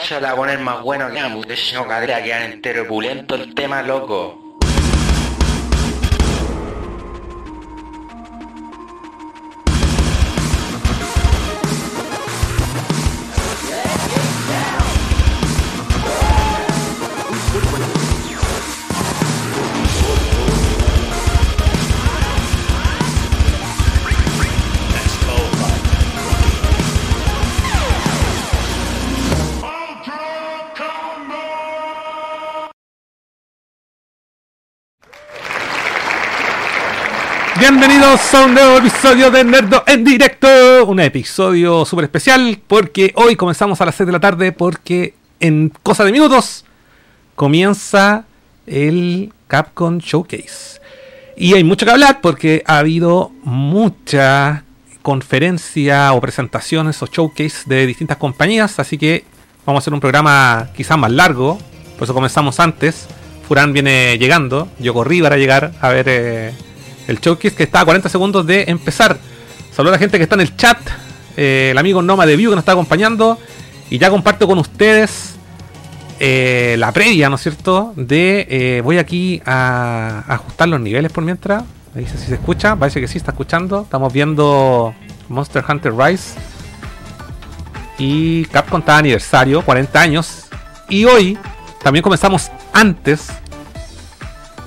Se la va a poner más bueno que amo. De hecho, cadera quedar entero pulento el tema, loco. Bienvenidos a un nuevo episodio de Nerdo en directo. Un episodio súper especial porque hoy comenzamos a las 6 de la tarde porque en cosa de minutos comienza el Capcom Showcase. Y hay mucho que hablar porque ha habido mucha conferencia o presentaciones o showcase de distintas compañías. Así que vamos a hacer un programa quizás más largo. Por eso comenzamos antes. Furán viene llegando. Yo corrí para llegar a ver... Eh, el showcase que está a 40 segundos de empezar. Saludos a la gente que está en el chat. eh, el amigo Noma de View que nos está acompañando. Y ya comparto con ustedes eh, la previa, ¿no es cierto? De. eh, voy aquí a, ajustar los niveles por mientras. Me dice si se escucha. Parece que sí está escuchando. Estamos viendo Monster Hunter Rise. Y Capcom está aniversario, 40 años. Y hoy también comenzamos antes.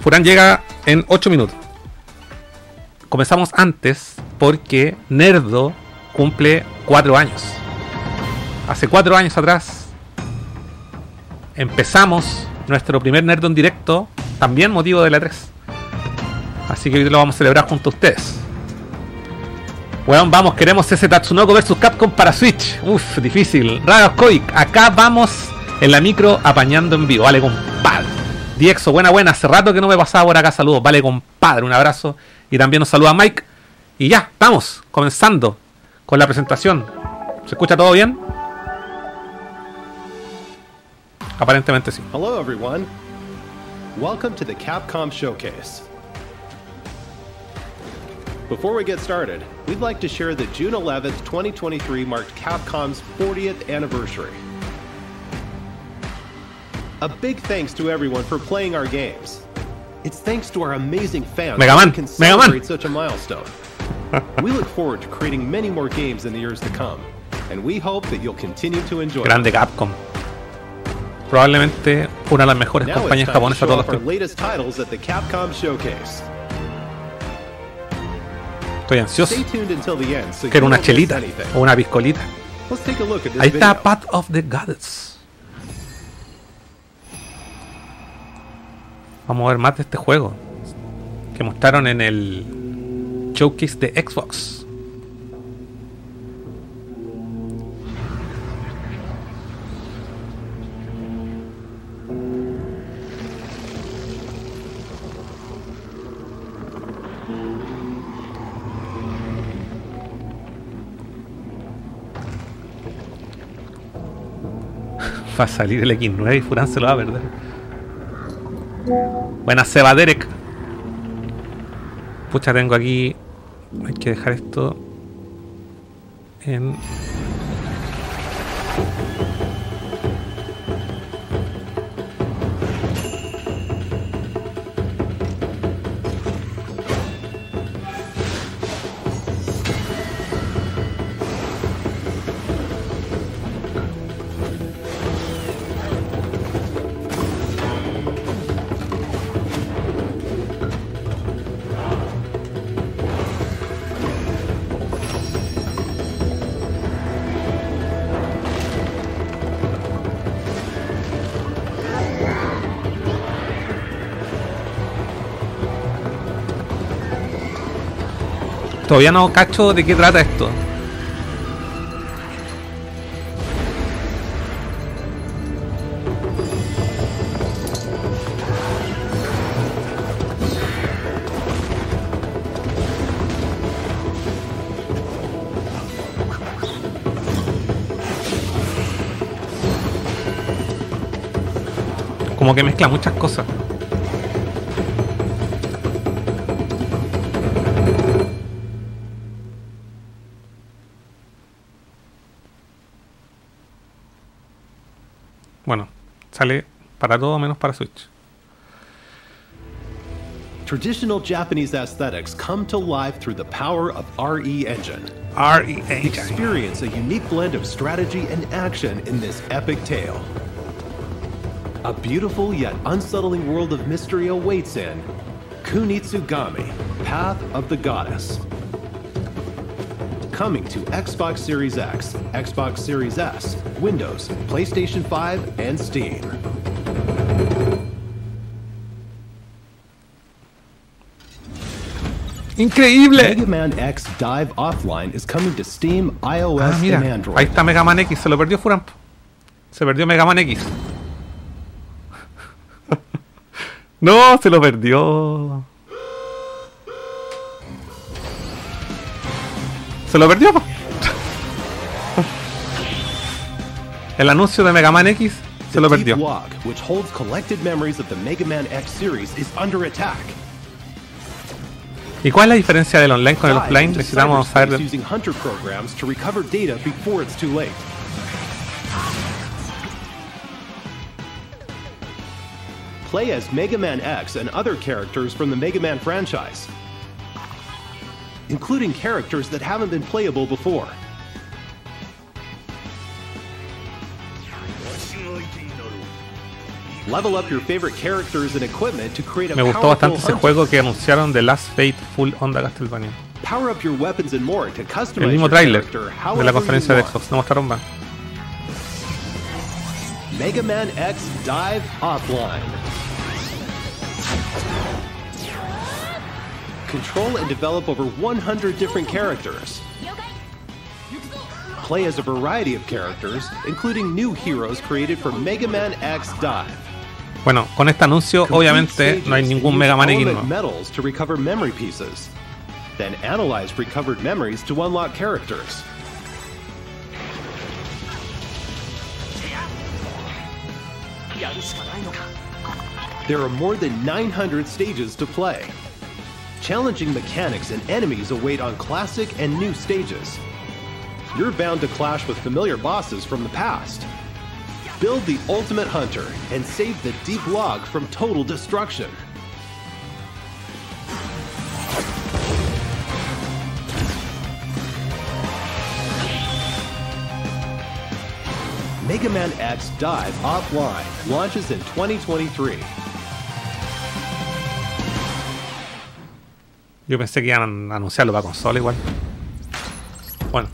Furán llega en 8 minutos comenzamos antes porque Nerdo cumple cuatro años. Hace cuatro años atrás empezamos nuestro primer Nerdo en directo, también motivo de la 3. Así que hoy lo vamos a celebrar junto a ustedes. Bueno, vamos, queremos ese Tatsunoko vs Capcom para Switch. Uf, difícil. Ragos acá vamos en la micro apañando en vivo. Vale, compadre. Diexo, buena, buena. Hace rato que no me pasaba por acá. Saludos. Vale, compadre. Un abrazo. Y también nos saluda Mike. Y ya, estamos comenzando con la presentación. ¿Se escucha todo bien? Aparentemente sí. Hello, everyone. Welcome to the Capcom Showcase. Before we get started, we'd like to share that June 11th, 2023 marked Capcom's 40th anniversary. A big thanks to everyone for playing our games. It's thanks to our amazing fans Mega that Man, we can Mega Man. such a milestone. we look forward to creating many more games in the years to come, and we hope that you'll continue to enjoy. Grande Capcom. Probablemente una de las mejores Now compañías japonesas de todos los latest titles at the Capcom Showcase. Estoy ansioso. Stay tuned until the end so Quiero una chelita o una piscolita. Let's take a look at this Ahí está. Path of the Goddess. Vamos a ver más de este juego que mostraron en el showcase de Xbox. Va a salir el X9 y Furán se lo va a perder. Buena Seba Derek. Pucha, tengo aquí. Hay que dejar esto en. Todavía no cacho de qué trata esto. Como que mezcla muchas cosas. Sale para todo menos para Switch. Traditional Japanese aesthetics come to life through the power of RE Engine. RE Engine. Experience a unique blend of strategy and action in this epic tale. A beautiful yet unsettling world of mystery awaits in Kunitsugami, Path of the Goddess. Coming to Xbox Series X, Xbox Series S, Windows, PlayStation 5, and Steam. ¡Increíble! Mega Man X Dive Offline is coming to Steam, iOS, Ah, mira, and ahí está Mega Man X, se lo perdió Furamp. Se perdió Mega Man X. no, se lo perdió. Se lo perdió. po. El anuncio de Mega Man X se lo perdió. Log, which holds collected memories of the Mega Man X series, is under attack. ¿Y cuál es la diferencia del online con el offline? Necesitamos saber. Play as Mega Man X and other characters from the Mega Man franchise, including characters that haven't been playable before. Level up your favorite characters and equipment to create a Me gustó bastante ese juego que anunciaron de Last Fate Full Onda Castlevania. Power up your weapons and more to customize El mismo tráiler de la conferencia de. Xbox. No mostraron más. Mega Man X Dive Offline. Control and develop over 100 different characters. Play as a variety of characters, including new heroes created for Mega Man X Dive. Bueno, con este anuncio, obviamente, no hay ningún Mega Man X nuevo. medals to recover memory pieces. Then analyze recovered memories to unlock characters. There are more than 900 stages to play. Challenging mechanics and enemies await on classic and new stages. You're bound to clash with familiar bosses from the past. Build the ultimate hunter and save the deep log from total destruction. Mega Man X Dive Offline launches in 2023. Yo pensé que iban a anunciarlo para consola igual. Bueno,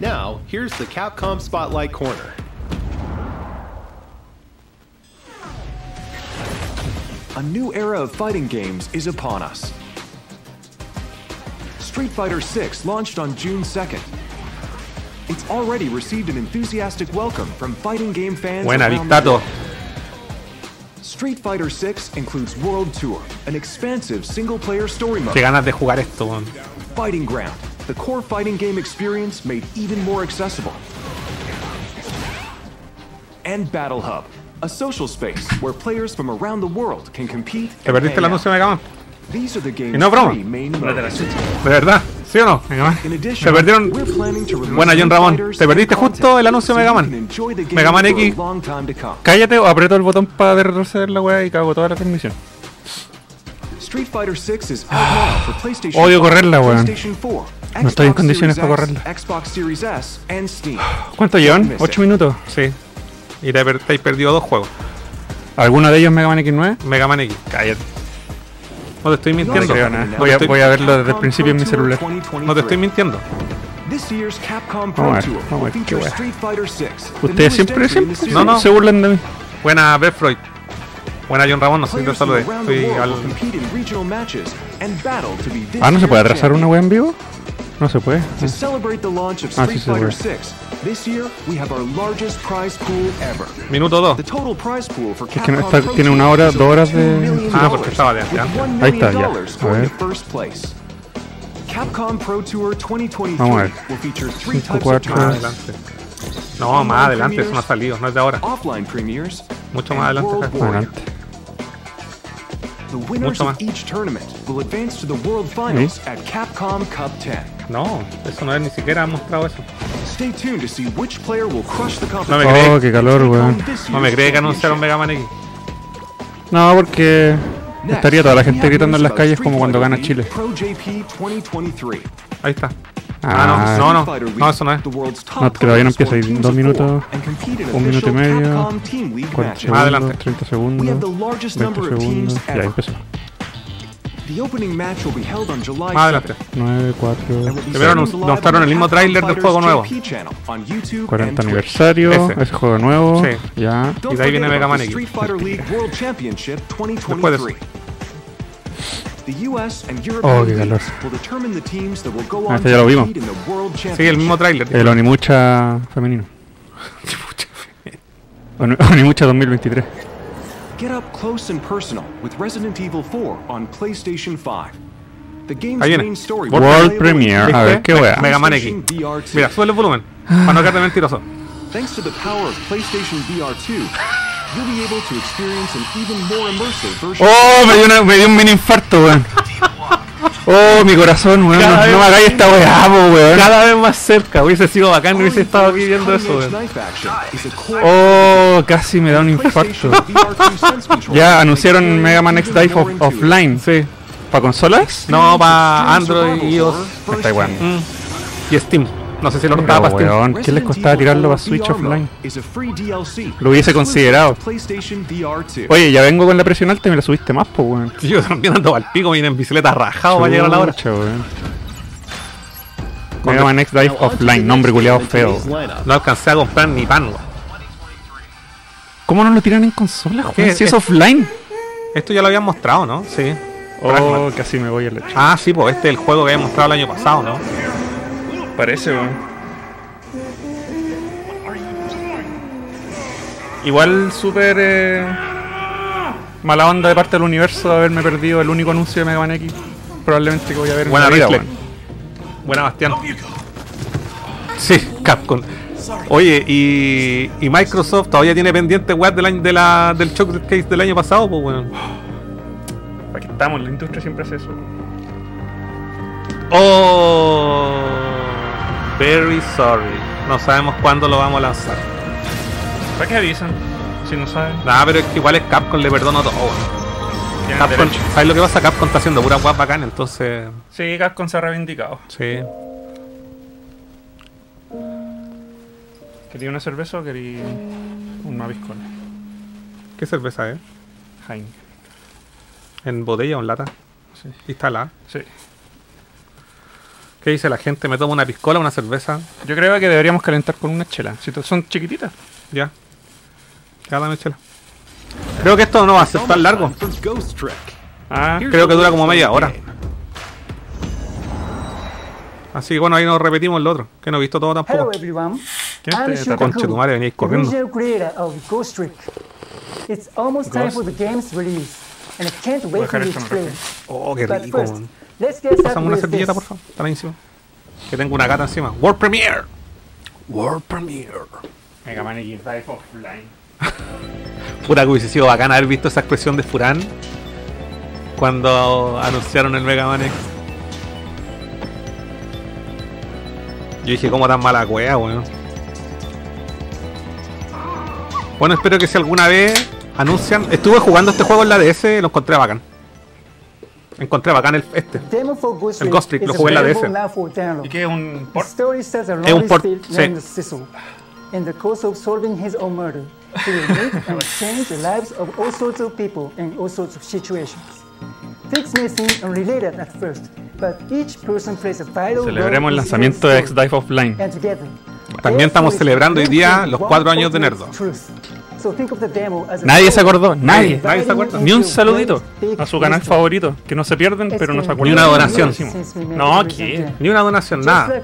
Now, here's the Capcom Spotlight Corner. A new era of fighting games is upon us. Street Fighter VI launched on June 2nd. It's already received an enthusiastic welcome from fighting game fans buena, around the Victato. world. Street Fighter VI includes World Tour, an expansive single-player story mode, Qué ganas de jugar esto, weón. Fighting Ground, the core fighting game experience made even more accessible, and Battle Hub, a social space where players from around the world can compete Te perdiste el hang anuncio de Mega Man. These are the game's Y no es broma. De verdad, ¿sí o no? Mega Man. Se perdieron. Buena, John Ramón. Te perdiste justo el anuncio de Mega Man. Mega Man X. Cállate o aprieto el botón para retroceder la weá y cago toda la transmisión. Street Fighter 6 is out now for PlayStation Odio 5, correrla, weón. PlayStation 4, No estoy en condiciones para correrla. Steam. ¿Cuánto llevan? ¿8 minutos? Sí. Y te, te has perdido dos juegos. ¿Alguno de ellos Mega Man X9? Mega Man X. Cállate. No te estoy No mintiendo. creo nada. No Voy te a- voy a verlo desde el principio en mi celular. 2023. No te estoy mintiendo. This year's Capcom Vamos a ver, vamos a ver, qué feature wea. Street Fighter 6. Ustedes siempre, siempre No, no. se burlan de mí. Buena, Freud. Buena, John Ramón. No sé si te saludé. Estoy al... will compete in regional matches and battle to be this Ah, ¿no se puede year's atrasar una wea en vivo? No se puede. To celebrate the launch of Ah, Street Fighter puede. 6, this year we have our largest prize pool ever. Minuto 2. The total prize pool for que no está- tiene una hora, dos horas de- $2 million, Ah, porque estaba de antes. $1 Ahí está, ya. A ver. Capcom Pro Tour 2023 Vamos a ver. will feature three types of adelante. No, más adelante. Eso no ha salido. No es de ahora. Offline premieres. Mucho más adelante. Adelante. The winners Mucho of más. each tournament will advance to the World Finals at Capcom Cup 10. No, eso no es ni siquiera han mostrado eso. Stay tuned to see which player will crush the No me competition. cree, Oh, qué calor, weón. no me cree que anunciaron Mega Man X. No, porque estaría toda la gente gritando en las calles como cuando gana Chile. Pro JP 2023. Ahí está. Ah, Ah, no, no, no, eso no es. No, que todavía no empieza, hay dos minutos, un minuto y medio, Capcom Team League 40 matches. Más adelante. segundos, 30 We have the segundos, largest 20 number of teams segundos. Ya empezó. Adelante. 9, 4, and will be Primero nos- mostraron on el mismo tráiler del juego nuevo. JP channel on YouTube 40 and Twitch. aniversario, Ese. ese juego nuevo. Sí. Ya. Y de ahí viene Mega Man X. Street Fighter League World Championship Después de 2023. The US and European Oh, qué calor. Ah, este ya lo vimos. Sí, el mismo tráiler. El Onimucha femenino. Oni- Onimucha 2023. Get up close and personal with Resident Evil 4 on PlayStation 5. The game's Ahí viene. main story World will be World playable Premiere. in A ver, qué wea. Mega Man X. PlayStation VR 2. Mira, sube el volumen. Para no quedarte mentiroso. Thanks to the power of PlayStation VR 2, you'll be able to experience an even more immersive version. Oh, me dio, una- me dio un mini infarto, weón. Oh, mi corazón, weón. Cada No, no me hagáis esta weá, weón. Cada vez más cerca. Hubiese sido bacán, hubiese estado aquí viendo eso. Weón. Oh, casi me da un infarto. VR 2 sense control Ya anunciaron Mega Man X Dive off- offline. Sí. ¿Para consolas? No, para Android, iOS Está igual. firsthand. y Steam. No sé si lo estaba weón, ¿qué les costaba tirarlo para 4 Switch offline? Lo hubiese considerado. to PlayStation VR 2. Oye, ya vengo con la presión alta y me la subiste más, pues, weón. Yo también ando al pico, vine en bicicleta rajado para llegar a la hora. Weón. Mega Man X Dive offline, nombre culiado feo. No alcancé a comprar ni pan, weón. ¿Cómo no lo tiran en consola, ¿Qué? weón? Si es offline. Esto ya lo habían mostrado, ¿no? Sí. Oh, casi me voy al leche. Ah, sí, pues este es el juego que habían mostrado el año pasado, ¿no? Parece, weón. Igual súper eh, mala onda de parte del universo de haberme perdido el único anuncio de Mega Man X. Probablemente que voy a ver Buena vida, weón. Buena Bastián. Sí, Capcom. Oye, y, y Microsoft todavía tiene pendiente web del año de la, del showcase del año pasado, pues weón. Aquí estamos, la industria siempre hace eso. Oh, very sorry. No sabemos cuándo lo vamos a lanzar. ¿Para qué avisan? Si no saben. Nah, pero es que igual es Capcom, le perdono todo, weón. Capcom, ¿sabes lo que pasa? Capcom está haciendo pura guap bacán, entonces. Sí, Capcom se ha reivindicado. Sí. ¿Quería una cerveza o quería un maviscol? ¿Qué cerveza es? Heineken. ¿En botella o en lata? Sí. Y está la. Sí. ¿Qué dice la gente? ¿Me tomo una piscola, una cerveza? Yo creo que deberíamos calentar con una chela. Si son chiquititas. Ya. Ya dame chela. Creo que esto no va a ser tan largo. Ah, creo que dura como media hora. Así que bueno, ahí nos repetimos el otro. Que no he visto todo Hello tampoco. everyone. ¿Quién te Conche tu madre, veníais corriendo. It's almost time for the game's release, and I can't wait for. Oh, qué rico, weón. Let's get Pásame started una servilleta, this. por favor. Está ahí encima. Que tengo una gata encima. World Premiere. World Premiere. Mega Man X Dive offline. Puta que hubiese sido bacán haber visto esa expresión de Furán cuando anunciaron el Mega Man X. Yo dije, ¿cómo tan mala cueva, weón? Bueno, espero que si alguna vez anuncian. Estuve jugando este juego en la DS, lo encontré bacán. Encontré bacán el, este. Demo for Ghost El Ghost Trick, lo jugué en la DS. ¿Y qué es un The port? story starts a Es un port, sí. In the course of solving his own murder, he will meet and change the lives of all sorts of people in all sorts of situations. Things may seem unrelated at first, but each person plays a vital Celebremos el lanzamiento de the X story. Dive Offline. And together, También estamos celebrando hoy día los cuatro años de Nerdo. Truth. So think of the demo as a Nadie se acordó, nadie. Nadie se acuerda. Ni un saludito a su canal favorito. Que no se pierden, pero no se acuerdan. Ni una donación. No, ¿qué? Ni una donación, nada.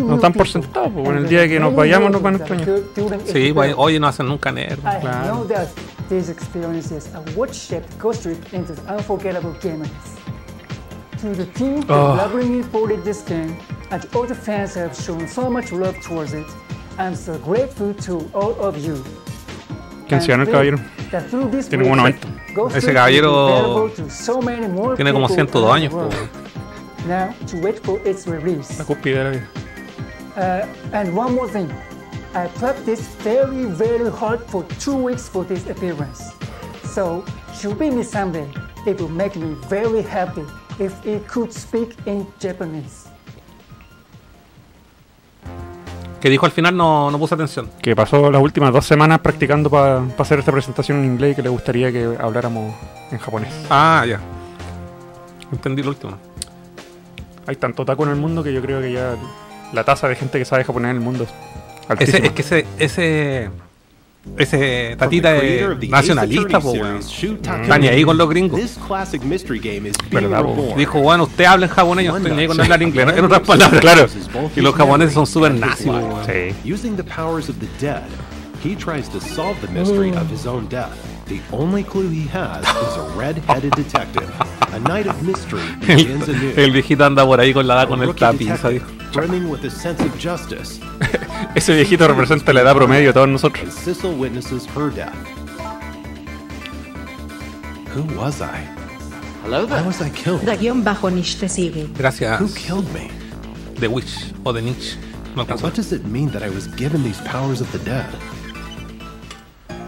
new dan por sentado, pues, and el the día que nos vayamos nos van a extrañar. Sí, pues, oye, no hacen nunca nerd. Claro. no. To the team that Oh. lovingly supported this game, and all the fans have shown so much love towards it, I'm so grateful to all of you. ¿Quién se el caballero? Tiene como 90. Ese caballero Tiene como 102 años. Now, to wait for its release. La cúspide de la vida. Uh, and one more thing. I practiced very, very hard for two weeks for this appearance. So, should be me someday, it will make me very happy if it could speak in Japanese. Que dijo al final no, no puse atención. Que pasó las últimas dos semanas practicando para hacer esta presentación en inglés y que le gustaría que habláramos en japonés. Ah, ya. Entendí lo último. Hay tanto taco en el mundo que yo creo que ya la tasa de gente que sabe japonés en el mundo es altísima. Ese, es que ese, ese, ese tatita es nacionalista, po, weón. Está ni ahí con los gringos. ¿Verdad, po? Dijo, bueno, usted habla en japonés, yo estoy ni ahí con hablar inglés. En otras palabras, claro. Y los japoneses son súper nazis, weón. Sí. Using the powers of the dead, he tries to solve the mystery of his own death. The only clue he has is a red-headed detective. A night of mystery begins anew. El viejito anda por ahí con la A con el rookie tapiza, dijo. detective, brimming with a sense of justice, Ese viejito representa la edad promedio de todos nosotros. and Sissel witnesses her death. Who was I? Hello Why there. was I killed? Da guión bajo Nish te sigue. Gracias. Who killed me? The Witch o The Niche. No what does it mean that I was given these powers of the dead?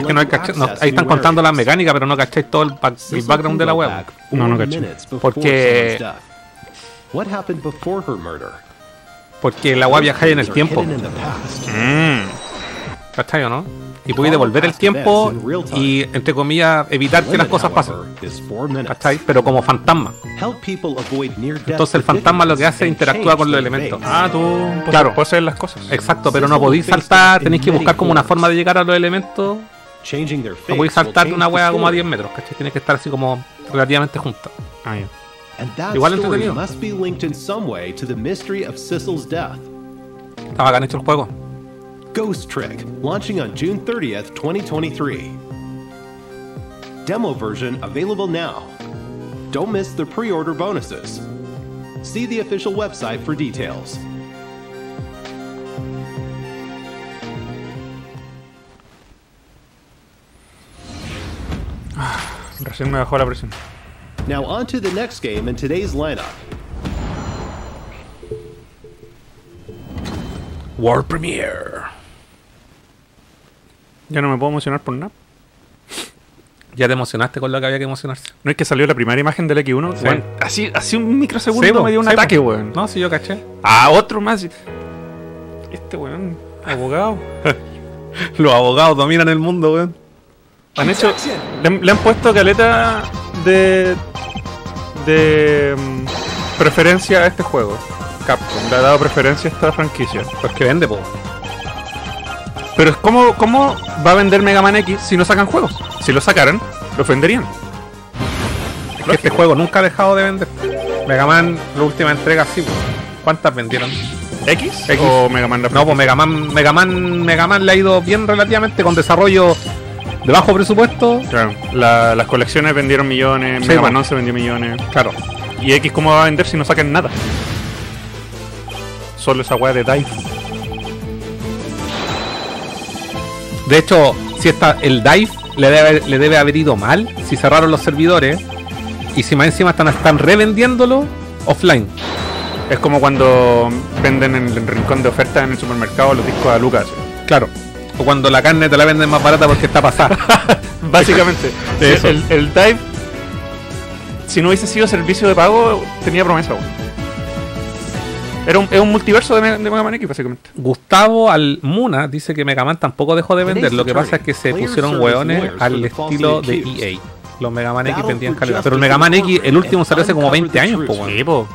Es que no, you caché- no, ahí están contando la mecánica, pero no cacháis todo el, back- el background de la web. No, no caché. Porque- someone's death. What happened before her murder? Porque la web viaja en el tiempo. past. ¿Cachai o no? Y puedes devolver el tiempo y, entre comillas, evitar que las cosas pasen. ¿Cachai? Pero como fantasma. Entonces el fantasma lo que hace es and con los elementos. Ah, tú pues, Claro. puedes hacer las cosas. Exacto, pero no podéis saltar, tenéis que buscar como una forma de llegar a los elementos. No podéis saltar de una wea como a story. 10 metros, ¿cachai? Tienes que estar así como relativamente junta. Ah, Igual entretenido. must be linked in some way to the mystery of Sissel's death. Está bacán hecho el juego. Ghost Trick, launching on June 30th, 2023. Demo version available now. Don't miss the pre-order bonuses. See the official website for details. Recién me bajó la presión. Now on to the next game in today's lineup. War Premiere. Ya no me puedo emocionar por nada. Ya te emocionaste con lo que había que emocionarse. No es que salió la primera imagen del X1. Sí. así, así un microsegundo me dio un ataque, weón. No, sí, yo caché. Ah, otro más. Este weón, abogado. Los abogados dominan el mundo, weón. Han hecho. Le, han- le han puesto caleta de. de. mm, preferencia a este juego. Capcom le ha dado preferencia a esta franquicia. Porque vende, po. Pero es como, ¿cómo va a vender Mega Man X si no sacan juegos? Si lo sacaran, lo venderían. Es que este juego nunca ha dejado de vender. Mega Man, la última entrega, sí. ¿Cuántas vendieron? ¿X? X. ¿O Mega Man No, pues Mega Man, Mega Man, Mega Man le ha ido bien relativamente con desarrollo de bajo presupuesto. Claro, la- las colecciones vendieron millones, Sí, Mega. Man 11 vendió millones. Claro. ¿Y X cómo va a vender si no sacan nada? Solo esa weá de Dive. De hecho, si está el Dive le debe, haber- le debe haber ido mal si cerraron los servidores y si más encima están, están revendiéndolo offline. Es como cuando venden en el rincón de ofertas en el supermercado los discos a Lucas. Claro. O cuando la carne te la venden más barata porque está pasada. Básicamente, el, el Dive, si no hubiese sido servicio de pago, tenía promesa. Era un, es un multiverso de, Me- de Mega Man X, básicamente. Gustavo Almuna dice que Mega Man tampoco dejó de vender. Lo que pasa es que se pusieron hueones al estilo de EA. Los Mega Man X vendían calidad. Pero el Mega Man X, el último salió hace como 20 años, po, weón. po.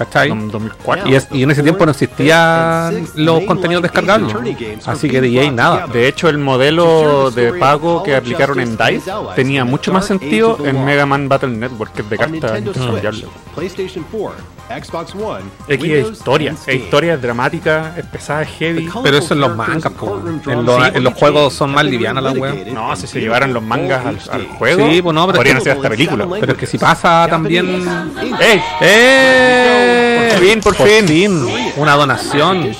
¿Cachai? Dom- 2004. Y, es- y en ese tiempo no existían los contenidos descargables. Así que DJ nada. De hecho, el modelo de pago que aplicaron en DICE tenía mucho más sentido en Mega Man Battle Network, que es de On carta Nintendo Switch, intercambiable. PlayStation 4, Xbox One, X es Windows, historia, es historia dramática, es pesada, es heavy. Pero eso en los mangas, po. En los- en los juegos son más livianas las weas. No, si se llevaran los mangas al, al juego, Sí, pues no, pero es podrían que- hacer esta película. Pero es que si pasa también. ¡Ey! Por fin, por fin. Una donación.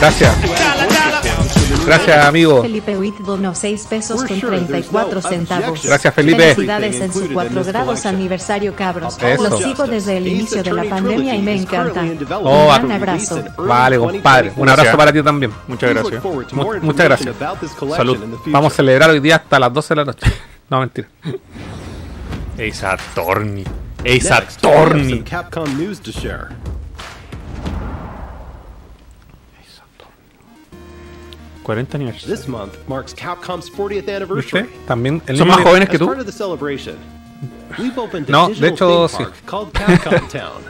Gracias. Gracias, amigo. Felipe Witt donó 6 pesos con 34 centavos. Gracias, Felipe. Felicidades en su 4 grados aniversario, cabros. Eso. Los sigo desde el inicio de la pandemia y me encanta. Oh, Un gran abrazo. Vale, compadre. Un abrazo Gracias. para ti también. Muchas gracias. Mu- muchas gracias. Salud. Vamos a celebrar hoy día hasta las 12 de la noche. No, mentira. Ace Attorney. Ace Attorney. Capcom news to share. 40 aniversario. This month marks Capcom's 40th anniversary. ¿Viste? También el Son más jóvenes que tú. part of the celebration, we've opened a No, de digital hecho, theme sí. park called Capcom Town.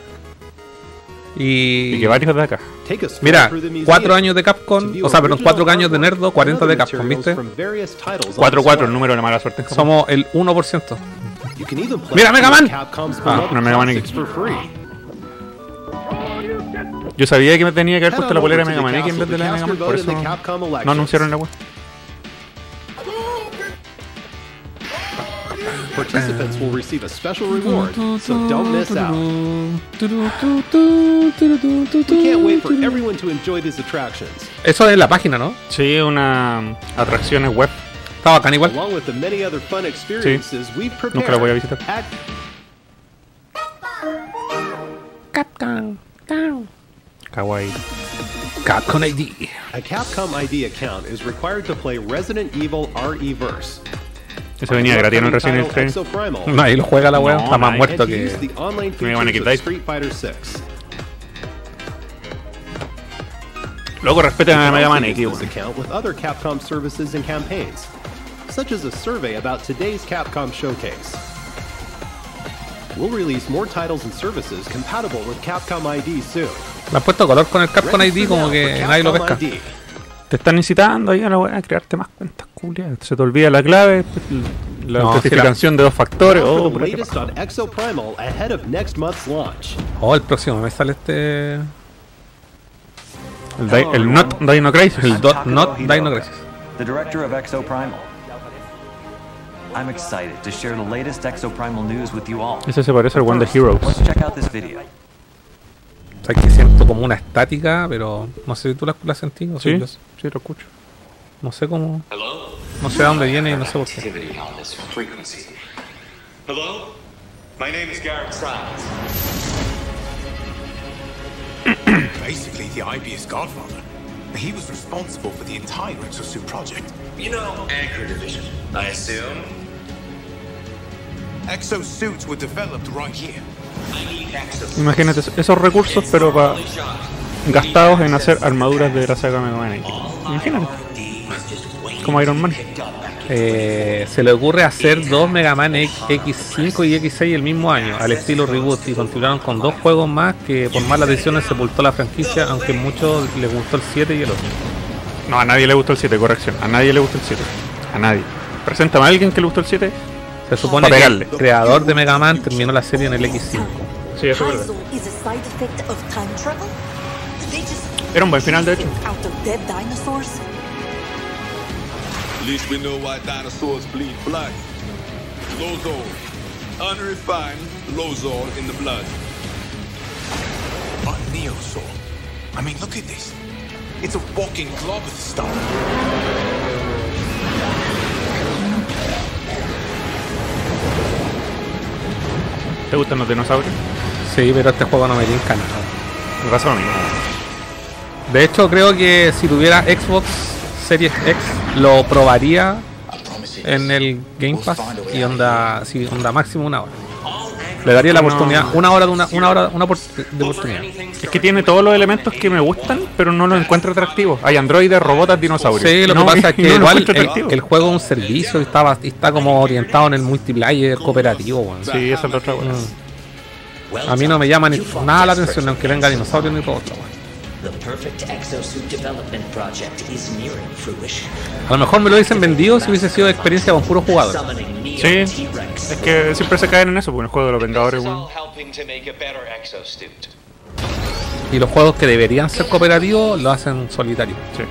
Y Y. que varios de acá. Take a stroll Mira, through the museum cuatro años de Capcom, o sea, perdón, original cuatro años de Nerdo, 40 de Capcom, ¿viste? from various titles on 4-4, el número de la mala suerte. Somos el 1%. You can even play Mira, Mega Man. Capcom's Ah, una Mega Man free. Yo sabía que me tenía que haber puesto la polera over de to Mega Man X en vez de la Mega Man, por eso no anunciaron la web. Participants will receive a special reward, so don't miss out. We can't wait for everyone to enjoy these attractions, Eso es la página, ¿no? Sí, una atracciones web. Está bacán igual. along with the many other fun experiences we've prepared Nunca la voy a visitar. at Kawaii. Capcom ID. A Capcom ID account is required to play Resident Evil RE-Verse. Eso venía gratis en el Resident Evil 3. Nadie lo juega la wea, No, está más nadie. muerto and use que. the online Mega Man features of X-Dive. Street Fighter 6. Luego respeten a Mega Man X, this weón. Such as a survey about today's Capcom showcase. We'll release more titles and services compatible with Capcom ID soon. Le han puesto color con el Capcom ID como que nadie lo pesca. ID. Te están incitando ahí a la wea a crearte más cuentas culiadas. Se te olvida la clave, la No, autentificación de dos factores. Oh, the puta que latest paja. on Exoprimal ahead of next month's launch. Oh, el próximo me sale este. el, di- el Not Dino Crisis. El Dot Not Dino Crisis. the director of Exoprimal. I'm excited to share the latest Exoprimal news with you all. Ese se parece al One the Heroes. Let's check out this video. O sea, que siento como una estática, pero no sé si tú la, la sentí o Sí, si yo- sí, lo escucho. No sé cómo. No sé de dónde viene y no sé por qué. activity on this frequency. Hello? My name is Garrett Siles. Basically, the IB's godfather. He was responsible for the entire Exosuit project. You know, Anchor Division, I assume? Imagínate esos recursos, pero pa- gastados en hacer armaduras de la saga Mega Man X. Imagínate, como Iron Man. Eh, se le ocurre hacer dos Mega Man X- X5 y X6 el mismo año, al estilo reboot, y continuaron con dos juegos más que por malas decisiones sepultó la franquicia, aunque a muchos les gustó el 7 y el 8. No, a nadie le gustó el 7, corrección. A nadie le gustó el 7. A nadie. Preséntame a alguien que le gustó el 7. Se supone que el creador de Mega Man terminó la serie en el X5. Sí, eso es verdad. Kaizo is a side effect of time travel? Did they just Era un buen final, de hecho. out of dead dinosaurs? At least we know why dinosaurs bleed blood. Lozor. Unrefined Lozor in the blood. A Neosaur. I mean, look at this. It's a walking glob of stuff. ¿Te gustan los dinosaurios? Sí, pero este juego no me tinca nada. Me pasa lo mismo. De hecho, creo que si tuviera Xbox Series X, lo probaría en el Game Pass y onda, sí, onda máximo una hora. Le daría la oportunidad, una hora de una, una hora una de oportunidad. Es que tiene todos los elementos que me gustan, pero no los encuentro atractivos. Hay androides, robots, dinosaurios. Sí, lo No, que pasa es que no igual el, juego es un servicio y está, está como orientado en el multiplayer cooperativo. weón. Sí, esa es la otra cosa. Mm. A mí no me llama ni nada la atención, aunque venga dinosaurio ni todo. esto, A lo mejor me lo dicen vendido si hubiese sido experiencia con puros jugadores. Sí, es que siempre se caen en eso, porque en el juego de los Vengadores, exosuit. Y los juegos que deberían ser cooperativos lo hacen solitario. Sí.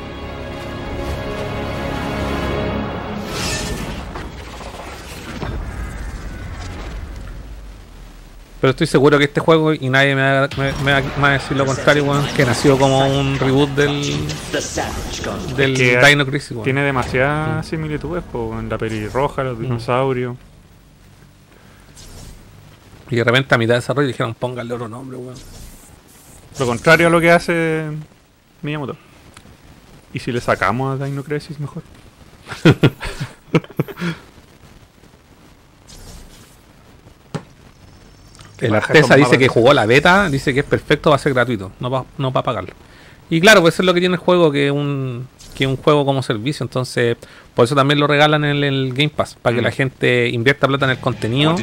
Pero estoy seguro que este juego, y nadie me va, me- me va- me va a decir lo contrario, weón, que nació como un reboot del, del Que Dino Crisis, weón. Tiene demasiadas similitudes, po, en la pelirroja, Mm. los dinosaurios. Y de repente a mitad de desarrollo dijeron, póngale otro nombre, weón. Lo contrario a lo que hace Miyamoto. ¿Y si le sacamos a Dino Crisis mejor? El Artesa dice que jugó la beta, dice que es perfecto, va a ser gratuito, no va, no va a pagarlo. Y claro, pues eso es lo que tiene el juego, que es un, que es un juego como servicio, entonces por eso también lo regalan en el, el Game Pass, para que Mm. la gente invierta plata en el contenido,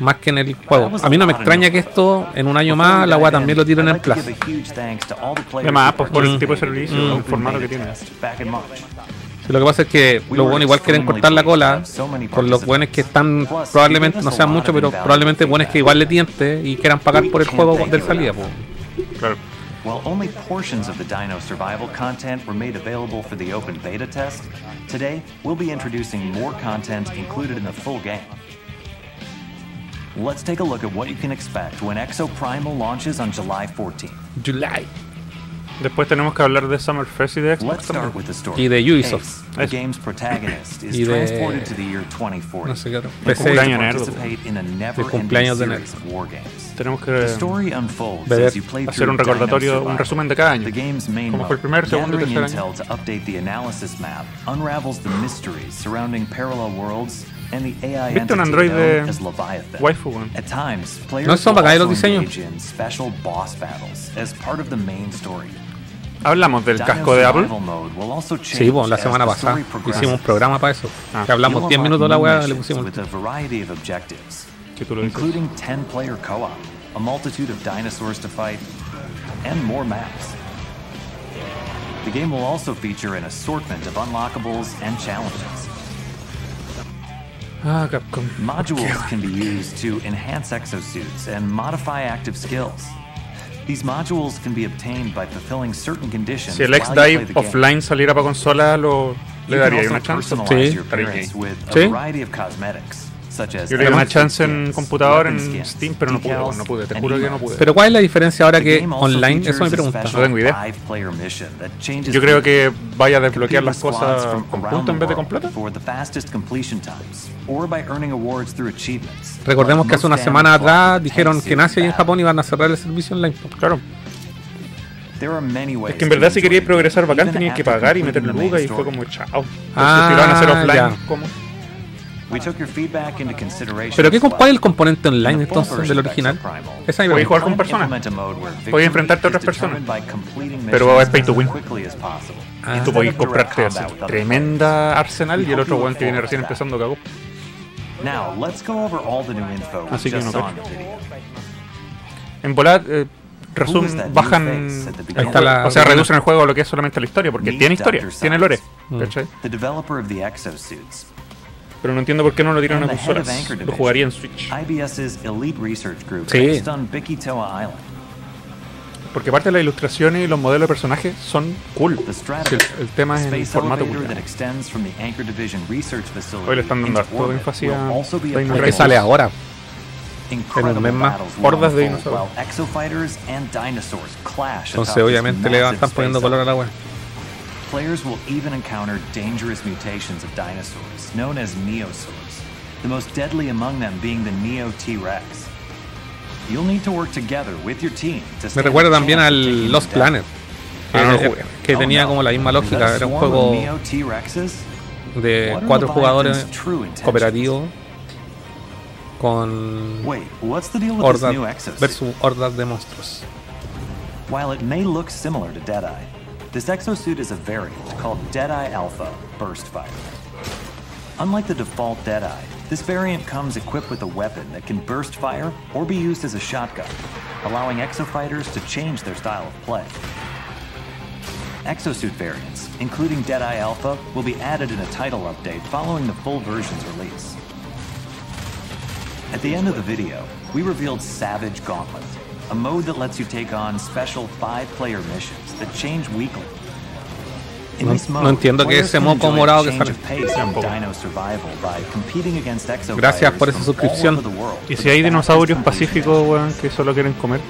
más que en el juego. A mí no me extraña que esto en un año más la weá también lo tiren en el Plus. Además, pues por el tipo de servicio, Mm. el formato que tiene. Sí, Lo que pasa es que los buenos igual quieren cortar la cola con los buenos que están probablemente, no sean muchos, pero probablemente buenos que igual le tiente y quieran pagar por el juego del salida. pues. Claro. While only portions of the Dino survival content were made available for the open beta test, today we'll be introducing more content included in the full game. Let's take a look at what you can expect when Exo Primal launches on July 14th. July. Después tenemos que hablar de Summer Fest y de Xbox. Y de Ubisoft. Y de- transported to the year 2040 No sé qué PC. Cumpleaños nerd, De cumpleaños de nerd. Tenemos The que story unfolds Ver- hacer un recordatorio, un resumen de cada año. Como fue el primer, segundo y tercer año. Intel to update the analysis map, unravels the mysteries surrounding parallel worlds and the AI ¿Viste un entity Android known de as Leviathan. waifu, weón? At times, players No son will bacanes los also diseños. engage in special boss battles as part of the main story. Hablamos del Dino casco de Apple. Survival mode will also Sí, change pues la as semana the pasada story progresses. hicimos un programa para eso. Ah. Que hablamos You'll 10 unlock minutos de la new weá, le missions pusimos el with a variety of objectives, Que tú lo dices. including 10-player co-op, a multitude of dinosaurs to fight, and more maps. The game will also feature an assortment of unlockables and challenges. Ah. Modules can be used to enhance exosuits and modify active skills. These modules can be obtained by fulfilling certain conditions. Si el while you X-Dive the game. offline saliera para consola, lo, le daría una chance. appearance with a variety of cosmetics, Yo le di una chance en computador, en Steam, pero no pude, no pude, te juro que no pude. Pero ¿cuál es la diferencia ahora que online? Eso me a pregunta. No tengo idea. five-player mission that changes Yo creo que vaya a desbloquear las cosas from con punto en vez de con world plata. For the fastest completion times, or by earning awards through achievements. Recordemos que hace una semana atrás dijeron que en Asia y en Japón iban a cerrar el servicio online. Claro. There are many ways Es que en to verdad si queríais progresar bacán tenías que pagar y meter lucas y fue como chao. Entonces Ah, si lo van a hacer offline, ya. ¿cómo? Pero ¿qué. ¿cuál es el componente In online entonces del original? Es Podéis pregunta. jugar con personas. Podéis enfrentarte a otras personas. Pero es pay to win. possible, Ah. Tú direct comprarte así, tremenda arsenal y el We otro weón que viene recién empezando cagó. Así que just no cacho. En volar, eh, Who resum, is that new bajan. la- o sea, reducen el juego a lo que es solamente la historia, porque tiene historia, tiene lore. Mm. ¿cachai? Pero no entiendo por qué no lo tiran a consolas. Lo Division, jugaría en Switch. IBS's elite research group Sí. based on Bikitoa Island. Porque aparte las ilustraciones y los modelos de personajes son cool. El, el tema es el space formato cool. Hoy le están dando orbit énfasis a Dino que sale ahora. en un mes más, hordas de dinosaurios. Entonces obviamente le van- están poniendo color a la web. Players will even encounter dangerous mutations of dinosaurs, known as neosaurs, the most deadly among them being the Neo T-Rex. You'll need to work together with your team to Me recuerda también chance of taking al Lost. Planet. Que, Ah, no que- Oh, tenía no. como la misma lógica. Era un juego de cuatro jugadores cooperativo con Wait, what's the deal with hordas this new exosuit? versus hordas de monstruos. While it may look similar to Deadeye, this exosuit is a variant called Deadeye Alpha Burst Fighter. Unlike the default Deadeye, This variant comes equipped with a weapon that can burst fire or be used as a shotgun, allowing exofighters to change their style of play. Exosuit variants, including Deadeye Alpha, will be added in a title update following the full version's release. At the end of the video, we revealed Savage Gauntlet, a mode that lets you take on special five-player missions that change weekly. No- no entiendo players ese moco morado que sale. Gracias por esa suscripción. Y si hay dinosaurios pacíficos, weón, que solo quieren comer.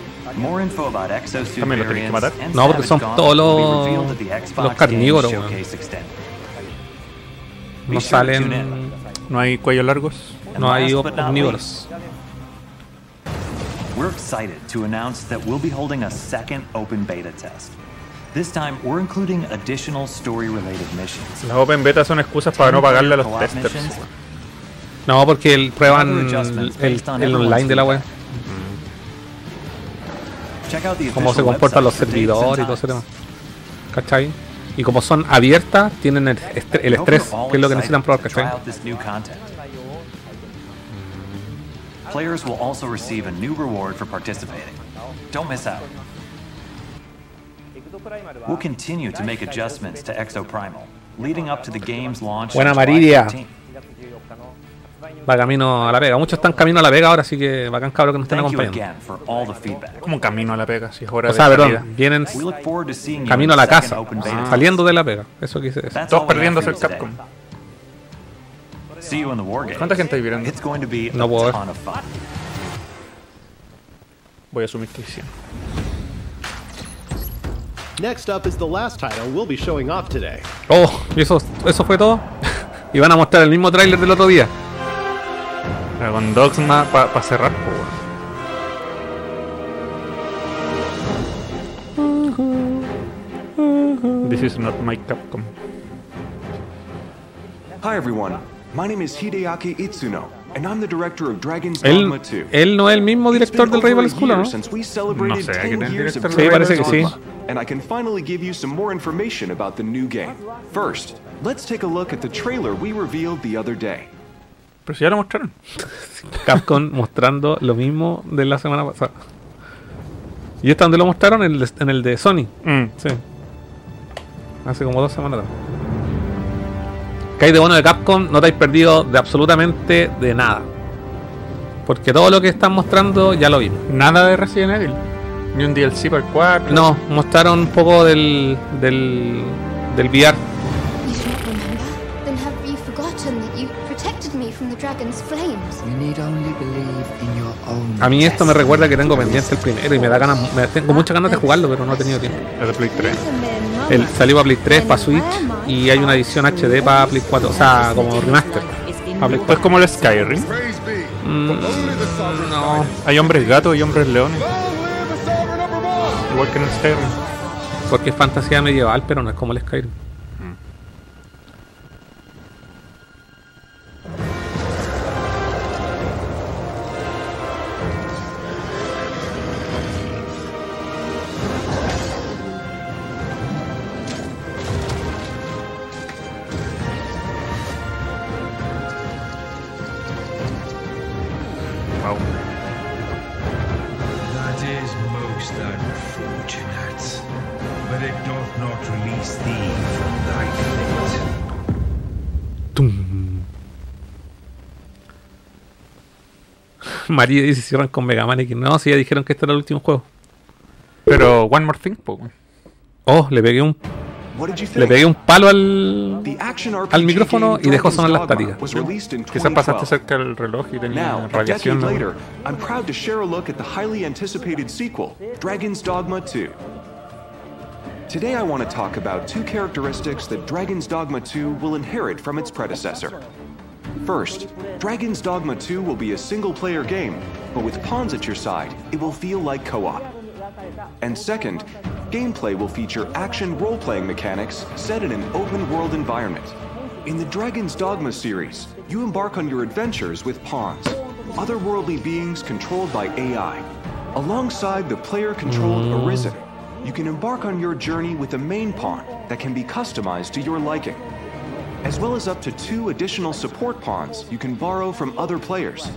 También los tenés que matar. No, porque son todos los- carnívoros, weón. No salen. No hay cuellos largos. No hay omnívoros. We're excited to announce that we'll be holding a second open beta test. This time, we're including additional story-related missions. Las open beta son excusas para no pagarle a los testers. No, porque el, prueban el, el- online de la web. Check out the Cómo se comportan los servidores y todo ese tema. ¿Cachai? Y como son abiertas, tienen el, el estrés, que es lo que necesitan probar, ¿cachai? Players will also receive a new reward for participating. Don't miss out. We'll continue to make adjustments to Exoprimal, leading up to the game's launch Buena Maridia. 13th. Va camino a la Vega. Muchos están camino a la Vega ahora, así que bacán cabrón que nos estén acompañando. Como camino a la pega, si es hora O de sea, salida. perdón, vienen camino a la casa, saliendo de la Vega. Eso quise decir. Todos perdiéndose el. Capcom. See you in the war games. ¿Cuánta gente hay? It's going to be No puedo ver. ton of fun. Voy a asumir que sí. Next up is the last title we'll be showing off today. Oh, ¿y eso, eso fue todo? y van a mostrar el mismo tráiler del otro día. Con Dogma para cerrar, po, weón. This is not my Capcom. Hi everyone, my name is Hideaki Itsuno, and I'm the director of Dragon's Él, Dogma 2. él no es el mismo director del Rival School, ¿no? Since we celebrated No sé, ¿quién 10 es years of director Sí, parece que Dragon's sí. Dogma, and I can finally give you some more information about the new game. First, let's take a look at the trailer we revealed the other day. Pero si ya lo mostraron. Capcom mostrando lo mismo de la semana pasada. ¿Y esta donde lo mostraron? En el, de- en el de Sony. Mm. Sí. Hace como dos semanas atrás. Que hay de bueno de Capcom, no te habéis perdido de absolutamente de nada. Porque todo lo que están mostrando ya lo vimos. Nada de Resident Evil. Ni un DLC para el 4. No, mostraron un poco del, del, del VR. You don't remember? Then have you forgotten that you protected me from the dragon's flames? You need only believe in your own A mí esto me recuerda que tengo pendiente el primero y me da ganas, me, tengo muchas ganas de jugarlo, pero no he tenido tiempo. De Play 3. El, salió para Play 3, para Switch y hay una edición HD para Play 4, o sea, como remaster. Play es como el Skyrim. Mm, no, Hay hombres gatos y hombres leones. Igual que en el Skyrim. porque es fantasía medieval, pero no es como el Skyrim. María dice cierran con Mega Man X. No, si ya dijeron que este era el último juego. Pero One More Thing, po. Oh, le pegué un le pegué un palo al al micrófono y dejó sonar la estática. Quizás pasaste 2012. cerca del reloj y tenía radiación. ¿no? later, I'm proud to share a look at the highly anticipated sequel, Dragon's Dogma 2. Today I want to talk about two characteristics that Dragon's Dogma 2 will inherit from its predecessor. First, Dragon's Dogma 2 will be a single player game, but with pawns at your side, it will feel like co op. And second, gameplay will feature action role playing mechanics set in an open world environment. In the Dragon's Dogma series, you embark on your adventures with pawns, otherworldly beings controlled by AI. Alongside the player controlled mm. Arisen, you can embark on your journey with a main pawn that can be customized to your liking. As well as up to two additional support pawns you can borrow from other players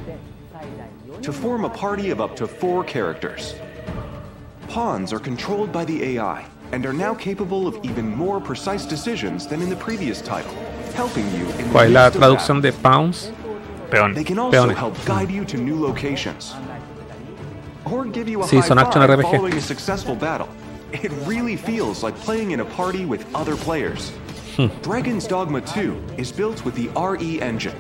to form a party of up to four characters. Pawns are controlled by the AI and are now capable of even more precise decisions than in the previous title, helping you in the ¿Cuál la traducción battle. de pounds? Peón. They can also Peones. help guide you to new locations. Or give you a Sí, high son action five RPG. following a successful battle. It really feels like playing in a party with other players. Dragon's Dogma 2 is built with the RE engine.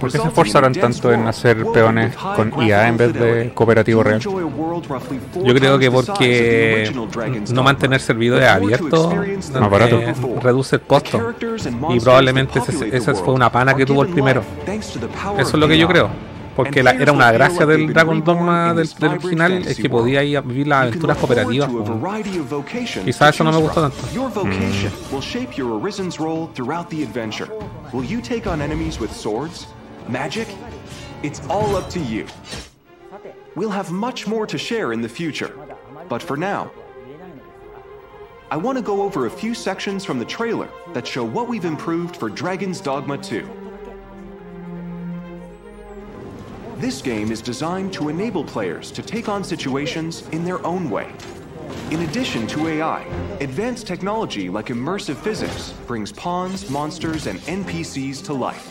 ¿Por qué se esforzaron tanto en hacer peones con IA en vez de cooperativo real? Yo creo que porque no mantener servidores abiertos Más barato. reduce el costo. Y probablemente esa fue una pana que tuvo el primero. Eso es lo que yo creo. Porque And la- players era una will feel gracia like del they've been Dragon reborn Dogma in del, this del vibrant original es fantasy que world. podía ir a vivir las You can aventuras look forward cooperativas. to a po. variety of vocations Quizá to eso no me choose gustó from. tanto. Your vocation will shape your Arisen's role throughout the adventure. Will you take on enemies with swords? Magic? It's all up to you. We'll have much more to share in the future. But for now, I want to go over a few sections from the trailer that show what we've improved for Dragon's Dogma 2. This game is designed to enable players to take on situations in their own way. In addition to AI, advanced technology like immersive physics brings pawns, monsters, and NPCs to life.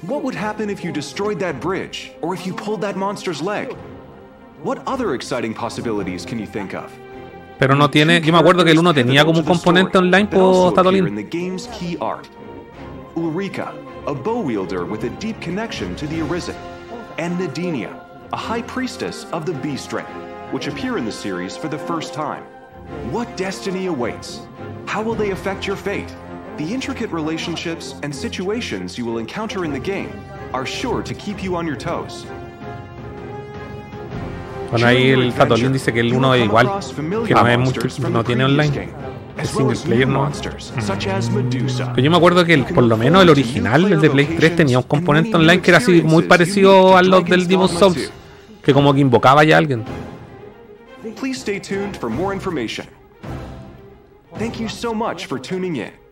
What would happen if you destroyed that bridge, or if you pulled that monster's leg? What other exciting possibilities can you think of? Pero no tiene. Yo me acuerdo que el uno tenía como un componente online por appear Tatooine. in the game's key art. Ulrika, a bow wielder with a deep connection to the Arisen, and Nadinia, a high priestess of the Beast Ring, which appear in the series for the first time. What destiny awaits? How will they affect your fate? The intricate relationships and situations you will encounter in the game are sure to keep you on your toes. Bueno, ahí el Tatooine dice que el 1 igual. Que no, es multi- no tiene online. Es single player no. Pero yo me acuerdo que el- por lo menos el original, el de Play 3, tenía un componente online que era así muy parecido a los del Demon's Souls. Que como que invocaba ya a alguien. Please stay tuned for more information. Thank you so much for tuning in.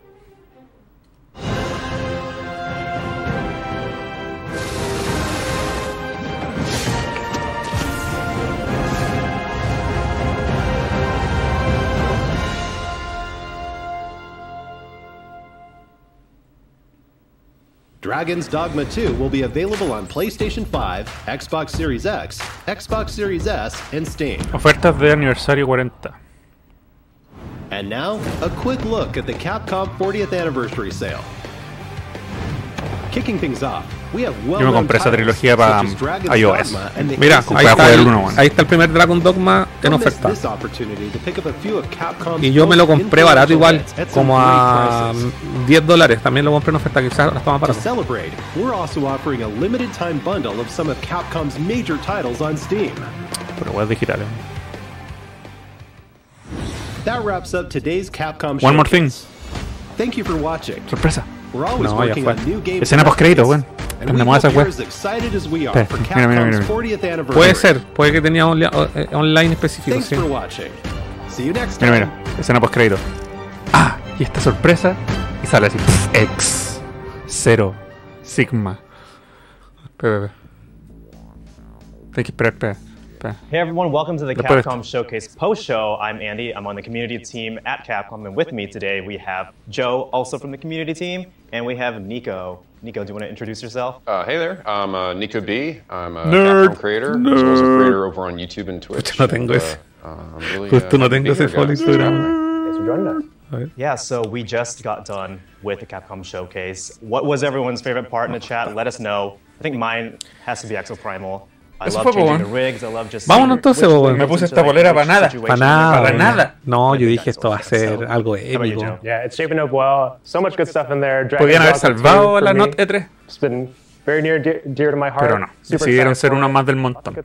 Dragon's Dogma 2 will be available on PlayStation 5, Xbox Series X, Xbox Series S, and Steam. Ofertas de aniversario 40. And now, a quick look at the Capcom 40th Anniversary Sale. Kicking things off, Yo me compré esa trilogía para iOS. Mira, ahí a está, jugar el, uno, bueno. ahí está el primer Dragon Dogma en oferta. Y yo me lo compré barato igual, como a prices. 10 dólares. También lo compré en oferta, quizás está más To barato. celebrate, we're also offering a limited time bundle of some of Capcom's major titles on Steam. Pero web digitales. That wraps up today's Capcom One more thing. Showcase. Thank you for watching. Sorpresa. We're always No, ya working fue. on new games. Escena and post-crédito, updates, Tenemos hope esa you're weá. as excited as we are Espera, for mira, mira, mira. 40th anniversary. Puede ser, puede que tenía onli- eh, online específico. Sí. Mira, mira. Escena post crédito. Ah, y esta sorpresa. Y sale así. X. Cero. Sigma. Espera, espera. Hay que esperar, espera. Espera. Hey everyone, welcome to the Después- Capcom Showcase post show. I'm Andy. I'm on the community team at Capcom, and with me today we have Joe, also from the community team, and we have Nico. Nico, do you want to introduce yourself? Uh, hey there, I'm uh, Nico B. I'm a Nerd. Capcom creator, as well as a creator over on YouTube and Twitch. Justo no tengo and, ese. uh, uh, I'm really, Justo uh, no happy tengo ese here, follow. Instagram. Thanks for joining us. Yeah, so we just got done with the Capcom Showcase. What was everyone's favorite part in the chat? Let us know. I think mine has to be Exoprimal. I Eso fue, just Vámonos entonces, goes Me puse esta bolera para nada. Para nada. Para nada. No, yo dije esto va a ser algo épico. Podían haber Dogma 2 salvado la me. Note E3. It's been very near dear, dear to my heart. Pero no. Decidieron ser uno más del montón.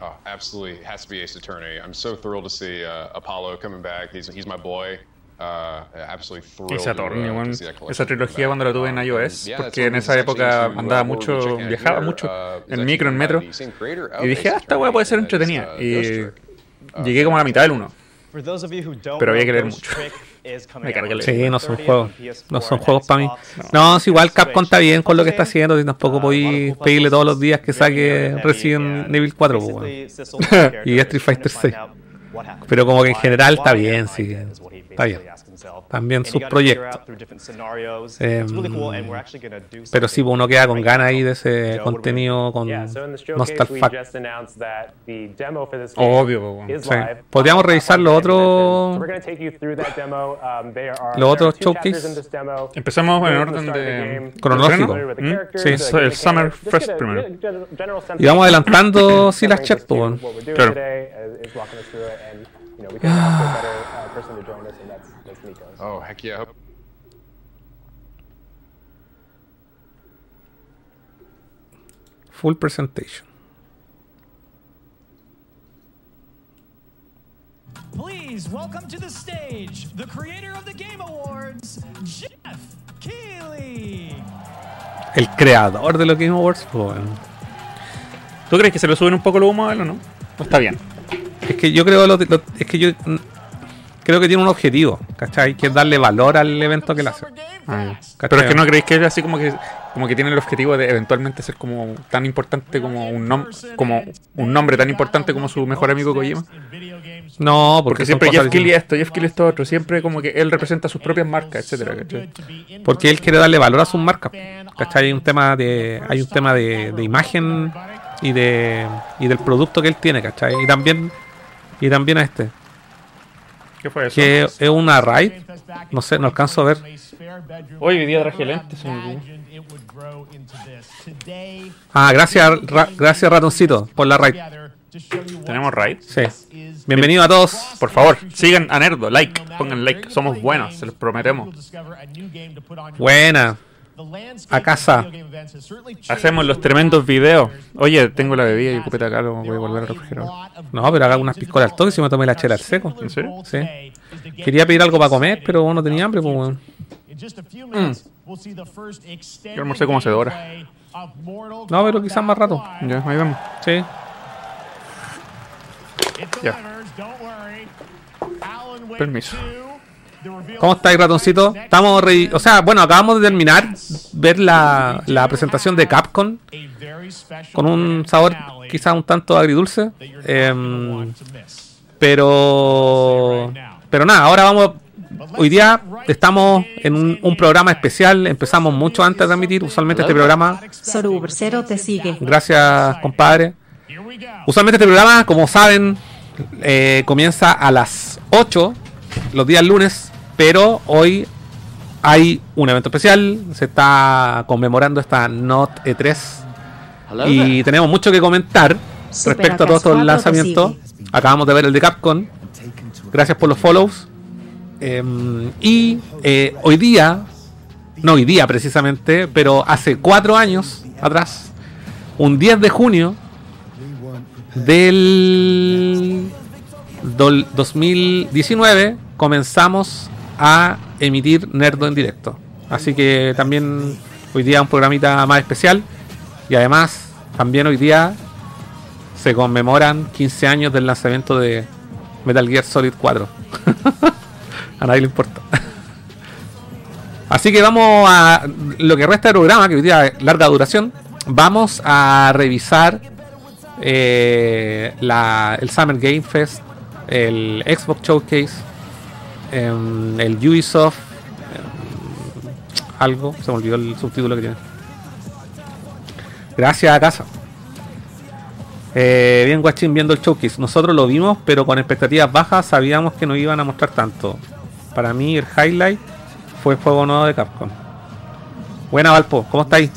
Oh, absolutely, it has to be Ace Attorney. I'm so thrilled to see uh, Apollo coming back. He's, he's my boy. Uh, uh, that collection Esa trilogía cuando la tuve en Um, iOS, porque en esa época uh, andaba mucho, viajaba mucho uh, en micro, en metro, y dije, ah, esta weá puede ser entretenida. Y llegué como a la mitad del uno. For those of you who don't Pero know había que leer mucho. Me carga el- Sí, no son juegos. No son juegos para mí. No, si igual Capcom está bien con lo que está haciendo. Y tampoco podéis pedirle todos los días que saque Resident Evil 4. pues, weón. y Street Fighter 6. Pero como que en general está bien, sí. Está bien. También sus proyectos. Em, pero sí, uno queda con ganas ahí de ese contenido con Nostalfact. Obvio, Sí. Podríamos revisar los otros So we're gonna take you through that demo. There are, Los otros showcase. in this demo. Empezamos en orden de Cronológico. ¿Mm? Sí. el Summer Fest primero. Y vamos adelantando sí las chats, Claro. today Oh, heck yeah. Full presentation. Please welcome to the stage the creator of the Game Awards, Jeff Keighley. El creador de los Game Awards, weón. ¿Tú crees que se le suben un poco los humos a él o no? ¿O está bien? Es que yo creo lo, lo- es que yo creo que tiene un objetivo, ¿cachai? Que es darle valor al evento que le hace. Ah. Pero es que no creéis que es así como que como que tiene el objetivo de eventualmente ser como tan importante como un nom como un nombre tan importante como su mejor amigo Kojima. No, porque, siempre Jeff distintas. esto, Jeff Keighley esto otro, siempre como que él representa sus propias marcas, etcétera, ¿cachai? Porque él quiere darle valor a sus marcas. ¿Cachai? Hay un tema de, hay un tema de, de imagen y de y del producto que él tiene, ¿cachai? Y también y también a este. ¿Qué fue eso? Que es una raid. No sé, no alcanzo a ver. Hoy hoy día traje lentes. Ah, gracias, Ra- gracias ratoncito por la raid. Tenemos raid. Sí. Bienvenido a todos. Por favor, sigan a Nerdo, like, pongan like, somos buenos, se los prometemos. Buena. A casa. Hacemos los tremendos videos. Oye, tengo la bebida y cupeta acá, lo voy a volver al refrigerador. No, pero haga unas piscolas al toque si me tomé la chela al seco. ¿En serio? Sí. Quería pedir algo para comer, pero no tenía hambre, pues weón. Yo almorcé como hace dos horas. No, pero quizás más rato. Ya, ahí vamos. Sí. Ya. Permiso. ¿Cómo estáis, ratoncito? Estamos re- O sea, bueno, acabamos de terminar ver la, la presentación de Capcom con un sabor quizás un tanto agridulce. Em, pero pero nada, ahora vamos. Hoy día estamos en un, un programa especial. Empezamos mucho antes de transmitir. Usualmente este programa Sorubersero te sigue. Gracias, compadre. Usualmente este programa, como saben, eh, comienza a las 8 los días lunes, pero hoy hay un evento especial. Se está conmemorando esta Not E3 y tenemos mucho que comentar Super respecto a todos estos lanzamientos. 4 te Acabamos de ver el de Capcom. Gracias por los follows. Em, y eh, hoy día, no hoy día precisamente, pero hace cuatro años atrás, un 10 de junio del dol- 2019, comenzamos a emitir Nerdo en directo. Así que también hoy día un programita más especial. Y además, también hoy día se conmemoran 15 años del lanzamiento de Metal Gear Solid 4. a nadie le importa. Así que vamos a lo que resta del programa, que hoy día es larga duración. Vamos a revisar eh, la- el Summer Game Fest, el Xbox Showcase, el Ubisoft, em, algo, se me olvidó el subtítulo que tiene. Gracias a casa. Eh, bien, Guachín, viendo el showcase. Nosotros lo vimos, pero con expectativas bajas sabíamos que no iban a mostrar tanto. Para mí, el highlight fue el juego nuevo de Capcom. Buena, Valpo, ¿cómo estáis?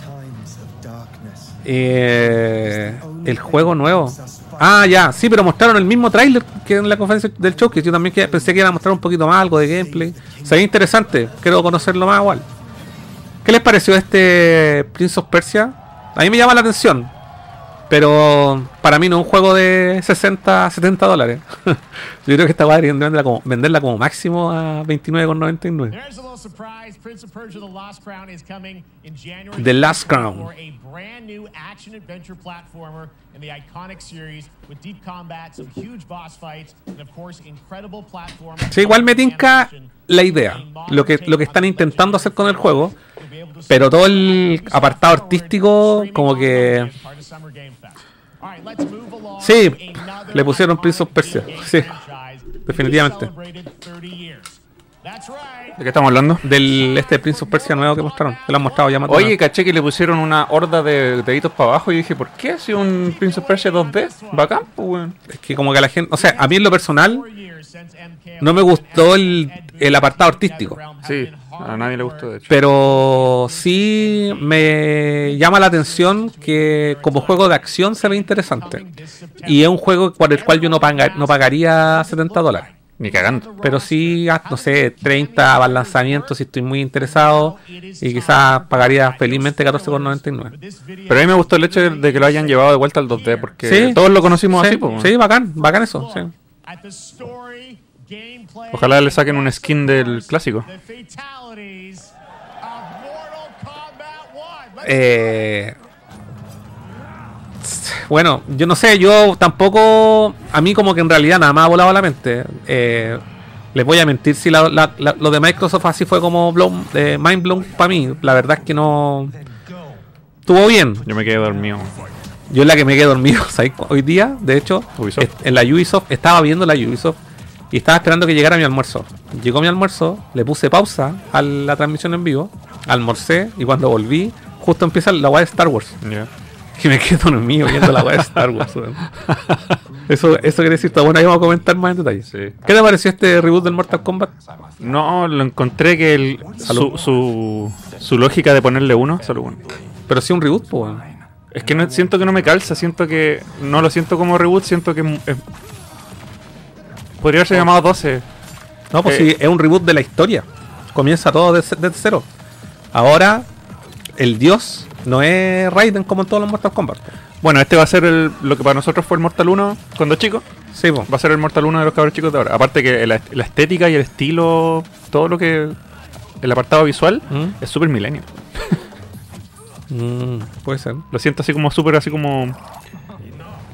Eh, el juego nuevo. Ah, ya, sí, pero mostraron el mismo tráiler que en la conferencia del showcase. Yo también que- pensé que iban a mostrar un poquito más, algo de gameplay. Se ve interesante, quiero conocerlo más igual. ¿Qué les pareció este Prince of Persia? A mí me llama la atención. Pero para mí no es un juego de 60, 70 dólares. Yo creo que esta va venderla como, venderla como máximo a 29,99. There's a little surprise. Prince of Persia: The Last Crown. Sí, igual me tinca la idea, lo que, lo que están intentando hacer con el juego, pero todo el apartado artístico como que... Sí, le pusieron Prince of Persia, sí, definitivamente. ¿De qué estamos hablando? Del este Prince of Persia nuevo que mostraron, que lo han mostrado ya Oye, caché que le pusieron una horda de deditos para abajo y dije, ¿por qué? Si un Prince of Persia 2D, bacán, pues, weón. Es que como que a la gente, o sea, a mí en lo personal no me gustó el, el apartado artístico. Sí, a nadie le gustó, de hecho. Pero sí me llama la atención que como juego de acción se ve interesante. Y es un juego por el cual yo no, paga- no pagaría 70 dólares. Ni cagando. Pero sí, ah, no sé, 30 para el lanzamiento si estoy muy interesado. Y quizás pagaría felizmente 14,99. Pero a mí me gustó el hecho de, de que lo hayan llevado de vuelta al 2D, porque Sí. todos lo conocimos Sí, así, pues. sí, bacán, bacán eso. sí. Ojalá le saquen un skin del clásico. Eh, bueno, yo no sé, yo tampoco. A mí, como que en realidad nada más ha volado la mente. Eh, les voy a mentir si la- la- la- lo de Microsoft así fue como blown, eh, mind blown para mí. La verdad es que no. Estuvo bien. Yo me quedé dormido. Yo en la que me quedé dormido ¿sabes? hoy día, de hecho, Ubisoft. en la Ubisoft, estaba viendo la Ubisoft y estaba esperando que llegara mi almuerzo. Llegó mi almuerzo, le puse pausa a la transmisión en vivo, almorcé y cuando volví, justo empieza la weá de Star Wars. Y me quedo dormido viendo la weá de Star Wars. eso, eso quiere decir todo. Bueno, ahí vamos a comentar más en detalle. ¿Qué te pareció este reboot del Mortal Kombat? No, lo encontré que el, su, su, su lógica de ponerle uno, solo uno. Pero sí un reboot, pues. Es que no, siento que no me calza, siento que no lo siento como reboot, siento que es- podría haberse llamado 12. No, pues Eh, sí, es un reboot de la historia. Comienza todo desde, desde cero. Ahora, el dios no es Raiden como en todos los Mortal Kombat. Bueno, este va a ser el- lo que para nosotros fue el Mortal 1 cuando chico. Sí, Va a ser el Mortal 1 de los cabros chicos de ahora. Aparte que la, la estética y el estilo, todo lo que. El apartado visual ¿Mm? es súper milenio. Mm, puede ser. Lo siento así como súper así como.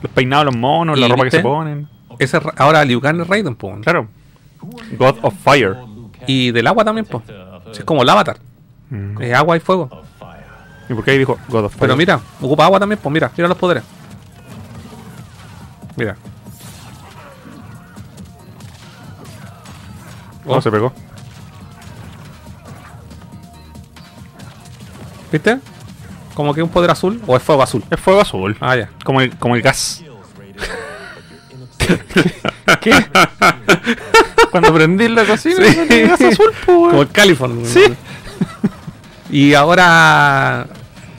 Los peinados, los monos, la ¿Y ropa que se ponen. Ese, Ra- ahora Liu Kang es Raiden, pues. Claro. God of Fire. Y del agua también, pues. Es como el avatar. Mm. Es agua y fuego. ¿Y por qué ahí dijo God of Fire? Pero mira, ocupa agua también, pues mira, mira los poderes. Mira. ¿Cómo se pegó? ¿Viste? Como que un poder azul o es fuego azul. Es fuego azul. Ah, ya. Como el, como el gas. ¿Qué? Cuando prendí la cocina, Sí. gas azul, pues. Como el California. Sí. Y ahora.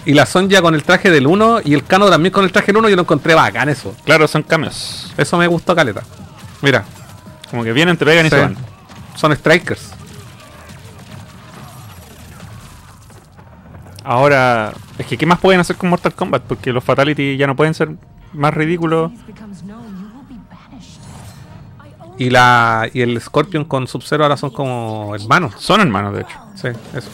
Y la Sonja con el traje del 1 y el Kano también con el traje del 1, yo lo encontré bacán eso. Claro, son cambios. Eso me gustó caleta. Mira. Como que vienen, te pegan y Sí. se van. Son strikers. Ahora, es que ¿qué más pueden hacer con Mortal Kombat? Porque los Fatality ya no pueden ser más ridículos. Y la y el Scorpion con Sub-Zero ahora son como hermanos. Son hermanos, de hecho. Sí, eso.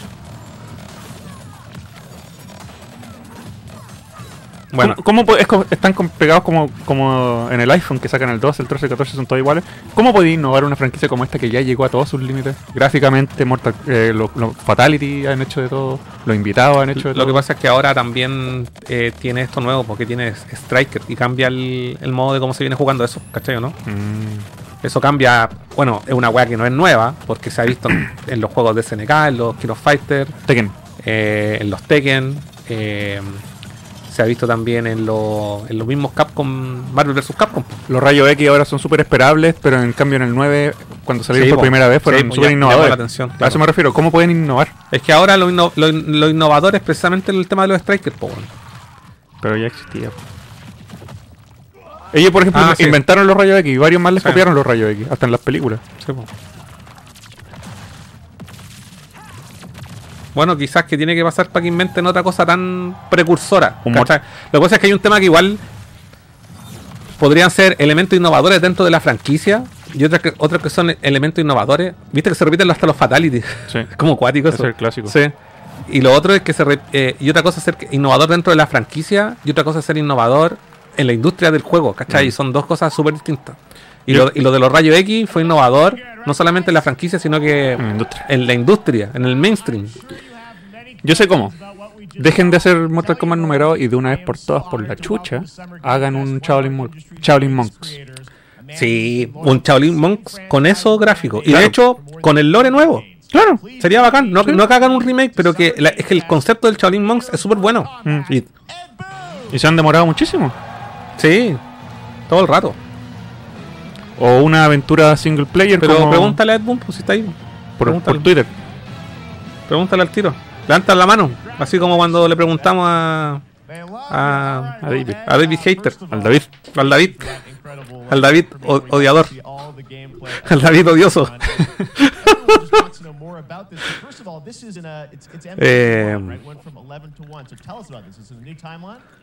Bueno. ¿Cómo, cómo es están pegados como, como en el iPhone que sacan el 12, el 13, el 14 son todos iguales? ¿Cómo podéis innovar una franquicia como esta que ya llegó a todos sus límites? Gráficamente, Mortal, eh, los los Fatality han hecho de todo, los invitados han hecho de Lo todo. que pasa es que ahora también eh, tiene esto nuevo porque tiene Striker y cambia el, el modo de cómo se viene jugando eso, ¿cachai o no? Mm. Eso cambia, bueno, es una weá que no es nueva porque se ha visto en, en los juegos de SNK, en los King of Fighter, Tekken. eh, en los Tekken, eh, se ha visto también en, lo- en los mismos Capcom, Marvel vs. Capcom. Los rayos X ahora son súper esperables, pero en cambio en el 9, cuando salieron Sí, por po. primera vez, fueron súper innovadores. la atención, A eso me refiero. ¿Cómo pueden innovar? Es que ahora lo, inno- lo, in- lo innovador es precisamente el tema de los Strikers, po, weón. Pero ya existía. Ellos, por ejemplo, Ah, sí. inventaron los rayos X y varios más les Sí. copiaron los rayos X, hasta en las películas. Sí. Bueno, quizás que tiene que pasar para que inventen otra cosa tan precursora. Lo que pasa es que hay un tema que igual podrían ser elementos innovadores dentro de la franquicia y otros que, otros que son elementos innovadores. Viste que se repiten hasta los fatalities. Sí. Es como cuático eso. es el clásico. Sí. Y lo otro es que se re- eh, y otra cosa es ser innovador dentro de la franquicia y otra cosa es ser innovador en la industria del juego, ¿cachai? Mm. Y son dos cosas súper distintas. Y lo, y lo de los rayos X fue innovador, no solamente en la franquicia, sino que En la industria. en la industria, en el mainstream. Yo sé cómo. Dejen de hacer Mortal Kombat numerado y de una vez por todas, por la chucha, hagan un Shaolin, Mon- Shaolin Monks. Sí, un Shaolin Monks con eso gráfico. Y Claro. de hecho, con el lore nuevo. Claro, sería bacán. No, no que hagan un remake, pero que la- es que el concepto del Shaolin Monks es súper bueno. Mm. Y- Y se han demorado muchísimo. Sí, todo el rato. O una aventura single player Pero como pregúntale a Ed Boon, pues si está ahí. por, pregúntale. por Twitter. Pregúntale al tiro. Levanta la mano. Así como cuando le preguntamos a. A, A David. a David Hater. Al David. Al David. Al David odiador. Al David odioso. Eh,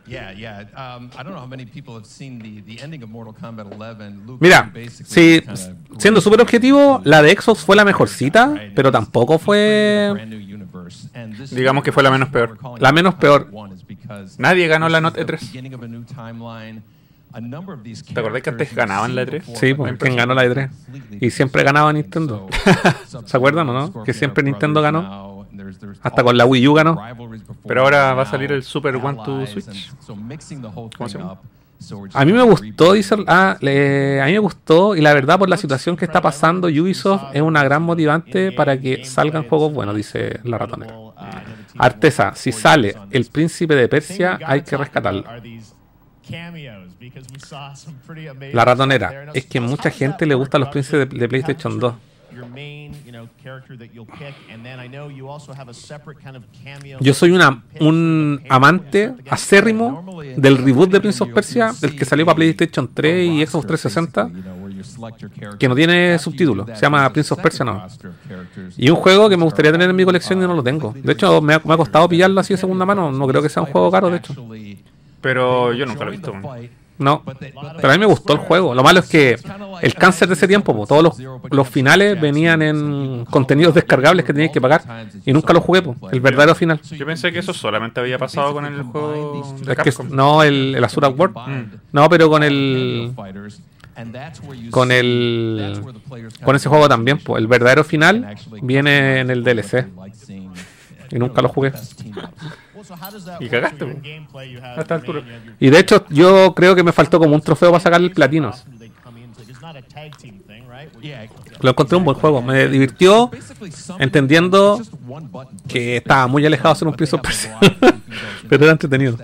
Yeah, yeah. Um, I don't know how many people have seen the, the ending of Mortal Kombat 11. Luke Mira, si, siendo súper objetivo, la de Xbox fue la mejorcita, pero tampoco fue Digamos que fue la menos peor. la menos peor. Nadie ganó la Note E3. ¿Te acordás que antes ganaban la E3? Sí, pues, ¿quién ganó la E3? Y siempre ganaba Nintendo. ¿Se acuerdan o no? Que siempre Nintendo ganó. Hasta con la Wii U ganó. Pero ahora va a salir el Super One to Switch. ¿Cómo se llama? A mí me gustó, dice, ah, le- a mí me gustó y la verdad por la situación que está pasando Ubisoft es una gran motivante para que salgan juegos buenos, dice la ratonera. Artesa, si sale el príncipe de Persia hay que rescatarlo. La ratonera, es que mucha gente le gustan los príncipes de, de PlayStation 2. Yo soy una, un amante acérrimo del reboot de Prince of Persia, el que salió para PlayStation 3 y Xbox 360, que no tiene subtítulos, se llama Prince of Persia no. Y un juego que me gustaría tener en mi colección y no lo tengo. De hecho, me ha, me ha costado pillarlo así de segunda mano, no creo que sea un juego caro, de hecho. Pero yo nunca lo he visto. No, pero a mí me gustó el juego. Lo malo es que el cáncer de ese tiempo, po, todos los, los finales venían en contenidos descargables que tenías que pagar y nunca los jugué, po, el verdadero final. Yo pensé que eso solamente había pasado con el juego de Es que, Capcom. no, el, el Azura World. No, pero con el. Con el. Con ese juego también, pues. El verdadero final viene en el DLC. Y nunca lo jugué. Y cagaste. A esta altura. Y de hecho, yo creo que me faltó como un trofeo para sacar el platino. Lo encontré un buen juego. Me divirtió entendiendo que estaba muy alejado de ser un Persia. Pero era entretenido.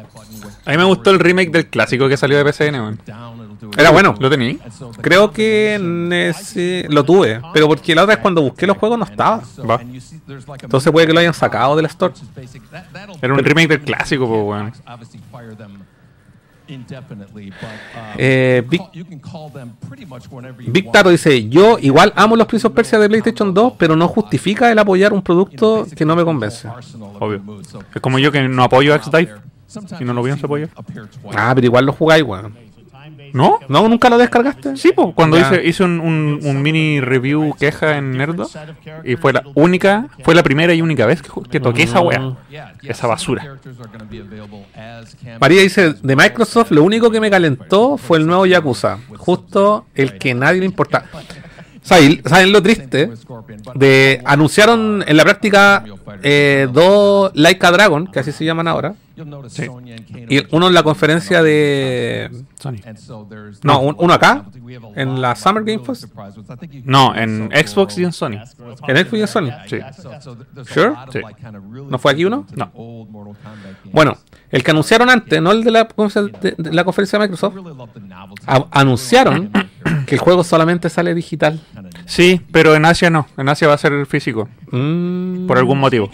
A mí me gustó el remake del clásico que salió de PCN, weón. Era bueno. ¿Lo tení? Creo que en ese- lo tuve, pero porque la otra vez cuando busqué los juegos no estaba. Va. Entonces puede que lo hayan sacado de la store. Era un remake del clásico, pues, weón. Eh, Tato dice, yo igual amo los Prince of Persia de PlayStation 2, pero no justifica el apoyar un producto que no me convence. Obvio. Es como yo que no apoyo a X-Dive. Y no lo pienso apoyar. Ah, pero igual lo jugáis, weón. ¿No? ¿No? ¿Nunca lo descargaste? Sí, pues, cuando hice, hice un, un- un mini review queja en Nerdo, y fue la única, fue la primera y única vez que toqué esa wea. Esa basura. María dice, de Microsoft lo único que me calentó fue el nuevo Yakuza. Justo el que nadie le importa. ¿Saben, ¿saben lo triste? De anunciaron en la práctica eh, dos Laika Dragon, que así se llaman ahora. Sí. Y uno en la conferencia de Sony. No, un- uno acá, en la Summer Game Fest. No, en Xbox y en Sony. ¿En Xbox y en Sony? Sí. ¿Sure? Sí. ¿No fue aquí uno? No. Bueno, el que anunciaron antes, no el de la, de- de la conferencia de Microsoft, a- anunciaron que el juego solamente sale digital. Sí, pero en Asia no. En Asia va a ser físico. Mm. Por algún motivo.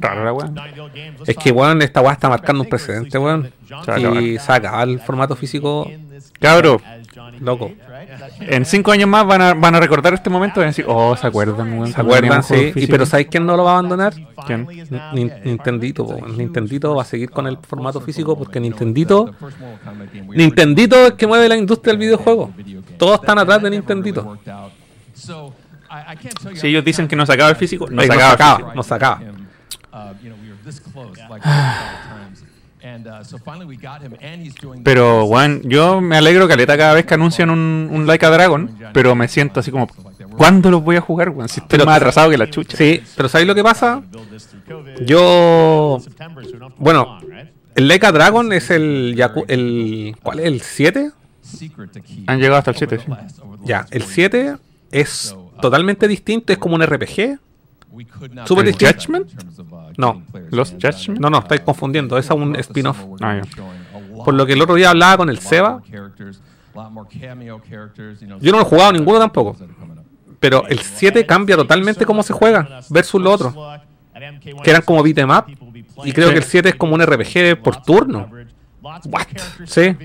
Raro la wea. Es que, weón, esta weá está marcando un precedente, weón. Y se va a acabar el formato físico. Cabro, Loco. En cinco años más van a, van a recordar este momento y van a decir, oh, ¿se acuerdan? ¿Se acuerdan? Sí. Y, físicos?" pero ¿sabéis quién no lo va a abandonar? ¿Quién? Nin- Nintendito. po. Nintendito va a seguir con el formato físico porque Nintendito... Nintendito es que mueve la industria del videojuego. Todos están atrás de Nintendito. Si ellos dicen que no sacaba el físico, no Eh, no sacaba, el sacaba, físico. no sacaba. Pero, Juan, yo me alegro caleta cada vez que anuncian un, un Like a Dragon, pero me siento así como, ¿cuándo los voy a jugar, Juan? Si estoy Pero- más atrasado que la chucha. Sí, pero ¿sabéis lo que pasa? Yo... Bueno, el Leica Dragon es el... Yaku- el ¿Cuál es? ¿El 7? Han llegado hasta el 7, sí. Ya, el 7 es totalmente distinto, es como un RPG. Super ¿El distinto. Judgment? No. ¿Los Judgment? No, no, estáis confundiendo. Es un spin-off. Ah. Por lo que el otro día hablaba con el Seba. Yo no lo he jugado ninguno tampoco. Pero el 7 cambia totalmente cómo se juega versus lo otro. Que eran como beat'em up. Y creo que el 7 es como un RPG por turno. What? Sí.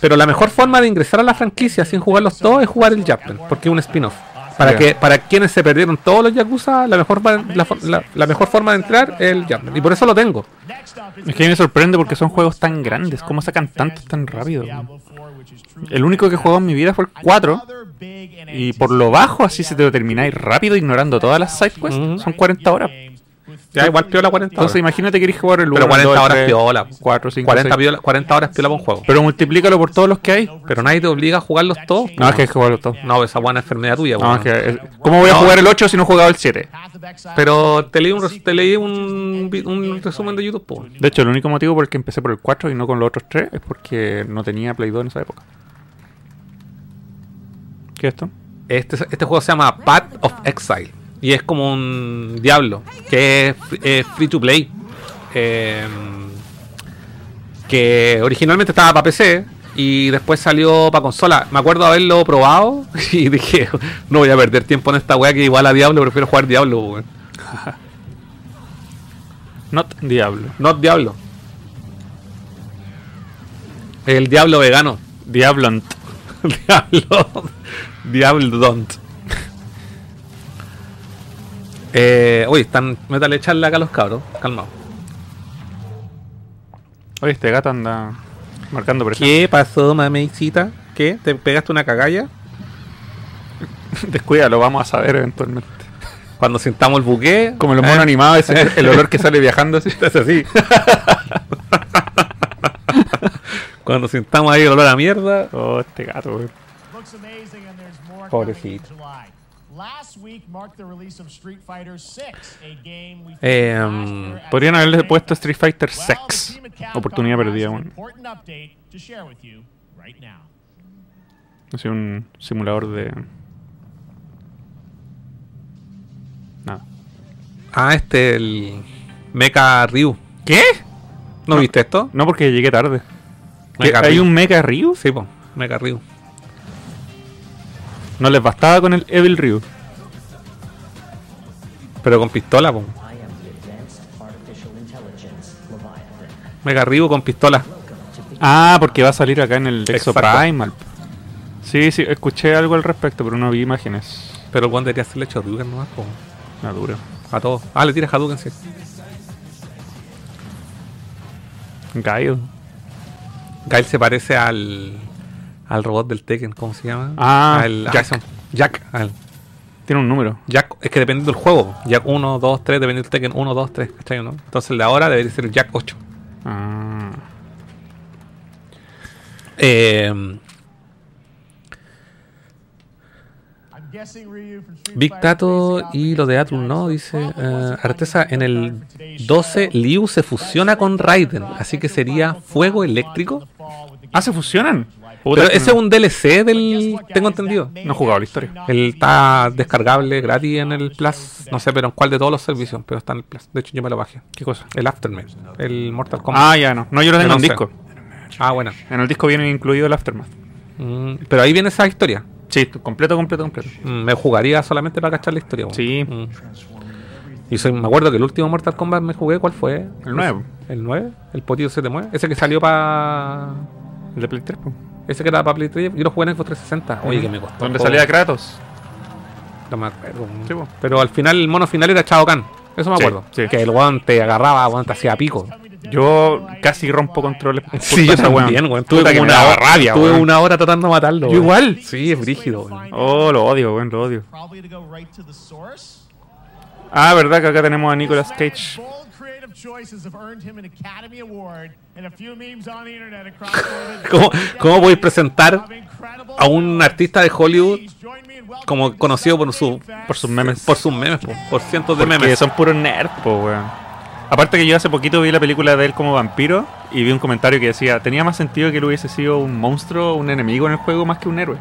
Pero la mejor forma de ingresar a la franquicia sin jugarlos todos es jugar el Judgment, porque es un spin-off. Para, que, para quienes se perdieron todos los Yakuza, la mejor, la, for- la- la mejor forma de entrar es el Judgment. Y por eso lo tengo. Es que a mí me sorprende porque son juegos tan grandes. ¿Cómo sacan tantos tan rápido? El único que he jugado en mi vida fue el 4. Y por lo bajo, así se te lo termináis rápido, ignorando todas las sidequests. Son 40 horas. Ya, igual piola 40 horas. Entonces, imagínate que querés jugar el 1, Pero 40 horas piola. 4, 5, 40, piola- 40 horas piola un juego. Pero multiplícalo por todos los que hay. Pero nadie te obliga a jugarlos todos. No, es que hay que jugarlos todos. No, esa buena enfermedad tuya. No, es que, ¿Cómo voy a No. jugar el 8 si no he jugado el 7? Pero te leí un, te leí un, resumen de YouTube. po. De hecho, el único motivo por el que empecé por el 4 y no con los otros 3 es porque no tenía Play 2 en esa época. ¿Qué es esto? Este, este juego se llama Path of Exile. Y es como un Diablo. Que es fr- es free to play. Eh, que originalmente estaba para PC. Y después salió para consola. Me acuerdo haberlo probado. Y dije, no voy a perder tiempo en esta weá que igual a Diablo. Prefiero jugar Diablo. weón". Not Diablo. Not Diablo. El Diablo vegano. Diablo. Diablo. Diablo don't. Eh, uy, están métale echarle acá a los cabros. Calmado. Oye, este gato anda marcando presión. ¿Qué pasó, mamecita? ¿Qué? ¿Te pegaste una cagalla? Descuida, lo vamos a saber eventualmente. Cuando sintamos el buque. Como los monos ¿eh? animados, ese, el olor que sale viajando así. Es así. Cuando sintamos ahí el olor a mierda. Oh, este gato, more Pobrecito. Eh, um, Podrían haberle puesto Street Fighter 6. Oportunidad perdida. Ha sido un simulador de. Nada. Ah, este, el Mecha Ryu. ¿Qué? ¿No, viste esto? No, porque llegué tarde. ¿Qué, Mecha ¿Hay Ryu. un Mecha Ryu? Sí, po, Mecha Ryu. No les bastaba con el Evil Ryu. Pero con pistola, po. Mecha Ryu con pistola. Ah, porque va a salir acá en el Exo. Primal. Sí, sí, escuché algo al respecto, pero no vi imágenes. Pero el one debería hacerle Hadouken nomás, po. Una dura. A todos. Ah, le tira Hadouken, sí. Gaio. Gail se parece al. al robot del Tekken, ¿cómo se llama? Ah, Al- Jack. Jack. al- Tiene un número. Jack, es que depende del juego. Jack 1, 2, 3, depende del Tekken 1, 2, 3, ¿cachai? ¿no? Entonces el de ahora debería ser el Jack 8. Ah. Eh, Big Tato y lo de Atlus no, dice eh, Artesa en el 12 Liu se fusiona con Raiden, así que sería fuego eléctrico. Ah, se fusionan. Pero ese es un DLC del. Tengo entendido. No he jugado la historia. Él está descargable gratis en el Plus. No sé, pero en cuál de todos los servicios, pero está en el Plus. De hecho, yo me lo bajé. ¿Qué cosa? El Aftermath. El Mortal Kombat. Ah, ya no. No, yo lo tengo El en 11. disco. Ah, bueno. En el disco viene incluido el Aftermath. Mm, pero ahí viene esa historia. Sí, completo, completo, completo. Mm, me jugaría solamente para cachar la historia. bueno. Sí. Mm. Y soy, me acuerdo que el último Mortal Kombat me jugué, ¿cuál fue? El 9. ¿El 9? ¿El potito se te mueve? Ese que salió para. El de Play 3, po. Ese que era para Play 3, yo lo jugué en Xbox 360. Oye, que me costó. Donde un salía. Kratos. No me acuerdo. Sí. Pero al final, el mono final era Chao Kahn. Eso me acuerdo. sí. Que el weón te agarraba, weón, te hacía pico. Yo casi rompo controles. Sí, yo también, weón. Tuve como una hora, rabia, tuve weón. una hora tratando de matarlo. Yo weón. igual. Sí, es brígido, weón. Oh, lo odio, weón, lo odio. Ah, verdad que acá tenemos a Nicolas Cage. Bold creative choices have earned him an Academy Award and a few memes on the internet across the ¿Cómo, ¿Cómo podéis presentar a un artista de Hollywood como conocido por su Por sus memes. por sus memes, po, por cientos de Porque memes? son puros nerds, po, weón. Aparte que yo hace poquito vi la película de él como vampiro y vi un comentario que decía, tenía más sentido que él hubiese sido un monstruo, un enemigo en el juego más que un héroe.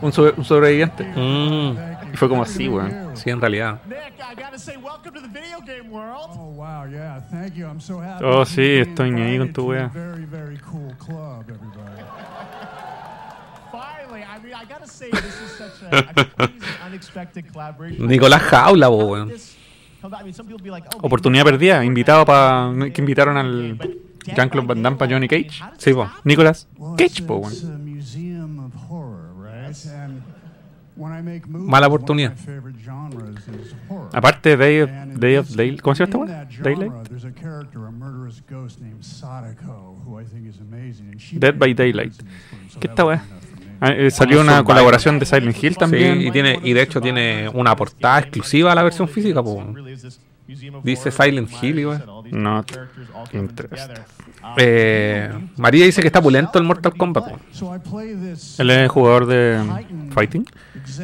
Un, sobre- un sobreviviente. Mm, Y fue como así, weón. sí, en realidad. Nick, I gotta say, welcome to the video game world. Oh wow, yeah, thank you. I'm so happy. Oh, to sí, estoy ahí con tu wea. Very, very cool club, everybody. Finally, I mean, I gotta say, this is such a, a completely unexpected collaboration. Nicolás Jaula, weón. Oh, Oportunidad perdida, invitado para que invitaron al Jean-Claude Van Damme para Johnny Cage. Sí, po. Nicolas Well, Cage, po, weón. it's a museum of horror, right? And when I make movies, Mala oportunidad. Aparte, Day of, in Day of this- Daylight. ¿Cómo se llama esta? Daylight. Dead by Daylight. ¿Qué esta weá? Ah, eh, salió una colaboración de Silent Hill también. Sí, y tiene y de hecho tiene una portada exclusiva a la versión física, po. Dice Silent Hill, y weón. Not interested. Eh, María dice que está pulento el Mortal Kombat. Él es jugador de Fighting.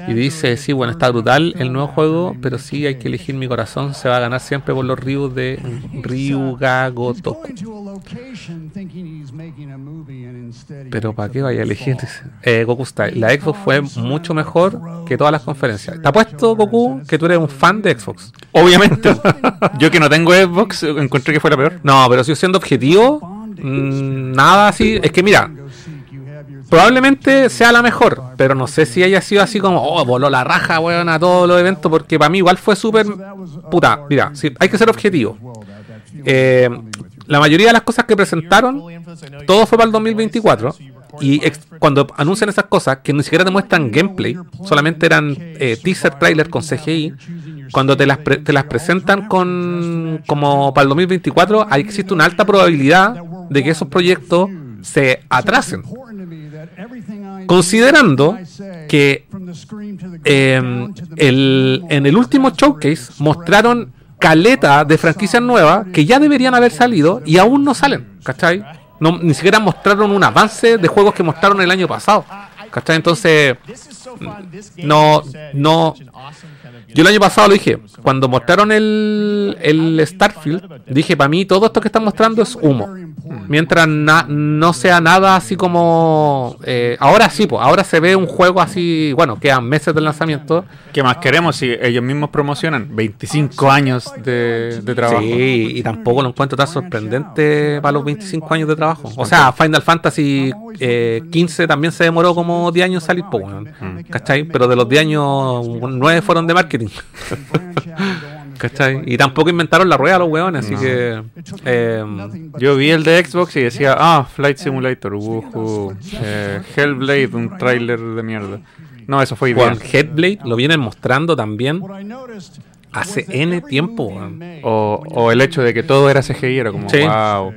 Y dice, sí, bueno, está brutal el nuevo juego, pero sí hay que elegir mi corazón. Se va a ganar siempre por los Ryu de Ryuga Gotoku. Pero ¿para qué vaya a elegir? Eh, Goku Style. La Xbox fue mucho mejor que todas las conferencias. Te apuesto, Goku, que tú eres un fan de Xbox. Obviamente. Yo que no tengo Xbox, que fue peor. No, pero si siendo objetivo, mm, nada así. Es que mira, probablemente sea la mejor, pero no sé si haya sido así como, oh, voló la raja, weón, a todos los eventos, porque para mí igual fue súper. Puta, mira, sí, hay que ser objetivo. Eh, la mayoría de las cosas que presentaron, todo fue para el 2024. Y cuando anuncian esas cosas, que ni siquiera te muestran gameplay, solamente eran eh, teaser trailer con CGI, cuando te las, pre- te las presentan con como para el 2024, ahí existe una alta probabilidad de que esos proyectos se atrasen. Considerando que el, en el último showcase mostraron caleta de franquicias nuevas que ya deberían haber salido y aún no salen, ¿cachai? No, ni siquiera mostraron un avance de juegos que mostraron el año pasado, ¿cachai? Entonces, no, no. Yo el año pasado lo dije, cuando mostraron el, el Starfield, dije, para mí todo esto que están mostrando es humo. Mientras na- no sea nada así como... eh, ahora sí, pues, ahora se ve un juego así, bueno, quedan meses del lanzamiento. ¿Qué más queremos si ellos mismos promocionan 25 años de, de trabajo? Sí, y tampoco lo encuentro tan sorprendente para los 25 años de trabajo. O sea, Final Fantasy eh, 15 también se demoró como 10 años en salir, pues. ¿cachai? Pero de los 10 años, 9 fueron de marketing. ¿cachai? Y tampoco inventaron la rueda los weones, así No. que... eh, Yo vi el de Xbox y decía, ah, Flight Simulator, wujú, eh, Hellblade, un tráiler de mierda. No, eso fue ideal. Headblade lo vienen mostrando también hace N tiempo, weón. O, o el hecho de que todo era CGI, era como, Sí. wow.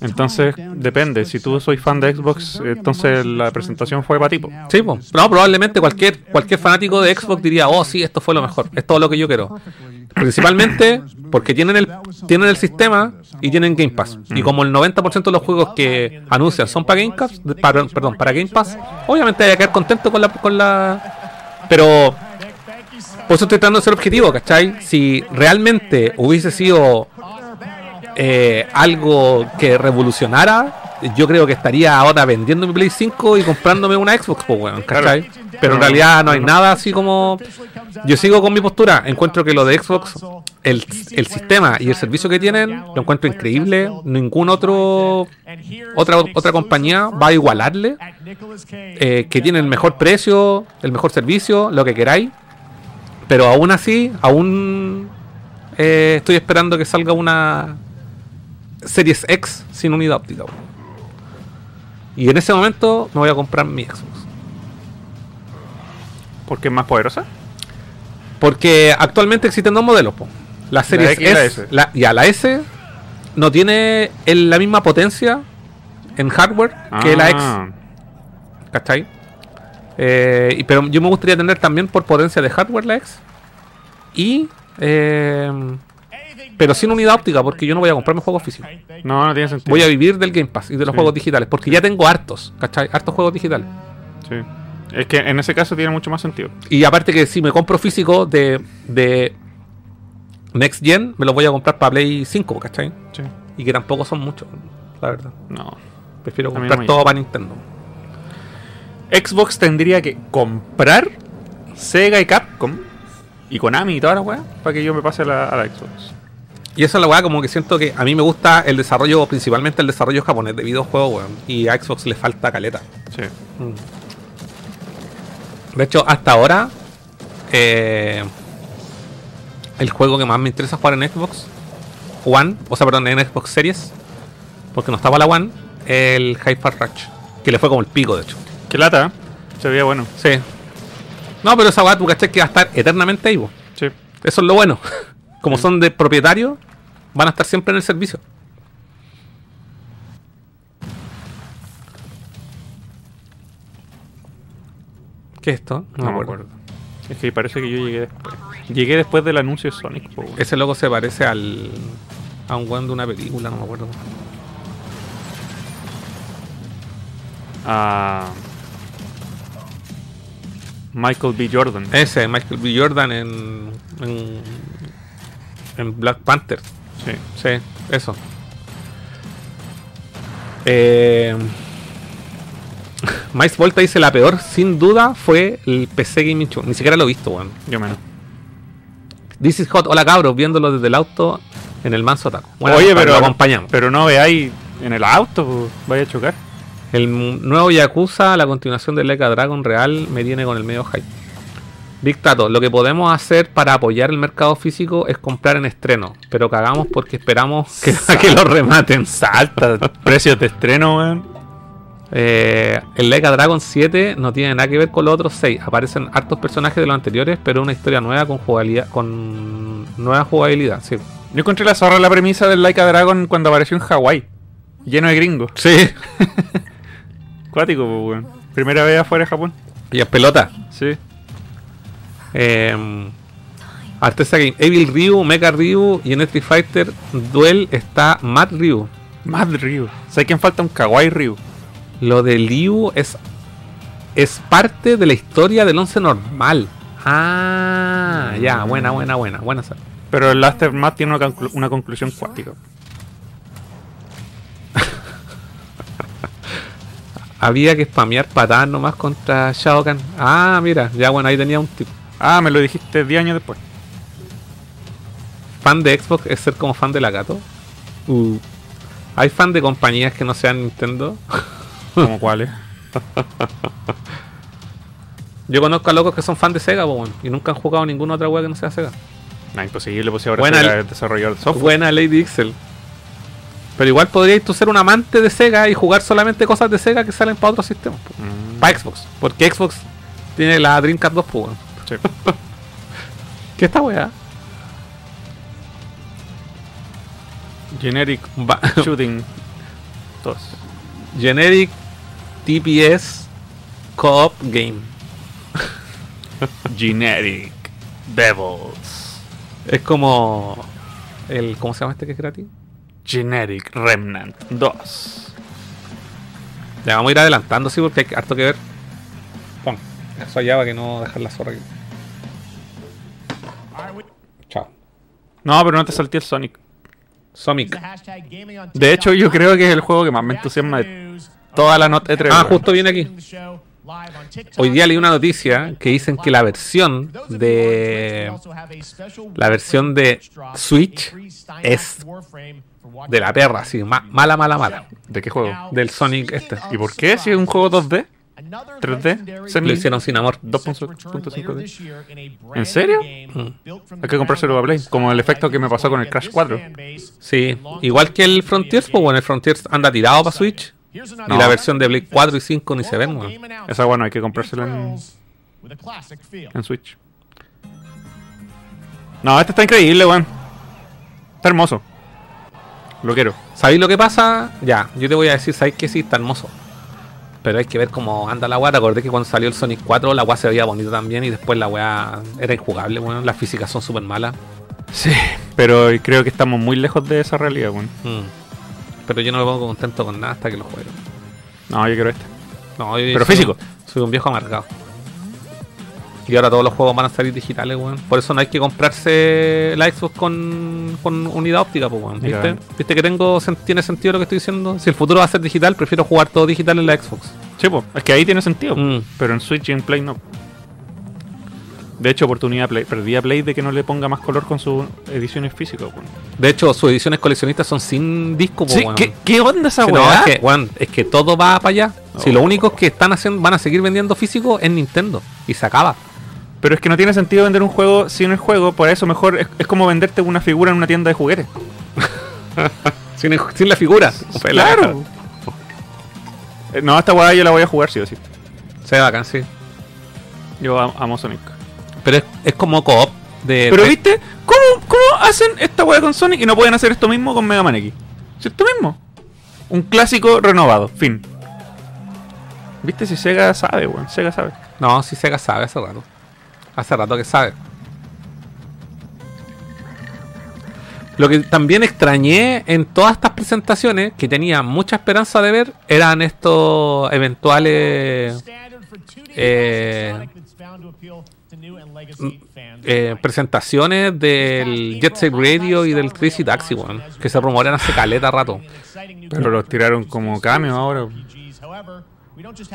Entonces, depende. Si tú soy fan de Xbox, entonces la presentación fue para tipo. Sí, po. no, probablemente cualquier, cualquier fanático de Xbox diría, oh, sí, esto fue lo mejor, es todo lo que yo quiero. Principalmente porque tienen el, tienen el sistema y tienen Game Pass. Y como el 90% de los juegos que anuncian son para Game Pass, para, perdón, para Game Pass, obviamente hay que quedar contento con la, con la. Pero por eso estoy tratando de ser objetivo, ¿cachai? Si realmente hubiese sido eh, algo que revolucionara, yo creo que estaría ahora vendiendo mi Play 5 y comprándome una Xbox, pues. Pero en realidad no hay nada así como. Yo sigo con mi postura. Encuentro que lo de Xbox, el, el sistema y el servicio que tienen, lo encuentro increíble. Ningún otro. Otra, otra compañía va a igualarle. eh, que tiene el mejor precio, el mejor servicio, lo que queráis. Pero aún así, aún eh, estoy esperando que salga una Series X sin unidad óptica. Y en ese momento me voy a comprar mi Xbox. ¿Porque es más poderosa? Porque actualmente existen dos modelos. po. La serie X y la S. S. la- ya, la S no tiene el- la misma potencia en hardware que la X. Ah. ¿Cachai? Eh, y- pero yo me gustaría tener también por potencia de hardware la X. Y. eh, pero sin unidad óptica, porque yo no voy a comprarme juegos físicos. No, no tiene sentido. Voy a vivir del Game Pass y de los Sí. juegos digitales, porque ya tengo hartos, ¿cachai? Hartos juegos digitales. Sí. Es que en ese caso tiene mucho más sentido. Y aparte que si me compro físico de, de Next Gen, me los voy a comprar para Play 5, ¿cachai? Sí. Y que tampoco son muchos, la verdad. No. Prefiero comprar todo para Nintendo. Xbox tendría que comprar Sega y Capcom y Konami y toda la weá para que yo me pase a la, a la Xbox. Y eso es la weá, como que siento que a mí me gusta el desarrollo, principalmente el desarrollo japonés de videojuegos, weón. Y a Xbox le falta caleta. Sí. Mm. De hecho, hasta ahora, eh, el juego que más me interesa jugar en Xbox One, o sea, perdón, en Xbox Series, porque no estaba la One, el Hyper Rush, que le fue como el pico, de hecho. Qué lata, ¿eh? Se veía bueno. Sí. No, pero esa weá, tú caché que va a estar eternamente ahí, po. Sí. Eso es lo bueno. Como son de propietario, van a estar siempre en el servicio. ¿Qué es esto? No, me acuerdo. Es que parece que yo llegué después. Llegué después del anuncio de Sonic. Ese logo se parece al. a un weón de una película, no me acuerdo. A Michael B. Jordan. Ese, Michael B. Jordan en. en, en Black Panther. Sí. Sí, eso. Eh, Miles Volta dice la peor, sin duda, fue el PC Gaming Show. Ni siquiera lo he visto, weón. Yo menos. This is hot, hola cabros, viéndolo desde el auto en el manso ataco. Bueno, Oye, pero, lo acompañamos. pero no veáis en el auto, vaya a chocar. El nuevo Yakuza, la continuación del Eka Dragon Real, me tiene con el medio hype. Dictato, lo que podemos hacer para apoyar el mercado físico es comprar en estreno, pero cagamos porque esperamos que, a que lo rematen. Salta, precios de estreno, weón. Eh, el Eka Dragon 7 no tiene nada que ver con los otros 6. Aparecen hartos personajes de los anteriores, pero una historia nueva con jugabilidad, con nueva jugabilidad. Sí. Yo encontré la zorra la premisa del Laika Dragon cuando apareció en Hawái. Lleno de gringos. Sí. Cuático, po, weón. Primera vez afuera de Japón. Y es pelota. Sí. Eh, Artesa Game, Evil Ryu, Mecha Ryu y en Street Fighter Duel está Mad Ryu. Mad Ryu. ¿Sabes quién falta? Un Kawaii Ryu. Lo de Ryu es, es parte de la historia del 11 normal. Ah, ya, buena, buena, buena. Buena. Pero el Aftermath tiene una, conclu- una conclusión cuática. Había que spamear patadas nomás contra Shao Kahn. Ah, mira, ya bueno, ahí tenía un tip. Ah, me lo dijiste 10 años después. Fan de Xbox es ser como fan de la gato. Uh. ¿Hay fan de compañías que no sean Nintendo? ¿Como cuáles? Yo conozco a locos que son fan de Sega, po, y nunca han jugado ninguna otra wea que no sea Sega. No, imposible, pues si ahora Buena Sega el- es desarrollador de software. Buena Lady Ixel. Pero igual podrías tú ser un amante de Sega y jugar solamente cosas de Sega que salen para otros sistemas. Mm. Para Xbox. Porque Xbox tiene la Dreamcast 2, po, weón. Sí. ¿Qué esta weá? Generic Va- Shooting 2. Generic TPS Co-op Game. Generic Devils. Es como. El, ¿Cómo se llama este que es gratis? Generic Remnant 2. Ya vamos a ir adelantando, sí, porque hay harto que ver. Pon, eso allá para que no dejar la zorra aquí. Chao. No, pero no te salté el Sonic. Sonic. De hecho, yo creo que es el juego que más me entusiasma de toda la nota E3. Ah, justo viene aquí. Hoy día leí una noticia que dicen que la versión de la versión de Switch es de la perra, así, ma- mala, mala, mala. ¿De qué juego? Del Sonic este. ¿Y por qué? Si es un juego 2D, 3D, semi- Lo hicieron sin amor. 2.5D. ¿En serio? Hay que comprárselo a Play. Como el efecto que me pasó con el Crash 4. Sí, igual que el Frontiers, pues bueno, el Frontiers anda tirado para Switch Y la versión de Play 4 y 5 ni se ven, weón. Esa bueno, hay que comprársela en, feel. en Switch. No, este está increíble, weón. Está hermoso. Lo quiero. ¿Sabéis lo que pasa? Ya, yo te voy a decir, ¿sabéis que sí? Está hermoso. Pero hay que ver cómo anda la weá. Te acordé que cuando salió el Sonic 4 la weá se veía bonita también y después la weá era injugable, weón. Las físicas son súper malas. Sí, pero creo que estamos muy lejos de esa realidad, weón. Mm. Pero yo no me pongo contento con nada hasta que lo juegue. No, yo quiero este. No, yo Pero soy- físico. Soy un viejo amargado. Y ahora todos los juegos van a salir digitales, weón. Por eso no hay que comprarse la Xbox con, con unidad óptica, pues, weón. ¿Viste? ¿Viste que tengo tiene sentido lo que estoy diciendo? Si el futuro va a ser digital, prefiero jugar todo digital en la Xbox. Sí, po, es que ahí tiene sentido. Mm. Pero en Switch y en Play no. De hecho, oportunidad Play, perdí a Play de que no le ponga más color con sus ediciones físicas, weón. De hecho, sus ediciones coleccionistas son sin disco, pues, Sí, weón. ¿qué- qué onda esa Sí, no, es que, weón, es que todo va para allá. Si lo único que están haciendo, van a seguir vendiendo físico es Nintendo. Y se acaba. Pero es que no tiene sentido vender un juego sin el juego, por eso mejor es, es como venderte una figura en una tienda de juguetes. sin, el- sin la figura. Claro. Eh, No, esta weá yo la voy a jugar sí o sí. Se ve bacán, sí. Yo am- amo Sonic. Pero es, es como co-op de. Pero viste, ¿cómo, ¿cómo hacen esta weá con Sonic y no pueden hacer esto mismo con Mega Man X? Es esto mismo. Un clásico renovado, fin. ¿Viste si Sega sabe, weón? Sega sabe. No, si Sega sabe hace rato. Hace rato que sabe. Lo que también extrañé en todas estas presentaciones, que tenía mucha esperanza de ver, eran estos eventuales eh, mm, eh, presentaciones del Jet Set Radio y del Crazy Taxi, que se rumorean hace caleta rato. Pero los tiraron como cameo ahora.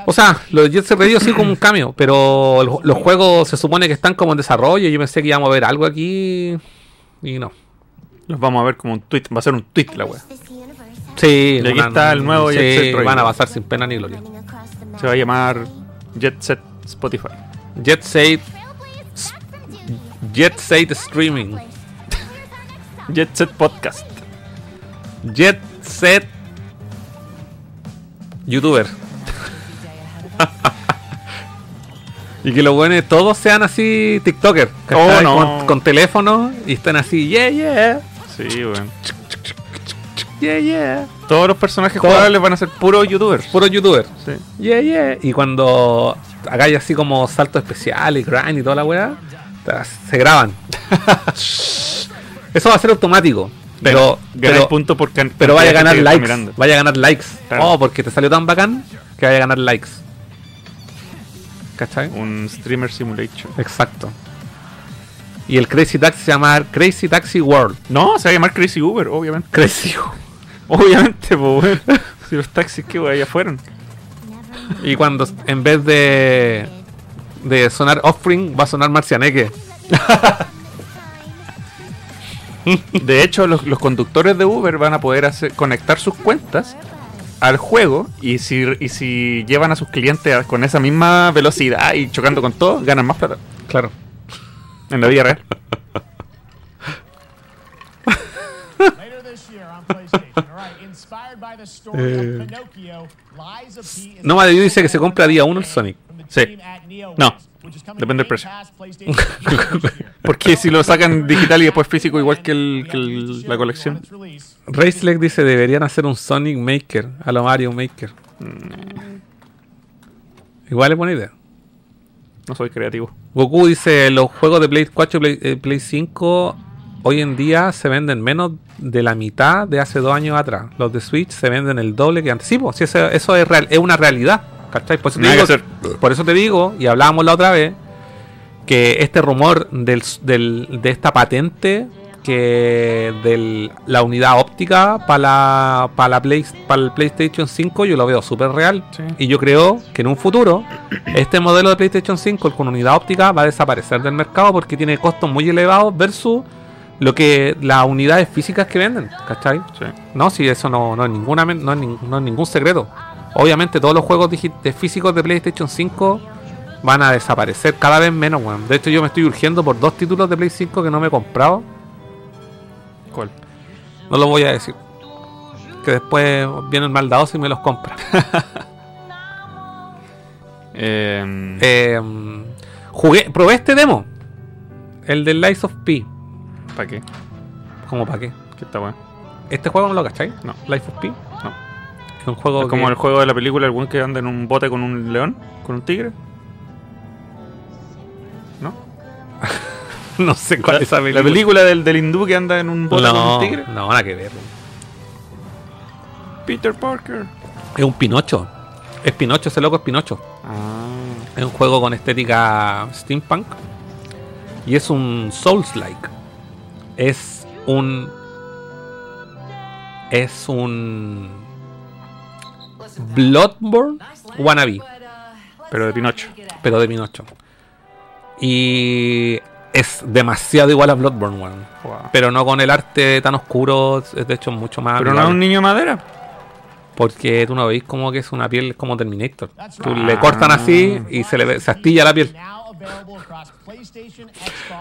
O sea, los de Jet Set Radio sí como un cambio, pero el- los juegos se supone que están como en desarrollo. Yo pensé que íbamos a ver algo aquí y no. Los vamos a ver como un tweet. Va a ser un tweet la weá. Sí, Y aquí una- está el nuevo sí, Jet Set Radio. van a pasar sin pena ni gloria. Se va a llamar Jet Set Spotify. Jet Set Jet Set Streaming. Jet Set Podcast. Jet Set YouTuber. Y que los buenos todos sean así TikToker. ¿cachai? Oh, no. con, con teléfono y estén así, yeah, yeah, Sí, weón. yeah, yeah. Todos los personajes Todos. jugables van a ser puros youtubers. Puro youtuber. Sí. Yeah, yeah. Y cuando hagáis así como salto especial y grind y toda la weá, se graban. Eso va a ser automático. Pero, pero, punto por pero vaya a ganar likes. Vaya a ganar likes. Claro. Oh, porque te salió tan bacán que vaya a ganar likes. ¿Cachai? Un streamer simulation. Exacto. Y el Crazy Taxi se llama Crazy Taxi World. No, se va a llamar Crazy Uber, obviamente. Crazy Obviamente, pues. Si los taxis que weón, ya fueron. Y cuando en vez de de sonar Offspring va a sonar Marcianeque. De hecho, los, los conductores de Uber van a poder hacer, conectar sus cuentas al juego y si, y si llevan a sus clientes con esa misma velocidad y chocando con todo, ganan más plata. Claro. En la vida real. Later this year on PlayStation. All right, inspired by the story Eh. of Pinocchio, Lies of P is No Madrid dice que se compra día 1 el Sonic. Sí. No. Depende del precio. Porque si lo sacan digital y después físico, igual que, el, que el- la colección. Raceleg dice deberían hacer un Sonic Maker a lo Mario Maker. Igual es buena idea. No soy creativo. Goku dice los juegos de Play 4 y Play, eh, Play 5 hoy en día se venden menos de la mitad de hace dos años atrás. Los de Switch se venden el doble que antes. Sí, pues, sí, eso, eso es, real, es una realidad. ¿Cachai? Por eso, te digo, por eso te digo, y hablábamos la otra vez, que este rumor del, del- de esta patente que de la unidad óptica para la, para la Play, para el PlayStation 5 yo lo veo súper real y yo creo que en un futuro este modelo de PlayStation 5 el con unidad óptica va a desaparecer del mercado porque tiene costos muy elevados versus lo que las unidades físicas que venden, ¿cachai? No, si eso no, no es ninguna no es, nin- no es ningún secreto. Obviamente todos los juegos de físicos de PlayStation 5 van a desaparecer cada vez menos, weón. De hecho yo me estoy urgiendo por dos títulos de Play 5 que no me he comprado. ¿Cuál? No lo voy a decir. porque después viene el maldadoso y me los compra. Eh, Eh, jugué, probé este demo. El del Lies of P. ¿Para qué? ¿Cómo para qué? ¿Qué está bueno? ¿Este juego no lo cacháis? No. Life of P. No. Es un juego Es como que- el juego de la película, el buen que anda en un bote con un león, con un tigre. ¿No? no sé cuál la, es esa película. La película del, del hindú que anda en un bote con un tigre. no, nada que ver. Peter Parker. Es un Pinocho. Es Pinocho, ese loco es Pinocho. Ah. Es un juego con estética steampunk. Y es un Souls-like. Es un. Es un. Bloodborne wannabe. Pero de Pinocho. Pero de Pinocho. Y. Es demasiado igual a Bloodborne. Wow. Pero no con el arte tan oscuro. Es de hecho mucho más. Pero no es un niño de madera. Porque tú no veis como que es una piel como Terminator. Tú le cortan así y se le ve- se astilla la piel.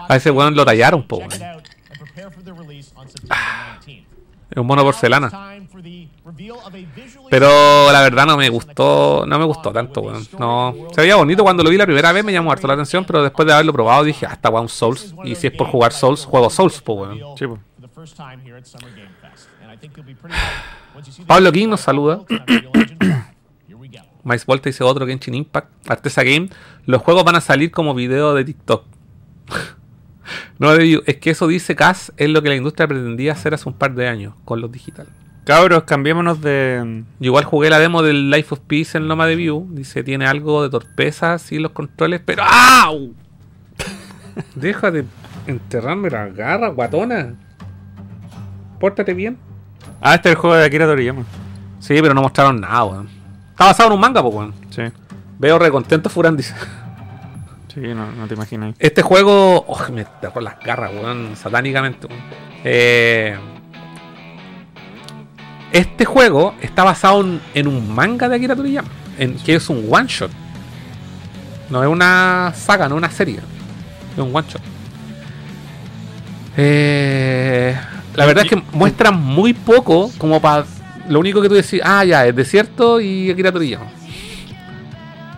A ese weón lo tallaron, po. weón. Es un mono porcelana. Pero la verdad no me gustó, no me gustó tanto, weón. No, se veía bonito cuando lo vi la primera vez, me llamó harto la atención, pero después de haberlo probado dije, hasta weón Souls. Y si es por jugar Souls, juego Souls, po, weón. Sí, po. Pablo King nos saluda. Mais Volta dice otro Genshin Impact. Artesa Game. Los juegos van a salir como video de TikTok. no. Es que eso dice Cas es lo que la industria pretendía hacer hace un par de años con los digital. Cabros, cambiémonos de. Yo igual jugué la demo del Life of Peace en Loma de View. Dice tiene algo de torpeza, sí, los controles, pero ¡au! Deja de enterrarme la garra, guatona. Pórtate bien. Ah, este es el juego de Akira Toriyama. Sí, pero no mostraron nada, weón. Está basado en un manga, pues, weón. Sí. Veo recontento Furan, dice. Sí, no, no te imaginas. Este juego. Oh, me dejó las garras, weón. Satánicamente, weón. Eh, este juego está basado en, en un manga de Akira Toriyama. En, que es un one shot. No es una saga, no es una serie. Es un one shot. Eh, la verdad es que muestran muy poco como para... Lo único que tú decís, ah, ya, es desierto y Akira Toriyama.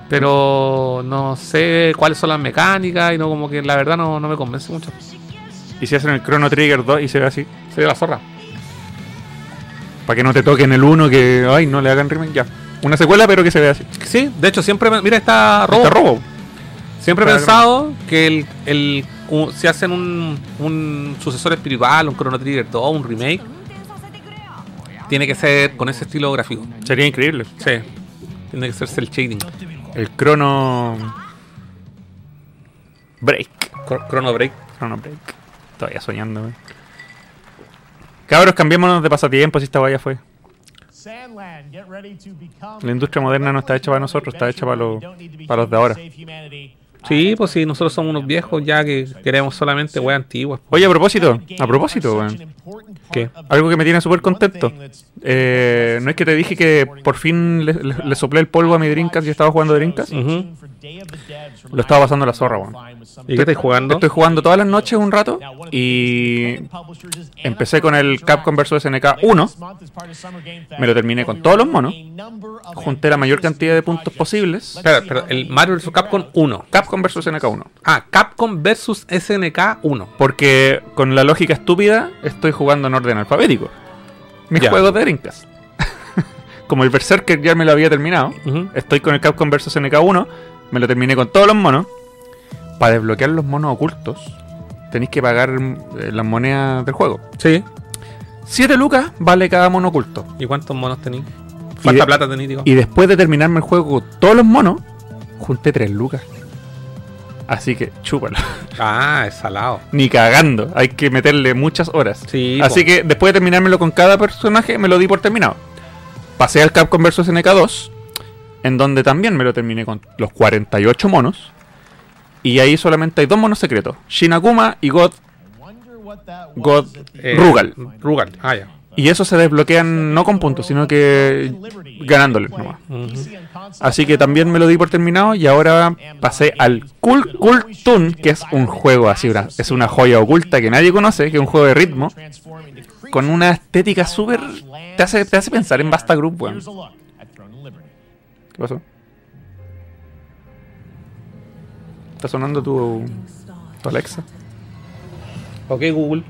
Pero no sé cuáles son las mecánicas y no como que la verdad no, no me convence mucho. Y si hacen el Chrono Trigger 2 y se ve así. Se ve la zorra. Para que no te toquen el 1 que, ay, no le hagan remake ya. Una secuela pero que se vea así. Sí, de hecho siempre, mira, está robo. Está robo. Siempre he pensado que el, el si hacen un, un sucesor espiritual, un Chrono Trigger 2, un remake, tiene que ser con ese estilo gráfico. Sería increíble. Sí. Tiene que ser cel shading. El Chrono Break. Chrono Break. Chrono Break. Todavía soñando, wey. Cabros, cambiémonos de pasatiempo si esta vaya fue. La industria moderna no está hecha para nosotros, está hecha para, los para los de ahora. Sí, pues sí, nosotros somos unos viejos ya que queremos solamente weas antiguas. Oye, a propósito, a propósito, weón. ¿Qué? Algo que me tiene súper contento. Eh, no es que te dije que por fin le, le- le soplé el polvo a mi Drinkas y estaba jugando Drinkas. Lo estaba pasando la zorra, weón. ¿Y qué estáis jugando? Estoy jugando todas las noches un rato y empecé con el Capcom vs SNK 1. Me lo terminé con todos los monos. Junté la mayor cantidad de puntos posibles. Espera, el Mario vs Capcom 1. Capcom vs SNK 1. Ah, Capcom vs SNK 1. Porque con la lógica estúpida estoy jugando en orden alfabético. Mis Ya. juegos de Drinkas. Como el Berserker ya me lo había terminado, estoy con el Capcom vs SNK 1. Me lo terminé con todos los monos. Para desbloquear los monos ocultos, tenéis que pagar eh, las monedas del juego. Sí. 7 lucas vale cada mono oculto. ¿Y cuántos monos tenéis? ¿Cuánta plata tenéis? Y después de terminarme el juego con todos los monos, junté 3 lucas. Así que chúpalo. Ah, es salado. Ni cagando. Hay que meterle muchas horas. Sí, Así po. que después de terminármelo con cada personaje, me lo di por terminado. Pasé al Capcom vs SNK 2, en donde también me lo terminé con los 48 monos. Y ahí solamente hay dos monos secretos: Shinakuma y God. God Eh, Rugal. Rugal, ah, ya. Y eso se desbloquean no con puntos, sino que ganándoles nomás. Así que también me lo di por terminado y ahora pasé al Cool Cool Tune, que es un juego así, una, es una joya oculta que nadie conoce, que es un juego de ritmo, con una estética súper... Te hace, te hace pensar en Basta Group, weón. ¿Qué pasó? ¿Está sonando tu, tu Alexa? Ok, Google.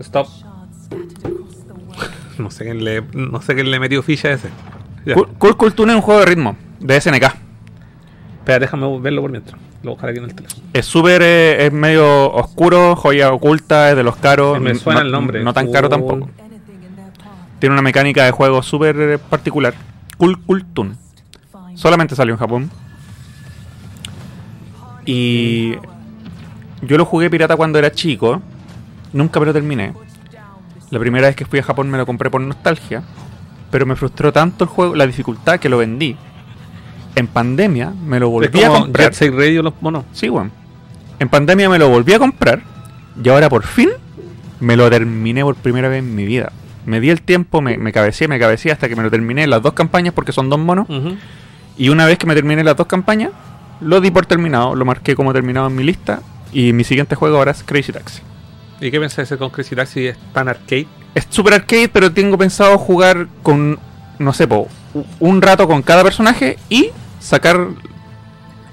Stop. No sé quién le, no sé quién le metió ficha a ese. Ya. Cool Cool Cool Tune es un juego de ritmo, de SNK. Espera, déjame verlo por mientras. Lo buscaré aquí en el teléfono. Es súper, eh, es medio oscuro, joya oculta, es de los caros. Me suena no, el nombre. No tan caro Cool. tampoco. Tiene una mecánica de juego súper eh, particular. Cool Cool Tune. Solamente salió en Japón. Y yo lo jugué pirata cuando era chico. Nunca me lo terminé. La primera vez que fui a Japón me lo compré por nostalgia. Pero me frustró tanto el juego, la dificultad que lo vendí. En pandemia me lo volví a comprar. Jet Radio los monos. Sí, weón. En pandemia me lo volví a comprar. Y ahora por fin me lo terminé por primera vez en mi vida. Me di el tiempo, me, me cabeceé, me cabeceé hasta que me lo terminé las dos campañas porque son dos monos. Y una vez que me terminé las dos campañas, lo di por terminado, lo marqué como terminado en mi lista. Y mi siguiente juego ahora es Crazy Taxi. ¿Y qué pensás de ese con Crazy Taxi? ¿Es tan arcade? Es super arcade, pero tengo pensado jugar con, no sé, po, un rato con cada personaje y sacar,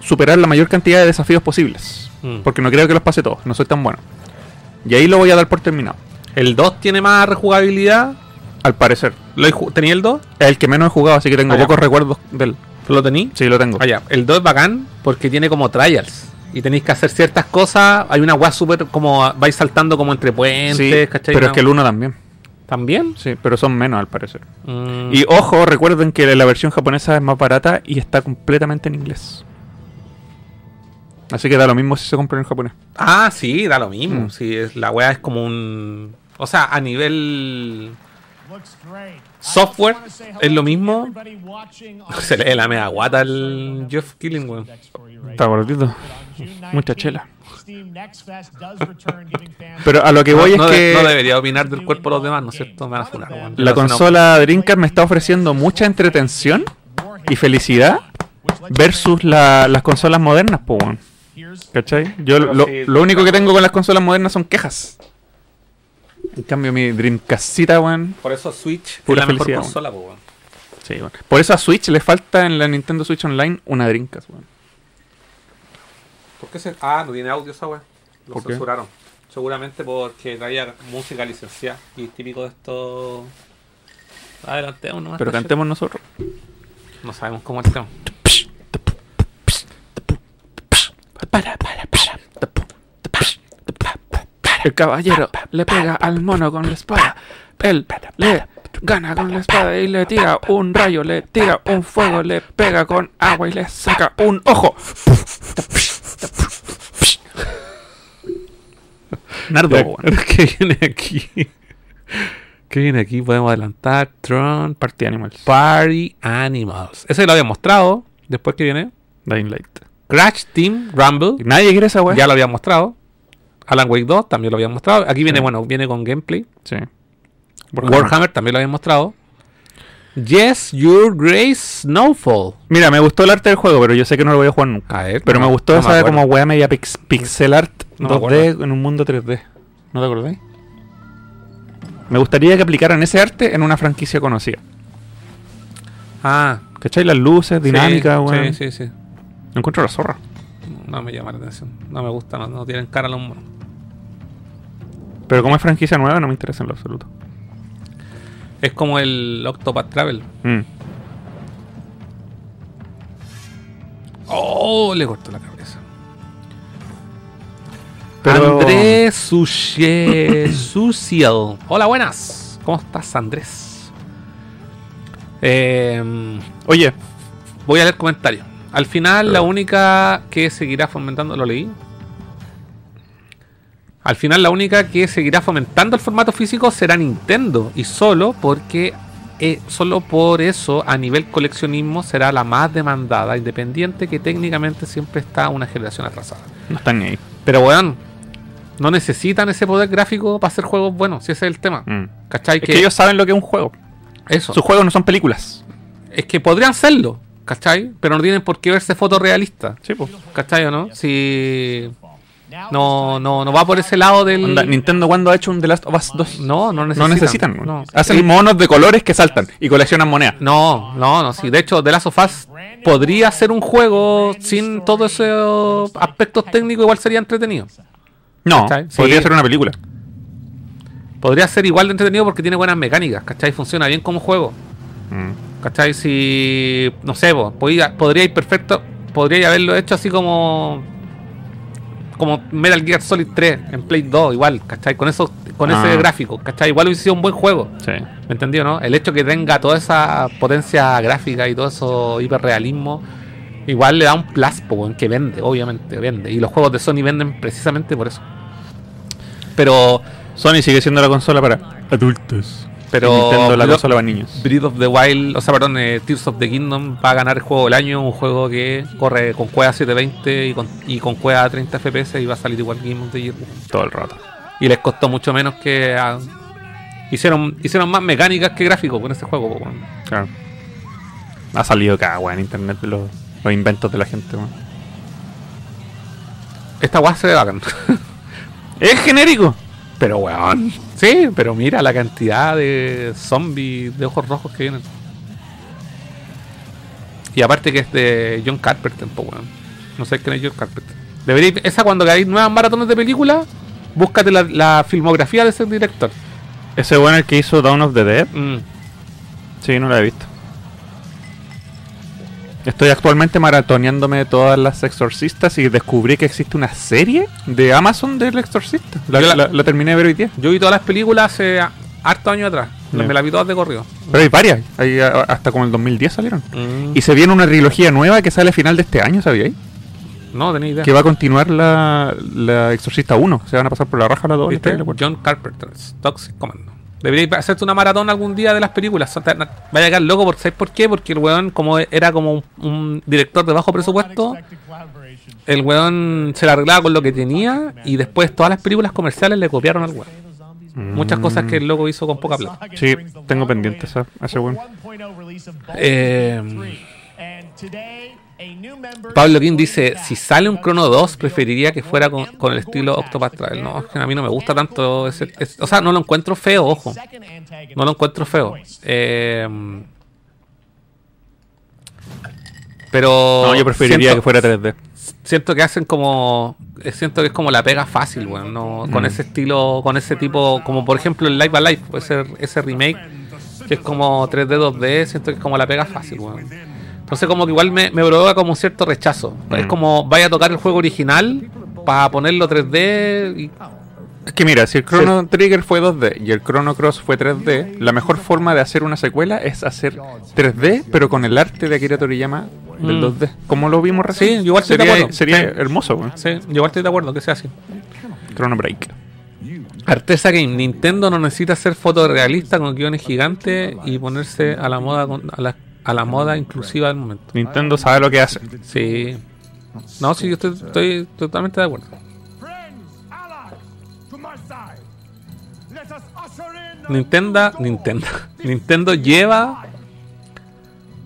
superar la mayor cantidad de desafíos posibles. Mm. Porque no creo que los pase todos, no soy tan bueno. Y ahí lo voy a dar por terminado. ¿El 2 tiene más rejugabilidad? Al parecer. ¿Lo ¿Tenía el 2? Es el que menos he jugado, así que tengo Ah, pocos recuerdos del. ¿Lo tení? Sí, lo tengo. Ah, ya. El 2 es bacán porque tiene como trials. Y tenéis que hacer ciertas cosas. Hay una weá súper como vais saltando como entre puentes, Sí, ¿cachai? pero es que el 1 también. ¿También? Sí, pero son menos al parecer. Mm. Y ojo, recuerden que la versión japonesa es más barata y está completamente en inglés. Así que da lo mismo si se compra en japonés. Ah, sí, da lo mismo. Mm. Sí, es, la weá es como un. O sea, a nivel software es lo mismo. Se le la mega guata al Jeff Killing, weón. Está gordito. Mucha chela. Pero a lo que voy no, es que no debería opinar del cuerpo de los demás, ¿no es cierto? Me van a funar, weón. la Pero si no- consola Dreamcast me está ofreciendo mucha entretención y felicidad versus la- las consolas modernas, po, weón. ¿Cachai? Yo lo, único que tengo con las consolas modernas son quejas. En cambio, mi Dreamcastita, weón. Por eso Switch Pura es la mejor consola, po, weón. Sí, weón. Por eso a Switch le falta en la Nintendo Switch Online una Dreamcast, weón. ¿Por qué se.? Ah, no tiene audio esa weá. Lo ¿Por qué? censuraron. Seguramente porque traía música licenciada. Y típico de esto. Adelantemos nomás. Pero cantemos nosotros. No sabemos cómo tema. El caballero le pega al mono con la espada. Él le gana con la espada y le tira un rayo, le tira un fuego, le pega con agua y le saca un ojo. Nardo. ¿qué viene aquí? ¿Qué viene aquí? Podemos adelantar. Tron. Party Animals. Party Animals. Ese lo había mostrado. Después que viene. Dying Light. Crash Team Rumble. Nadie quiere esa weá. Ya lo había mostrado. Alan Wake 2 también lo había mostrado. Aquí viene, Sí. bueno, viene con gameplay. Sí. Warhammer, también lo había mostrado. Yes, Your Grace Snowfall. Mira, me gustó el arte del juego, pero yo sé que no lo voy a jugar nunca. A ver, Pero no, me gustó no me esa acuerdo. como weá media pix- pixel art No me 2D en un mundo 3D. ¿No te acordás? Me gustaría que aplicaran ese arte en una franquicia conocida. Ah, ¿Cachai? Las luces, dinámicas, sí, weón. Sí, sí, sí. Encuentro la zorra. No me llama la atención. No me gusta, no, no tienen cara los monos. Pero como es franquicia nueva, no me interesa en lo absoluto. Es como el Octopath Travel. Mm. Oh, le cortó la cabeza. Pero- Andrés Suciel. Hola, buenas. ¿Cómo estás, Andrés? Eh, Oye, voy a leer comentarios. Al final, la única que seguirá fomentando. ¿Lo leí? Al final, la única que seguirá fomentando el formato físico será Nintendo. Y solo porque. eh, solo por eso, a nivel coleccionismo, será la más demandada, independiente que técnicamente siempre está una generación atrasada. no están ahí. Pero weón, no necesitan ese poder gráfico para hacer juegos buenos, si ese es el tema. Mm. ¿Cachai? Es que ellos saben lo que es un juego. Eso. Sus juegos no son películas. Es que podrían serlo, ¿cachai? Pero no tienen por qué verse fotorrealistas. Sí, pues. ¿Cachai o no? Si. No, no, no va por ese lado del. Onda, Nintendo cuando ha hecho un The Last of Us 2. No, no No necesitan. No. Hacen monos de colores que saltan y coleccionan monedas. No, no, no, sí. De hecho, The Last of Us podría ser un juego sin todos esos aspectos técnicos, igual sería entretenido. No, ¿Cachai? podría Sí. ser una película. Podría ser igual de entretenido porque tiene buenas mecánicas, ¿cachai? Funciona bien como juego. Mm. ¿Cachai? Si. No sé, vos, podría, podría ir perfecto. Podría haberlo hecho así como. Como Metal Gear Solid 3 en Play 2, igual, ¿cachai? Con eso, con Ah. ese gráfico, ¿cachai? Igual hubiese sido un buen juego. Sí. ¿Me entendió, no? El hecho que tenga toda esa potencia gráfica y todo eso hiperrealismo, igual le da un plus, en que vende, obviamente, vende. Y los juegos de Sony venden precisamente por eso. Pero. Sony sigue siendo la consola para adultos. Pero Y Nintendo la consola para niños. Breath of the Wild, o sea, perdón, eh, Tears of the Kingdom va a ganar el juego del año, un juego que corre con cueva 720 y con, y con cueva 30 FPS y va a salir igual Game of the Year. Todo el rato. Y les costó mucho menos que a- hicieron hicieron más mecánicas que gráficos con ese juego. Claro. Ha salido cada en internet los, los inventos de la gente. Esta weá se ve bacán. Es genérico. Pero weón. Sí, pero mira la cantidad de zombies de ojos rojos que vienen. Y aparte que es de John Carpenter, po, weón. No sé quién es John Carpenter. Debería, esa cuando hay nuevas maratones de películas, búscate la, la filmografía de ese director. Ese bueno el que hizo Dawn of the Dead. Mm. Sí, no lo he visto. Estoy actualmente maratoneándome todas las exorcistas y descubrí que existe una serie de Amazon del exorcista. La, Yo la- la- la terminé de ver hoy día. Yo vi todas las películas hace hartos años atrás. Me las vi todas de corrido. Pero hay varias. Hay, hasta como el 2010 salieron. Mm. Y se viene una trilogía nueva que sale a final de este año, ¿sabíais? No, tenía idea. Que va a continuar la, la Exorcista 1. Se van a pasar por la raja la 2 y ¿Viste? la cuarta. John Carpenter, Toxic Commando. Debería hacerte una maratón algún día de las películas. Vaya a quedar loco, por, ¿sabes por qué? Porque el weón, como era como un, un director de bajo presupuesto, el weón se la arreglaba con lo que tenía y después todas las películas comerciales le copiaron al weón. Muchas cosas que el loco hizo con poca plata. Sí, tengo pendiente esa, ese weón. Eh, Pablo King dice, si sale un Chrono 2, preferiría que fuera con, con el estilo Octopath Travel. No, a mí no me gusta tanto ese, es- o sea, no lo encuentro feo, ojo. No lo encuentro feo. Eh, pero No, yo preferiría siento- que fuera 3D. Siento que hacen como eh, siento que es como la pega fácil, weón, no, con Mm. ese estilo, con ese tipo, como por ejemplo el Live Alive, ese, ese remake que es como 3D, 2D, siento que es como la pega fácil, weón. Entonces como que igual me, me provoca como cierto rechazo. Es Mm. como vaya a tocar el juego original para ponerlo 3D y Es que mira, si el Chrono Trigger fue 2D y el Chrono Cross fue 3D, la mejor forma de hacer una secuela es hacer 3D, pero con el arte de Akira Toriyama del Mm. 2D. Como lo vimos recién. Sí, igual estoy de sería, acuerdo. sería Sí. hermoso, weón. Sí, igual estoy de acuerdo que sea así. Chrono Break. Artesa Game, Nintendo no necesita ser fotorrealista con guiones gigantes y ponerse a la moda con- a, la, a la moda inclusiva del momento. Nintendo sabe lo que hace. Sí. No, sí, yo estoy, estoy totalmente de acuerdo. Nintendo, Nintendo, Nintendo lleva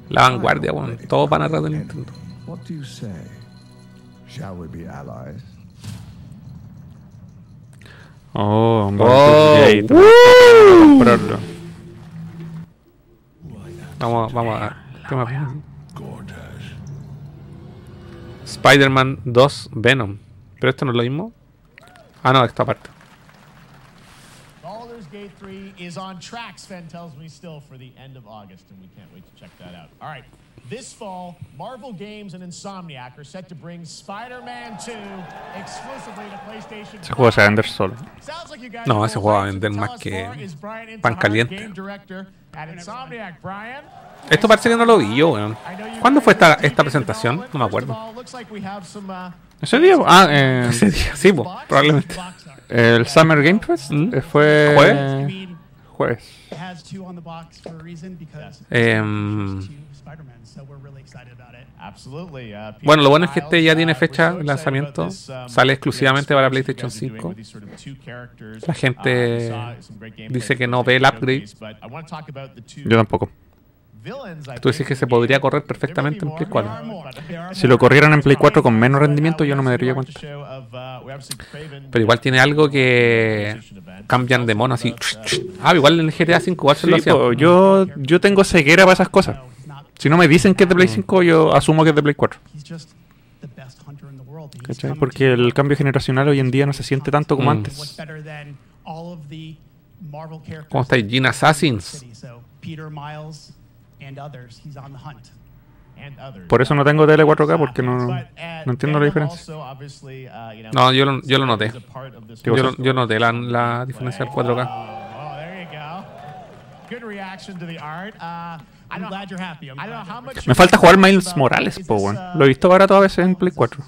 la vanguardia, bueno, todo para atrás de Nintendo. Oh, un Oh. Vamos, vamos a. ¿Qué más? Spider-Man 2 Venom. ¿Pero esto no es lo mismo? Ah, no, esta parte. Gate 3 is on track, Sven tells me still, for the end of August, and we can't wait to check that out. All right. This fall, Marvel Games and Insomniac are set to bring Spider-Man 2 exclusively to PlayStation. Ese juego se va a vender solo. Sounds like you guys No, ese juego va a vender más que pan caliente. Esto parece que no lo vi yo, weón. ¿Cuándo fue esta, esta presentación? No me acuerdo. some uh, ¿Ese día? Ah, eh, Ese día, sí, po, probablemente. El Summer Game Fest eh, fue. ¿Jueves? Jueves. It Uh, Bueno, lo bueno es que este ya tiene uh, fecha we're so de excited lanzamiento. um, Sale exclusivamente para PlayStation experience we're 5. gonna be doing with these sort of two characters. La Uh, gente dice que no ve el upgrade. Yo tampoco. Tú dices que se podría correr perfectamente en Play 4. Si lo corrieran en Play 4 con menos rendimiento, yo no me daría cuenta. Pero igual tiene algo que cambian de mono así. Ah, igual en el GTA 5 igual se lo Sí, hacían. po, yo, yo tengo ceguera para esas cosas. Si no me dicen que es de Play 5, yo asumo que es de Play 4. ¿Cachai? Porque el cambio generacional hoy en día no se siente tanto como Mm. antes. ¿Cómo estáis? Gene Assassins. Peter Miles and others, he's on the hunt. Por eso no tengo tele 4K, porque no, no entiendo la diferencia. No, yo lo, yo lo noté. ¿Qué Yo, lo- yo noté la, la diferencia del 4K. Uh, Me falta jugar Miles Morales, po, weón. Lo he visto barato a veces en Play 4.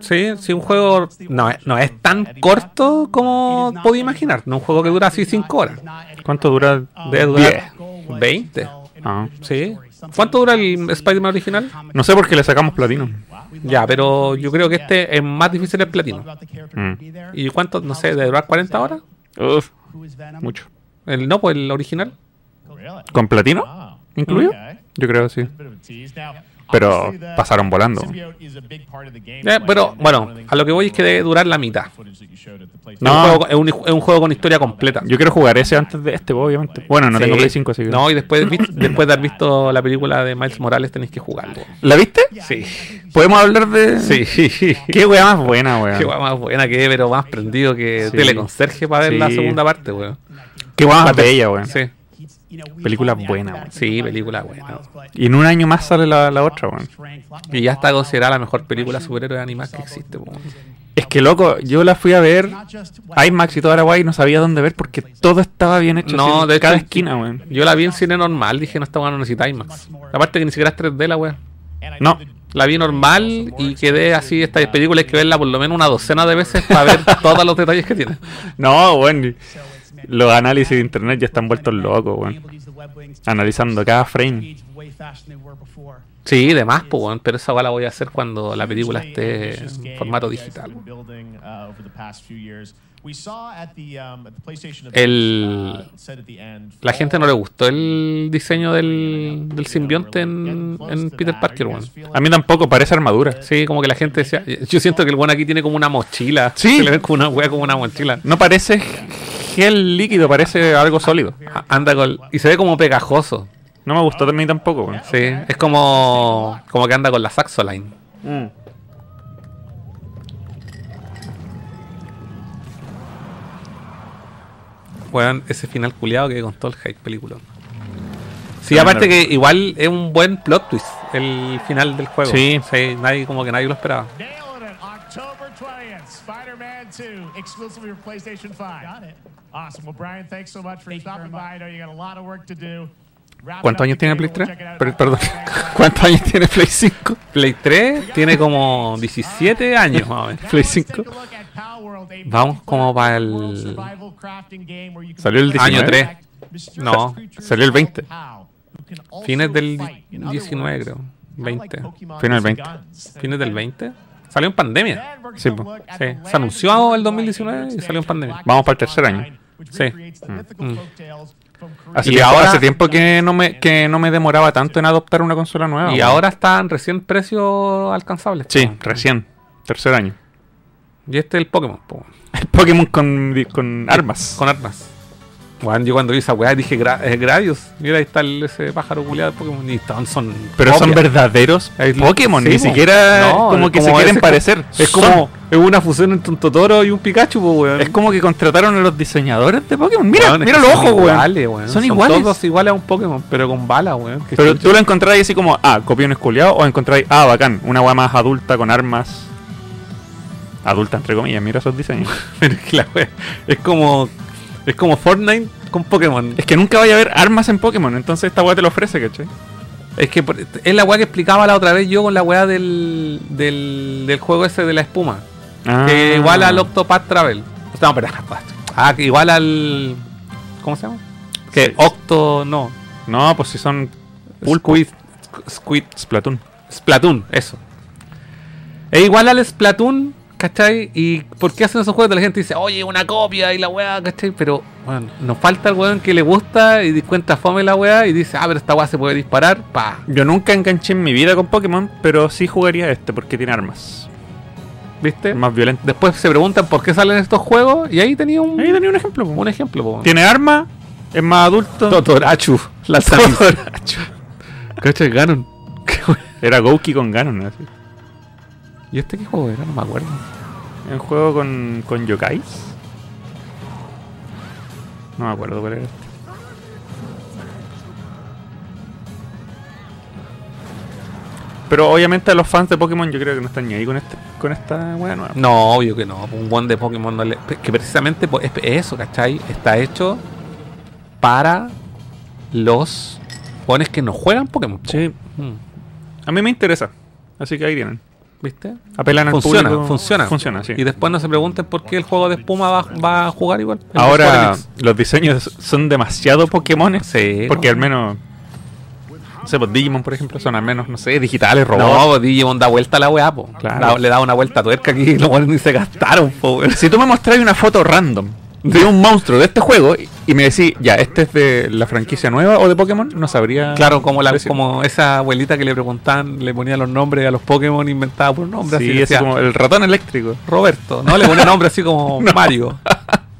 Sí, sí, un juego no, es- no es tan corto como podía imaginar. No un juego que dura así 5 horas. ¿Cuánto dura? Debe durar 20. Ah. Sí. ¿Cuánto dura el Spider-Man original? No sé por qué le sacamos platino. Ya, pero yo creo que este es más difícil el platino. Mm. ¿Y cuánto? No sé, ¿de durar 40 horas? Uf, mucho. El, no, pues el original. ¿Con platino? ¿Incluido? Yo creo que sí. Pero pasaron volando. Eh, pero bueno, a lo que voy es que debe durar la mitad. No. Es, un juego, es, un, es un juego con historia completa. Yo quiero jugar ese antes de este, obviamente. Bueno, no Sí. tengo Play 5, así que. No, y después, después de haber visto la película de Miles Morales tenéis que jugarlo. ¿La viste? Sí. ¿Podemos hablar de.? Sí. Qué wea más buena, weón. Qué guay más buena que pero más prendido que Sí. Teleconserje para ver Sí. la segunda parte, weón. Qué wea La más bella, weón. Sí. Película buena, weón. Sí, película buena. Y en un año más sale la, la otra, weón. Y ya está considerada la mejor película superhéroe animada que existe, weón. Es que loco, yo la fui a ver IMAX y toda la guay y no sabía dónde ver porque todo estaba bien hecho. No, de hecho, cada esquina, weón. Yo la vi en cine normal, dije, no, esta weón no necesita IMAX. Aparte que ni siquiera es 3D la weón. No. La vi normal y quedé así, esta película hay que verla por lo menos una docena de veces para ver todos los detalles que tiene. No, weón. Los análisis de internet ya están vueltos locos, weón. Analizando cada frame. Sí, de más, pues, weón, pero esa weá la voy a hacer cuando la película esté en formato digital. El, la gente no le gustó el diseño del, del simbionte en, en Peter Parker, weón. A mí tampoco, parece armadura. Sí, como que la gente decía. Yo siento que el weón aquí tiene como una mochila. Sí. Se le ve como una weá como una mochila. No parece gel líquido, parece algo sólido. A- Anda con. Y se ve como pegajoso. No me gustó a mí tampoco, weón. Sí, es como. Como que anda con la Saxoline. Mm. Weón, ese final culiado que con todo el hype película. Sí, aparte que igual es un buen plot twist el final del juego. Sí. nadie, como que nadie lo esperaba. October 20th, Spider-Man 2, exclusively for PlayStation 5. Got it. Awesome. Well, Brian, thanks so much for stopping by. I know you got a lot of work to do. ¿Cuántos años tiene Play we'll 3? check it out. Per- perdón. ¿Cuántos años tiene Play 5? Play 3 tiene como 17 años más o menos. Play 5. Vamos como para el Salió el 19. año 3. No, Salió el 20. fines del 19 creo. 20. Fines del 20. Fines del 20. Salió en pandemia. Sí. Sí, se anunció el 2019 y salió en pandemia. Vamos para el tercer año. Sí. Mm. Hace, Y tiempo, ahora- hace tiempo que no, me, que no me demoraba tanto en adoptar una consola nueva. Y ahora están recién precios alcanzables. Sí, recién. Tercer año. Y este es el Pokémon. po. El Pokémon con, con armas. Con armas. Bueno, yo cuando vi esa weá dije Gra eh, Gradius. Mira, ahí está el- ese pájaro culiado de Pokémon. Y son, son Pero son verdaderos Pokémon, sí, ni siquiera No, como que se quieren parecer. Es Son- como es una fusión entre un Totoro y un Pikachu, po, weón. Es como que contrataron a los diseñadores de Pokémon. Mira, Weón, mira los ojos, weón. iguales, weón. Son iguales. todos iguales a un Pokémon, pero con bala, weón. Pero tú lo encontráis así como, ah, copiones culiados, o encontráis, ah, bacán, una weá más adulta con armas. Adulta, entre comillas, mira esos diseños. Pero es que la wea- es como es como Fortnite con Pokémon. es que nunca vaya a haber armas en Pokémon, entonces esta weá te lo ofrece, ¿cachai? Es que es la weá que explicaba la otra vez yo con la weá del, del, del juego ese de la espuma. Ah. Que igual al Octopath Travel. No, pero ah, que igual al ¿cómo se llama? Que Sí. Octo no. No, pues si son Pulpo. Squid, Squ- Squid Splatoon. Splatoon, eso. Es igual al Splatoon, ¿cachai? ¿Y por qué hacen esos juegos? La gente dice, oye, una copia y la weá, ¿cachai? Pero, bueno, nos falta el weón que le gusta y cuenta fome la weá y dice, ah, pero esta weá se puede disparar, pa. Yo nunca enganché en mi vida con Pokémon, pero sí jugaría este porque tiene armas. ¿Viste? Más violento. Después se preguntan por qué salen estos juegos y ahí tenía un, Ahí tenía un ejemplo. po. un ejemplo. po. Tiene armas, es más adulto. Totorachu, la Totorachu. ¿Cachai? Ganon. Era Gouki con Ganon. Así. ¿Y este qué juego era? No me acuerdo. Un juego con, con yokais. No me acuerdo cuál era este. Pero obviamente a los fans de Pokémon yo creo que no están ni ahí con este con esta weá nueva. No, obvio que no. Un one de Pokémon no le. Que precisamente es eso, ¿cachai? Está hecho para los pones que no juegan Pokémon. po. Sí. Mm. A mí me interesa. Así que ahí tienen. ¿Viste? Apelan al funciona, público. funciona. Funciona, sí. Y después no se pregunten por qué el juego de espuma va, va a jugar igual. Ahora los diseños son demasiado Pokémon. Sí, Porque al menos. No sé, pues Digimon, por ejemplo, son al menos, no sé, digitales, robots. No, pues Digimon da vuelta a la weá, po. Claro. Da- le da una vuelta a tuerca aquí y los ni se gastaron, po. Si tú me mostras una foto random de un monstruo de este juego y- y me decís, ya, ¿este es de la franquicia nueva o de Pokémon? No sabría. Claro, como la decir. como esa abuelita que le preguntaban, le ponía los nombres a los Pokémon inventaba por nombre. Sí, así así decía, como el ratón eléctrico. Roberto, ¿no? Le ponía nombre así como Mario.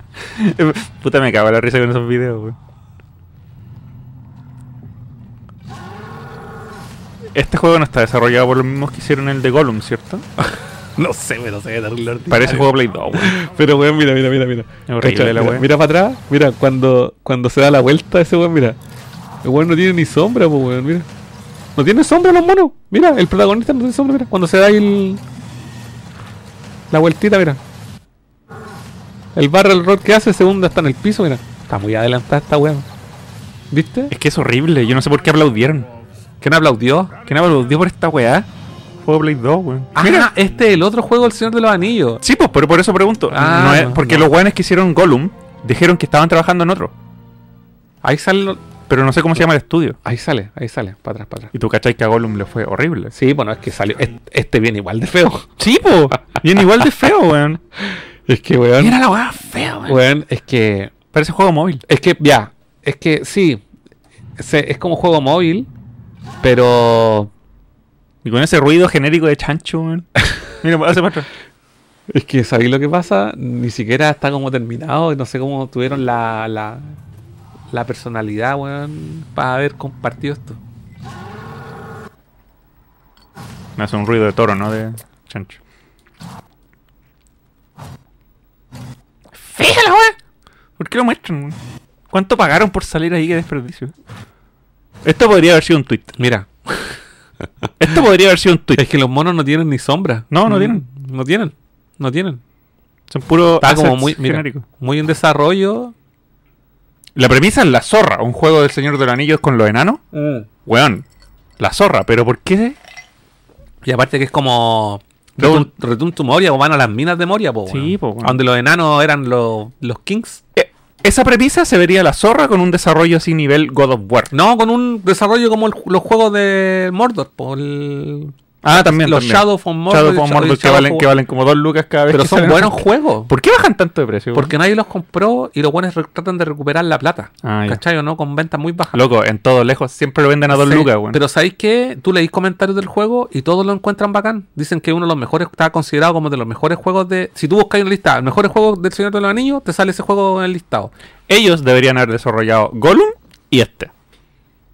Puta, me cago en la risa con esos videos, güey. Este juego no está desarrollado por los mismos que hicieron el de Gollum, ¿cierto? No sé, pero se ve terrible ordinario. Parece juego Play 2, güey. Pero weón, mira, mira, mira, mira. Horrible la mira, weá. mira para atrás, mira, cuando, cuando se da la vuelta ese weón, mira. El weón no tiene ni sombra, pues weón, mira. No tiene sombra los monos. Mira, el protagonista no tiene sombra, mira. Cuando se da ahí el. La vueltita, mira. El barrel roll que hace, segundo está en el piso, mira. Está muy adelantada esta weón. ¿Viste? Es que es horrible, yo no sé por qué aplaudieron. ¿Quién aplaudió? ¿Quién aplaudió por esta weá? Juego Play 2, güey. Ah, mira, este es el otro juego del Señor de los Anillos. Sí, pues, pero por eso pregunto. Ah, No es- porque no. los weones que hicieron Gollum dijeron que estaban trabajando en otro. Ahí sale. lo- Pero no sé cómo se llama el estudio. Ahí sale, ahí sale, para atrás, para atrás. Y tú cachai que a Gollum le fue horrible. Sí, bueno, es que salió. es- Este viene igual de feo. Sí, po. Viene igual de feo, weón. Es que, weón. Mira la weá fea, weón. Weón, es que. Parece juego móvil. Es que, ya. Es que sí. se- es como juego móvil. Pero. Y con ese ruido genérico de chancho, weón. Mira, hace para. Es que, ¿sabéis lo que pasa? Ni siquiera está como terminado. No sé cómo tuvieron la. la, la personalidad, weón. Para haber compartido esto. Me hace un ruido de toro, ¿no? De chancho. Fea la weá. ¿Por qué lo muestran, weón? ¿Cuánto pagaron por salir ahí? Qué desperdicio. Esto podría haber sido un tweet. Mira. Esto podría haber sido un tweet. Es que los monos no tienen ni sombra. No, no Mm, tienen. No tienen. No tienen. Son puro Está como muy, mira, muy en desarrollo. La premisa es la zorra, un juego del Señor de los Anillos con los enanos. Weón, la zorra, pero ¿por qué? Y aparte que es como to Moria o van a las minas de Moria, po, Sí, weón. po, weón. Donde los enanos eran los, los kings. Esa premisa se vería la zorra con un desarrollo así nivel God of War. No, con un desarrollo como los juegos de Mordor, po, el- Ah, también. los también. Shadow of Mordor. Shadow of Mordor que, valen, of- que valen como dos lucas cada vez Pero que son buenos juegos. ¿Por qué bajan tanto de precio? Porque nadie los compró y los buenos tratan de recuperar la plata. Ah. ¿Cachai o no? Con ventas muy bajas. Loco, en todos lejos siempre lo venden a dos Sí, lucas, weón. Pero ¿sabéis qué? Tú leís comentarios del juego y todos lo encuentran bacán. Dicen que uno de los mejores, está considerado como de los mejores juegos de... Si tú buscas una lista, los mejores juegos del Señor de los Anillos, te sale ese juego en el listado. Ellos deberían haber desarrollado Gollum y este.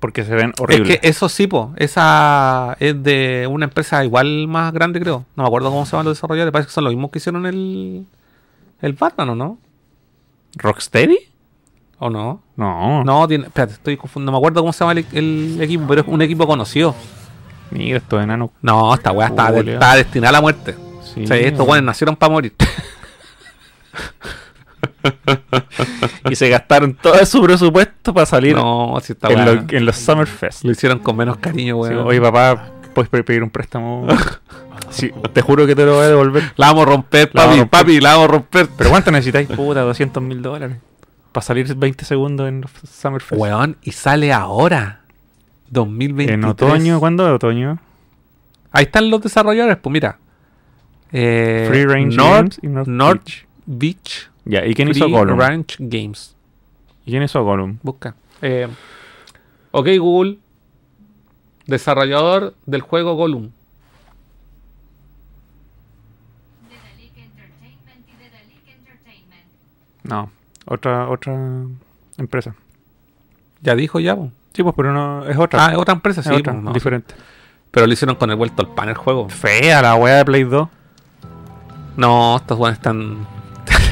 Porque se ven horribles. Es que eso sí, po, esa es de una empresa igual más grande, creo. No me acuerdo cómo se llaman los desarrolladores. Parece que son los mismos que hicieron el, el Batman, ¿o no? ¿Rocksteady? ¿O no? No. No, tiene, espérate, estoy confundiendo. No me acuerdo cómo se llama el, el equipo, pero es un equipo conocido. Mira, estos enanos. No, esta weá está, de- está destinada a la muerte. Sí, o sea, estos weones nacieron para morir. y se gastaron todo su presupuesto para salir No, en, lo- en los Summerfest. Lo hicieron con menos cariño, Sí, weón. Oye, papá, ¿puedes pe- pedir un préstamo? Sí, te juro que te lo voy a devolver. La vamos a romper, papi, romper. papi, la vamos a romper. ¿Pero cuánto necesitáis? Puta, 200 mil dólares. Para salir 20 segundos en los Summerfest. Weón, y sale ahora. 2023. En otoño, ¿cuándo es otoño? Ahí están los desarrolladores, pues mira. Eh, Free Range North, Games y North North Beach. Beach. Ya, ¿y quién hizo Free Gollum? Ranch Games. ¿Y quién hizo Gollum? Busca. Eh, ok, Google. Desarrollador del juego Gollum. No, otra otra empresa. Ya dijo ya. Sí, pues, pero no es otra. Ah, es otra empresa, Es sí. otra, no. diferente. Pero lo hicieron con el vuelto al pan el juego. Fea la wea de Play 2. No, estos buenos están.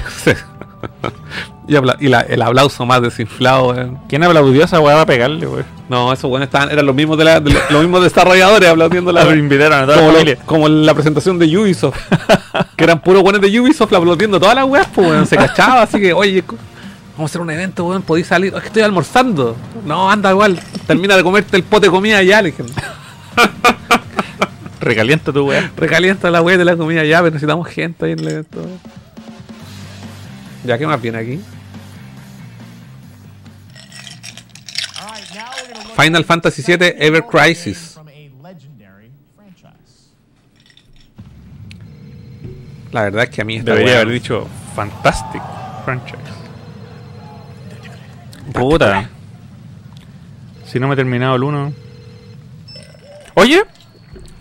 y habla- y la- el aplauso más desinflado, weón. ¿Quién aplaudió a esa wea para pegarle, wey? No, esos buenos estaban, eran los mismos de, la- de lo- los mismos desarrolladores aplaudiendo la Lo invitaron a toda la como, lo- familia. como en la presentación de Ubisoft. que eran puros buenos de Ubisoft aplaudiendo todas las weas, pues weón, se cachaba, así que, oye, vamos a hacer un evento, weón, podéis salir. Es que estoy almorzando. No, anda igual, termina de comerte el pote de comida ya, le dije. Recalienta tu wea. Recalienta la wea de la comida ya, pero necesitamos gente ahí en el evento. Ya, ¿qué más viene aquí? Final Fantasy VII Ever Crisis. La verdad es que a mí esta Debería haber dicho Fantastic Franchise. Puta. Si no me he terminado el 1. Oye,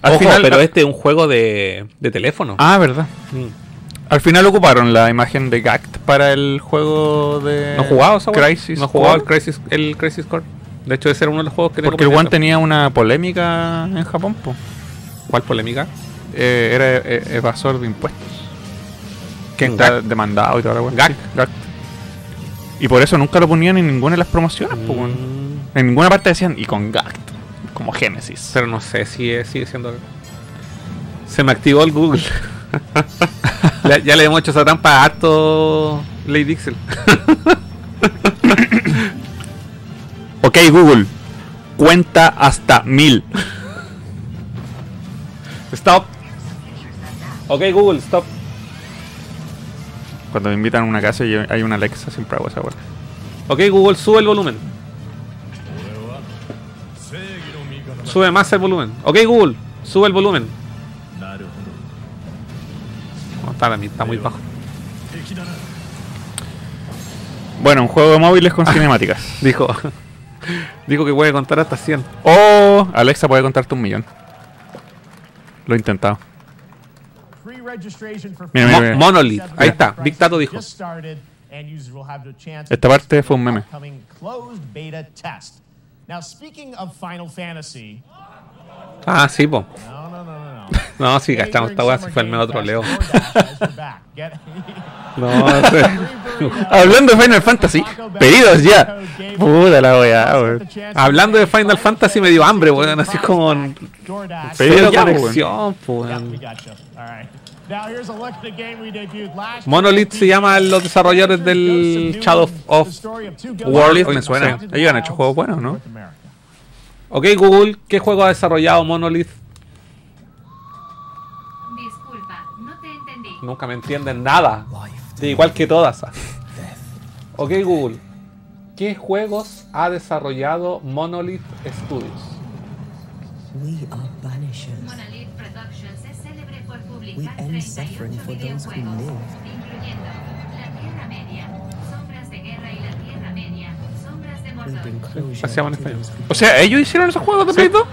al Ojo, final. pero este es un juego de, de teléfono. Ah, verdad. Mm. Al final ocuparon la imagen de Gact para el juego de. No esa. Crisis. No he jugado el. Crisis, el Crisis Core. De hecho, ese era uno de los juegos que Porque el One tenía una polémica en Japón, po. ¿Cuál polémica? Eh, era eh, evasor de impuestos. ¿Quién, Está Gact? demandado y toda la wea. Gact. Sí, Gact. Y por eso nunca lo ponían en ninguna de las promociones, po. Mm. En ninguna parte decían, y con Gact. Como Genesis. Pero no sé si sigue siendo. Se me activó el Google. ya, ya le hemos hecho esa trampa a harto Lady Dixel. Ok, Google. Cuenta hasta mil. Stop. Ok, Google, stop. Cuando me invitan a una casa y hay una Alexa, siempre hago esa wea. Ok, Google, sube el volumen. Sube más el volumen. Ok, Google, sube el volumen. Está, muy bajo. Bueno, un juego de móviles con cinemáticas. Dijo. Dijo que puede contar hasta 100. O Alexa puede contarte un millón. Lo he intentado. Mira, mira, mira. Mo- Monolith. Ahí está. Big Tato dijo. Esta parte fue un meme. upcoming closed beta test. Now, speaking of Final Fantasy, Ah, sí, po. No, no, no, no, no. No, sí, gastamos esta weá, si fue el medio otro Leo. Back. Get- No, sí. Hablando de Final Fantasy, pedidos ya. Puta la weá, weón. Hablando de Final Fantasy me dio hambre, weón, así como. Pedidos ya, conexión, weón. we gotcha. All right. Now here's a look at the game we debuted last Monolith se llama los desarrolladores del Shadow of World. me suena. Ellos han hecho juegos buenos, ¿no? Ok, Google, ¿qué juego ha desarrollado Monolith? Disculpa, no te entendí. Nunca me entienden nada. Sí, igual que todas. Ok, Google, ¿qué juegos ha desarrollado Monolith Studios? We are banishers. Monolith Productions es célebre por publicar end 38 suffering for those who videojuegos, incluyendo La Tierra Media, Sombras de Guerra y la Tierra Media, Sombras de Mordor. O sea, ellos hicieron esos juegos de Play 2.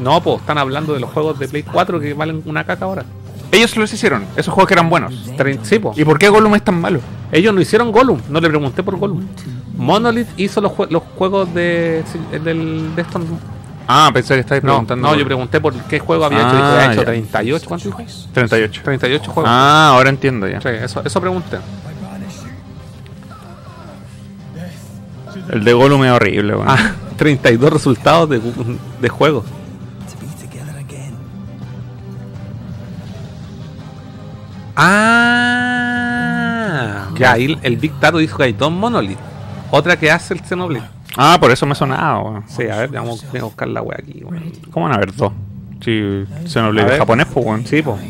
No, pues están hablando de los juegos de Play 4 que valen una caca ahora. Ellos los hicieron, esos juegos que eran buenos. Sí, po. ¿Y por qué Gollum es tan malo? Ellos no hicieron Gollum, no le pregunté por Gollum. Monolith hizo los, jue- los juegos de, del, de estos. Ah, pensé que estabas No, preguntando. no, yo pregunté por qué juego había hecho. Ah, había hecho ya. 38, ¿cuánto dijo? 38. 38 juegos. Ah, ahora entiendo ya. Sí, eso, eso pregunté. El de Gollum es horrible, weón. Ah, 32 resultados de, de juegos. Ah, ya ahí el Big Tato dijo que hay dos Monolith. Otra que hace el Xenoblade. Ah, por eso me sonaba, weón. Sí, a ver, vamos a buscar la wea aquí. ¿Cómo van a haber dos? A lee ver. japonés, pues, weón. Sí, pues.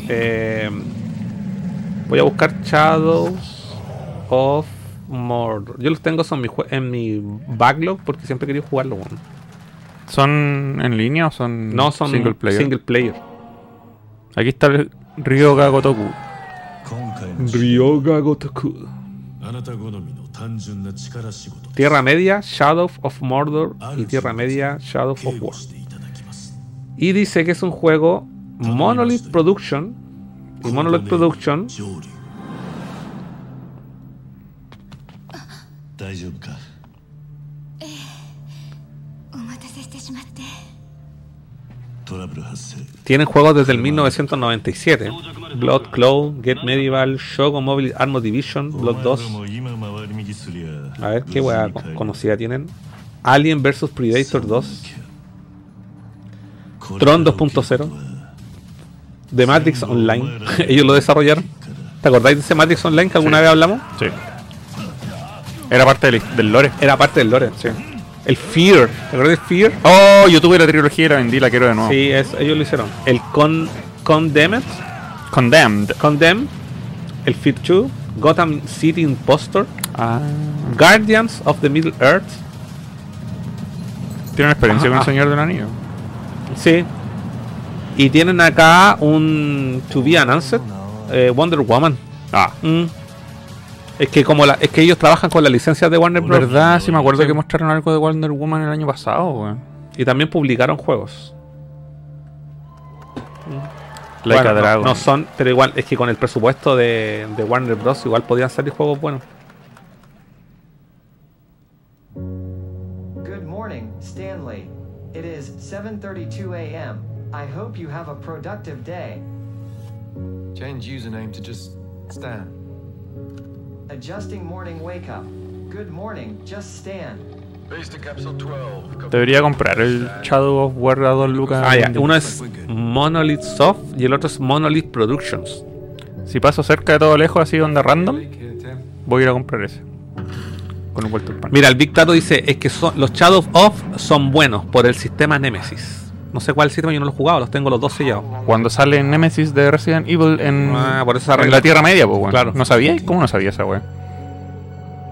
voy a buscar Shadows of Mordor. Yo los tengo son mi en mi backlog porque siempre he querido jugarlo. weón. ¿Son en línea o son, No, son single player? single player. Aquí está el Ryoga Gotoku. Ryoga Gotoku. Tierra Media, Shadow of Mordor y Tierra Media, Shadow of War. Y dice que es un juego Monolith Production. Y Monolith Production. Eh, tienen juegos desde el 1997. Blood Claw, Get Medieval, Shogo Mobile Armor Division, Blood 2. A ver qué weá conocida tienen. Alien vs Predator 2. Tron 2.0. The Matrix Online. Ellos lo desarrollaron. ¿Te acordáis de ese Matrix Online que alguna vez hablamos? Sí. Era parte del, del lore. Era parte del lore, sí. El Fear. ¿Te acuerdas del Fear? Oh, yo tuve la trilogía y la vendí, la quiero de nuevo. Sí, es, ellos lo hicieron. El Con, Condemned. Condemned. Condemned. El Fear 2. Gotham City Impostor. Ah. Guardians of the Middle Earth. ¿Tienen experiencia con el Ah. Señor del Anillo? Sí. Y tienen acá un To Be Announced. eh, Wonder Woman. Ah. Mm. Es que como la, es que ellos trabajan con la licencia de Warner Bros. ¿Verdad? Sí, me acuerdo Sí. que mostraron algo de Wonder Woman el año pasado, weón. Y también publicaron juegos. Like Bueno, a no- Dragon. No, son, pero igual, es que con el presupuesto de, de Warner Bros. igual podían salir juegos buenos. Good morning, Stanley. It is 7:32 a.m. I hope you have a productive day. Change username to just Stan. Adjusting morning wake up. Good morning, just Stan. Base to capsule 12 Debería comprar el Shadow of War a 2 lucas. Ah, ya. Uno es Monolith Soft y el otro es Monolith Productions. Si paso cerca de todo lejos, así onda random, voy a ir a comprar ese. Con un vuelto al pan. Mira, el Big Tato dice es que son, los Shadow of son buenos por el sistema Nemesis. No sé cuál sistema, yo no lo he jugado, los tengo los dos sellados. Cuando sale Nemesis de Resident Evil en, Ah, por eso se en arregla. la Tierra Media, pues, weón. Claro. ¿No sabía? ¿Cómo no sabía esa weón?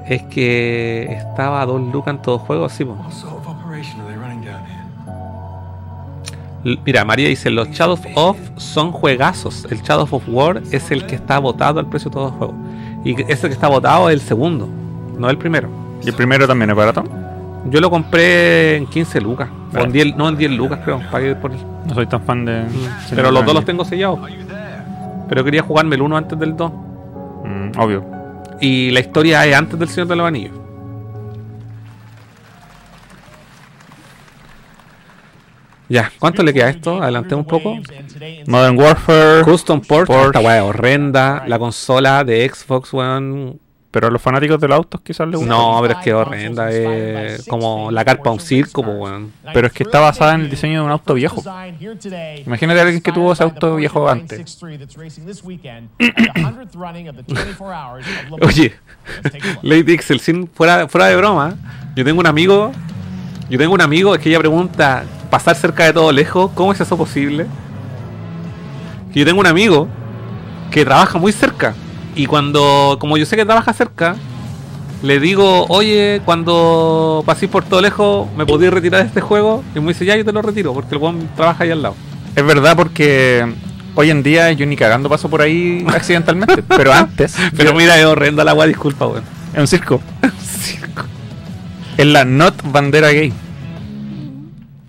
Es que estaba a dos lucas en todo juego, sí, po. What sort of operation are they running down here? L- Mira, María dice, los Shadow of son juegazos. El Shadow of War es el que está votado al precio de todo juego. Y ese que está votado es el segundo, no el primero. ¿Y el primero también es barato? Yo lo compré en 15 lucas. O en 10, no en 10 lucas, creo. Pagué por él. No soy tan fan de. Pero los dos los tengo sellados. Pero quería jugarme el uno antes del 2. Mm, obvio. Y la historia es antes del Señor de los Anillos. Ya, ¿cuánto le queda a esto? Adelantemos un poco. Modern Warfare. Custom Port, Porsche. esta weá horrenda. La consola de Xbox, weón. Pero a los fanáticos de los autos quizás les gusta. No, pero es que es horrenda. Es como la carpa un circo, pues, weón. Pero es que está basada en el diseño de un auto viejo. Imagínate a alguien que tuvo ese auto viejo antes. Oye, Lady Excel, sin, fuera, fuera de broma, yo tengo un amigo. Yo tengo un amigo que ella pregunta: ¿pasar cerca de todo lejos? ¿Cómo es eso posible? Que yo tengo un amigo que trabaja muy cerca. Y cuando, como yo sé que trabaja cerca, le digo: Oye, cuando paséis por todo lejos, ¿me podéis retirar de este juego? Y me dice: Ya, yo te lo retiro, porque el weón trabaja ahí al lado. Es verdad porque hoy en día yo ni cagando paso por ahí accidentalmente. pero antes. Pero yo- mira, es horrenda la weá, disculpa, weón. Es un circo. Es la Not Bandera Gay.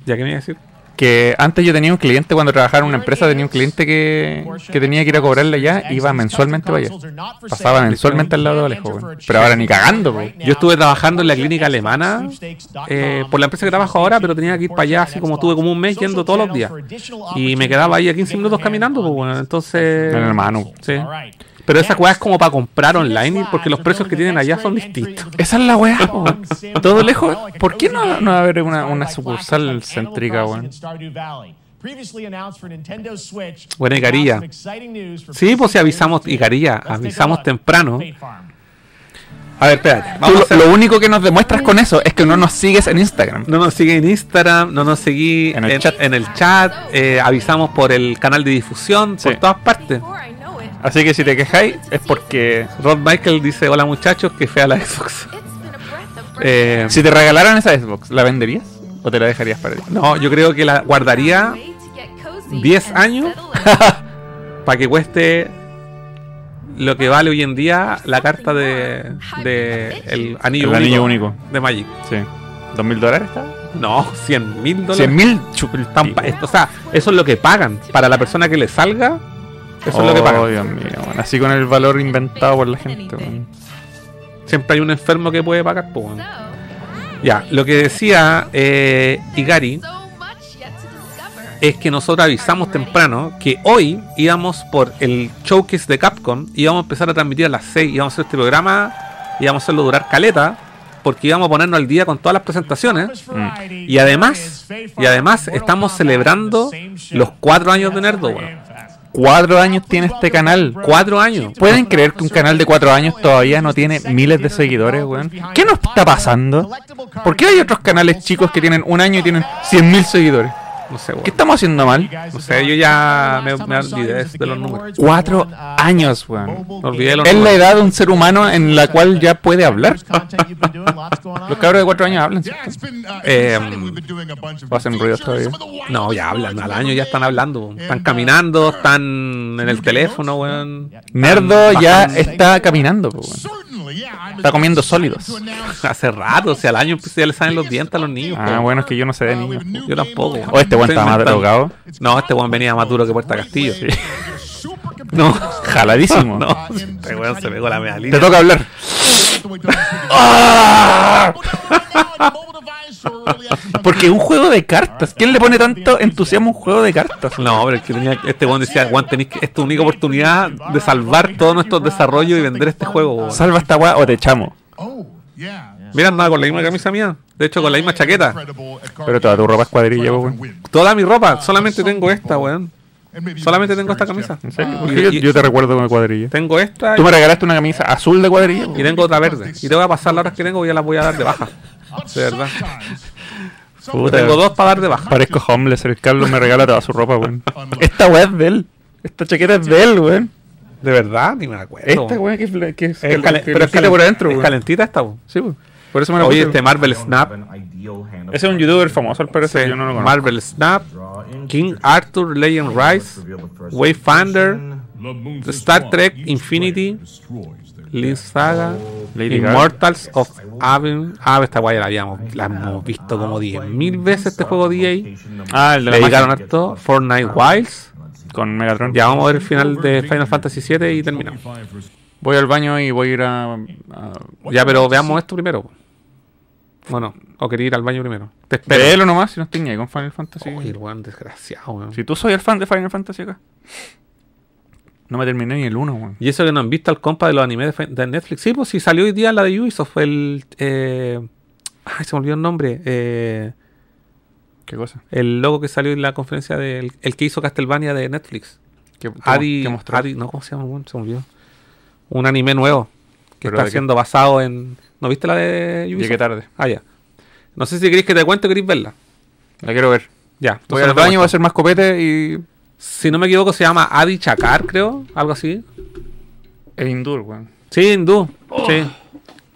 ¿Ya qué me iba a decir? Que antes yo tenía un cliente, cuando trabajaba en una empresa, tenía un cliente que, que tenía que ir a cobrarle allá, iba mensualmente para allá. Pasaba mensualmente al lado de Alejo, weón. Pero ahora ni cagando, weón. Yo estuve trabajando en la clínica alemana eh, por la empresa que trabajo ahora, pero tenía que ir para allá, así como estuve como un mes yendo todos los días. Y me quedaba ahí a 15 minutos caminando, pues bueno, entonces. En el Manu. Sí. Pero esa weá es como para comprar online, y- porque los precios que tienen allá son distintos. Esa es la weá. Todo lejos. ¿Por qué no, no va a haber una, una sucursal céntrica, weón? Bueno, y Carilla. Sí, pues si avisamos, y Carilla, avisamos temprano. A ver, espérate. Tú Vamos a lo, único que nos demuestras con eso es que no nos sigues en Instagram. No nos sigue en Instagram, no nos seguí en el chat, en el chat eh, avisamos por el canal de difusión, por todas partes. Así que si te quejáis es porque Rod Michael dice, hola muchachos, que fea la Xbox. Eh, si te regalaran esa Xbox, ¿la venderías? ¿O te la dejarías para ti? No, yo creo que la guardaría 10 años para que cueste lo que vale hoy en día la carta de, de el anillo, El único, anillo único. de Magic. Sí. ¿Dos mil dólares está? No, 100 mil dólares. 100 mil O sea, eso es lo que pagan. Para la persona que le salga, eso es lo que Oh, pagan. Dios mío, bueno, así con el valor inventado por la gente. weón. Siempre hay un enfermo que puede pagar, pues. weón. Ya, lo que decía eh, Igari es que nosotros avisamos temprano que hoy íbamos por el showcase de Capcom, íbamos a empezar a transmitir a las 6, íbamos a hacer este programa, íbamos a hacerlo durar caleta, porque íbamos a ponernos al día con todas las presentaciones. Y además, y además estamos celebrando los cuatro años de Nerdo. Cuatro años tiene este canal. Cuatro años. ¿Pueden creer que un canal de cuatro años todavía no tiene miles de seguidores, weón? ¿Qué nos está pasando? ¿Por qué hay otros canales chicos que tienen un año y tienen 100.000 seguidores? No sé, weón. ¿Qué estamos haciendo mal? No sé, yo ya me, me olvidé de, los números. Cuatro años, weón. Me olvidé de los Es la edad de un ser humano en la cual ya puede hablar. Los cabros de cuatro años hablan, ¿cierto? Eh, ¿O hacen ruidos todavía? no, ya hablan, al año ya están hablando. Están caminando, están en el teléfono, weón. Nerdo ya está caminando, weón. Está comiendo sólidos. Hace rato, o sea, al año pues, ya le salen los dientes a los niños. Ah, bueno, es que yo no sé de niños. Yo tampoco. O este weón Estoy está más drogado. No, este weón venía más duro que Puerta Castillo. No, Jaladísimo. no, este weón se pegó la media Te toca hablar. Porque un juego de cartas. ¿Quién le pone tanto entusiasmo a un juego de cartas? No, pero es que tenía, este weón decía, Juan, tenéis que, esta es tu única oportunidad de salvar todos nuestros desarrollos y vender este juego. weón". Salva esta weá o te echamos. Mira, andaba con la misma camisa mía. De hecho, con la misma chaqueta. Pero toda tu ropa es cuadrilla, weón. Toda mi ropa, solamente tengo esta, weón. Solamente tengo esta camisa. ¿En serio? Porque yo, yo te recuerdo con cuadrilla. Tengo esta Tú me regalaste una camisa azul de cuadrilla. y tengo otra verde. Y te voy a pasar las horas que tengo y ya las voy a dar de baja. De verdad. Puta, Tengo dos para dar de baja. Parezco homeless. El Carlos me regala toda su ropa, weón. Esta weá es de él. Esta chaqueta es de él, weón. De verdad, ni me acuerdo. Esta weá que que es, Es cal- calen- que pero es, por adentro, es calentita esta, weón. Sí, weón. Por eso me la Oye, puse. este Marvel Snap. Ese es un youtuber famoso, al parecer. Sí, Yo no lo conozco. Marvel Snap, King Arthur Legend Rise, Wayfinder, Star Trek Infinity, Link Saga, Lady Gaga. Immortals of Aven. Ah, esta guay la habíamos la hemos visto como 10.000 veces este juego EA. Ah, el de Le dedicaron magia. harto. Fortnite Wilds. Con Megatron. Ya vamos a ver el final de Final Fantasy VII y terminamos. Voy al baño y voy a ir a. a- Ya, pero veamos esto primero. Bueno, o quería ir al baño primero. Te espero. Nomás si no estoy ni ahí con Final Fantasy. Uy, el weón desgraciado, weón. Si tú soy el fan de Final Fantasy acá. No me terminé ni el 1, weón. Y eso que no han visto al compa de los animes de, Netflix. Sí, pues sí, salió hoy día la de Ubisoft. Fue el. Eh, ay, se me olvidó el nombre. Eh, ¿Qué cosa? el logo que salió en la conferencia del. El que hizo Castlevania de Netflix. ¿Qué, qué Adi. mo- qué mostró? Adi- no, ¿cómo se llama? Se me olvidó. Un anime nuevo. Que ¿Pero está siendo basado en. ¿No viste la de Ubisoft? Llegué tarde. Ah, ya. No sé si queréis que te cuente o queréis verla. La quiero ver. Ya. Voy al baño, voy a hacer más copete y. Si no me equivoco, se llama Adi Chakar, creo. Algo así. Es Indur, weón. Sí, hindú. Sí.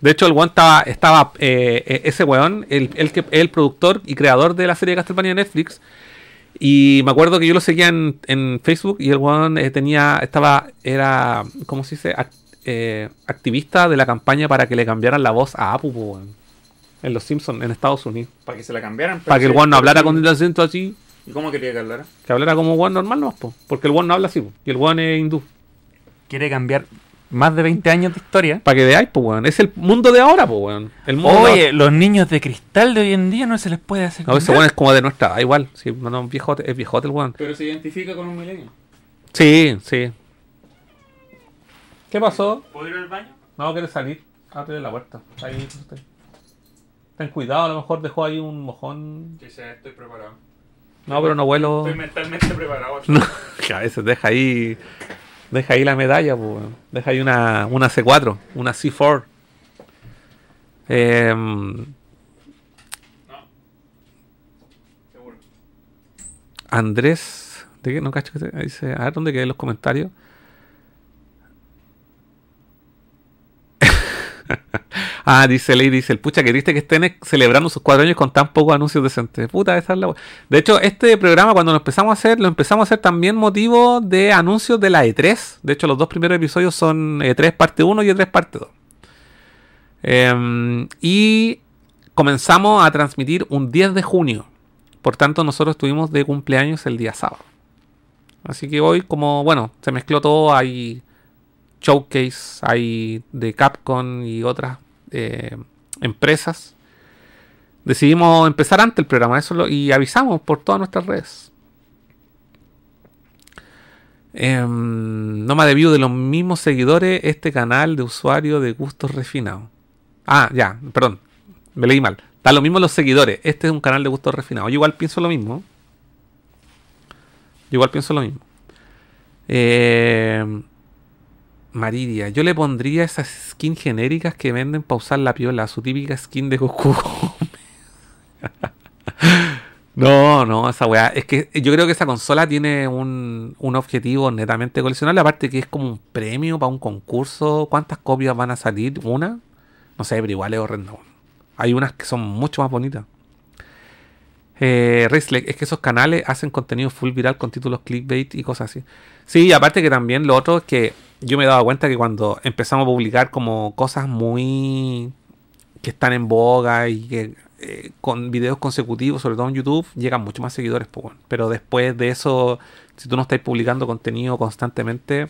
De hecho, el weón estaba, estaba eh, eh, ese weón, el, el que el productor y creador de la serie de Castlevania de Netflix. Y me acuerdo que yo lo seguía en, en Facebook y el weón eh, tenía, estaba, era, ¿cómo se dice? Ac- eh, activista de la campaña para que le cambiaran la voz a Apu, weón. En Los Simpsons, en Estados Unidos. Para que se la cambiaran. Para que el weón no hablara con el acento así, ¿Y cómo quería que hablara? que hablara como weón normal, no, po, porque el weón no habla así, po, y el weón es hindú. Quiere cambiar más de 20 años de historia. Para que veáis, pues, weón. Es el mundo de ahora, pues, weón. El mundo de Oye, los niños de cristal de hoy en día no se les puede hacer. No, ese weón es como de nuestra edad, igual. Sí, no, no, viejote, es viejote el weón. Pero se identifica con un milenio. Sí, sí. ¿Qué pasó? ¿Puedo ir al baño? No, quiere salir. Abre la puerta. Ahí, usted. Ten cuidado, a lo mejor dejó ahí un mojón. Sí, sí, estoy preparado. No, pero no vuelo. Estoy mentalmente preparado. No, que a veces deja ahí. Deja ahí la medalla, pues. Deja ahí una, una C4, una C4. Em, Seguro. Andrés. ¿De qué? No cacho que dice. A ver dónde quedé los comentarios. Ah, dice Ley, dice el pucha que triste que estén celebrando sus cuatro años con tan pocos anuncios decentes. Puta, esa es la... De hecho, este programa cuando lo empezamos a hacer, lo empezamos a hacer también motivo de anuncios de la E3. De hecho, los dos primeros episodios son E3 parte 1 y E3 parte 2. Em, y comenzamos a transmitir un 10 de junio. Por tanto, nosotros estuvimos de cumpleaños el día sábado. Así que hoy, como, bueno, se mezcló todo, hay showcase, hay de Capcom y otras eh, empresas. Decidimos empezar antes el programa eso lo, y avisamos por todas nuestras redes. Em, no me debido de los mismos seguidores este canal de usuario de gustos refinados. Ah, ya, perdón, me leí mal. Da lo mismo los seguidores. Este es un canal de gustos refinados. Yo igual pienso lo mismo. Yo igual pienso lo mismo. Eh, Maridia, yo le pondría esas skins genéricas que venden para usar la piola, su típica skin de Goku. no, no, esa weá. Es que yo creo que esa consola tiene un, un objetivo netamente coleccionable. Aparte que es como un premio para un concurso. ¿Cuántas copias van a salir? ¿Una? No sé, pero igual es horrendo. Hay unas que son mucho más bonitas. Eh, es que esos canales hacen contenido full viral con títulos clickbait y cosas así. Sí, aparte que también lo otro es que yo me he dado cuenta que cuando empezamos a publicar como cosas muy que están en boga y que eh, con videos consecutivos, sobre todo en YouTube, llegan mucho más seguidores. Pero después de eso, si tú no estás publicando contenido constantemente,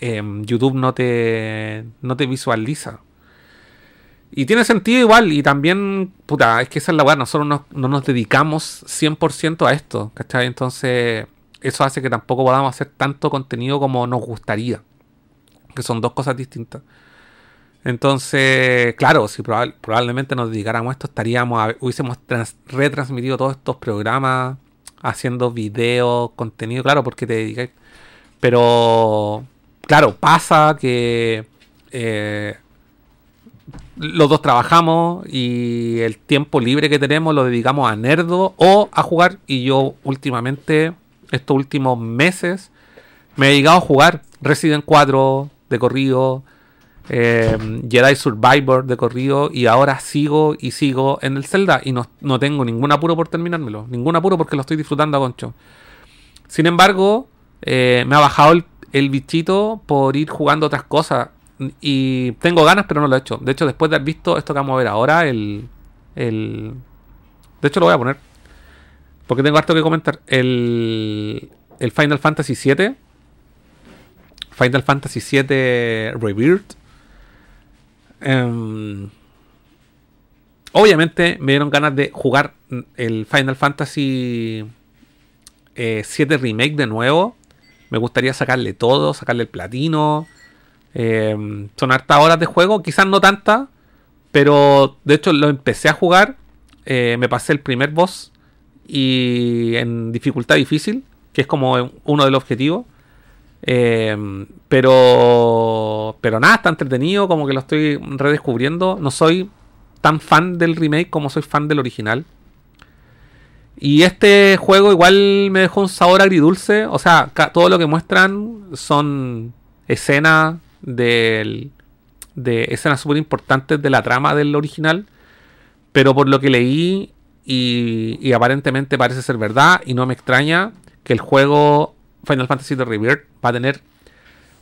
em, YouTube no te, no te visualiza. Y tiene sentido igual, y también, puta, es que esa es la verdad, nosotros no, no nos dedicamos 100% a esto, ¿cachai? Entonces, eso hace que tampoco podamos hacer tanto contenido como nos gustaría, que son dos cosas distintas. Entonces, claro, si probablemente nos dedicáramos a esto, estaríamos, a, hubiésemos retransmitido todos estos programas, haciendo videos, contenido, claro, porque te dedicas. Pero, claro, pasa que... Eh, los dos trabajamos y el tiempo libre que tenemos lo dedicamos a Nerdo o a jugar. Y yo últimamente, estos últimos meses, me he dedicado a jugar Resident 4 de corrido, eh, Jedi Survivor de corrido y ahora sigo y sigo en el Zelda y no, no, tengo ningún apuro por terminármelo. Ningún apuro porque lo estoy disfrutando a concho. Sin embargo, eh, me ha bajado el, el bichito por ir jugando otras cosas. Y tengo ganas, pero no lo he hecho. De hecho, después de haber visto esto que vamos a ver ahora, el. el de hecho, lo voy a poner. Porque tengo harto que comentar. El. El Final Fantasy VII. Final Fantasy VII Rebirth. Um, obviamente me dieron ganas de jugar el Final Fantasy eh, 7 Remake de nuevo. Me gustaría sacarle todo, sacarle el platino. Eh, son hartas horas de juego, quizás no tantas, pero de hecho lo empecé a jugar. Eh, me pasé el primer boss y en dificultad difícil, que es como uno de los objetivos. Eh, pero, pero nada, está entretenido, como que lo estoy redescubriendo. No soy tan fan del remake como soy fan del original. Y este juego igual me dejó un sabor agridulce. O sea, todo lo que muestran son escenas del, de escenas súper importantes de la trama del original, pero por lo que leí y, aparentemente parece ser verdad y no me extraña que el juego Final Fantasy The Rebirth va a tener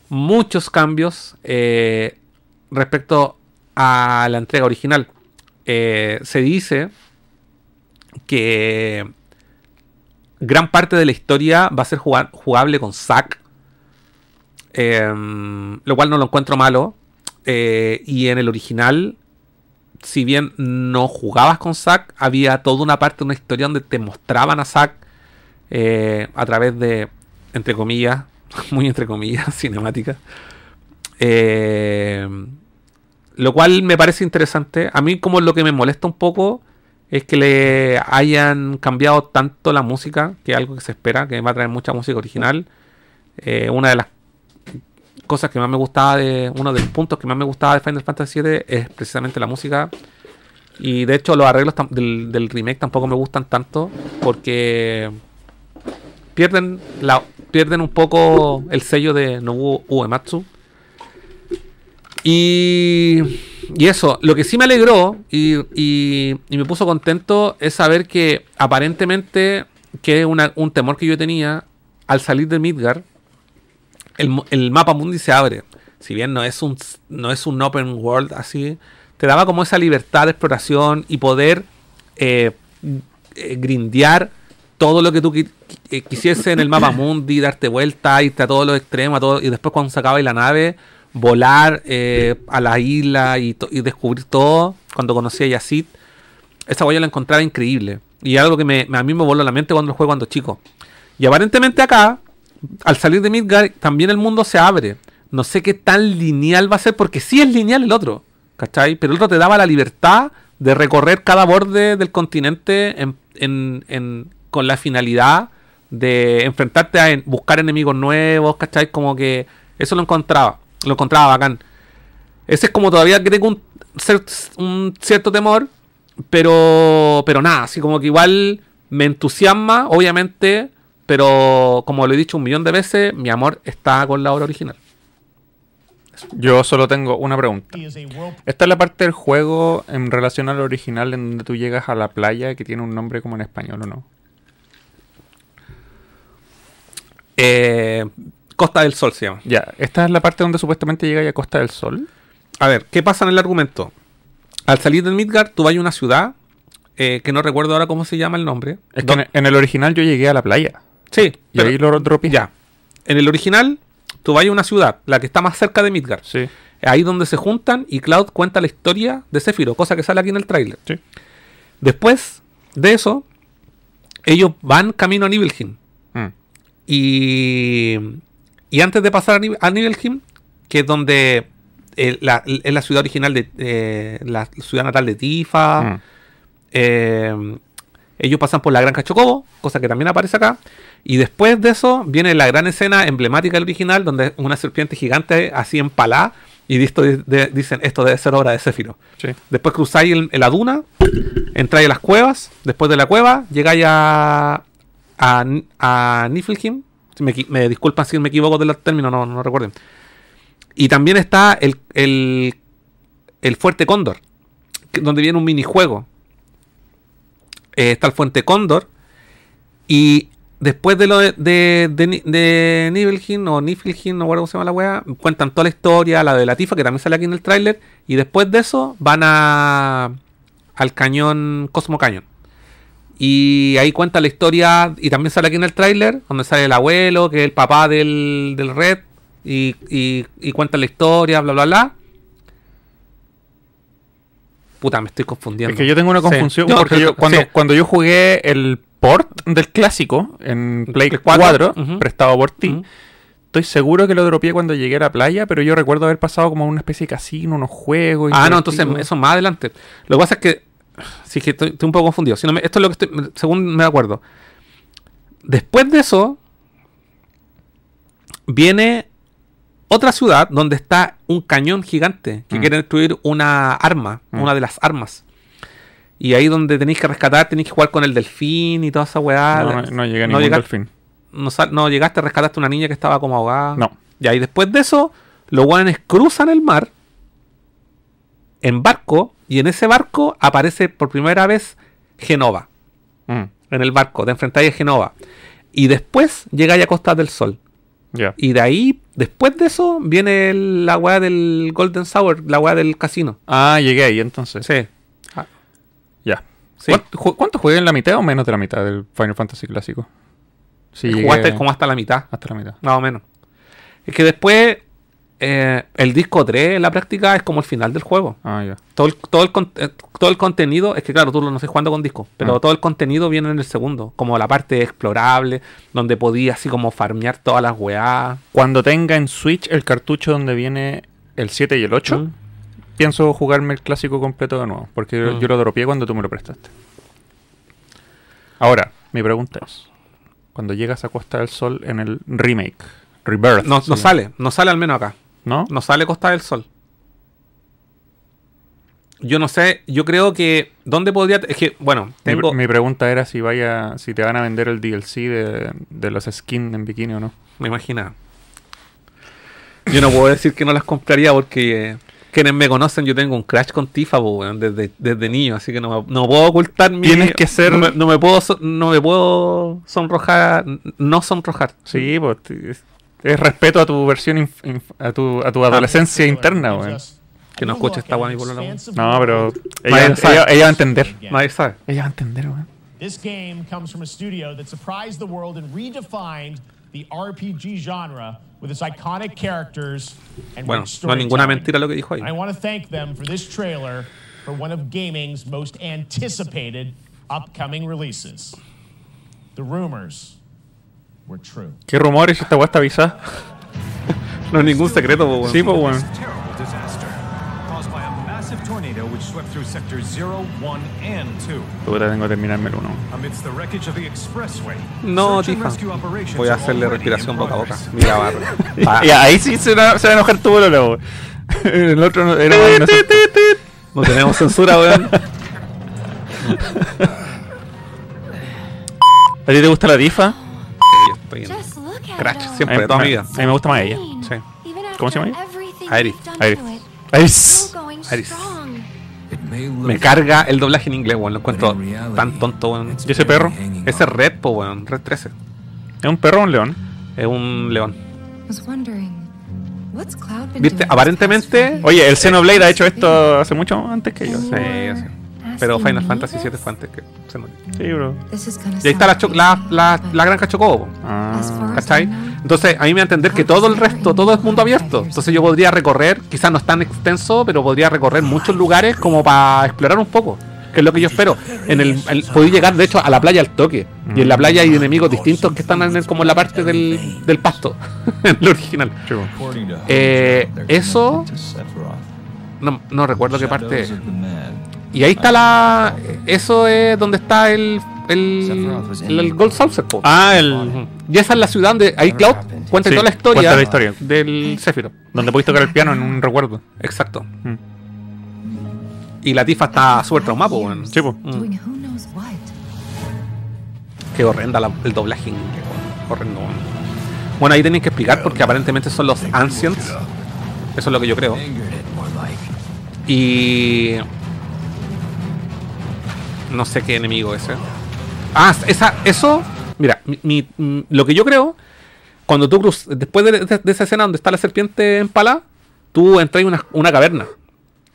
muchos cambios eh, respecto a la entrega original. Eh, se dice que gran parte de la historia va a ser jugable con Zack Em, lo cual no lo encuentro malo. Eh, y en el original, si bien no jugabas con Zack, había toda una parte de una historia donde te mostraban a Zack eh, a través de, entre comillas, muy entre comillas, cinemática. Eh, lo cual me parece interesante. A mí como lo que me molesta un poco es que le hayan cambiado tanto la música, que es algo que se espera, que va a traer mucha música original. una de las cosas que más me gustaba de. Uno de los puntos que más me gustaba de Final Fantasy VII es precisamente la música. Y de hecho, los arreglos del, remake tampoco me gustan tanto porque pierden, la, pierden un poco el sello de Nobuo Uematsu. Y y eso, lo que sí me alegró y, y- me puso contento es saber que aparentemente, que una- un temor que yo tenía, al salir de Midgar, el, el mapa mundi se abre. Si bien no es un no es un open world así, te daba como esa libertad de exploración y poder eh, eh, grindear todo lo que tú qui- eh, quisiese en el mapa mundi, darte vuelta, irte a todos los extremos, a todo, y después cuando se acaba la nave, volar eh, a la isla y, descubrir todo. Cuando conocí a Yacid, esa guaya la encontraba increíble. Y algo que me, a mí me voló la mente cuando lo jugué cuando chico. Y aparentemente acá, al salir de Midgard, también el mundo se abre. No sé qué tan lineal va a ser, porque sí es lineal el otro, ¿cachai? Pero el otro te daba la libertad de recorrer cada borde del continente en- con la finalidad de enfrentarte a buscar enemigos nuevos, ¿cachai? Como que eso lo encontraba, lo encontraba bacán. Ese es como todavía que tengo un, un cierto temor, pero, pero nada, así como que igual me entusiasma, obviamente, pero como lo he dicho un millón de veces, mi amor está con la obra original. Yo solo tengo una pregunta. Esta es la parte del juego en relación al original en donde tú llegas a la playa que tiene un nombre como en español o no. Eh, Costa del Sol se llama. Ya, esta es la parte donde supuestamente llega a Costa del Sol. A ver, ¿qué pasa en el argumento? Al salir de Midgard, tú vas a una ciudad eh, que no recuerdo ahora cómo se llama el nombre. Es que en, en el original yo llegué a la playa. Sí, Y ahí lo dropeé. Ya. En el original, tú vas a una ciudad, la que está más cerca de Midgard. Sí. Ahí donde se juntan y Cloud cuenta la historia de Sephiroth, cosa que sale aquí en el tráiler. Sí. Después de eso, ellos van camino a Nibelheim. Mm. Y, y antes de pasar a, Nib- a Nibelheim, que es donde eh, la, es la ciudad original de eh, la ciudad natal de Tifa, Mm. eh, ellos pasan por la Granja Chocobo, cosa que también aparece acá. Y después de eso viene la gran escena emblemática del original, donde una serpiente gigante así empalada. Y esto de- de- dicen, esto debe ser obra de Céfiro. Sí. Después cruzáis el- la duna, entráis a las cuevas. Después de la cueva, llegáis a, a, a Niflheim. Si Me, disculpan si me equivoco de los términos, no, no recuerden. Y también está el, el, el Fuerte Cóndor, donde viene un minijuego. Eh, está el Fuente Cóndor. Y después de lo de, de, de, de Nibelheim o Niflheim, no recuerdo cómo se llama la wea, cuentan toda la historia, la de la Tifa, que también sale aquí en el tráiler. Y después de eso van a al cañón Cosmo Cañón. Y ahí cuenta la historia, y también sale aquí en el tráiler, donde sale el abuelo, que es el papá del, del Red, y, y, y cuenta la historia, bla, bla, bla. Puta, me estoy confundiendo. Es que yo tengo una confusión porque yo, cuando, sí. cuando yo jugué el port del clásico en Play Play 4, 4, ujú. prestado por ti, estoy seguro que lo dropeé cuando llegué a la playa, pero yo recuerdo haber pasado como una especie de casino, unos juegos. Ah, no, entonces eso más adelante. Lo que pasa es que. Sí, que estoy, estoy un poco confundido. Si no me- esto es lo que estoy. Según me acuerdo. Después de eso. Viene otra ciudad donde está un cañón gigante que Mm. quiere destruir una arma, Mm. una de las armas. Y ahí donde tenéis que rescatar, tenéis que jugar con el delfín y toda esa weá. No, no, no llegué a ningún llega- delfín. No, no llegaste, rescataste a una niña que estaba como ahogada. No. Y ahí después de eso, los guanes cruzan el mar en barco y en ese barco aparece por primera vez Genova. Mm, En el barco, de enfrentáis a Genova. Y después llegáis a Costa del Sol. ya. Y de ahí, después de eso, viene el- la weá del Golden Sour, la weá del casino. Ah, llegué ahí entonces. Sí. Sí. ¿Cuánto, ju- cuánto jugué en la mitad o menos de la mitad del Final Fantasy clásico? Sí, llegué Jugaste como hasta la mitad. hasta la mitad. Más o menos. Es que después, eh, el disco 3 en la práctica es como el final del juego. Ah, ya. Todo el, todo el, eh, todo el contenido, es que claro, tú lo no estás jugando con disco, pero Ah. todo el contenido viene en el segundo, como la parte explorable, donde podías así como farmear todas las weá. Cuando tenga en Switch el cartucho donde viene el 7 y el 8, Mm. Pienso jugarme el clásico completo de nuevo, porque yo- Mm. yo lo dropeé cuando tú me lo prestaste. Ahora, mi pregunta es, cuando llegas a Costa del Sol en el remake, Rebirth, No, no sale, no sale al menos acá. ¿no? No sale Costa del Sol. Yo no sé, yo creo que. ¿Dónde podría.? Es que, bueno, Mi, tengo. mi pregunta era si vaya, si te van a vender el DLC de, de los skins en bikini o no. Me imaginaba. Yo no puedo decir que no las compraría porque. eh, Quienes me conocen, yo tengo un crash con Tifa, po, weón, desde, desde niño, así que no, me- no puedo ocultar mi. Tienes que ser- No me, no me puedo, no me puedo sonrojar. No sonrojar. Sí, pues es, es respeto a tu versión, inf- inf- a tu, a tu adolescencia interna, weón. Que no escuche esta mi polola, weón. No, pero ella, sabe. ella, ella va a entender. Nadie sabe. Ella va a entender, weón. This game comes from a studio that surprised the world and redefined the RPG genre with its iconic characters and Bueno, no es ninguna mentira lo que dijo ahí. I want to thank them for this trailer for one of gaming's most anticipated upcoming releases. The rumors were true. ¿Qué rumores? Esta weá está avisada. No es ningún secreto. Sí, pues, weón. Swept through sectors 0, 1, and 2. Puta, tengo que terminarme el uno. Amidst the wreckage of the expressway, No, search and Tifa. rescue operations Voy a are hacerle respiración boca a boca. Mira, barro. Y ahí sí se va, se va a enojar tu weón. El otro no- era. No tenemos censura, weón. ¿A ti te gusta la? Sí, estoy en at Crash, siempre, A de toda mi vida. a mí me gusta más ella. Sí. ¿Cómo se llama ella? everything Iris. Iris. Iris. Me carga el doblaje en inglés, weón. Lo encuentro tan tonto, weón. ¿Y ese perro? Ese es Red, po, weón. Red 13. ¿Es un perro o un león? Es un león. was wondering, what's Cloud been ¿Viste? doing Aparentemente. Oye, el Xenoblade ha hecho esto hace mucho antes que yo. Sí, sí. Pero Final Fantasy VII fue antes que Xenoblade. Sí, bro. Y ahí está la, la, la, la granja Chocobo. As ¿Cachai? Entonces, a mí me va a entender que todo el resto, todo es mundo abierto. Entonces, yo podría recorrer, quizás no es tan extenso, pero podría recorrer muchos lugares como para explorar un poco. Que es lo que yo espero. En el, el- podéis llegar, de hecho, a la playa al toque. Y en la playa hay enemigos distintos que están en el- como en la parte del, del pasto. en lo original. Eh, eso. No, no recuerdo qué parte. Y ahí está la. Eso es donde está el. El, el, el Gold Saucer. Ah, el. Y esa es la ciudad donde ahí Cloud cuenta Sí, toda la historia, cuenta la historia. del Sephiroth. Donde puedes tocar el piano en un recuerdo. Exacto. Mm. Y la Tifa está súper traumada, weón. Sí. Mm. doing who knows what. Qué horrenda la- el doblaje inglés. Horrendo, weón. Bueno, ahí tenéis que explicar porque aparentemente son los Ancients. Eso es lo que yo creo. Y. No sé qué enemigo es ese. Ah, esa, eso. Mira, mi, mi- mm, lo que yo creo. Cuando tú cruz. Después de, de- de esa escena donde está la serpiente empalada, tú entras en una, una caverna.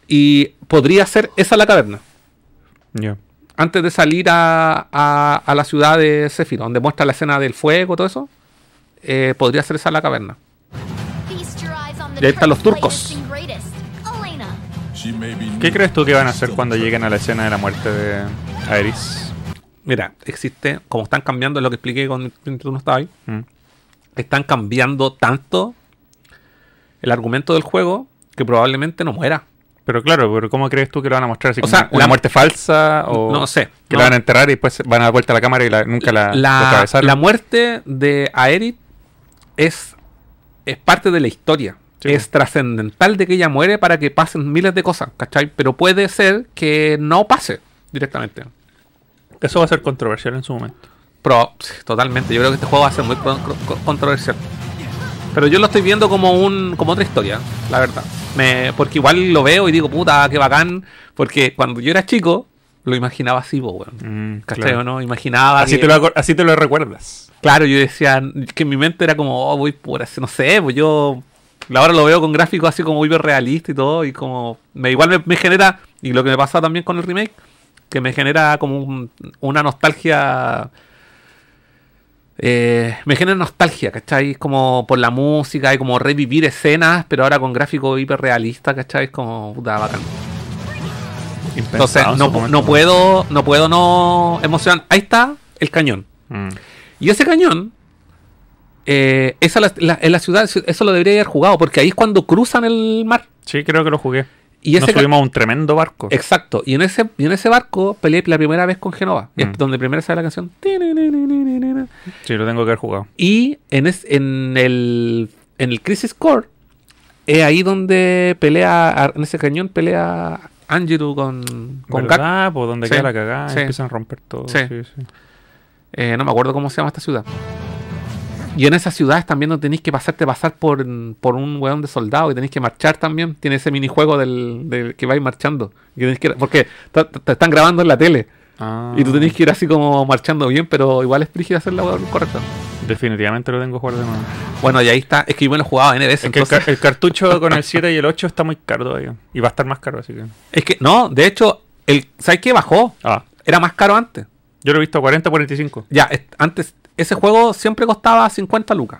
Y podría ser esa la caverna. Ya. Antes de salir a, a, a la ciudad de Sephiroth, donde muestra la escena del fuego, todo eso. eh, podría ser esa la caverna. Y ahí están los turcos. ¿Qué crees tú que van a hacer cuando lleguen a la escena de la muerte de Aeris? Mira, existe, como están cambiando, es lo que expliqué cuando tú no estabas ahí, Mm. están cambiando tanto el argumento del juego que probablemente no muera. Pero claro, pero ¿cómo crees tú que lo van a mostrar? ¿Así O sea, una la- muerte falsa? O No sé, Que no. la van a enterrar y después van a dar vuelta a la cámara y la- nunca la, la la muerte de Aerith es, es parte de la historia. Es trascendental de que ella muere para que pasen miles de cosas, ¿cachai? Pero puede ser que no pase directamente. Eso va a ser controversial en su momento. Pero, totalmente. Yo creo que este juego va a ser muy con- con- controversial. Pero yo lo estoy viendo como un como otra historia, la verdad. Me, porque igual lo veo y digo, puta, qué bacán. Porque cuando yo era chico, lo imaginaba así, po, weón. ¿Cachai claro. o no? Imaginaba Así que- te, lo, así te lo recuerdas. Claro, yo decía que en mi mente era como, oh, voy por así, no sé, pues yo ahora lo veo con gráficos así como muy realista y todo, y como, me, igual me, me genera, y lo que me pasa también con el remake, que me genera como un- una nostalgia, eh, me genera nostalgia, ¿cachai? Como por la música y como revivir escenas, pero ahora con gráficos hiperrealistas, ¿cachai? Es como, puta, bacán. Entonces, no, no puedo, no puedo no emocionar. Ahí está el cañón. Mm. Y ese cañón, eh, esa la, la- en la ciudad, eso lo debería haber jugado, porque ahí es cuando cruzan el mar. Sí, creo que lo jugué. Y Nos ese subimos a un tremendo barco. Exacto. Y en ese, y en ese barco peleé la primera vez con Genova. Y es Mm. donde primero sale la canción. Sí, lo tengo que haber jugado. Y en, es- en el en el Crisis Core es ahí donde pelea, en ese cañón pelea Angelou con, con. ¿Verdad? Pues donde Sí, queda la cagada sí. empiezan a romper todo. Sí. Eh, no me acuerdo cómo se llama esta ciudad. Y en esas ciudades también no tenéis que pasarte pasar por, por un weón de soldado y tenéis que marchar también. Tiene ese minijuego del, del que vais marchando. Y que, porque te, están grabando en la tele. Ah. Y tú tenés que ir así como marchando bien, pero igual es brígido hacer la correcta. Definitivamente lo tengo que jugar de nuevo. Bueno, y ahí está. Es que yo me lo jugaba N veces. Es que el, el cartucho con el 7 y el 8 está muy caro todavía. Y va a estar más caro, así que. Es que, no, de hecho, el, ¿sabes qué? Bajó. Ah. Era más caro antes. Yo lo he visto a 40, 45. Ya, es- antes, ese juego siempre costaba 50 lucas.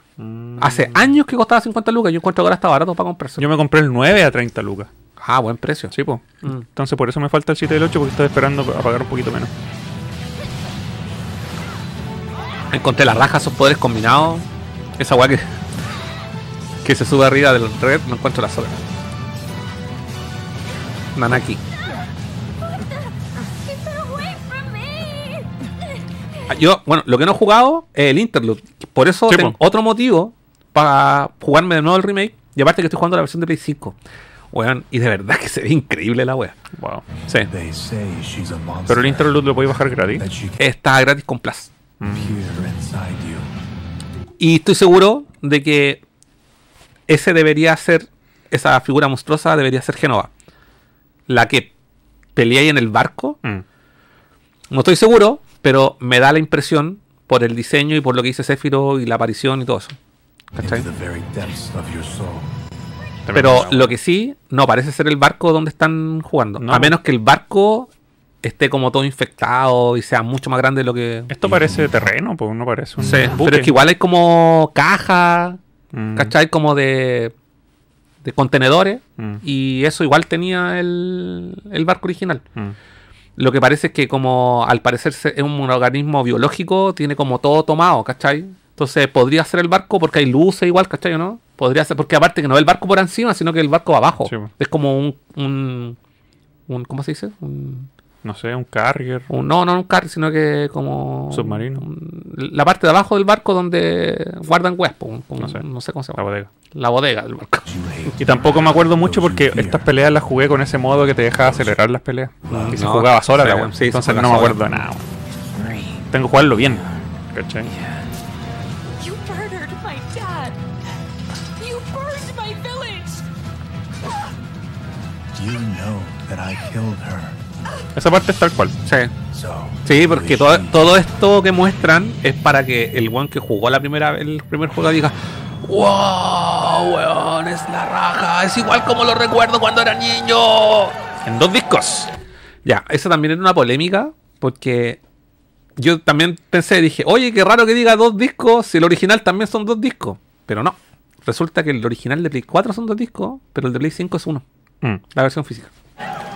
Hace años que costaba 50 lucas. Yo encuentro que ahora está barato para comprarse. Yo me compré el 9 a 30 lucas. Ah, buen precio. Sí, pues. Mm. Entonces por eso me falta el 7 y el 8 porque estoy esperando a pagar un poquito menos. Encontré la raja, esos poderes combinados. Esa weá que, que se sube arriba del red, no encuentro la sola. Nanaki. Yo, bueno, lo que no he jugado es el Interlude. Por eso Sí, tengo po. otro motivo para jugarme de nuevo el remake. Y aparte que estoy jugando la versión de Play 5. Weón, y de verdad que se ve increíble la wea. Wow. Sí. Pero el Interlude lo podéis bajar gratis. Está gratis con Plus. you. Y estoy seguro de que ese debería ser, esa figura monstruosa debería ser Genova. La que pelea ahí en el barco. Mm. No estoy seguro, pero me da la impresión por el diseño y por lo que dice Sephiroth y la aparición y todo eso. ¿Cachai? Pero lo que sí, no parece ser el barco donde están jugando. No. A menos que el barco esté como todo infectado y sea mucho más grande de lo que... Esto parece terreno, pues no parece un Sí, buque. pero es que igual hay como caja, Mm. ¿cachai? Como de, de contenedores. Mm. Y eso igual tenía el, el barco original. Mm. Lo que parece es que como al parecer es un organismo biológico, tiene como todo tomado, ¿cachai? Entonces podría ser el barco porque hay luces igual, ¿cachai o no? Podría ser, porque aparte que no es el barco por encima, sino que el barco va abajo. Sí. Es como un, un, un- ¿cómo se dice? Un, No sé, un carrier. un- no, no un carro, sino que como... Submarino. un- la parte de abajo del barco donde guardan weas, po, un- un- No sé. no sé cómo se La llama. bodega. La bodega del barco. Y tampoco me acuerdo mucho porque estas peleas las jugué con ese modo que te deja acelerar las peleas. Y se No, jugaba sola, sí, la wea. sí, Entonces no me acuerdo de nada. Tengo que jugarlo bien. ¿Cachai? You murdered my dad. You burned my village. You know that I killed her. Esa parte es tal cual. Sí. Sí, porque todo, todo esto que muestran es para que el one que jugó la primera el primer juego diga ¡Wow! Weón, es la raja. Es igual como lo recuerdo cuando era niño. En dos discos. Ya, eso también era una polémica. Porque yo también pensé, dije, oye, qué raro que diga dos discos. Si el original también son dos discos. Pero no. Resulta que el original de Play 4 son dos discos, pero el de Play 5 es uno. Mm. La versión física.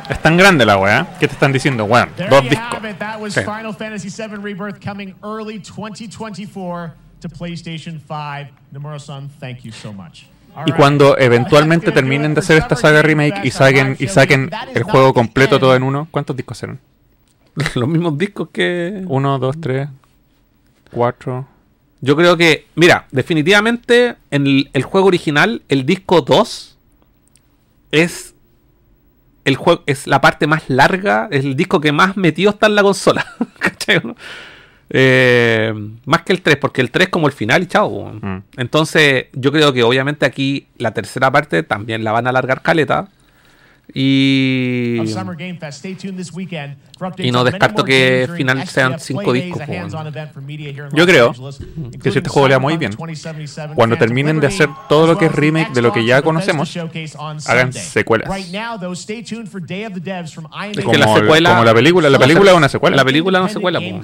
Es tan grande la weá. ¿Qué te están diciendo, weón? Dos discos. have it. That was Sí. Final Fantasy VII Rebirth coming early 2024 to PlayStation 5. Nomura-san, thank you so much. All Y cuando eventualmente terminen de hacer esta saga remake y saquen, y saquen el juego completo todo en uno, ¿cuántos discos serán? Los mismos discos que. Uno, dos, tres, cuatro. Yo creo que, mira, definitivamente en el, el juego original, el disco 2 es el juego es la parte más larga, es el disco que más metido está en la consola. ¿Cachai, no? Eh, más que el 3, porque el 3 es como el final y chao. Mm. Entonces, yo creo que obviamente aquí la tercera parte también la van a alargar caleta. Y. Y no descarto que final sean cinco discos, Yo creo que si este juego le va muy bien, 2077, cuando terminen de hacer todo lo que es remake de lo que ya conocemos, hagan secuelas. Right now, though, stay tuned for Day of the Devs from IMA Es que la Como el- secuela. como la película, la película es una secuela. La película es una secuela. Mm.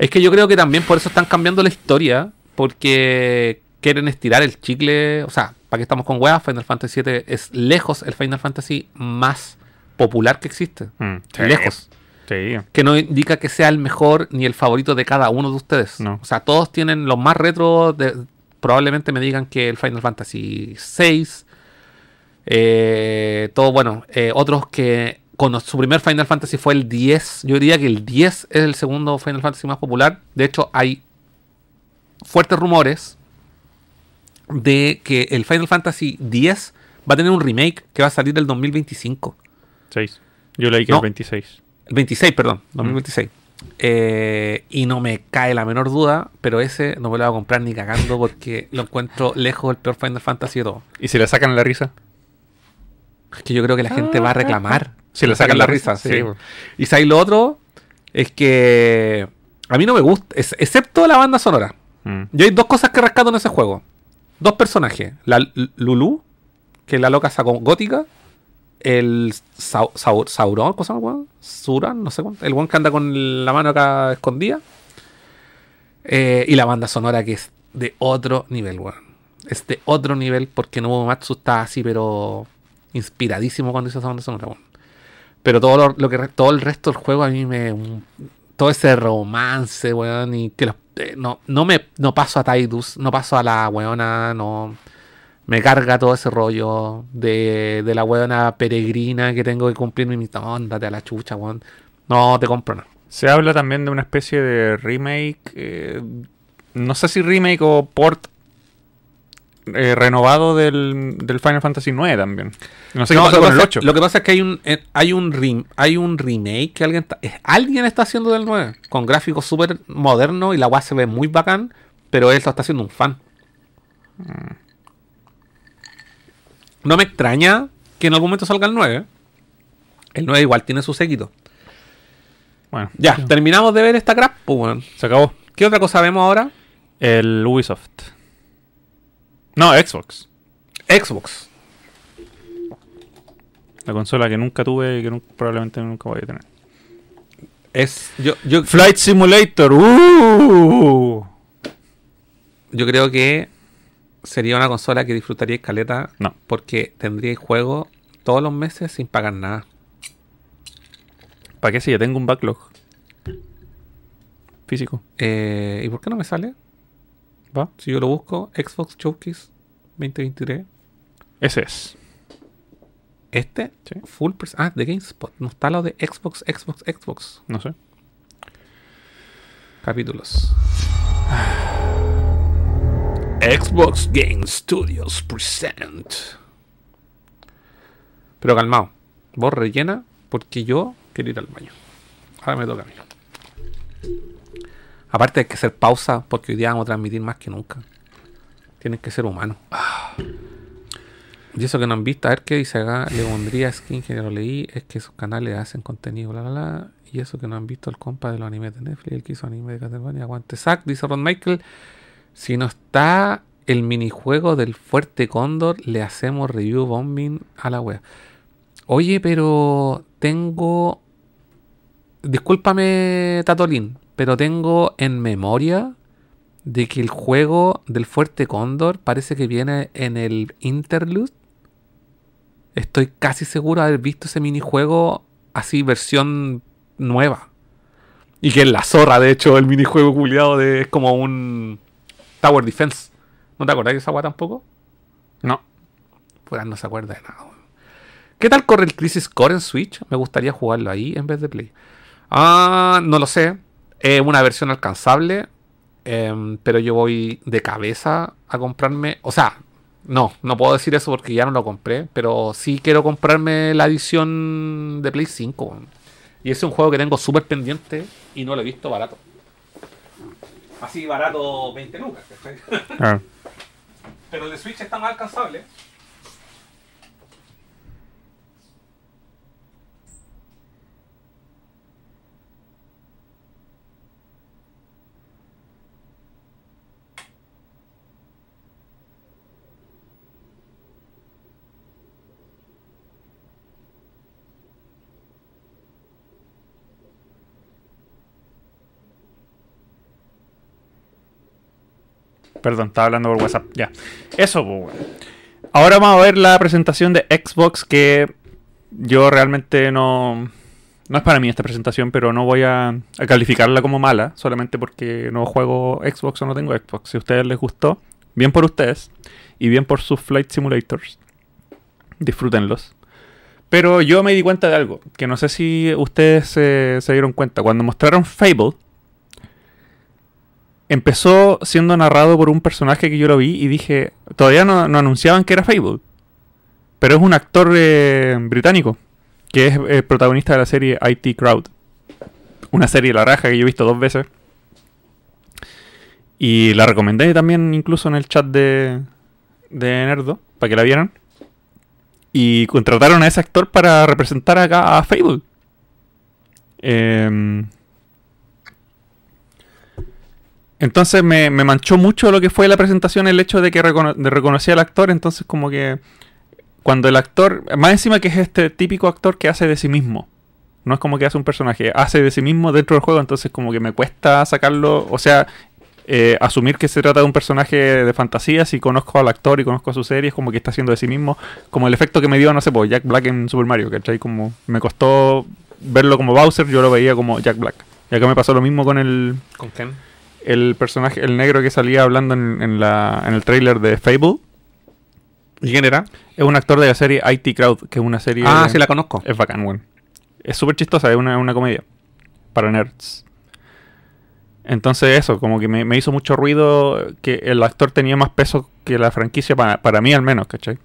Es que yo creo que también por eso están cambiando la historia. Porque quieren estirar el chicle. O sea, ¿para qué estamos con weas? Final Fantasy VII es lejos el Final Fantasy más popular que existe. Mm, sí. Lejos. Sí. Que no indica que sea el mejor ni el favorito de cada uno de ustedes. No. O sea, todos tienen los más retro. de- probablemente me digan que el Final Fantasy VI. Eh, todo bueno. eh, otros que con su primer Final Fantasy fue el 10. Yo diría que el 10 es el segundo Final Fantasy más popular. De hecho, hay fuertes rumores de que el Final Fantasy X va a tener un remake que va a salir el 2025. Seis. Yo leí que No. el 26. El 26, perdón, 2026. Eh, y no me cae la menor duda, pero ese no me lo voy a comprar ni cagando porque lo encuentro lejos del peor Final Fantasy de todo. ¿Y si le sacan la risa? Es que yo creo que la gente va a reclamar. Si le sacan la risa, sí. Y sabes lo otro es que a mí no me gusta, es- excepto la banda sonora. Mm. Yo hay dos cosas que rescato en ese juego. Dos personajes. La Lulu, que es la loca gótica. El Sau- Sau- Sauron, ¿cómo se llama? Suran, no sé cuánto. El one que anda con la mano acá escondida. Eh, y la banda sonora que es de otro nivel, weón. Es de otro nivel porque Nobuo Matsu está así, pero inspiradísimo cuando hizo esa banda sonora, weón. Pero todo lo, lo que todo el resto del juego a mí me. todo ese romance, weón, y que los- eh, no, no me no paso a Tidus, no paso a la weona, no. Me carga todo ese rollo de, de la weona peregrina que tengo que cumplir mi misión. Ándate a la chucha, weón. No te compro nada. Se habla también de una especie de remake. eh, no sé si remake o port eh, renovado del, del Final Fantasy IX también. No sé qué pasa lo, con que el pasa, 8. lo que pasa es que hay un, eh, hay un, rem- hay un remake que alguien está, eh, alguien está haciendo del 9 con gráficos súper modernos y la weá se ve muy bacán, pero él lo está haciendo un fan. No me extraña que en algún momento salga el 9. El 9 igual tiene su séquito. Bueno, Ya, terminamos de ver esta crap, pues se acabó. ¿Qué otra cosa vemos ahora? El Ubisoft. No, Xbox. Xbox. La consola que nunca tuve y que nunca- probablemente nunca voy a tener. Es. Yo, yo, Flight Simulator. ¡Uh! yo creo que sería una consola que disfrutaría escaleta. No. Porque tendría juego todos los meses sin pagar nada. ¿Para qué si ya tengo un backlog? Físico. Eh, ¿Y por qué no me sale? ¿Va? Si yo lo busco, Xbox Showcase 2023. Ese es. Este, Sí. full Ah, de GameSpot. No está lo de Xbox, Xbox, Xbox. No sé. Capítulos. Xbox Game Studios present. Pero calmado. Vos rellena porque yo quiero ir al baño. Ahora me toca a mí. Aparte hay que hacer pausa porque hoy día vamos a transmitir más que nunca. Tienen que ser humanos. Y eso que no han visto, a ver qué dice acá, le pondría skin que lo leí, es que sus canales hacen contenido, bla, bla, bla. Y eso que no han visto el compa de los animes de Netflix, el que hizo anime de Castlevania, aguante Zack, dice Ron Michael. Si no está el minijuego del Fuerte Cóndor, le hacemos review bombing a la web. Oye, pero tengo. Discúlpame, Tatolín, pero tengo en memoria de que el juego del Fuerte Cóndor parece que viene en el Interlude. Estoy casi seguro de haber visto ese minijuego así, versión nueva. Y que es la zorra, de hecho, el minijuego culiado de, es como un Tower Defense. ¿No te acordás de esa weá tampoco? No. Fuera no se acuerda de nada. ¿Qué tal corre el Crisis Core en Switch? Me gustaría jugarlo ahí en vez de Play. Ah, no lo sé. Es una versión alcanzable. em, pero yo voy de cabeza a comprarme. O sea, no, no puedo decir eso porque ya no lo compré. Pero sí quiero comprarme la edición de Play 5. weón. Y es un juego que tengo súper pendiente y no lo he visto barato. Así barato 20 lucas. Ah. Pero el de Switch está más alcanzable. Perdón, estaba hablando por WhatsApp. Ya. Eso, pues, weón. Ahora vamos a ver la presentación de Xbox que yo realmente no... No es para mí esta presentación, pero no voy a, calificarla como mala, solamente porque no juego Xbox o no tengo Xbox. Si a ustedes les gustó, bien por ustedes y bien por sus Flight Simulators. Disfrútenlos. Pero yo me di cuenta de algo, que no sé si ustedes se dieron cuenta. Cuando mostraron Fable, empezó siendo narrado por un personaje que yo lo vi y dije, todavía no, anunciaban que era Fable. Pero es un actor eh, británico, que es eh, protagonista de la serie IT Crowd. una serie La Raja que yo he visto dos veces. Y la recomendé también incluso en el chat de, de Nerdo, para que la vieran. Y contrataron a ese actor para representar acá a Fable. Em, entonces me, me manchó mucho lo que fue la presentación el hecho de que recono- de reconocía al actor. Entonces como que cuando el actor, más encima que es este típico actor que hace de sí mismo. No es como que hace un personaje, hace de sí mismo dentro del juego, entonces como que me cuesta sacarlo, o sea, eh, asumir que se trata de un personaje de fantasía, si conozco al actor y conozco a su serie, es como que está haciendo de sí mismo, como el efecto que me dio, no sé, pues Jack Black en Super Mario, ¿cachai? Como me costó verlo como Bowser, yo lo veía como Jack Black. Y acá me pasó lo mismo con el, ¿Con quién? El personaje, el negro que salía hablando en, en la, en el trailer de Fable. ¿Y quién era? Es un actor de la serie IT Crowd, que es una serie... Ah, sí la conozco. Es bacán, weón. Es súper chistosa, es una, una comedia. Para nerds. Entonces eso, como que me, me hizo mucho ruido que el actor tenía más peso que la franquicia, para, para mí al menos, ¿cachai?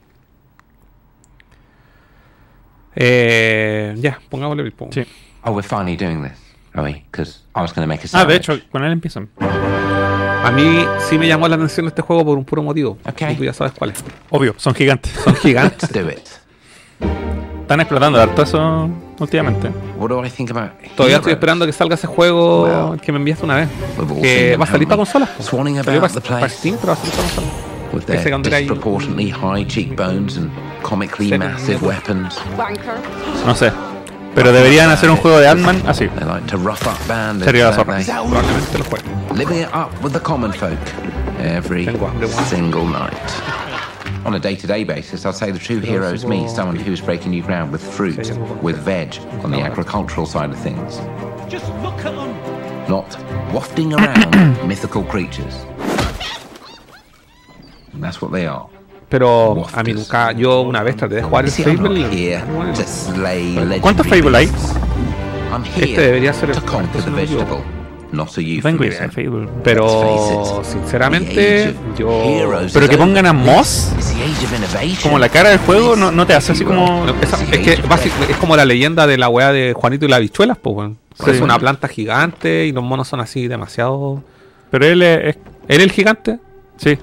Eh, ya, pongámosle el Sí. Oh, we're finally doing this, are we? Because I was going to make a Ah, de hecho, con él empiezan. A mí sí me llamó la atención este juego por un puro motivo. Y tú ya sabes cuál es. Obvio, son gigantes. Son gigantes. Let's do it. Están explotando harto eso últimamente. What do I think about Todavía estoy esperando que salga ese juego que me enviaste una vez. We've all Que va a salir para consolas. Salió para, the para Steam, pero va a salir para consolas. with Ese their disproportionately high cheekbones and comically massive weapons. No sé. Pero deberían hacer un juego de Ant-Man así. Like to rough up bandits, Sería la zorra. Probablemente lo juegue. Living it up with the common folk every Tengo hambre, single night. On a day-to-day basis, I'd say the true heroes me, someone who's breaking new ground with fruit, with veg, on the agricultural side of things. Just look at them. Not wafting around mythical creatures. And that's what they are. Pero a mí nunca, yo una vez traté de jugar el Fable. slay ¿Cuántos Fable hay? Este debería ser el to conquer the vegetable, not a Tengo idea euphemism. de Fable. Pero sinceramente, yo. Pero que pongan a Moss como la cara del juego no, no te hace así como. Esa- es que es como la leyenda de la weá de Juanito y las bichuelas, pues, weón. Sí. Es una planta gigante y los monos son así demasiado. Pero él es. ¿Él el gigante? Sí.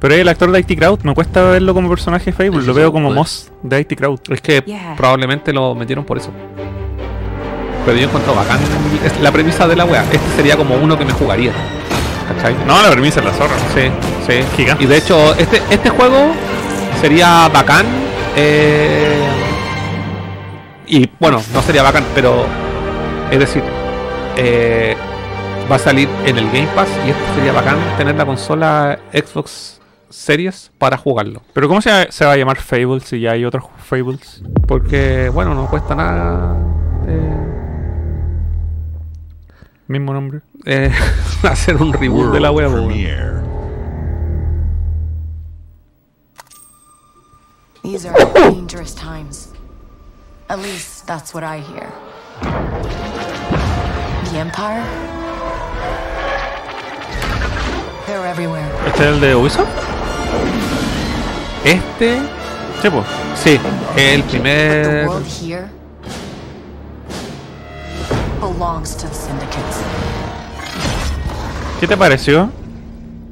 Pero es el actor de IT Crowd. Me cuesta verlo como personaje Fable. Lo veo como Moss de IT Crowd. Es que Yeah. probablemente lo metieron por eso. Pero yo encuentro bacán es la premisa de la weá. Este sería como uno que me jugaría. ¿Cachai? No, la premisa es la zorra. Sí, sí. Gigante. Y de hecho, este, este juego sería bacán. eh, y bueno, no sería bacán, pero es decir, eh, va a salir en el Game Pass y este sería bacán tener la consola Xbox Series para jugarlo. Pero ¿cómo se, se va a llamar Fable si ya hay otros Fables? Porque, bueno, no cuesta nada eh, Mismo nombre. eh, hacer un reboot de la web. These are dangerous times. At least that's what I hear. The Empire? They're everywhere. ¿Este es el de Ubisoft? Este, Sí, pues. sí, el primer. world here belongs to the syndicates. ¿Qué te pareció?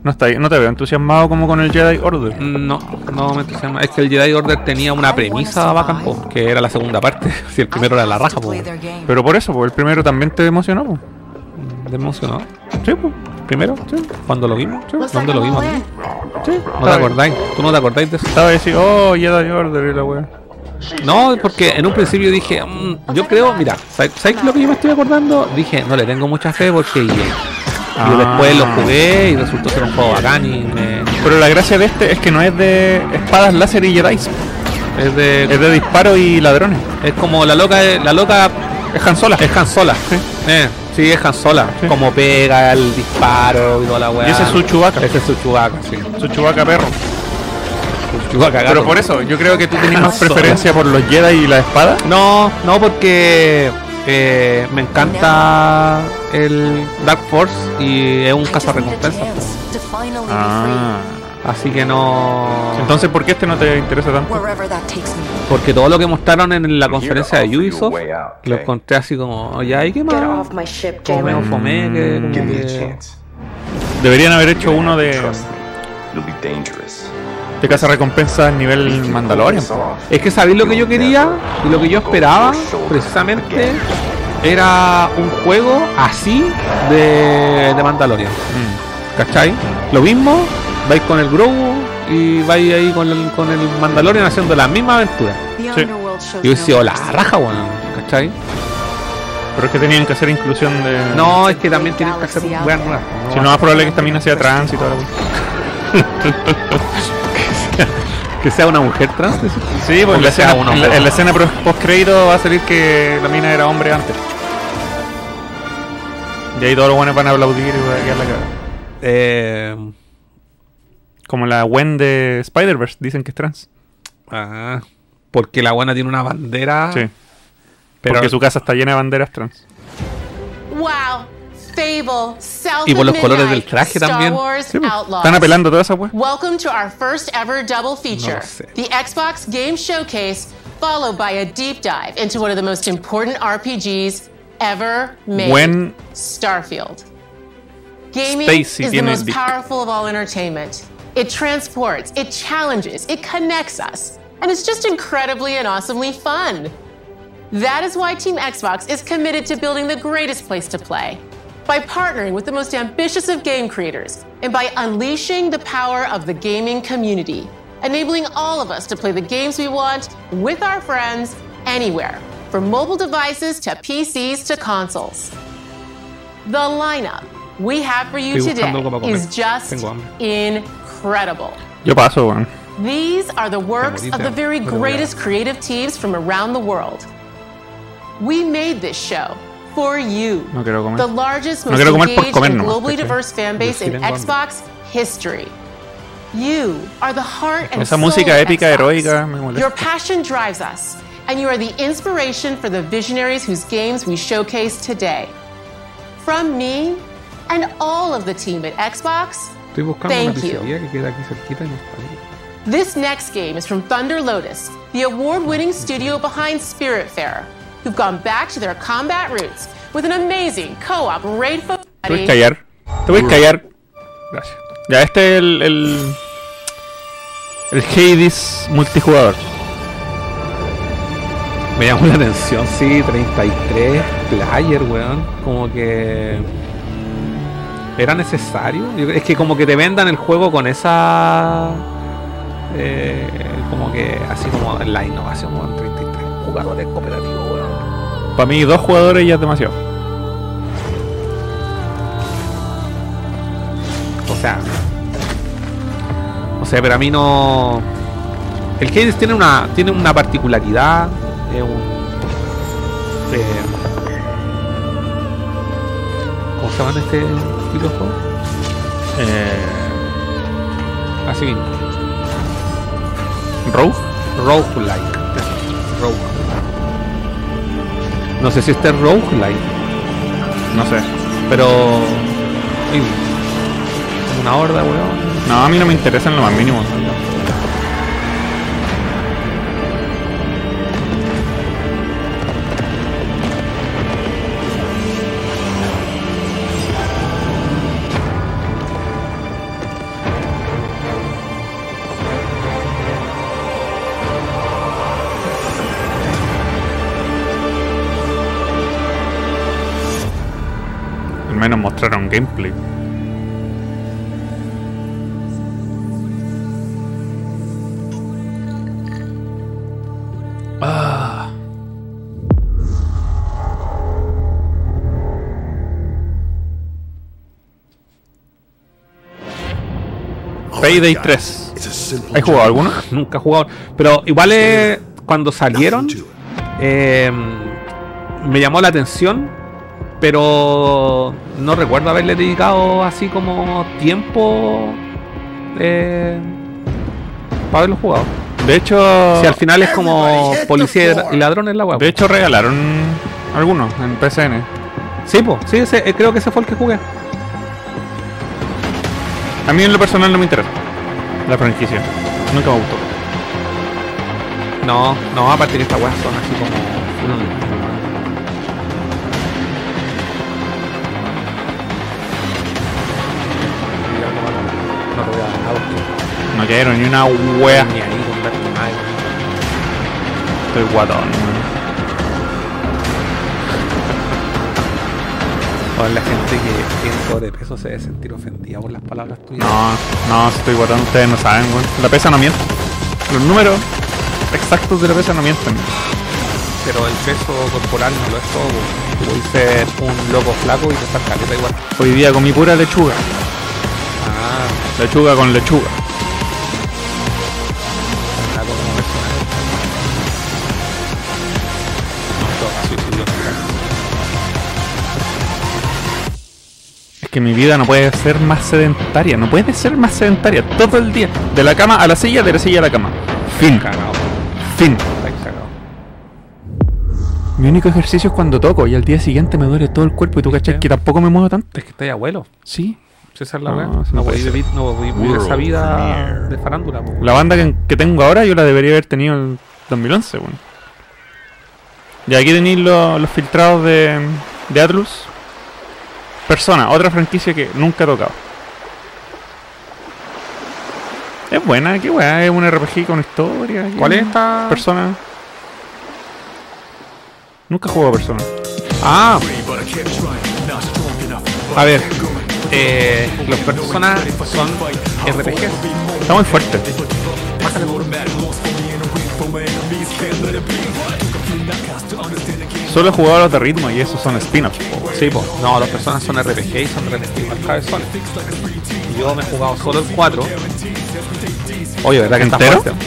No, está, no te veo entusiasmado como con el Jedi Order. No, no me entusiasma. Es que el Jedi Order tenía una premisa bacán, po, que era la segunda parte. Si el primero era la raja, po. Pero por eso, pues el primero también te emocionó. pues. ¿Te emocionó? Sí, pues. ¿Primero? Sí. ¿Cuándo lo vimos? Sí. ¿Dónde like lo I'm vimos? Sí. ¿No te acordáis? ¿Tú no te acordáis de eso? Estaba diciendo, oh, Jedi Order y la wea. No, porque en un principio dije, mm, yo creo, mira, ¿sabes lo que yo me estoy acordando? Dije, no le tengo mucha fe porque. Y Ah. después lo jugué y resultó ser un juego bacán y me... Pero la gracia de este es que no es de espadas láser y Jedi. Es de... Es de disparo y ladrones. Es como la loca, la loca Es Han Solo. es Han Sola. Sí. Eh, sí, es Han Sola. Como pega el disparo y toda la weá. Y ese es su Chewbacca. Ese es su Chewbacca, sí. Su Chewbacca perro. Su Pero por eso, yo creo que tú tenías más preferencia por los Jedi y la espada. No, no, porque eh, me encanta el Dark Force y es un Just need a cazarrecompensa. chance to finally be Ah. Así que no. Entonces, ¿por qué este no te interesa tanto? Porque todo lo que mostraron en la conferencia de Ubisoft lo encontré así como, oye, ¿y qué más? off my ship, Como medio que como que- chance. Deberían haber hecho uno de, de casa recompensa nivel Mandalorian. Es que sabéis lo que yo quería y lo que yo esperaba, precisamente, era un juego así de, de Mandalorian. ¿Cachai? Lo mismo, vais con el Grogu y vais ahí con el, con el Mandalorian haciendo la misma aventura. Sí. Y hubiese no sido la mercy. raja, weón, ¿cachai? Pero es que tenían que hacer inclusión de. No, es que también tienen que hacer weas nuevas. Si no, más probable que también hacía trans y todo. Que sea una mujer trans. Sí, pues en que la sea escena, en la, hombre. en la escena post crédito va a salir que la mina era hombre antes. Y ahí todos los buenos van a aplaudir y va a quedar la cara. Eh, Como la Gwen de Spider-Verse, dicen que es trans. ah, porque la buena tiene una bandera. Sí. Pero- Porque su casa está llena de banderas trans. Wow. Fable, South Y por los colores del traje Star también. Sí, pues, Outlaws. Están apelando toda esa wea. Welcome to our first ever double feature, No sé. the Xbox Game Showcase, followed by a deep dive into one of the most important RPGs ever made, When- Starfield. Gaming Stacy is the tiene most powerful of all entertainment. It transports, it challenges, it connects us, and it's just incredibly and awesomely fun. That is why Team Xbox is committed to building the greatest place to play. By partnering with the most ambitious of game creators and by unleashing the power of the gaming community, enabling all of us to play the games we want with our friends anywhere, from mobile devices to PCs to consoles. The lineup we have for you today buscando algo para comer. is just hambre. Incredible. Yo paso, weón. These are the works of the very No te voy a- greatest creative teams from around the world. We made this show for you, No quiero comer. the largest, No most quiero comer engaged, comer and globally ¿cachai? diverse fan base in tengo hambre. Xbox history. You are the heart and Esa soul música of épica, Xbox. heroica, me molesta. Your passion drives us, and you are the inspiration for the visionaries whose games we showcase today. From me and all of the team at Xbox, Estoy buscando Thank una you. pizzería que queda aquí cerquita y no está ahí. This next game is from Thunder Lotus, the award winning studio behind Spiritfarer, who've gone back to their combat roots with an amazing co op raid Te voy a callar. Te voy a callar. Gracias. Ya, este es el. El, el Hades multijugador. Me llamó la atención, sí, 33 player, weón. Como que. ¿Era necesario? Es que como que te vendan el juego con esa. eh, como que así como la innovación, weón. 33 jugadores cooperativos, weón. Para mí, dos jugadores ya es demasiado. O sea. O sea, pero a mí no. El Hades tiene una. tiene una particularidad. Es un. eh, ¿Cómo se llama este de juego? Eh, Así mismo. Rogue. Roguelike. Rogue. No sé si este es roguelike. No sé. Pero. sí, Una horda, weón. No, a mí no me interesa en lo más mínimo. Gameplay. Ah. Payday 3. ¿Has jugado alguno? Nunca he jugado. Pero igual es, cuando salieron, eh, me llamó la atención. Pero no recuerdo haberle dedicado así como tiempo eh, para haberlo jugado. De hecho, Si al final es como policía y ladrones la web. de hecho regalaron algunos en PSN. Sí, pues, sí, ese- eh, creo que ese fue el que jugué. A mí en lo personal no me interesa. La franquicia. Nunca me gustó. No, no, aparte que estas weas son así como. No quiero ni una wea. ni ahí. Estoy guatón. O la gente que tiene sobrepeso se debe sentir ofendida por las palabras tuyas. No, no, estoy guatón, ustedes no saben, weón. La pesa no miente. Los números exactos de la pesa no mienten. Pero el peso corporal no lo es todo. puedes ser un loco flaco y te estás caleta igual. Hoy día comí pura lechuga. Lechuga con lechuga. Es que mi vida no puede ser más sedentaria. No puede ser más sedentaria. Todo el día. De la cama a la silla, de la silla a la cama. Fin. Cagado. Fin. Mi único ejercicio es cuando toco y al día siguiente me duele todo el cuerpo y tú cachas que tampoco me muevo tanto. Es que estáis abuelo. Sí. Si esa es la No, wea. eso No, no puede podéis ser. vivir, no podéis vivir esa vida de farándula. po. La banda que, que tengo ahora yo la debería haber tenido en 2011, weón. Y aquí tenéis lo- los filtrados de, de Atlus. Persona, otra franquicia que nunca he tocado. Es buena, qué weá, es un RPG con historia. ¿Cuál es esta? Persona. Nunca he jugado a Persona. Ah, a ver. Eh, los personas son RPGs. Está muy fuerte. Bájale Solo he jugado a los de ritmo y esos son spin-offs. po. Sí, pues. No, las personas son RPG y son más cabezones. Yo me he jugado solo el 4. Oye, ¿verdad que está ¿Entero? fuerte?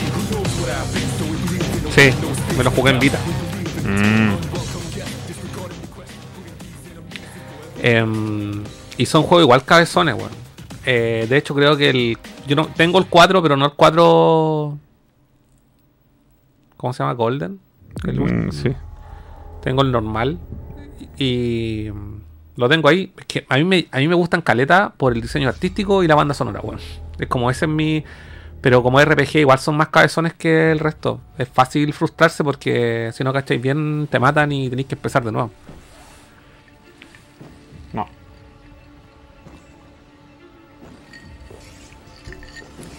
Sí, me lo jugué en Vita. Mm. Em, y son juegos igual cabezones, weón. Eh, de hecho, creo que el. Yo no tengo el 4, pero no el 4. ¿Cómo se llama? Golden. El Mm, sí. Tengo el normal. Y. Lo tengo ahí. Es que a mí me, a mí me gustan caleta por el diseño artístico y la banda sonora, weón. Es como ese es mi. Pero como RPG igual son más cabezones que el resto. Es fácil frustrarse porque si no cacháis bien te matan y tenéis que empezar de nuevo.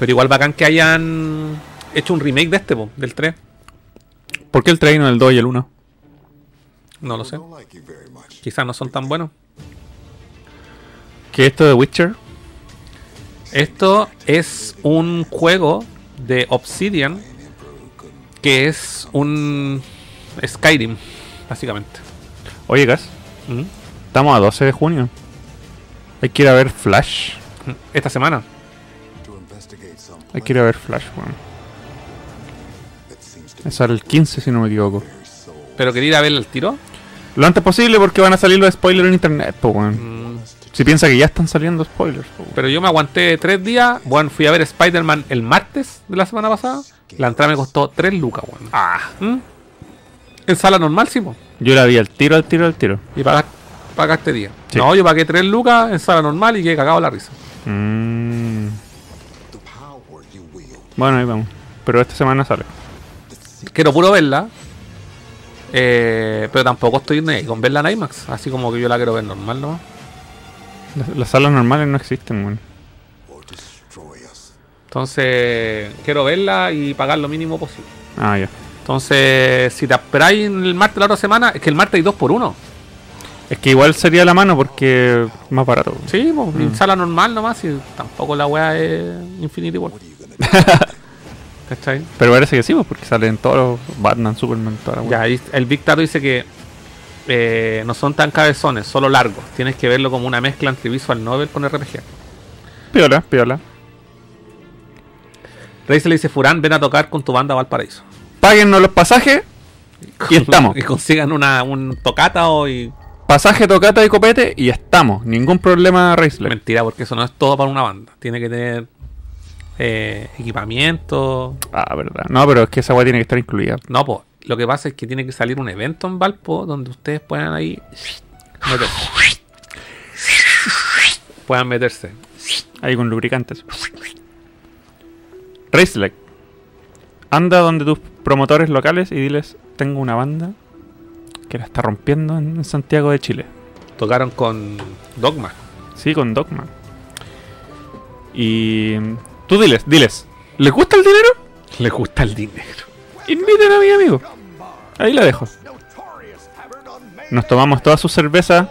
Pero igual bacán que hayan hecho un remake de este, po, del 3. ¿Por qué el 3 y no el 2 y el 1? No lo sé. Quizás no son tan buenos. ¿Qué es esto de Witcher? Esto es un juego de Obsidian que es un Skyrim, básicamente. Oye, Gas, ¿Mm? estamos a 12 de junio. Hay que ir a ver Flash. Esta semana. Hay que ir a ver Flash, weón. Es el 15, si no me equivoco. ¿Pero quería ir a ver el tiro? Lo antes posible porque van a salir los spoilers en internet, po, weón. Si piensa que ya están saliendo spoilers, po. Pero yo me aguanté tres días. Bueno, fui a ver Spider-Man el martes de la semana pasada. La entrada me costó 3 lucas, weón. Ah. ¿Mm? En sala normal, sí, po. Yo la vi al tiro, al tiro, al tiro. Y pagaste, pagaste día. Sí. No, yo pagué 3 lucas en sala normal y quedé cagado la risa. Mm. Bueno, ahí vamos. Pero esta semana sale. Quiero puro verla. Eh, pero tampoco estoy con verla en IMAX. Así como que yo la quiero ver normal, ¿no? Las, las salas normales no existen, weón. Entonces, quiero verla y pagar lo mínimo posible. Ah, ya. Entonces, si te esperáis el martes la otra semana, es que el martes hay 2 por 1 Es que igual sería la mano porque más barato. Sí, pues, Mm. en sala normal nomás. Y tampoco la weá es Infinity War. ¿Cachai? Pero parece que sí, pues, porque salen todos los Batman, Superman, toda la. Ya, el Big Tato dice que eh, no son tan cabezones, solo largos. Tienes que verlo como una mezcla entre Visual Novel con RPG. Piola, piola. Reise le dice, Furán, ven a tocar con tu banda Valparaíso. Páguennos los pasajes y estamos. y consigan una, un tocata o y... Pasaje, tocata y copete y estamos. Ningún problema, Raisler. Mentira, porque eso no es todo para una banda. Tiene que tener eh, equipamiento. Ah, verdad. No, pero es que esa weá tiene que estar incluida. No, pues lo que pasa es que tiene que salir un evento en Valpo donde ustedes puedan ahí meterse. Puedan meterse. Ahí con lubricantes. Racelec. Anda donde tus promotores locales y diles, tengo una banda que la está rompiendo en Santiago de Chile. Tocaron con Dogma. Sí, con Dogma. Y tú diles, diles, ¿les gusta el dinero? Les gusta el dinero. Inviten a mi amigo. Ahí la dejo. Nos tomamos todas sus cervezas,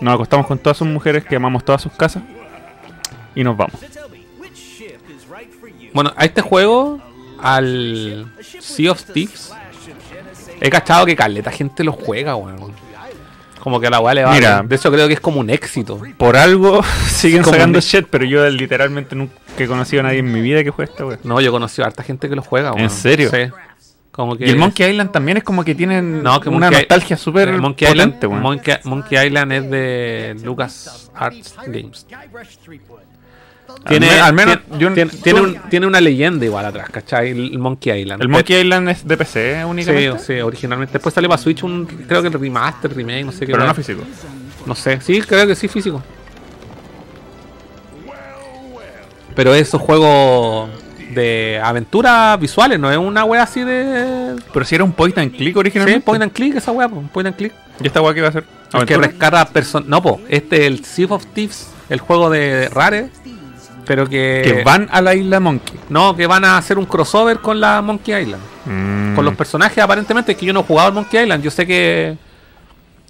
nos acostamos con todas sus mujeres, quemamos todas sus casas y nos vamos. Bueno, a este juego, al Sea of Thieves, he cachado que caleta gente lo juega, weón. Como que a la weá le va Mira. De hecho, creo que es como un éxito. Por algo siguen sacando un- shit, pero yo literalmente nunca he conocido a nadie en mi vida que juegue esta wea. No, yo he conocido a harta gente que lo juega, weón. ¿En serio? Sí. Como que Y el Monkey Island también es como que tienen No, que una Monkey- nostalgia súper Monkey potente, Island. Monkey, Monkey Island es de Lucas Arts Games. Tiene, al menos tiene, yo- tiene, tiene un- tiene una leyenda igual atrás, ¿cachai? El Monkey Island. El Monkey Island es de PC únicamente. Sí, sí, originalmente. Después salió para Switch un, creo que el remaster, remake, no sé qué. Pero weá. no físico. No sé, sí, creo que sí físico. Pero esos juegos de aventuras visuales, no es una wea así de. Pero si era un point and click Sí, originalmente. point and click, esa wea, po, point and click. ¿Y esta wea qué va a ser? Que rescata personas. No, po, este es el Sea of Thieves, el juego de Rare. Pero que. Que van a la isla Monkey. No, que van a hacer un crossover con la Monkey Island. Mm. Con los personajes, aparentemente, es que yo no he jugado al Monkey Island. Yo sé que.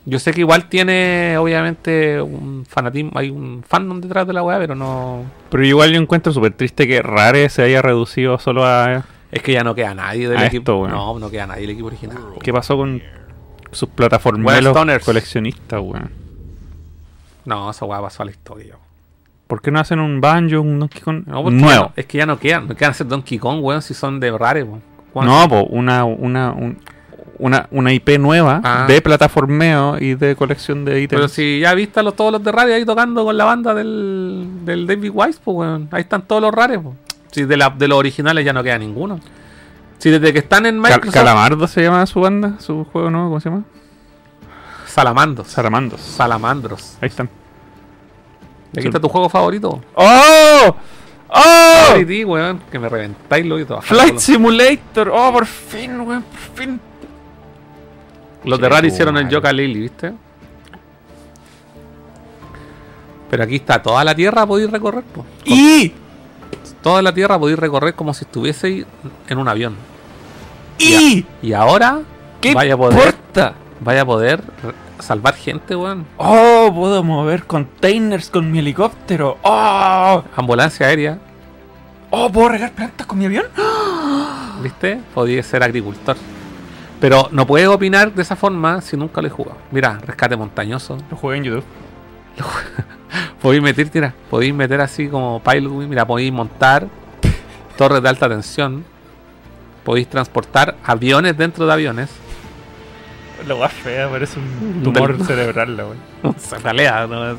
Yo sé que igual tiene, obviamente, un fanatismo, hay un fandom detrás de la weá, pero no. Pero igual yo encuentro súper triste que Rare se haya reducido solo a. Es que ya no queda nadie del A equipo. esto. No, no queda nadie del equipo original. ¿Qué pasó con sus stoners. coleccionistas, weón? No, esa weá pasó a la historia. ¿Por qué no hacen un Banjo, un Donkey Kong No, porque nuevo? no- es que ya no quedan. No quedan hacer Donkey Kong, weón, si son de Rare, weón. No, po, una, una, un- una, una IP nueva Ah. de plataformeo y de colección de ítems. Pero si ya viste a los, todos los de Rare ahí tocando con la banda del, del David Wise, pues weón. Ahí están todos los Rares, pues. Si de, la- de los originales ya no queda ninguno. Si desde que están en Cal- Microsoft. Calamardo se llama su banda, su juego nuevo, ¿cómo se llama? Salamandos. Salamandos. Salamandros. Ahí están. Aquí está tu juego favorito. ¡Oh! ¡Oh! Weón, que me reventáis lo y todo. Flight Simulator. ¡Oh, por fin, weón! Por fin. Los de Rare hicieron el. Yoka Lily, ¿viste? Pero aquí está toda la tierra podéis recorrer, po. ¡Y! Toda la tierra podéis recorrer como si estuviese en un avión. ¡Y! Y ahora ¿Qué vaya a poder, importa? vaya a poder salvar gente, weón. ¡Oh! Puedo mover containers con mi helicóptero. ¡Oh! Ambulancia aérea, ¡Oh! ¿Puedo regar plantas con mi avión? ¿viste? Podía ser agricultor. Pero no puedes opinar de esa forma si nunca lo he jugado. Mira, rescate montañoso. Lo jugué en YouTube. Podéis meter, tira, podéis meter así como pilot mira, podéis montar torres de alta tensión. Podéis transportar aviones dentro de aviones. La weá fea, parece un Del- tumor cerebral, la weá. Cefalea, ¿no?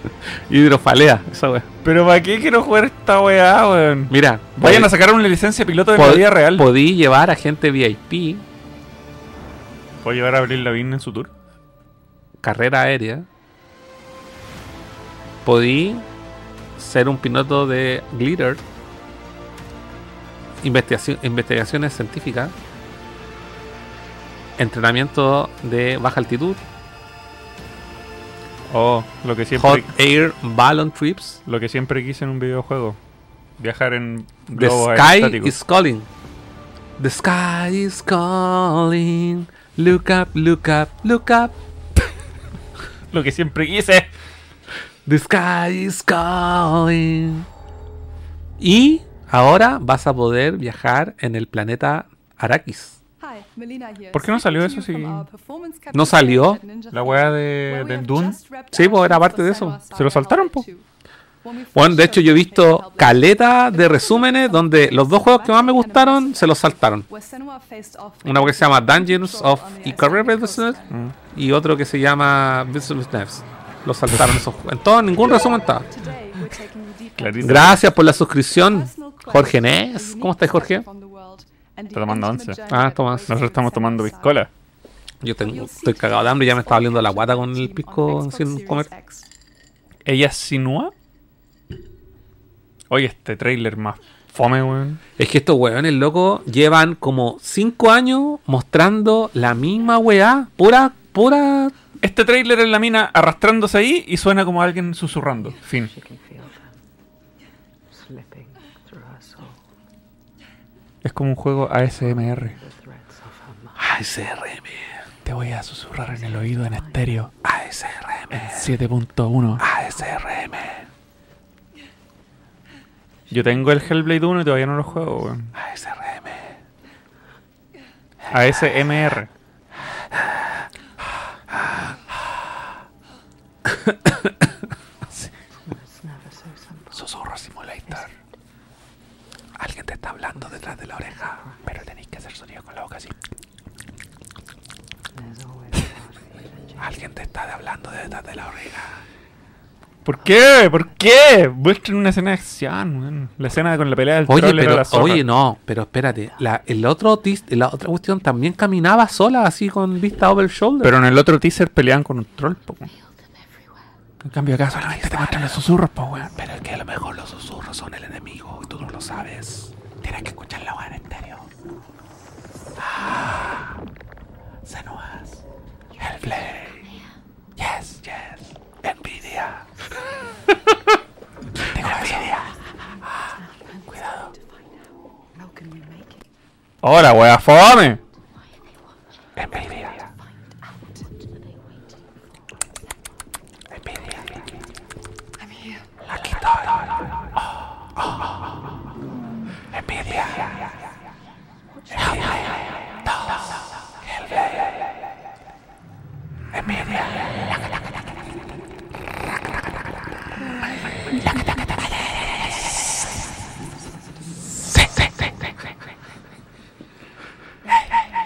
Hidrofalea, esa wea. Pero ¿para qué quiero jugar esta weá, weón? Mira, Vayan a sacar una licencia piloto de la vida real. Podéis llevar a gente VIP, ¿Puedo llevar a Abril Lavigne en su tour? carrera aérea. Podí ser un piloto de glitter. Investigación, investigaciones científicas. Entrenamiento de baja altitud. Oh, lo que siempre, Hot Air Ballon Trips. lo que siempre quise en un videojuego. Viajar en The sky is calling. The sky is calling. Look up, look up, look up. Lo que siempre quise. The sky is calling. Y ahora vas a poder viajar en el planeta Arrakis. ¿Por qué no salió eso si ¿No salió? la weá de, del Dune Sí, pues era parte de eso. se lo saltaron, po? Bueno, de hecho yo he visto caleta de resúmenes donde los dos juegos que más me gustaron se los saltaron. Una que se llama Dungeons of Icarus Business y otro que se llama Business Knives. Los saltaron esos juegos. En todo, ningún resumen estaba. Gracias por la suscripción, Jorge Nes. ¿Cómo estás, Jorge? Está tomando once. Ah, Tomás. Nosotros estamos tomando piscola. Yo tengo, estoy cagado de hambre y ya me estaba oliendo la guata con el pisco sin comer. ¿Ella sinúa? Oye, este trailer más Fome, weón. Es que estos weones locos llevan como 5 años mostrando la misma weá. Pura, pura. Este trailer en la mina arrastrándose ahí y suena como alguien susurrando. Fin. Es como un juego ASMR. ASRM. Te voy a susurrar en el oído en estéreo. ASRM. En 7.1. ASRM. Yo tengo el Hellblade 1 y todavía no lo juego, weón. ASRM. ASMR. Susurro Simulator. Alguien te está hablando detrás de la oreja, pero tenéis que hacer sonido con la boca así. Alguien te está hablando detrás de la oreja. ¿Por qué? ¿Por qué? Muestren una escena de acción, weón. La escena con la pelea del Oye, troll era pero, la zorra. oye, no, pero espérate. La, el otro tis- la otra cuestión también caminaba sola, así con vista over shoulder. Pero en el otro teaser peleaban con un troll, po, weón. En cambio acá solamente te muestran los susurros, po, weón. Pero es que a lo mejor los susurros son el enemigo y tú no lo sabes. Tienes que escuchar la en estéreo. Ah, Senuas. Hellblade. Yes, yes. Nvidia. Tengo envidia. Ah, Cuidado. ¡Hola, wea fome! Envidia. Envidia. Aquí estoy. Oh, oh. Envidia. Hellblade. Envidia. Sí, sí, sí, sí, sí.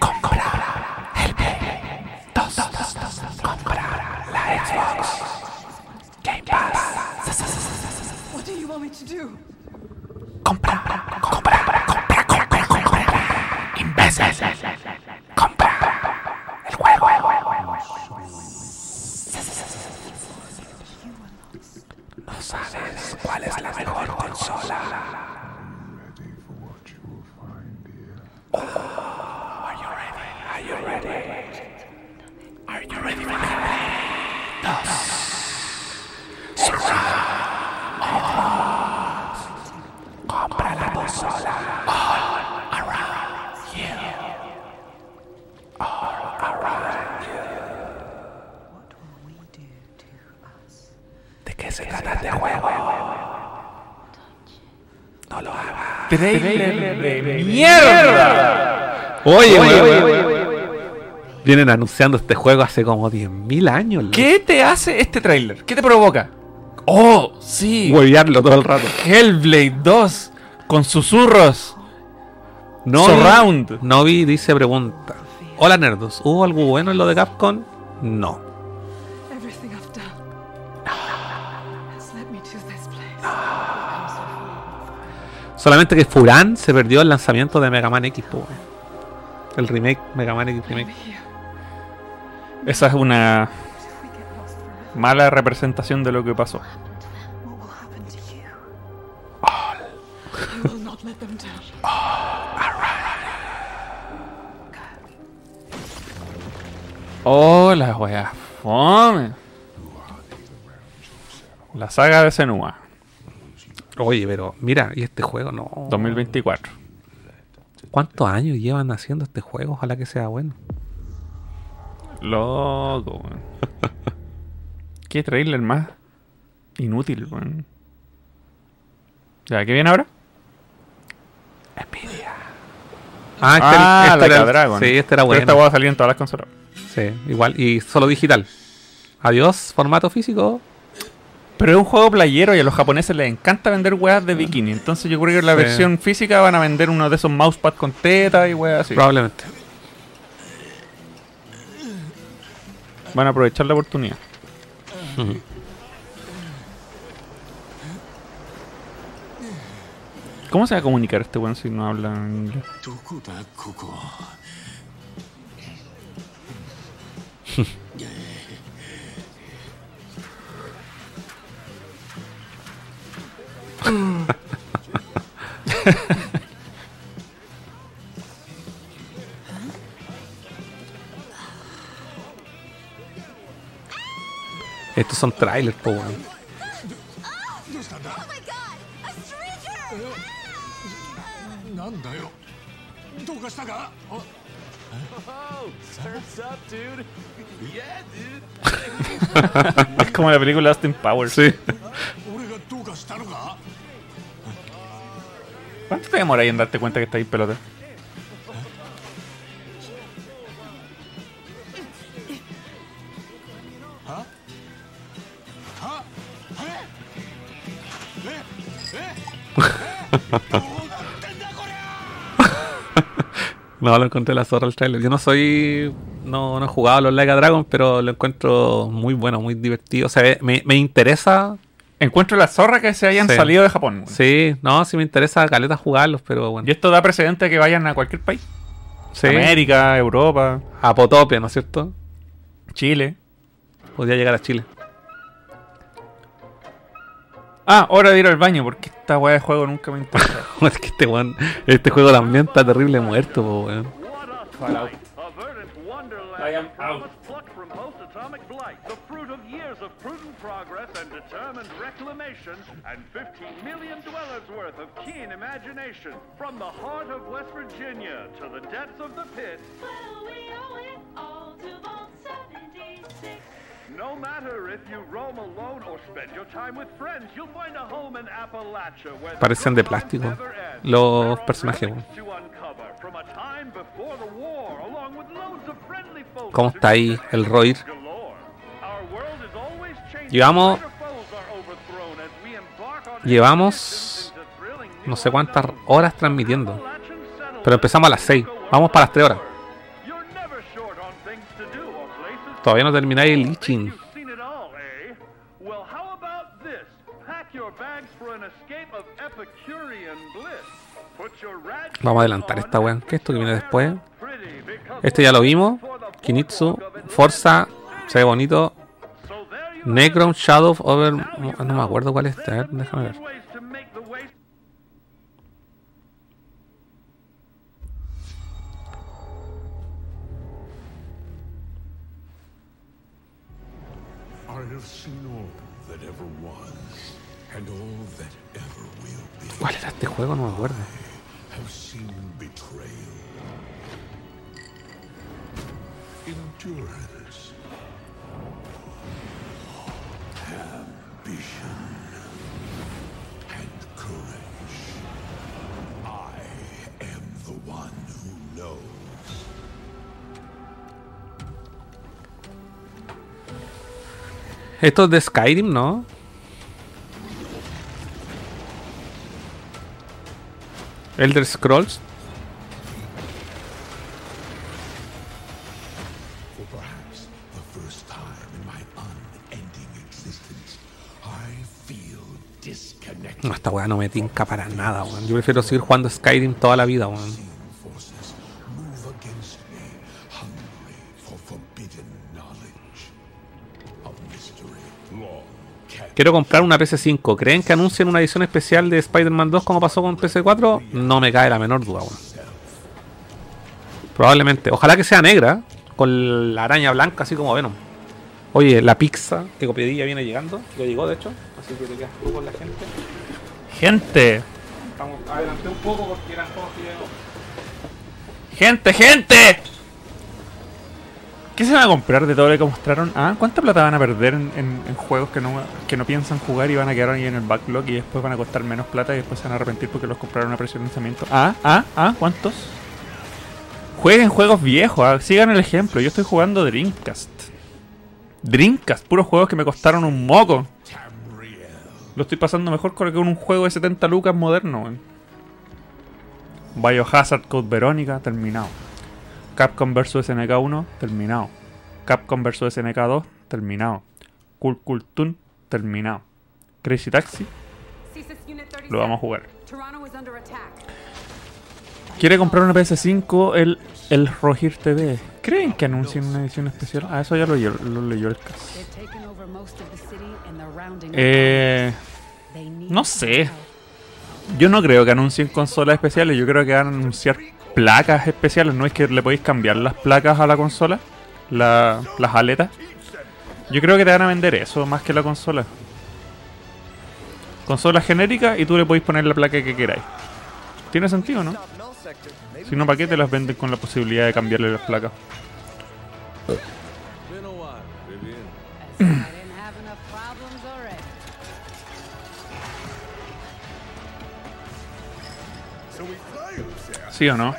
Comprar el dos, dos, dos, dos, comprar la Xbox Game To do? Comprar, comprar, comprar, comprar, comprar. Imbécil. Comprar el juego. No sabes cuál es la mejor consola. Oh, are you ready? Are you ready? Are you ready for that? Dos. Surround. All. Compra la consola. All around you. All around you. ¿De qué se trata este juego? No lo hagas. Trailer de mierda. Oye, weón. Vienen anunciando este juego hace como 10.000 años. ¿Qué te hace este trailer? ¿Qué te provoca? Oh, sí. Huevearlo todo el rato. Hellblade 2 con susurros. No Surround. Vi, no vi, dice pregunta. Hola nerdos, ¿hubo algo bueno en lo de Capcom? No. Solamente que Furan se perdió el lanzamiento de Mega Man X, po. El remake, Mega Man X remake. Esa es una mala representación de lo que pasó. I will not let them down. Oh, wea fome. La saga de Senua. Oye, pero mira, y este juego no. 2024. ¿Cuántos años llevan haciendo este juego? Ojalá que sea bueno. Loco, weón. Qué trailer más inútil, weón. ¿Ya qué viene ahora? Nvidia. Ah, este era- este la era Dragon. sí, este era Pero bueno. Esta va a salir en todas las consolas. Sí, igual. Y solo digital. Adiós, formato físico. Pero es un juego playero y a los japoneses les encanta vender weas de bikini. Entonces yo creo que en la Sí. versión física van a vender uno de esos mousepad con teta y weas así. Probablemente. Van a aprovechar la oportunidad. ¿Cómo se va a comunicar este weón si no habla inglés? Estos son trailers, po, es como la película Austin Powers. Sí. ¿Cuánto te demoras en darte cuenta que está ahí pelota? No, lo encontré la zorra el trailer. Yo no soy. No, no he jugado a los Like Dragon, pero lo encuentro muy bueno, muy divertido. O sea, me, me interesa. Encuentro la zorra que se hayan Sí. salido de Japón. weón. Sí, no, sí me interesa caleta jugarlos, pero bueno. Y esto da precedente a que vayan a cualquier país. Sí. América, Europa, A Potopia, ¿no es cierto? Chile. Podría llegar a Chile. Ah, hora de ir al baño, porque esta weá de juego nunca me interesa. es que este, weón- este juego también está terrible muerto, po, weón. I am out. Progress and determined reclamation, and 15 million dwellers worth of keen imagination. From the heart of West Virginia to the depths of the pit. Well, we owe it all to Vault 76. No matter if you roam alone or spend your time with friends, you'll find a home in Appalachia where the Parecen de plástico los personajes, weón. to uncover from a time before the war, along with loads of friendly folks ¿Cómo está ahí el Roir? On Llevamos. No sé cuántas horas transmitiendo. Pero empezamos a las 6. Vamos para las 3 horas. Todavía no termináis el all, eh? Vamos a adelantar esta weón. ¿Qué es esto que viene después? Este ya lo vimos. Kinitsu. Forza. Se ve bonito. Necron Shadow Over. No me acuerdo cuál es. A ver, déjame ver. ¿Cuál era este juego? No me acuerdo. Esto es de Skyrim, ¿no? Elder Scrolls. No, esta weá no me tinca para nada, weón. Yo prefiero seguir jugando Skyrim toda la vida, weón. Quiero comprar una PC5. ¿Creen que anuncien una edición especial de Spider-Man 2 como pasó con PC4? No me cae la menor duda, weón. Probablemente. Ojalá que sea negra, con la araña blanca, así como Venom. Oye, la pizza que copiadilla viene llegando. Ya llegó, de hecho. Así que te quedas tú con la gente. Gente, adelanté un poco porque eran todos videos. gente, gente. ¿Qué se van a comprar de todo lo que mostraron? Ah, ¿cuánta plata van a perder en, juegos que no, que no piensan jugar y van a quedar ahí en el backlog y después van a costar menos plata y después se van a arrepentir porque los compraron a precio de lanzamiento? Ah, ah, ah, ¿cuántos? Jueguen juegos viejos, ah, sigan el ejemplo. Yo estoy jugando Dreamcast. Dreamcast, puros juegos que me costaron un moco. Lo estoy pasando mejor con un juego de 70 lucas moderno, weón. Biohazard Code Verónica, terminado. Capcom vs SNK 1, terminado. Capcom vs SNK 2, terminado. Cool Cool Toon, terminado. Crazy Taxi, lo vamos a jugar. Quiere comprar una PS5 el, el Rogir TV. ¿Creen que anuncien una edición especial? Ah, eso ya lo, lo leyó el caso. Eh, no sé. Yo no creo que anuncien consolas especiales, yo creo que van a anunciar placas especiales. No es que le podéis cambiar las placas a la consola, la- las aletas. Yo creo que te van a vender eso más que la consola. Consola genérica y tú le podéis poner la placa que queráis. Tiene sentido, ¿no? Si no, ¿para qué te las venden con la posibilidad de cambiarle las placas? ¿Sí o no?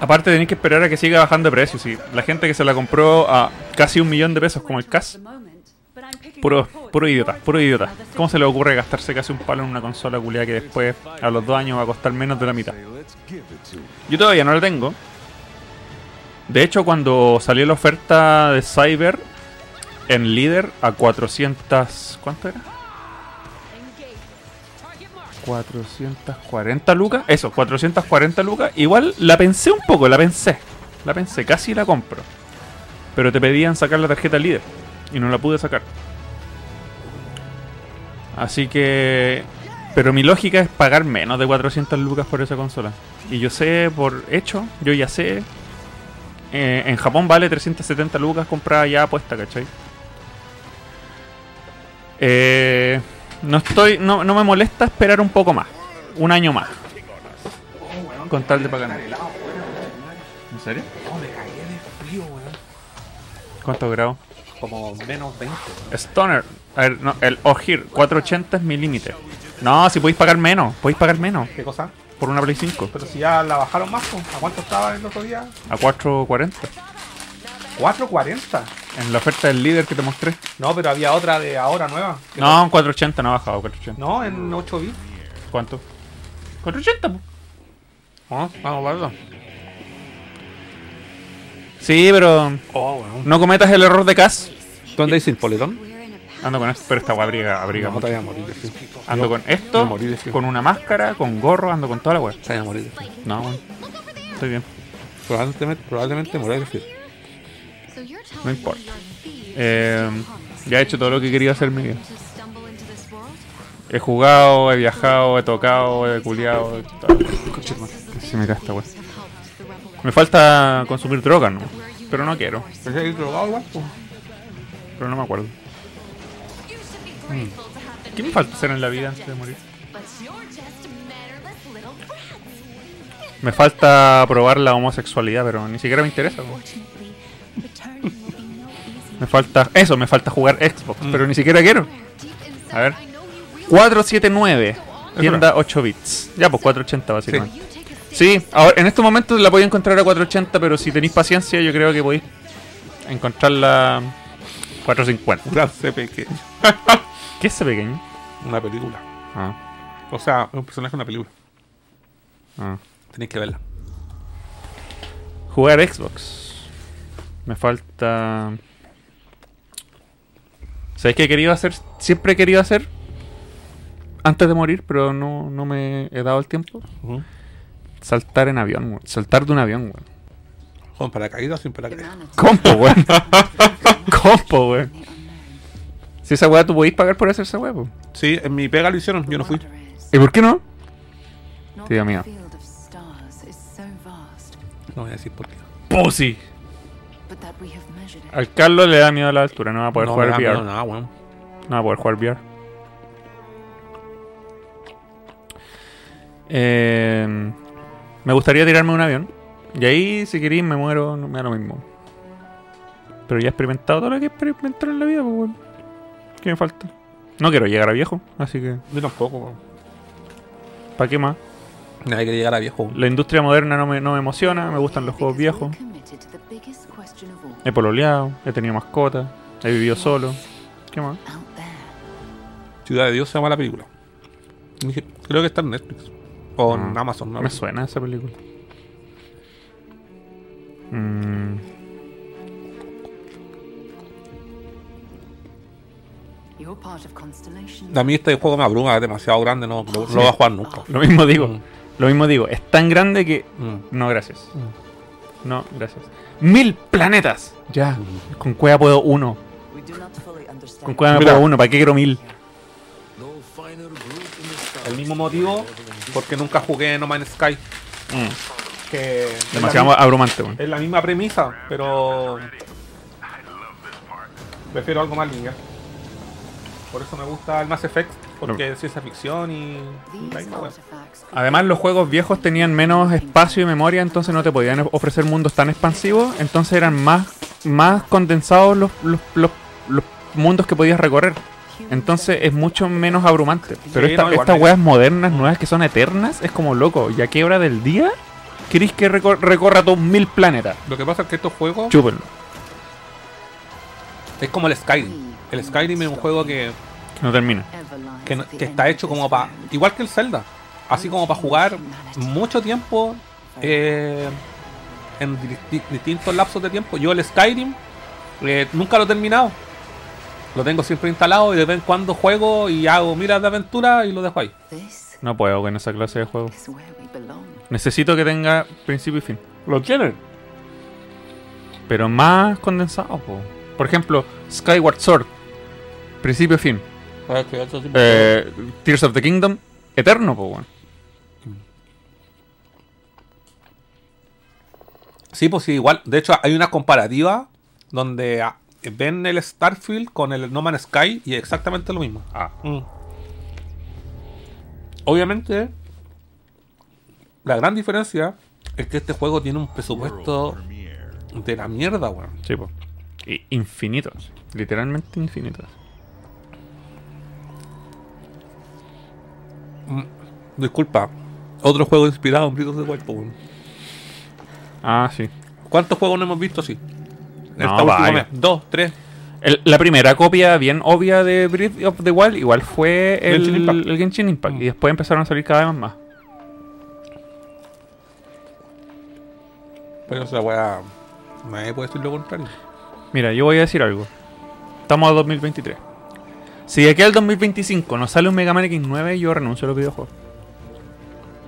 Aparte tenéis que esperar a que siga bajando de precio. Si la gente que se la compró a casi un millón de pesos como el CAS, puro, puro idiota, puro idiota. ¿Cómo se le ocurre gastarse casi un palo en una consola culiada que después a los dos años va a costar menos de la mitad? Yo todavía no la tengo. De hecho, cuando salió la oferta de Cyber en líder a 400... ¿Cuánto era? 440 lucas. Eso, 440 lucas. Igual la pensé un poco, la pensé. La pensé, casi la compro. Pero te pedían sacar la tarjeta líder. Y no la pude sacar. Así que... Pero mi lógica es pagar menos de 400 lucas por esa consola. Y yo sé, por hecho, yo ya sé. eh, en Japón vale 370 lucas comprada ya puesta, ¿cachai? Eh, no estoy. No, no me molesta esperar un poco más. Un año más. Con tal de pagar. ¿En serio? No, me cagué de frío, weón. ¿Cuántos grados? Como menos 20. Stoner. A ver, no, el Ohir 480 es mi límite. No, si podéis pagar menos, podéis pagar menos. ¿Qué cosa? Por una Play 5. Pero si ya la bajaron más, ¿a cuánto estaba el otro día? A 440. 4.40. En la oferta del líder que te mostré. No, pero había otra de ahora nueva. No, en 480 no ha bajado. 480. No, en 8 bits. ¿Cuánto? 480, pues. Ah, vamos verlo. Sí, pero. Oh. No cometas el error de Cas. ¿Dónde dice el poletón? Ando con esto, pero esta abriga, abriga No, mucho. te voy a morir frío. Ando Yo con esto, con una máscara, con gorro, ando con toda la weá. Te voy a morir frío. No, weón. Estoy bien. Probablemente, probablemente morir de frío. No importa. Eh, ya he hecho todo lo que quería hacer en mi vida. He jugado, he viajado, he tocado, he culiado. Se me falta consumir drogas, ¿no? Pero no quiero. Pero no me acuerdo. ¿Qué me falta hacer en la vida antes de morir? Me falta probar la homosexualidad, pero ni siquiera me interesa. Me falta. Eso, me falta jugar Xbox, pero ni siquiera quiero. A ver. 479. Tienda 8 bits. Ya, pues 480 básicamente. Sí, ahora, en estos momentos la podéis encontrar a 480, pero si tenéis paciencia, yo creo que podéis encontrarla 450. Gran C pequeño. ¿Qué es ese pequeño? Una película. Ah. O sea, un personaje de una película. ah. Tenéis que verla. Jugar Xbox. Me falta. ¿Sabéis qué he querido hacer? Siempre he querido hacer. Antes de morir, pero no, no me he dado el tiempo. Saltar en avión, weón. Saltar de un avión, weón. ¿Con paracaídas o sin paracaídas? Compo, weón. Compo, weón. Si esa weá tú podéis pagar por hacer esa weá, po. Sí, en mi pega lo hicieron, yo no fui. ¿Y por qué no? Tío mío. No voy a decir por qué. Pussy. Al Carlos le da miedo a la altura, no va a poder No, jugar VR. miedo nada, weón. No va a poder jugar VR. Eh, me gustaría tirarme un avión. Y ahí, si queréis, me muero, no me da lo mismo. Pero ya he experimentado todo lo que he experimentado en la vida, pues, weón. ¿Qué me falta? No quiero llegar a viejo, así que. Yo tampoco. ¿Para qué más? Nadie quiere llegar a viejo. La industria moderna no me, no me emociona, me gustan los juegos viejos. He pololeado, he tenido mascotas, he vivido solo. ¿Qué más? Ciudad de Dios se llama la película. Creo que está en Netflix. O en Ah, Amazon, ¿no? Me suena esa película. Mm. A mí este juego me abruma, es demasiado grande, no lo, Sí. lo voy a jugar nunca. Lo mismo digo. Mm. Lo mismo digo. Es tan grande que. Mm. No, gracias. No, gracias. ¡Mil planetas! Ya. Con cueva puedo uno. Con cueva me Mira. puedo uno. ¿Para qué quiero mil? mismo motivo, porque nunca jugué No Man's Sky. Que es la Demasiado mi- abrumante, weón. Es la misma premisa, pero prefiero algo más lineal. Por eso me gusta el Mass Effect, porque es ciencia ficción y... Además, los juegos viejos tenían menos espacio y memoria, entonces no te podían ofrecer mundos tan expansivos, entonces eran más, más condensados los, los, los- los mundos que podías recorrer. Entonces es mucho menos abrumante. Pero Sí, no, estas me- weas modernas, nuevas, que son eternas, es como loco. ¿Y a qué hora del día queréis que recor- recorra todos mil planetas? Lo que pasa es que estos juegos Chúpenlo. es como el Skyrim. El Skyrim es un juego que, No termina. que, no- que está hecho como para... Igual que el Zelda. Así como para jugar mucho tiempo eh, en di- distintos lapsos de tiempo. Yo el Skyrim eh, nunca lo he terminado. Lo tengo siempre instalado y de vez en cuando juego y hago miras de aventura y lo dejo ahí. No puedo con esa clase de juego. Necesito que tenga principio y fin. ¿Lo tienen? Pero más condensado, po. Por ejemplo, Skyward Sword. Principio y fin. Eh, Tears of the Kingdom. Eterno, po, weón. Sí, pues sí, igual. De hecho, hay una comparativa donde ah, ven el Starfield con el No Man's Sky y es exactamente lo mismo. Ah. Mm. Obviamente, la gran diferencia es que este juego tiene un presupuesto de la mierda, weón. Sí, po. Y infinitos. Literalmente infinitos. Mm, Disculpa, otro juego inspirado en Breath of the Wild, weón. Ah, sí. ¿Cuántos juegos no hemos visto así? No, vaya. Dos, tres. El- la primera copia bien obvia de Breath of the Wild igual fue el Genshin Impact. el Genshin Impact. Y después empezaron a salir cada vez más. Pero esa weá. Nadie puede decir lo contrario. Mira, yo voy a decir algo. Estamos a 2023. Si de aquí al 2025 nos sale un Mega Man X9, yo renuncio a los videojuegos.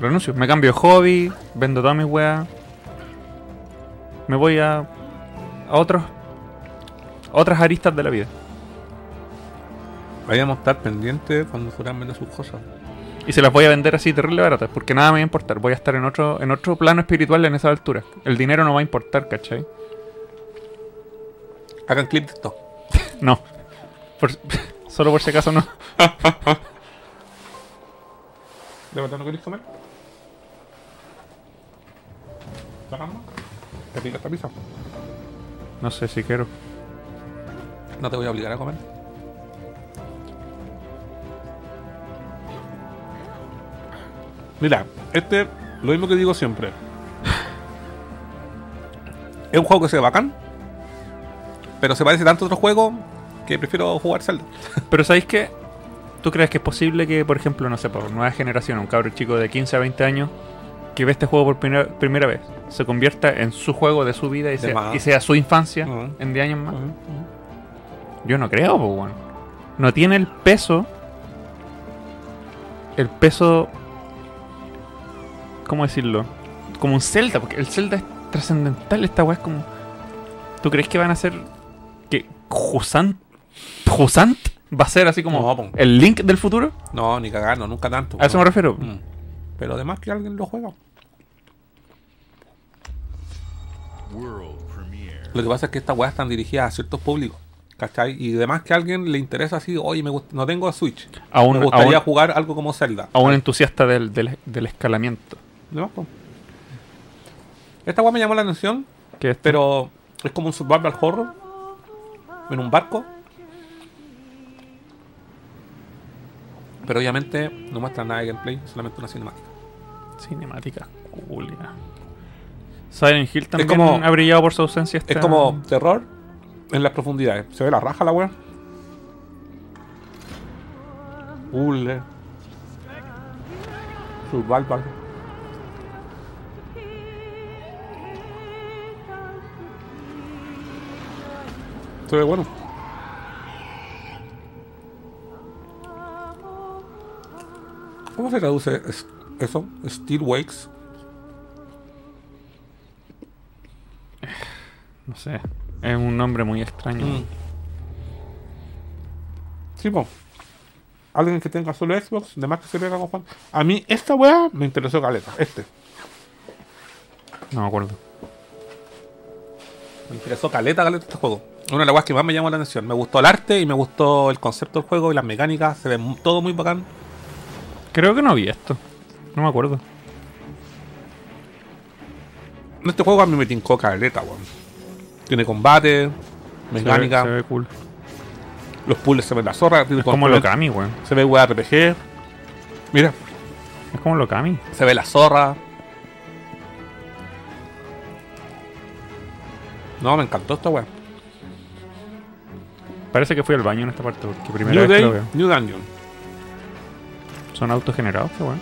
Renuncio. Me cambio de hobby, vendo todas mis weas. Me voy a, a otros a otras aristas de la vida. Vayamos a estar pendientes cuando fueran vender sus cosas. Y se las voy a vender así terrible baratas, porque nada me va a importar. Voy a estar en otro, en otro plano espiritual en esa altura. El dinero no va a importar, ¿cachai? Hagan clip de esto. No. Por- solo por si acaso no. ¿De verdad no queréis comer? ¿Sacamos? ¿Te pica esta pizza? No sé si quiero. No te voy a obligar a comer. Mira, este, lo mismo que digo siempre. Es un juego que se ve bacán, pero se parece tanto a otro juego que prefiero jugar Zelda. Pero ¿sabéis qué? ¿Tú crees que es posible que, por ejemplo, no sé, por nueva generación, un cabro chico de 15 a 20 años que ve este juego por primera, primera vez, se convierta en su juego de su vida y, sea, más. y sea su infancia en 10 años más? Yo no creo, pues, bueno. No tiene el peso. El peso. ¿Cómo decirlo? Como un Zelda, porque el Zelda es trascendental. Esta weá es como. ¿Tú crees que van a ser. que Jusant. Jusant va a ser así como. No, el Link del futuro? No, ni cagando, nunca tanto. A eso no. me refiero. Mm. Pero además que alguien lo juega. Lo que pasa es que estas weas están dirigidas a ciertos públicos. ¿Cachai? Y además que a alguien le interesa así, oye, me no tengo Switch. A un- me gustaría a un- jugar algo como Zelda. A un entusiasta del, del, del escalamiento. De más, po. Esta wea me llamó la atención, Que esto- pero es como un survival horror en un barco. Pero obviamente no muestra nada de gameplay, solamente una cinemática. Cinemática Julia. Silent Hill también como- ha brillado por su ausencia. Es como terror en las profundidades. Se ve la raja la wea. Puzzle. Survival. Se ve bueno. ¿Cómo se traduce es- eso? Steel Wakes. No sé. Es un nombre muy extraño. Mm. Sí, po. alguien que tenga solo Xbox, de más que se pega con Juan. A mí esta weá me interesó caleta, este. No me acuerdo. Me interesó caleta, caleta este juego. Una de las weas que más me llamó la atención. Me gustó el arte y me gustó el concepto del juego y las mecánicas. Se ve todo muy bacán. Creo que no vi esto. No me acuerdo. Este juego a mí me tincó caleta, weón. Tiene combate, mecánica. Se ve, se ve cool. Los puzzles se ven la zorra. tiene Es como control- Lokami, weón. Se ve weá RPG. Mira, Es como Lokami. se ve la zorra. No, me encantó esta weá. Parece que fui al baño en esta parte porque primera New vez que lo veo. New Dungeon. Son autogenerados, qué bueno.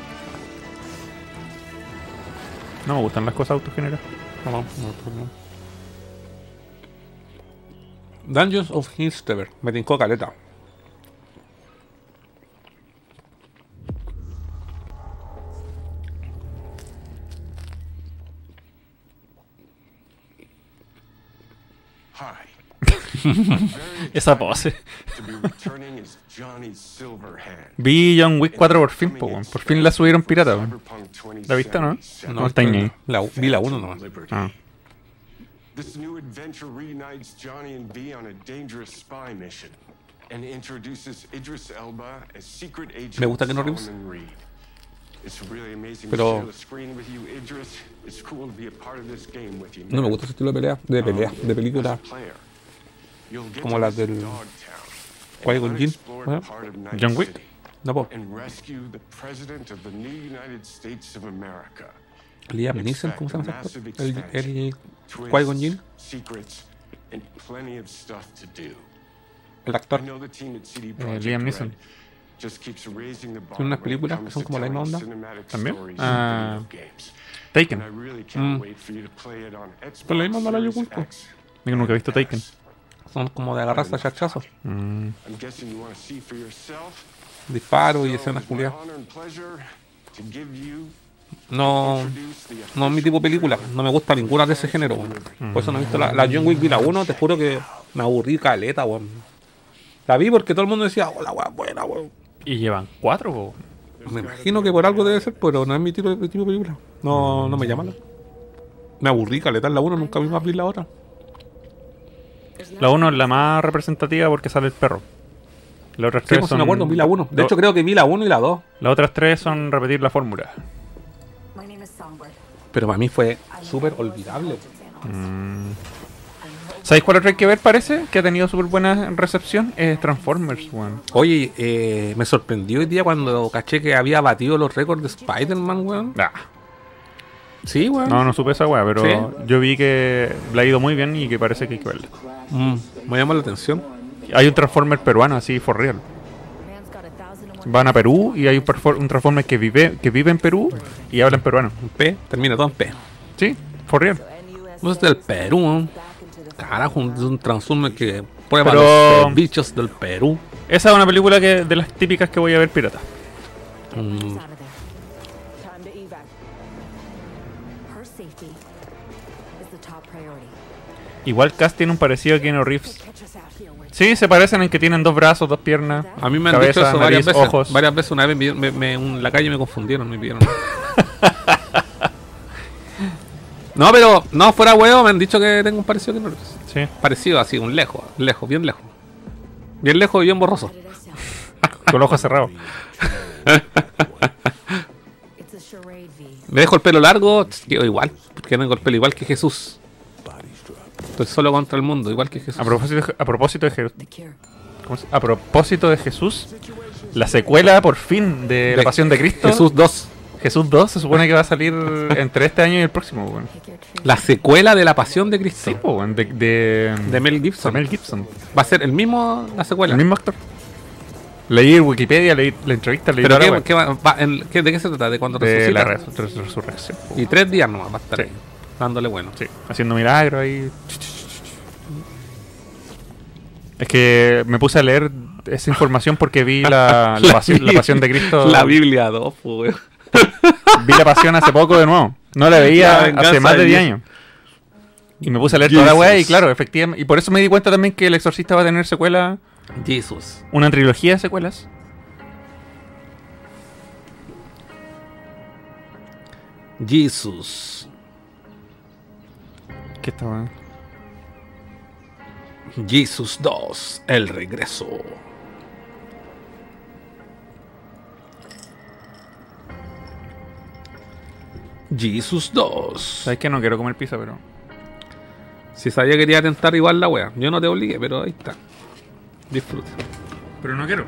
No me gustan las cosas autogeneradas. No, no, no. Dungeons of Hinstever. Me tincó caleta. Hi. Esa pose. Vi John Wick 4 por fin, po, por fin la subieron pirata. weón. ¿La viste, no? No, está ahí. La, vi la 1 nomás. Ah. This new adventure reunites Johnny and V on a dangerous spy mission and introduces Idris Elba as secret agent Me gusta. It's really amazing Pero- to share the screen with you, Idris. It's cool to be a part of this game with you. No me gusta ese estilo de pelea, de pelea, de película. Como las del Qui-Gon Jinn. unexplored ¿no? part of Night John Wick. No, America. Liam Neeson, ¿cómo se llama? El, el Qui-Gon Jinn. El actor. Eh, Liam Neeson. Tiene unas películas que son como la misma onda. ¿También? games. Taken. Mm. Pero la misma onda la Yogunko. X. Yo nunca he visto Taken. Son como de agarrarse a. Mm. Yourself. Disparos y escenas culiadas. No, no es mi tipo de película. No me gusta ninguna de ese género, weón. Por eso no he visto la, la John Wick vi la 1. Te juro que me aburrí caleta, weón. La vi porque todo el mundo decía, oh, la weá es buena, weón. Y llevan cuatro, po. Me imagino que por algo debe ser, pero no es mi tipo de, tipo de película. No, no me llama. la- Me aburrí caleta en la 1, nunca vi más vi la otra. La 1 es la más representativa porque sale el perro. Las otras Sí, tres pues sí son. me acuerdo, vi la 1. De lo- hecho, creo que vi la 1 y la 2. Las otras tres son repetir la fórmula. Pero para mí fue súper olvidable. Mm. ¿Sabéis cuál otra hay que ver? Parece que ha tenido súper buena recepción. Es Transformers, weón. Oye, eh, me sorprendió hoy día cuando caché que había batido los récords de Spider-Man, weón. Ah. Sí, weón. No, no supe esa weá, pero ¿Sí? yo vi que le ha ido muy bien y que parece que hay que verla. Mm, me llama la atención. Hay un Transformer peruano así, for real. Van a Perú y hay un, un Transformer que vive, que vive en Perú y habla en peruano. P, termina todo en P. Sí, for real. No es del Perú. Carajo, un, un Transformer que prueba Pero- los bichos del Perú. Esa es una película que de las típicas que voy a ver pirata. Mm, Igual Cass tiene un parecido a Keanu Reeves. Sí, se parecen en que tienen dos brazos, dos piernas. A mí me han cabeza, dicho eso varias veces. ojos. Varias veces una vez me, me- me- en la calle me confundieron, me pidieron. no, pero no, fuera huevo, me han dicho que tengo un parecido que no Sí. Parecido así, un lejos, lejos, bien lejos. Bien lejos y bien borroso. Con los ojos cerrados. Me dejo el pelo largo, quedo igual. Porque tengo el pelo igual que Jesús. Estoy solo contra el mundo, igual que Jesús. A propósito, de- a propósito de Je- The cure. ¿cómo se- a propósito de Jesús, la secuela por fin de, La Pasión de Cristo. Jesús 2. Jesús 2 se supone que va a salir entre este año y el próximo, weón. La secuela de la Pasión de Cristo. Sí, po, weón, de, de, De Mel Gibson. de Mel Gibson. Va a ser el mismo la secuela. El mismo actor. Leí en Wikipedia, leí la entrevista, leí Pero ¿qué, la weá. qué va- va- en- qué- ¿de qué se trata? ¿De cuando de resucita? la res- res- resurrección. po. Y tres días nomás va a estar Sí. Dándole bueno. Sí, haciendo milagros ahí. Es que me puse a leer esa información porque vi la, la, pasión, de Cristo. La Biblia 2, pues. Vi la pasión hace poco de nuevo. No la veía hace más de 10 años. Y me puse a leer toda la weá y claro, efectivamente. Y por eso me di cuenta también que El Exorcista va a tener secuela. Jesus. Una trilogía de secuelas. Jesus. ¿Qué está weón? Jesus 2, el regreso. Jesus 2. Sabes que no quiero comer pizza, pero. Si sabía que quería tentar igual la wea. Yo no te obligué, pero ahí está. Disfruta. Pero no quiero.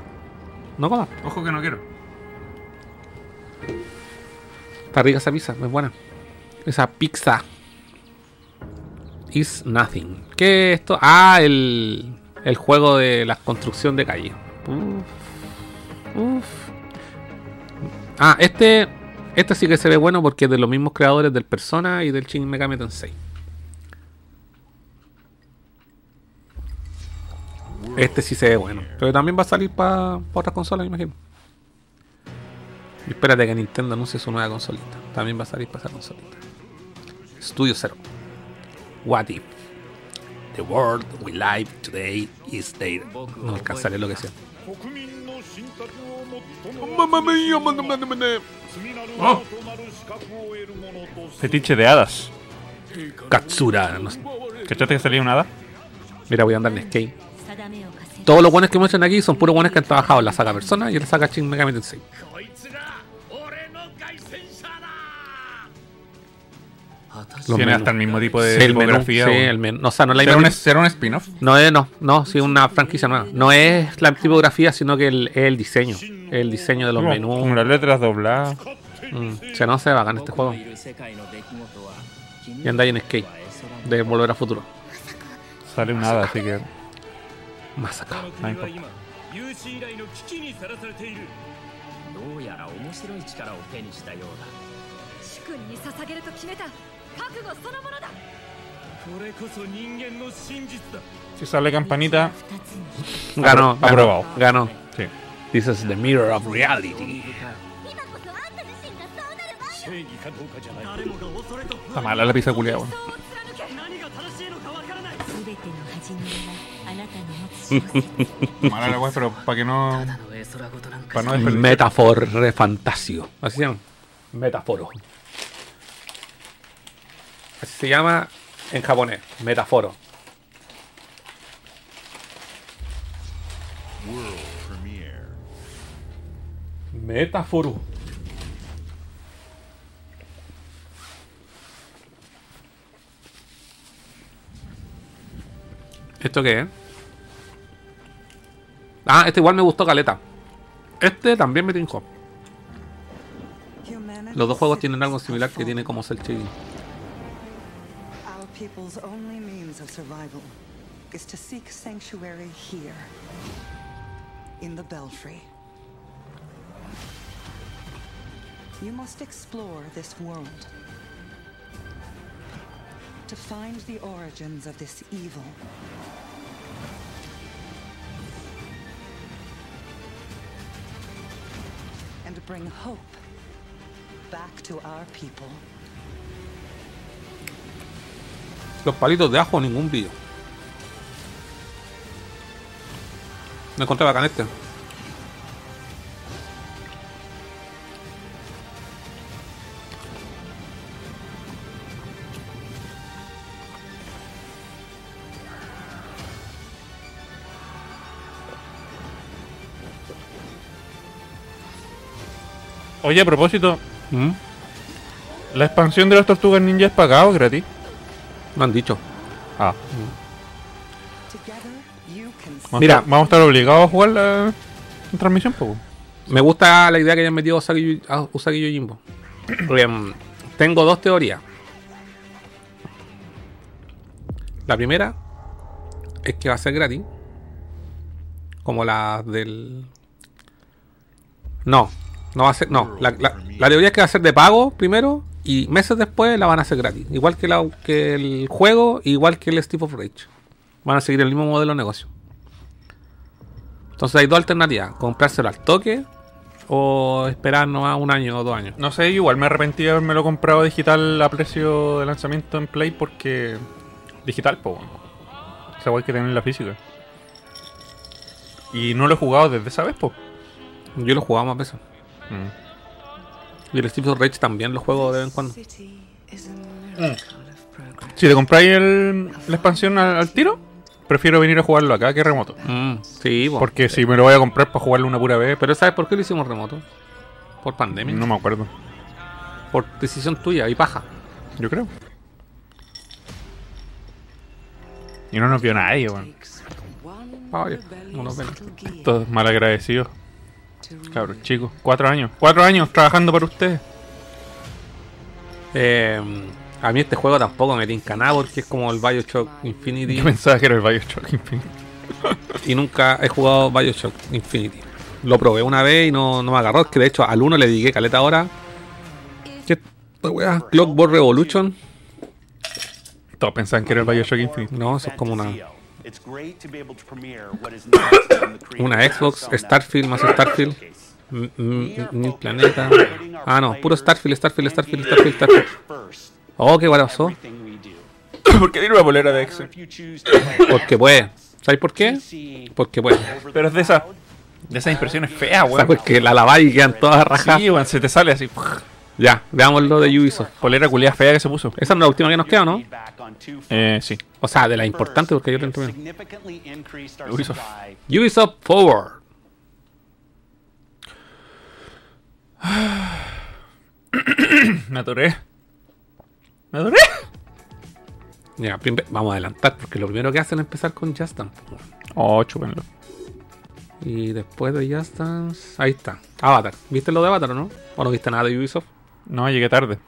No comas. Ojo que no quiero. Está rica esa pizza, es buena. Esa pizza. Is nothing. ¿Qué es esto? Ah, el, el juego de la construcción de calle. Uf. Uf. Ah, este. Este sí que se ve bueno porque es de los mismos creadores del Persona y del Shin Megami Tensei. Este sí se ve bueno. Pero también va a salir para otras consolas, me imagino. Y espérate que Nintendo anuncie su nueva consolita. También va a salir para esa consolita. Studio Zero. What if? The world we live today is there. No alcanzaré lo que sea. Oh. Fetiche de hadas. Katsura. no sé. ¿Cachaste que salía una hada? Mira, voy a andar en skate. Todos los buenos que muestran aquí son puros buenos que han trabajado en la saga Persona y en la saga Shin Megami Tensei. Tiene menús. hasta el mismo tipo de Sí, el menú, tipografía. sí, weón. el menú. No, o sea, no es la ¿Será misma- un, será un spin-off? No es, no, no, sí, una franquicia nueva. No es la tipografía, sino que el, es el diseño. El diseño de los Como- menús. Como las letras dobladas. Mm, se no se bacán este juego. Y andáis en skate. De volver a futuro. Sale una hada, así que. Más acá. No importa. 有史以来の危機にさらされているどうやら面白い力を手にしたようだ主君に捧げると決めた Si sale campanita, ganó, aprobado. Ganó. Sí. This is the mirror of reality. Está mala la pizza culiada, bueno. mala la weá, pero para que no. Para no Metafor refantasio. Así se llama. Metaforo. Así se llama en japonés. Metaforo. Metaforo. ¿Esto qué es? Ah, este igual me gustó caleta. Este también me trincó. Los dos juegos tienen algo similar que tiene como cel shading. People's only means of survival is to seek sanctuary here, in the Belfry. You must explore this world to find the origins of this evil. And bring hope back to our people. Los palitos de ajo, ningún brillo. Me encontré bacán este. Oye, a propósito. ¿Mm? ¿La expansión de las tortugas ninja es pagada o gratis? No han dicho. Ah. Vamos Mira. a estar- vamos a estar obligados a jugar la transmisión, pues. Me gusta la idea que hayan metido Usagi, a Usagi Yojimbo. Porque, mm, tengo dos teorías. La primera es que va a ser gratis. Como la del. No, no va a ser. No, la, la- la teoría es que va a ser de pago primero y meses después la van a hacer gratis. Igual que, la, que el juego, igual que el Steve of Rage. Van a seguir el mismo modelo de negocio. Entonces hay dos alternativas: comprárselo al toque o esperar nomás un año o dos años. No sé, igual me arrepentí de haberme lo comprado digital a precio de lanzamiento en Play porque. Digital, pues. Esa guay que tener en la física. Y no lo he jugado desde esa vez, pues. Yo lo jugaba más veces. Y el of Rage también lo juego de vez en cuando. Si te compráis el- la expansión al, al tiro, prefiero venir a jugarlo acá que remoto. Mm, sí, po. Porque si me lo voy a comprar para jugarlo una pura vez, Pero ¿sabes por qué lo hicimos remoto? Por pandemia. no me acuerdo. Por decisión tuya y paja. Yo creo. Y no nos vio nadie, weón. Ay, no nos ven. Todos malagradecidos. Cabros, chicos. Cuatro años. Cuatro años trabajando para ustedes. Eh, a mí este juego tampoco me tinca nada porque es como el Bioshock Infinity. Yo pensaba que era el Bioshock Infinite. y nunca he jugado Bioshock Infinity. Lo probé una vez y no, no me agarró. Es que de hecho al uno le dediqué caleta ahora. ¿Qué esta weá? Clockwork Revolution. Todos pensaban que era el Bioshock Infinite. No, eso es como una. It's great to be able to premiere what is next in the creative Una Xbox, Starfield más Starfield. Planeta. Ah, no, puro Starfield, Starfield, Starfield, Starfield, Starfield. Oh, qué guay pasó. ¿Por qué tiene una bolera de Excel? Porque puede. ¿Sabes por qué? Porque puede. Pero es de esas de esas impresiones feas, weón. ¿Sabes? Porque la laváis y quedan todas rajadas. Sí, weón, se te sale así. Ya, veamos lo de Ubisoft. Polera culiada fea que se puso. Esa es la última que nos queda, ¿no? Eh, sí. O sea, de la importante porque yo te our Ubisoft. Ubisoft Forward. Me atoré. Me atoré. Ya, vamos a adelantar porque lo primero que hacen es empezar con Just Dance. Oh, chúpenlo. Y después de Just Dance. Ahí está. Avatar. ¿Viste lo de Avatar o no? ¿O no viste nada de Ubisoft? No, llegué tarde.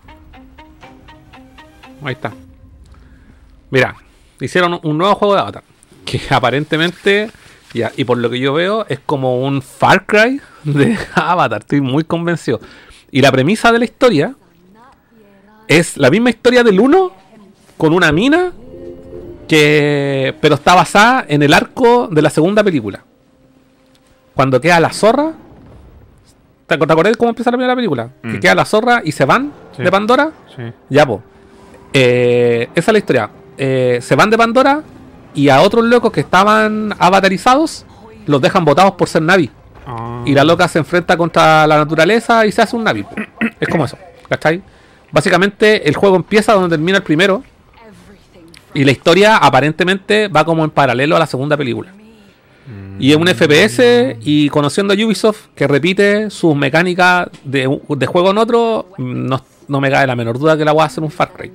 Ahí está. Mira, hicieron un nuevo juego de Avatar. Que aparentemente, ya, y por lo que yo veo, es como un Far Cry de Avatar. Estoy muy convencido. Y la premisa de la historia es la misma historia del 1 con una mina que pero está basada en el arco de la segunda película. Cuando queda la zorra. ¿Te, te acordás de cómo empieza la primera película? Que Mm. queda la zorra y se van Sí. de Pandora. Sí. Ya, po. Eh, esa es la historia. Eh, se van de Pandora y a otros locos que estaban avatarizados los dejan botados por ser Navi. Ah. Y la loca se enfrenta contra la naturaleza y se hace un Navi. es como eso, ¿cachai? Básicamente el juego empieza donde termina el primero. Y la historia aparentemente va como en paralelo a la segunda película. Y es un FPS y conociendo a Ubisoft que repite sus mecánicas de, de juego en otro, no, no me cae la menor duda que la va a hacer un Far Cry.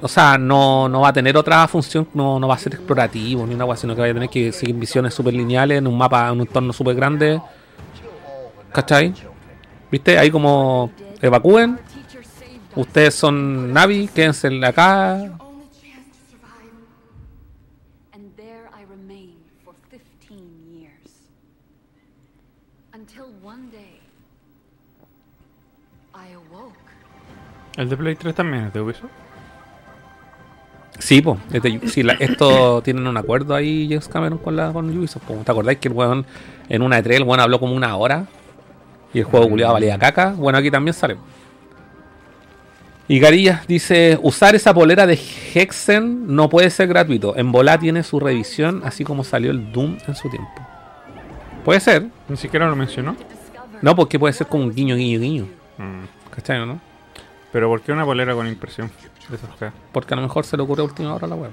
O sea, no, no va a tener otra función, no, no va a ser explorativo ni una cosa, sino que va a tener que seguir misiones super lineales en un mapa, en un entorno super grande. ¿Cachai? ¿Viste? Ahí como evacúen. Ustedes son Navi, quédense acá. Only chance to survive. And there I remained for 15 years. Until one day, I awoke. El de Play 3 también es de Ubisoft. Sí, pues. Sí, esto tienen un acuerdo ahí James Cameron con, la, con Ubisoft. po. ¿Te acordáis que el weón en una E3 el weón habló como una hora? Y el juego culiado valía caca. Bueno, aquí también sale. Y Garillas dice, usar esa polera de Hexen no puede ser gratuito. En Volá tiene su revisión, así como salió el Doom en su tiempo. Puede ser. Ni siquiera lo mencionó. No, porque puede ser como un guiño, guiño, guiño. Mm. ¿Cachai o no? Pero ¿por qué una polera con impresión? Porque a lo mejor se le ocurre a última hora a la web.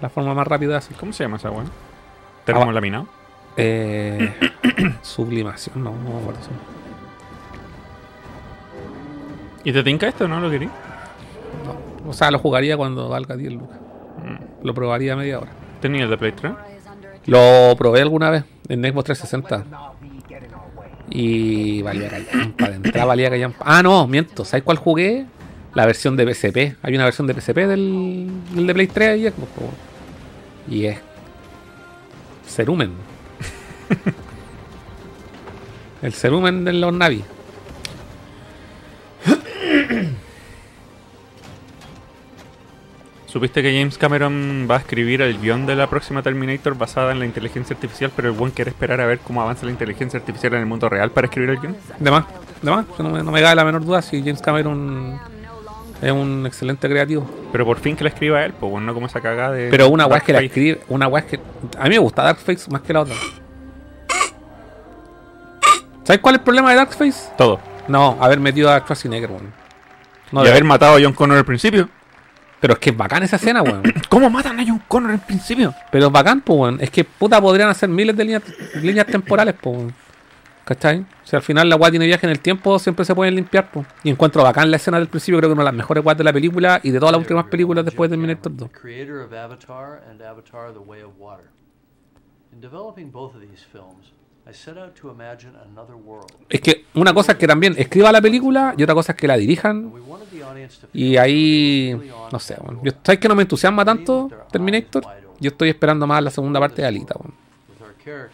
La forma más rápida de hacer. ¿Cómo se llama esa weá? ¿Termolaminado? Eh, sublimación, no, no me acuerdo. eso. ¿Y te tinca esto no lo querí? O sea, lo jugaría cuando valga 10 lucas. Lo probaría a media hora. ¿Tenía el de Play 3? Lo probé alguna vez en Xbox 360. Y valía callampa. De entrada valía callampa. Ah, no, miento. ¿Sabes cuál jugué? La versión de PSP. Hay una versión de PSP del, del de Play 3 y Xbox. po. Y es. Cerumen. El cerumen de los Navi. ¿Supiste que James Cameron va a escribir el guion de la próxima Terminator basada en la inteligencia artificial, pero el buen quiere esperar a ver cómo avanza la inteligencia artificial en el mundo real para escribir el guion? De más, de más. No me, no me cabe la menor duda si James Cameron es un excelente creativo. Pero por fin que la escriba él, pues bueno, como esa cagada de. Pero una weá que la escribe, una weá que. A mí me gusta Dark Face más que la otra. ¿Sabes cuál es el problema de Darkface? Todo. No, haber metido a Schwarzenegger, weón. No, y de- haber matado a John Connor al principio. Pero es que es bacán esa escena, weón. ¿Cómo matan a John Connor al principio? Pero es bacán, pues, weón. Es que puta podrían hacer miles de líneas, líneas temporales, pues, weón. ¿Cachai? Si al final la weá tiene viaje en el tiempo, siempre se pueden limpiar, pues. Y encuentro bacán la escena del principio, creo que una de las mejores weas de la película y de todas las últimas películas después de Terminator 2. creator of Avatar and Avatar The Way of Water. In developing both of these films, I set out to imagine another world. Es que una cosa es que también escriba la película y otra cosa es que la dirijan. Y ahí, no sé. Yo, ¿Sabes que no me entusiasma tanto Terminator? Yo estoy esperando más la segunda parte de Alita, characters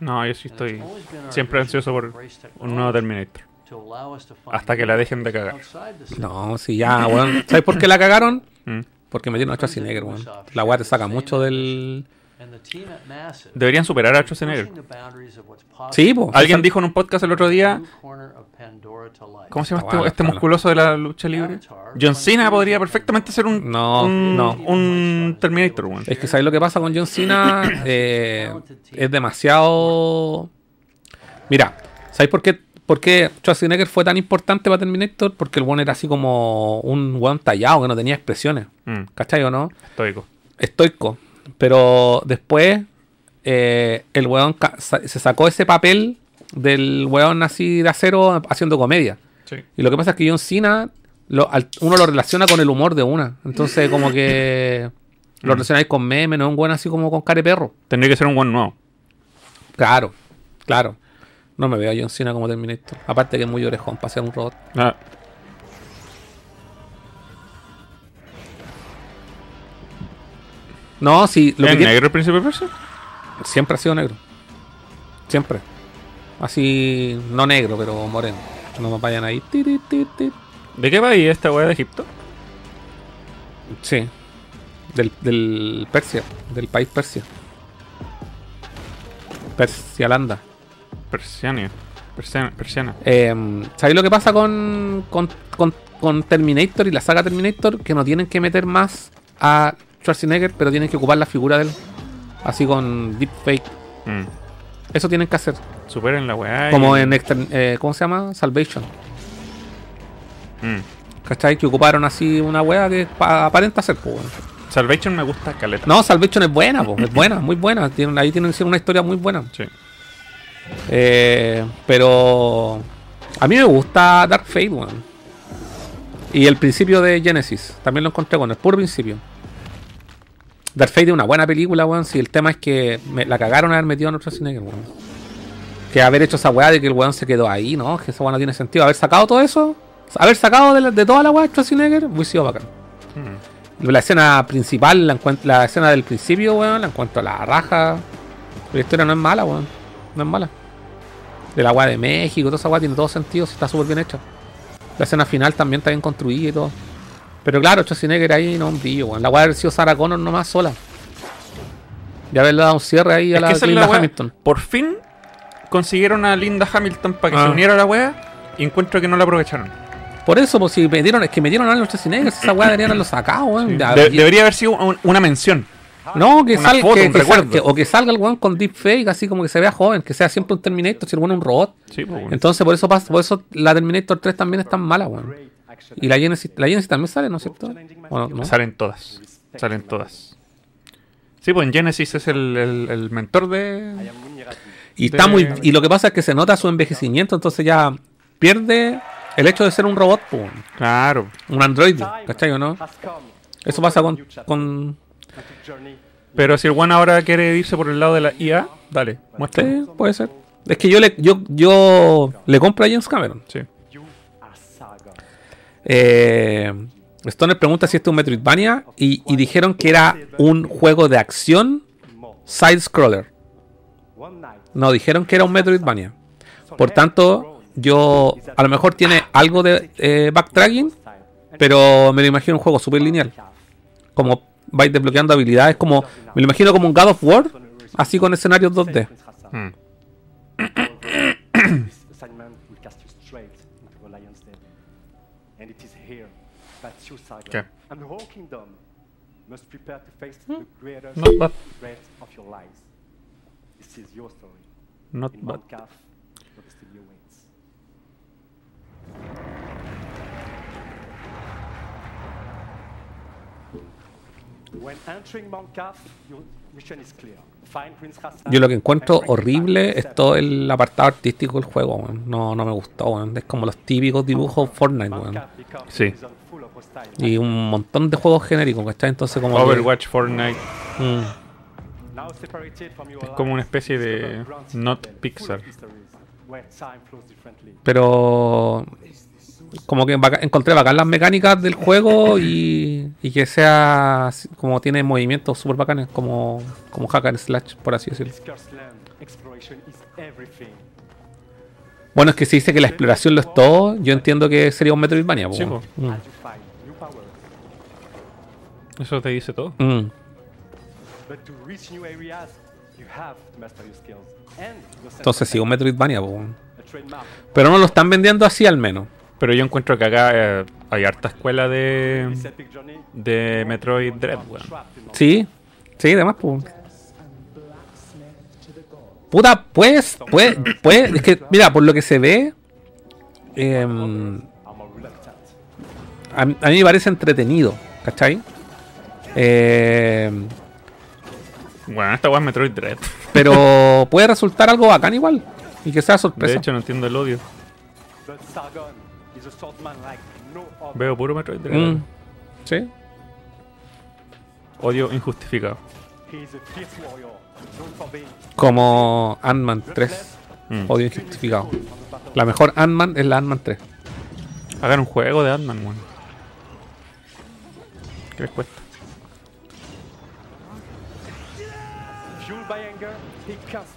No, yo sí estoy siempre ansioso por un nuevo Terminator. Hasta que la dejen de cagar. No, sí, ya, weón. ¿Sabes por qué la cagaron? Mm. Porque metieron a Schwarzenegger, weón. La weá te saca mucho del. Deberían superar a Schwarzenegger. Sí, po. Alguien dijo en un podcast el otro día. ¿cómo se llama Está este, este musculoso de la lucha libre? John Cena podría perfectamente ser un, No, un, no. un Terminator, weón. Es que ¿sabes lo que pasa con John Cena? Eh, es demasiado... Mira, ¿sabes por qué, por qué Schwarzenegger fue tan importante para Terminator? Porque el weón era así como un weón tallado, que no tenía expresiones. Mm. ¿Cachai o no? Estoico. Estoico. Pero después eh, el weón se sacó ese papel del weón así de acero haciendo comedia. Sí. Y lo que pasa es que John Cena, lo- al- uno lo relaciona con el humor de una. Entonces, como que lo relacionáis con memes, no es un buen así como con care perro. Tendría que ser un buen nuevo. Claro, claro. No me veo a John Cena como Terminator. Aparte que es muy orejón para ser un robot. Ah, No, sí. Lo ¿Es que negro el príncipe Persia? Siempre ha sido negro. Siempre. Así, no negro, pero moreno. No me vayan ahí. ¿De qué país es esta weá de Egipto? Sí. Del, del Persia. Del país Persia. Persialanda. Persiania. Persiana. persiana. Eh, ¿Sabéis lo que pasa con, con, con- con Terminator y la saga Terminator? Que no tienen que meter más a Schwarzenegger, pero tienen que ocupar la figura de él. Así con deepfake. Mm. Eso tienen que hacer. Superen la weá. y- Como en exter- eh, ¿Cómo se llama? Salvation. Mm. ¿Cachai? Que ocuparon así una wea que pa- aparenta ser, pues. Salvation me gusta caleta. No, Salvation es buena, po, es buena, muy buena. Tienen, ahí tienen una historia muy buena. Sí. Eh, pero a mí me gusta Dark Fate, weón. Y el principio de Genesis, también lo encontré con el puro principio. Dark Fate es una buena película, weón. Si el tema es que me la cagaron haber metido a nuestro cine, weón. Que haber hecho esa weá de que el weón se quedó ahí, ¿no? Que esa weá no tiene sentido. Haber sacado todo eso, haber sacado de, la- de toda la weá de Schwarzenegger, hubiese sido bacán. Mm. La escena principal, la, escena del principio, weón, la encuentro a la raja. La historia no es mala, weón. No es mala. De la weá de México, toda esa weá tiene todo sentido, sí está súper bien hecha. La escena final también está bien construida y todo. Pero claro, Schwarzenegger ahí no un brillo, weón. La weá de haber sido Sarah Connor nomás sola. Y haberle dado un cierre ahí a Es la que Linda la. Hamilton. Por fin consiguieron a Linda Hamilton para que Ah. se uniera a la weá. Y encuentro que no la aprovecharon. Por eso, pues si metieron, es que metieron a Arnold Schwarzenegger, esa weá deberían haberlo sacado, weón. De- debería haber sido un- una mención. No, que salga, foto, que- un que sal- recuerdo. que- o que salga el weón con deepfake, así como que se vea joven, que sea siempre un Terminator, si el weón es un robot. Sí, pues, weón. Entonces por eso pasa, por eso la Terminator 3 también es tan mala, weón. Y la Genesis, la Genesis también sale, ¿no es cierto? ¿O no? ¿No? Salen todas. Salen todas. Sí, pues en Genesis es el, el- el mentor de. Y está muy y lo que pasa es que se nota su envejecimiento, entonces ya pierde el hecho de ser un robot, weón. Claro. un androide, ¿cachai o no? Eso pasa con, con Pero si el one ahora quiere irse por el lado de la IA, dale, muestra. Sí, puede ser. Es que yo le, yo, yo le compro a James Cameron. Sí. Eh, Stoner pregunta si este es un Metroidvania y, y dijeron que era un juego de acción side-scroller. No, dijeron que era un Metroidvania. Por tanto, yo a lo mejor tiene algo de eh, backtracking, pero me lo imagino un juego súper lineal. Como vais desbloqueando habilidades, como me lo imagino como un God of War, así con escenarios 2D. Hmm. Saga, Okay. and the whole kingdom must prepare to face the greatest Not bad. threat of your lives. This is your story. Not in bad. Minecraft, but the studio waits. When entering Mount your mission is clear. Yo lo que encuentro horrible es todo el apartado artístico del juego. No, no me gustó. Es como los típicos dibujos Fortnite. Sí. Y un montón de juegos genéricos, ¿cachai? Entonces como... que- Overwatch, Fortnite. Mm. Es como una especie de not Pixar. Pero como que encontré bacán las mecánicas del juego y, y que sea como tiene movimientos super bacanes, como, como hack and slash, por así decirlo. Bueno, es que si dice que la exploración lo es todo, yo entiendo que sería un Metroidvania. Sí, po. Mm. As you find new powers. Eso te dice todo. Mm. But to reach new areas, you have to master your skills. And your sense Entonces of sí, un Metroidvania. po. Pero no lo están vendiendo así al menos. Pero yo encuentro que acá eh, hay harta escuela de, de Metroid Dread, in Sí, sí, además, pues. Puta, pues, pues, pues, es que, mira, por lo que se ve, em, a, mí- a mí me parece entretenido, ¿cachai? Em, Bueno, esta weá es Metroid Dread. pero puede resultar algo bacán igual, y que sea sorpresa. De hecho, no entiendo el odio. Veo puro Metroid Dread. Mm, sí. Odio injustificado. Como Ant-Man 3, Mm. odio injustificado. La mejor Ant-Man es la Ant-Man 3. Hagan un juego de Ant-Man, weón. ¿Qué les cuesta?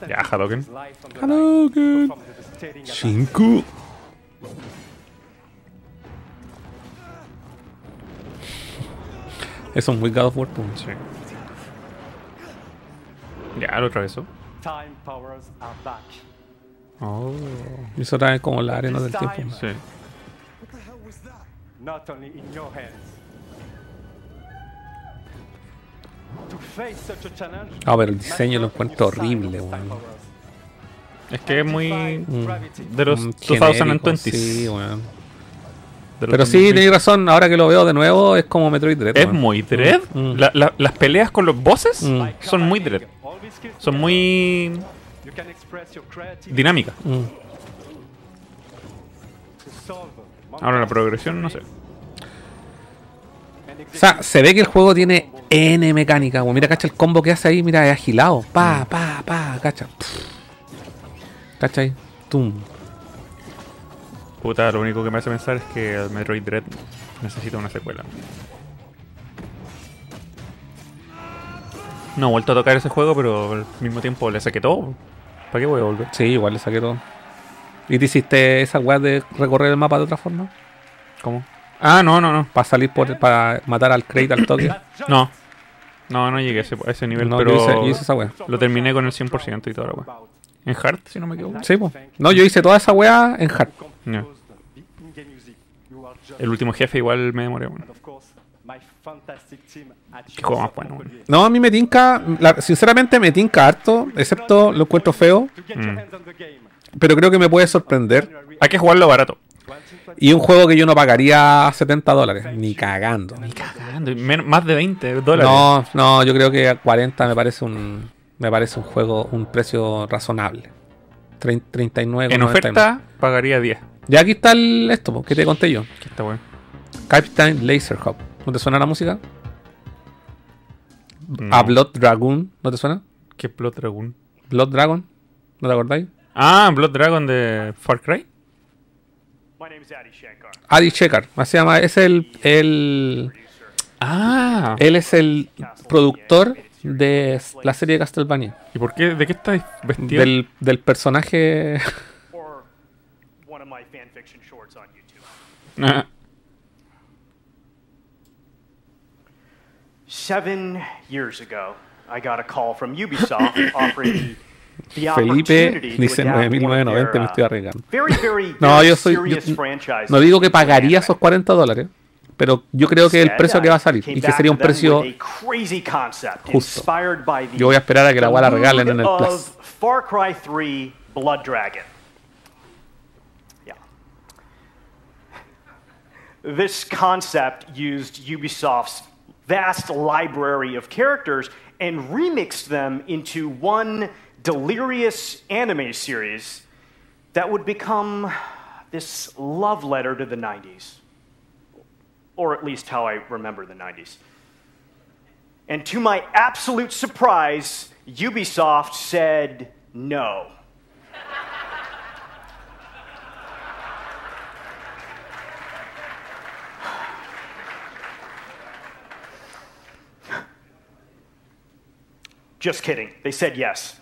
Ya, Hadoken. Hadoken. 5. Eso es muy God of War. pues. Sí. Ya, lo atravesó. Oh. Y eso trae como la arena del tiempo. Sí. Ah, pero el diseño lo encuentro horrible, weón. Es que es muy. Mm. De los Mm, 2020s. genérico, Sí, weón. Pero sí, 2020s. tenéis razón, ahora que lo veo de nuevo es como Metroid Dread. Es muy Dread. Mm. La- la- las peleas con los bosses Mm. son muy Dread. Son muy dinámicas. Mm. Ahora la progresión, no sé. O sea, se ve que el juego tiene N mecánica. weón. Mira, cacha el combo que hace ahí, mira, es agilado. Pa, pa, pa, cacha. Cacha ahí. Tum. Puta, lo único que me hace pensar es que el Metroid Dread necesita una secuela. No he vuelto a tocar ese juego, pero al mismo tiempo le saqué todo. ¿Para qué voy a volver? Sí, igual le saqué todo. ¿Y te hiciste esa weá de recorrer el mapa de otra forma? ¿Cómo? Ah, no, no, no. Para salir por. para matar al Crate al toque. No. No, no llegué a ese, a ese nivel, No, yo pero hice- yo hice esa wea. lo terminé con el 100% y toda la wea. En Hard, si no me equivoco. Sí, pues. No, yo hice toda esa weá en hard. Ya. El último jefe igual me demoré. bueno. Qué juego más bueno. bueno. No, a mí me tinca. la- sinceramente me tinca harto. Excepto lo encuentro feo. Mm. Pero creo que me puede sorprender. Hay que jugarlo barato. Y un juego que yo no pagaría 70 dólares. Ni cagando. Ni cagando. Más de 20 dólares. No, no, yo creo que a 40 me parece un. Me parece un juego, un precio razonable. Trein- 39 En oferta pagaría 10. Ya aquí está el, esto, que te conté yo. Que está bueno. Captain Laserhawk. ¿No te suena la música? No. A Blood Dragon. ¿No te suena? ¿Qué Blood Dragon? Blood Dragon. ¿No te acordáis? Ah, Blood Dragon de Far Cry. My name is Adi Shekhar. Se llama, es el, el. Ah. Él es el productor de la serie de Castlevania. ¿Y por qué? ¿De qué estáis vestido? Del, del personaje. Or one of my fanfiction shorts on YouTube. Ah. Seven years ago, I got a call from Ubisoft offering Felipe dice 9.990, me estoy uh, arriesgando. no, yo soy. Yo, no digo que pagaría esos 40 dólares, pero yo creo que el precio que va a salir y que sería un precio justo. Yo voy a esperar a que la guarda regalen en el Plus. Far Cry 3 Blood Dragon. This concept used Ubisoft's vast library of characters and remixed them into one delirious anime series that would become this love letter to the 90s. Or at least how I remember the 90s. And to my absolute surprise, Ubisoft said no. Just kidding. They said yes.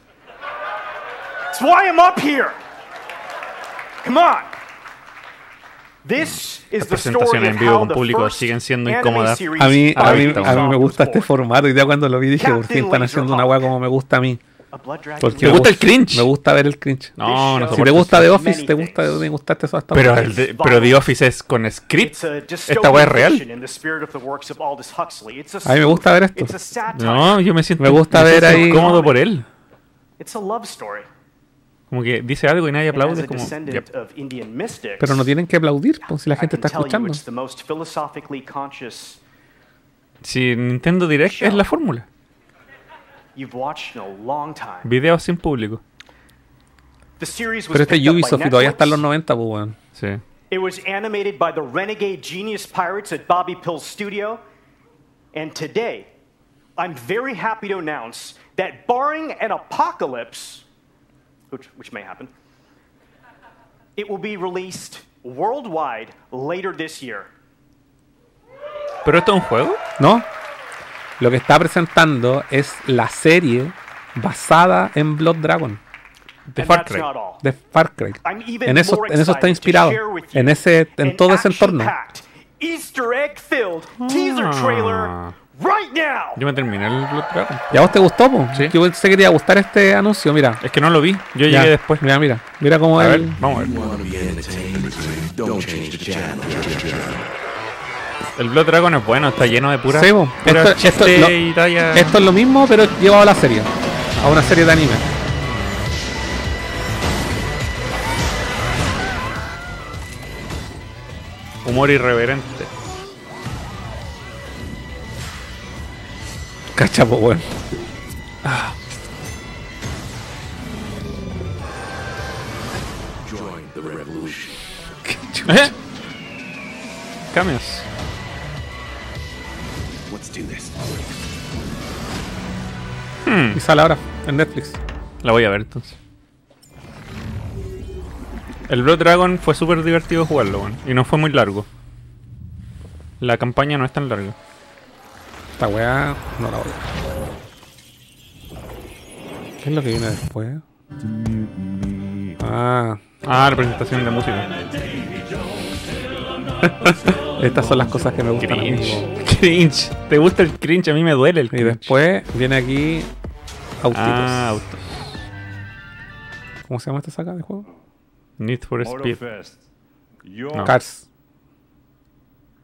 That's why I'm up here. Come on. This is Las the story presentaciones of en vivo how con the público first siguen siendo incómodas. A mí, a, mí, a mí me gusta este formato. Y ya cuando lo vi dije, por fin están haciendo una weá como me gusta a mí. Porque ¿Te gusta el cringe? Me gusta ver el cringe. No, no Si te gusta. The Office, te gusta me gustaste eso hasta Pero, ahora. el de- pero The Office es con script. Esta weá es real. a A mí me gusta ver esto. No, yo me siento, Me gusta ver siento ahí- incómodo por él. It's a love story. Como que dice algo y nadie aplaude. como, yep. Pero no tienen que aplaudir pues, si la gente está escuchando. Si Nintendo Direct es la fórmula. you've watched in a long time. Videos sin público. Pero este Ubisoft y todavía está en los Netflix. 90, pues weón. Sí. It was animated by the renegade genius pirates at Bobby Pill's studio. And today, I'm very happy to announce that barring an apocalypse, which, which may happen, it will be released worldwide later this year. ¿Pero esto es un juego? ¿No? Lo que está presentando es la serie basada en Blood Dragon. De Far Cry. De Far Cry. I'm even En eso, en eso está inspirado. En ese, en todo ese entorno. Easter egg filled teaser trailer Ah. Yo me terminé el Blood Dragon. ¿Ya a vos te gustó, po? Sí. Yo pensé que te iba a gustar este anuncio, mira. Es que no lo vi. Yo Ya, llegué después. Mira, mira. Mira cómo A ver, él. vamos a ver. El Blood Dragon es bueno, está lleno de pura, Sí, pura Esto, esto, chiste lo- y talla. esto es lo mismo, pero llevado a la serie. A una serie de anime. Humor irreverente. Cachapo, weón. Join the revolution. ¿Eh? Cambios. Let's do this. Hmm. Y sale ahora en Netflix. La voy a ver entonces. El Blood Dragon fue súper divertido jugarlo, weón. Y no fue muy largo. La campaña no es tan larga. Esta weá no la voy ¿Qué es lo que viene después? Ah. Ah, la presentación de música. Estas son las cosas que me gustan a mí. Cringe. Cringe. ¿Te gusta el cringe? A mí me duele el Y cringe. después viene aquí Autitos. Ah, autos. ¿Cómo se llama esta saga de juego? Need for Speed. No. Cars. The Crew. And our complete festival program later this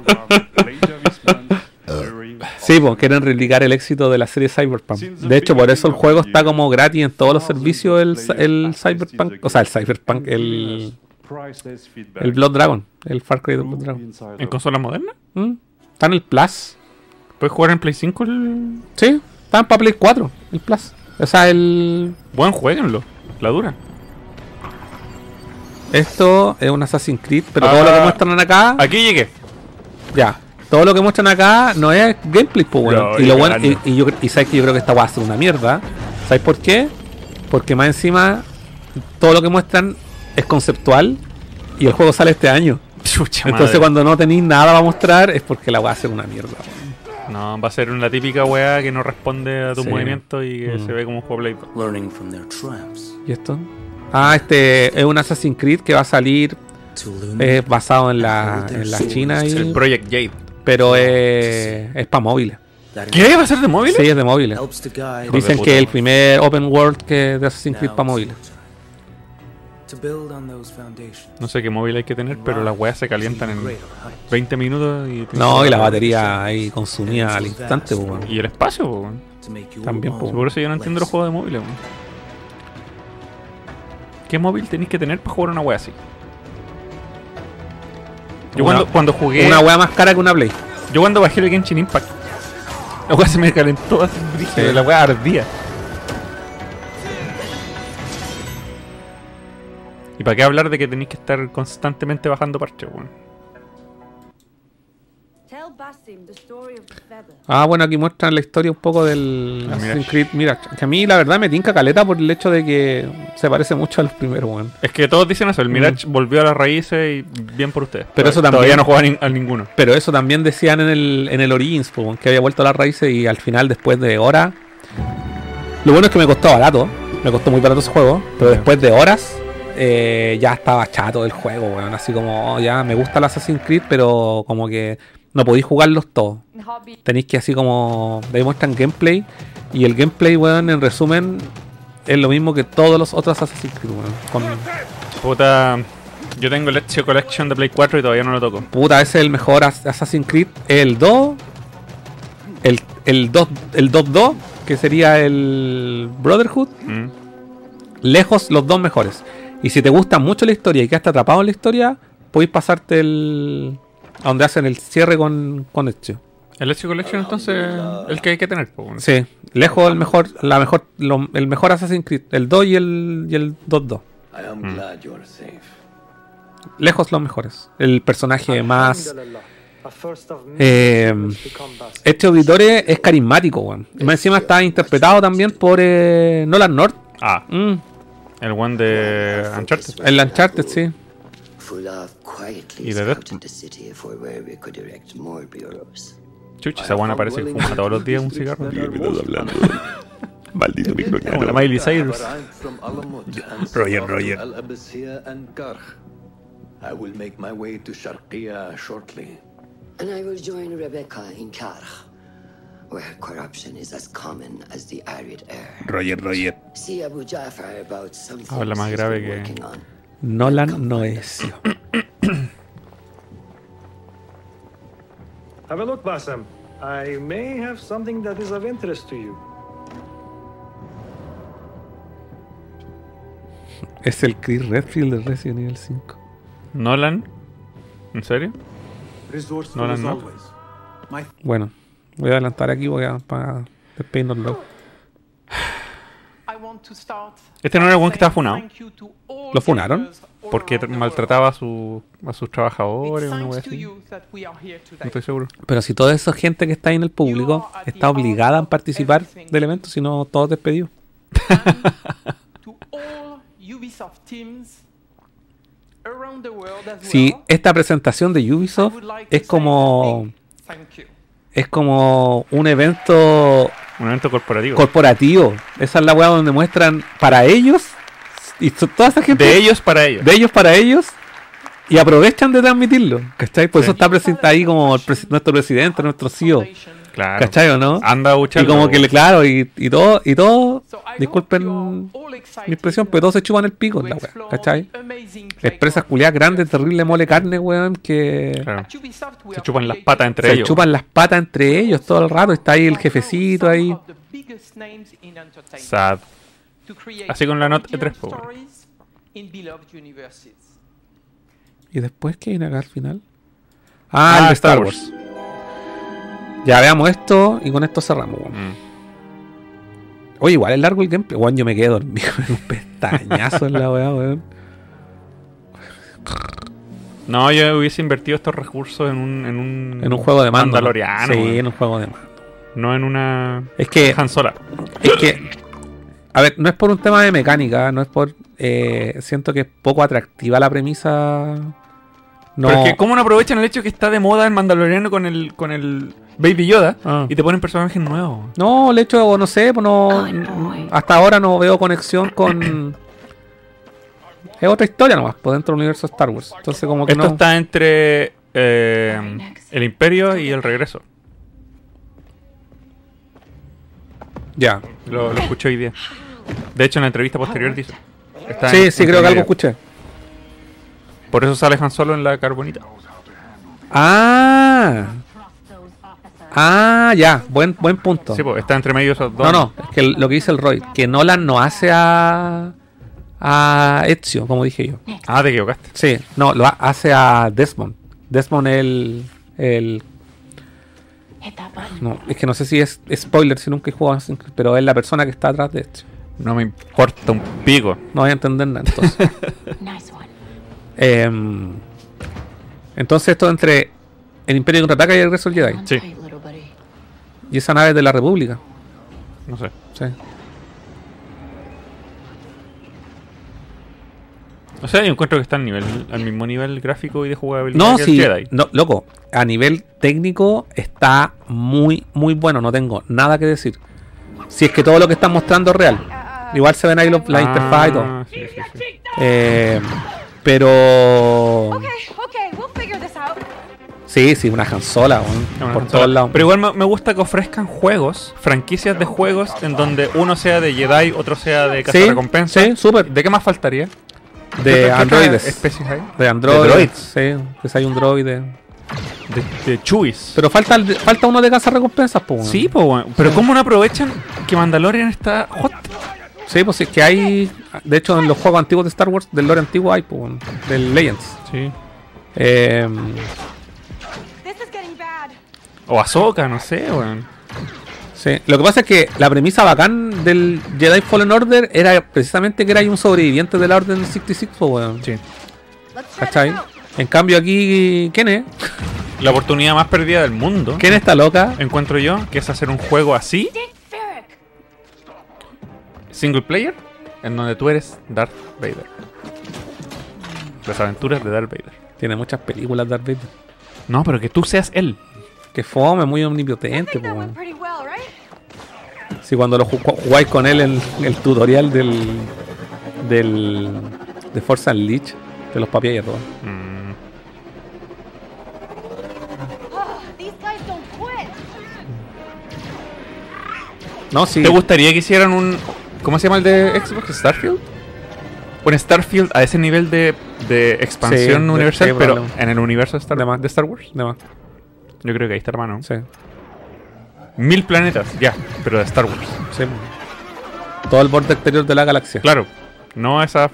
month during Sí, pues quieren religar el éxito de la serie Cyberpunk. De hecho, por eso el juego está como gratis en todos los servicios el, el Cyberpunk. O sea, el Cyberpunk, el, el Blood Dragon. El Far Cry de Blood Dragon. ¿En consola moderna? ¿Mm? Está en el Plus. ¿Puedes jugar en Play 5 el...? Sí, está para Play 4, el Plus. O sea, el. Buen jueguenlo. La dura. Esto es un Assassin's Creed, pero todo lo que Ah. muestran acá. Aquí llegué. Ya. Todo lo que muestran acá no es gameplay, pues bueno. No, y lo bueno, y, cagando. y yo, y sabes que yo creo que esta va a ser una mierda. ¿Sabes por qué? Porque más encima todo lo que muestran es conceptual y el juego sale este año. Chucha Entonces madre. cuando no tenéis nada para mostrar es porque la va a ser una mierda. No, va a ser una típica weá que no responde a tu Sí. movimiento y que Mm. se ve como un juego Play 2. Learning from their traps. ¿Y esto? Ah, este es un Assassin's Creed que va a salir eh, basado en la, en la China y, El Project Jade. pero es, es para móviles. ¿Qué? ¿Va a ser de móviles? Sí, es de móviles. Dicen que es el primer open world que de Assassin's Creed para móviles. No sé qué móvil hay que tener, pero las weas se calientan en 20 minutos y... No, y la batería ahí consumida al instante, pues. Y el espacio, También, Por eso yo no entiendo los juegos de móviles. ¿Qué móvil tenéis que tener para jugar una wea así? Yo Una- cuando, cuando jugué. Una weá más cara que una Play. Yo cuando bajé el Genshin Impact. La weá se me calentó así brígido, Sí. La weá ardía. ¿Y para qué hablar de que tenéis que estar constantemente bajando parches, weón? Ah, bueno, aquí muestran la historia un poco del Ah, Assassin's. Creed Mirage. Que a mí la verdad me tinca caleta por el hecho de que se parece mucho a los primeros, weón. Es que todos dicen eso, el Mirage volvió a las raíces y bien por ustedes. Mm. Pero eso también. Todavía no juegan ni- a ninguno. Pero eso también decían en el, en el Origins, weón, que había vuelto a las raíces y al final, después de horas. Lo bueno es que me costó barato. Me costó muy barato ese juego. Pero después de horas. eh, ya estaba chato del juego, weón. Así como, oh, ya me gusta el Assassin's Creed, pero como que no podéis jugarlos todos. Tenéis que así como. De ahí muestran gameplay. Y el gameplay, weón, en resumen, es lo mismo que todos los otros Assassin's Creed, weón. Con, Puta. Yo tengo el Ezio Collection de Play 4 y todavía no lo toco. Puta, ese es el mejor As- Assassin's Creed. El 2. El, el 2, el 2-2, que sería el Brotherhood. Mm. Lejos los dos mejores. Y si te gusta mucho la historia y quedaste atrapado en la historia, podéis pasarte el. A donde hacen el cierre con, con Ezio. El Ezio Collection entonces el que hay que tener, po, weón. Sí, lejos el mejor, la mejor, lo- el mejor Assassin's Creed, el 2 y el, y el 2-2. I am Mm. glad you are safe. Lejos los mejores. El personaje más. Eh, este auditore es carismático, weón. Y más encima está interpretado también por eh, Nolan North. Ah, Mm, el one de Uncharted. el Uncharted, sí. Y de scouted the city for where we could erect more bureaus. Chucha, esa buena parece que fuma todos los días un cigarro. Maldito Como la Miley Cyrus. But I'm from Alamut and Roger, Roger. I will make my way to Sharqiya shortly. And I will join Rebecca in Karch, where corruption is as common as the arid air. Roger, Roger. See Abu Jafar about something Habla más he's grave que. working on. Nolan Noesio. Have a look, Basim. I may have something that is of interest to you. Es el Chris Redfield de Resident Evil 5. Nolan. ¿En serio? Nolan, ¿no? Bueno, voy a adelantar aquí voy a, para despedirnos. Este no era el one que estaba funado. ¿Lo funaron? Porque tra- maltrataba a, su, a sus trabajadores, una wea así. No estoy seguro. Pero si toda esa gente que está ahí en el público está obligada a participar del evento, si no, todos despedidos. Ubisoft teams around the world as Si esta presentación de Ubisoft es como Thank you. Es como un evento Un evento corporativo. corporativo. Esa es la weá donde muestran para ellos y toda esa gente De ellos para ellos. de ellos para ellos y aprovechan de transmitirlo. ¿Cachai? Por Sí. eso está presente ahí como el nuestro presidente, nuestro CEO. Claro. ¿Cachai o no? Anda a Y como que le, claro, y, y todo, y todo, disculpen mi expresión, pero todos se chupan el pico en la ¿cachai? Empresas culiadas grandes, terrible mole carne, weón, que Claro. Se chupan las patas entre se ellos. chupan las patas entre ellos todo el rato. Está ahí el jefecito ahí. Sad. Así con la original E3, po, weón. stories in beloved universes. ¿Y después qué viene acá al final? Ah, Ah, el de Star Star Wars. Ya veamos esto y con esto cerramos, weón. Mm. Oye, igual es largo el gameplay. Weón, yo me quedé dormido en un pestañazo en la weá, weón. No, yo hubiese invertido estos recursos en un. En un, En un juego de mando. ¿no? Mandaloriano. Sí, weón. en un juego de mando. No en una. Es que. Han Solo. Es que. A ver, no es por un tema de mecánica, no es por. eh, siento que es poco atractiva la premisa. No. Pero es que, ¿cómo no aprovechan el hecho que está de moda el Mandaloriano con el, con el Baby Yoda Ah. y te ponen personajes nuevos? No, el hecho, no sé, pues no. Hasta ahora no veo conexión con. Es otra historia nomás, por dentro del universo de Star Wars. Entonces, como que Esto no. está entre eh, el Imperio y el Regreso. Ya. Lo, lo escuché hoy día. De hecho, en la entrevista posterior dice. está Sí, en- sí, creo que algo escuché. Por eso sale Han Solo en la carbonita. Ah. Ah, ya, buen, buen punto. Sí, pues está entre medio esos dos. No, no, es que lo que dice el Roy, que Nolan no hace a. a Ezio, como dije yo. Ah, te equivocaste. Sí, no, lo ha- hace a Desmond, Desmond es el, el no, es que no sé si es spoiler si nunca he jugado, Assassin's Creed, pero es la persona que está atrás de esto. No me importa un pico. No voy a entender nada entonces. Nice one. Em, entonces esto entre el Imperio contraataca y el regreso del Jedi. Sí. Y esa nave es de la República. No sé. Sí. O sea, yo encuentro que está al nivel, al mismo nivel gráfico y de jugabilidad No, que sí, el Jedi. no, loco, a nivel técnico está muy, muy bueno, no tengo nada que decir. Si es que todo lo que están mostrando es real. Igual se ven ahí los, la interfaz y todo. Ah, sí, sí, sí. Eh, pero... Okay, okay, we'll figure this out. Sí, sí, una consola, weón, Una por todos lados. Pero igual me, me gusta que ofrezcan juegos, franquicias de juegos, en donde uno sea de Jedi, otro sea de Sí, cazarrecompensa. sí, súper. ¿De qué más faltaría? ¿Qué De androides. especies hay? De androides. De. Sí, pues hay un droide. De, de Chewis. Pero falta, el falta uno de casa recompensas, pues. Sí, pues bueno. Pero ¿cómo no aprovechan que Mandalorian está hot? Sí, pues es que hay. De hecho, en los juegos antiguos de Star Wars, del lore antiguo hay, pues, del Legends. Sí. Eh, O Ahsoka, no sé, weón. sí. Lo que pasa es que la premisa bacán del Jedi Fallen Order era precisamente que era un sobreviviente de la Orden 66, pues, weón. Sí. ¿Cachai? En cambio, aquí, ¿quién es? La oportunidad más perdida del mundo. ¿Quién está loca? Encuentro yo que es hacer un juego así, single player, en donde tú eres Darth Vader. Las aventuras de Darth Vader. Tiene muchas películas Darth Vader. No, pero que tú seas él. Que fome, muy omnipotente? Si cuando lo ju- jugáis con él en el tutorial del. del. de Force Unleashed, de los papiers y todo. Mm. No, sí. ¿Te gustaría que hicieran un. ¿Cómo se llama el de Xbox? ¿Starfield? Un Starfield a ese nivel de, de expansión Sí, de- universal, sí, pero en el universo de Star, De más. de Star Wars. De más. Yo creo que ahí está, hermano. Sí. Mil planetas, ya, pero de Star Wars. Sí. Todo el borde exterior de la galaxia. Claro, no esa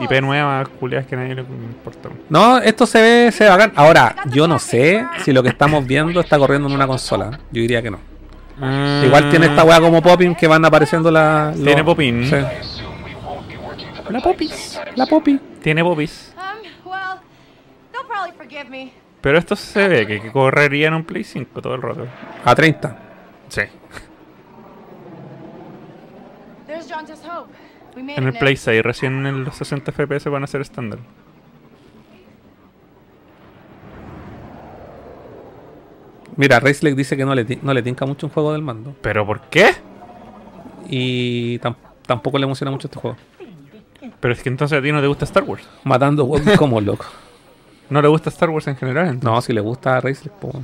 IP nueva, culiadas que a nadie le importa. No, esto se ve, se ve bacán. Ahora, yo no sé si lo que estamos viendo está corriendo en una consola. Yo diría que no. Mm, Igual tiene esta weá como Poppin que van apareciendo la. los- Tiene Popin. Sí. La Popis. La Poppy. Tiene Popis. Um, well, they'll probably forgive me. Pero esto se ve que, correría en un Play 5 todo el rato. A 30. Sí. En el Play Ned. 6, recién en los 60 FPS van a ser estándar. Mira, Raceleck dice que no le, no le tinca mucho un juego del mando. ¿Pero por qué? Y tam- tampoco le emociona mucho este juego. Pero es que entonces a ti no te gusta Star Wars. Matando huevos como loco. ¿No le gusta Star Wars en general? entonces? No, si le gusta a Raceleck, pues.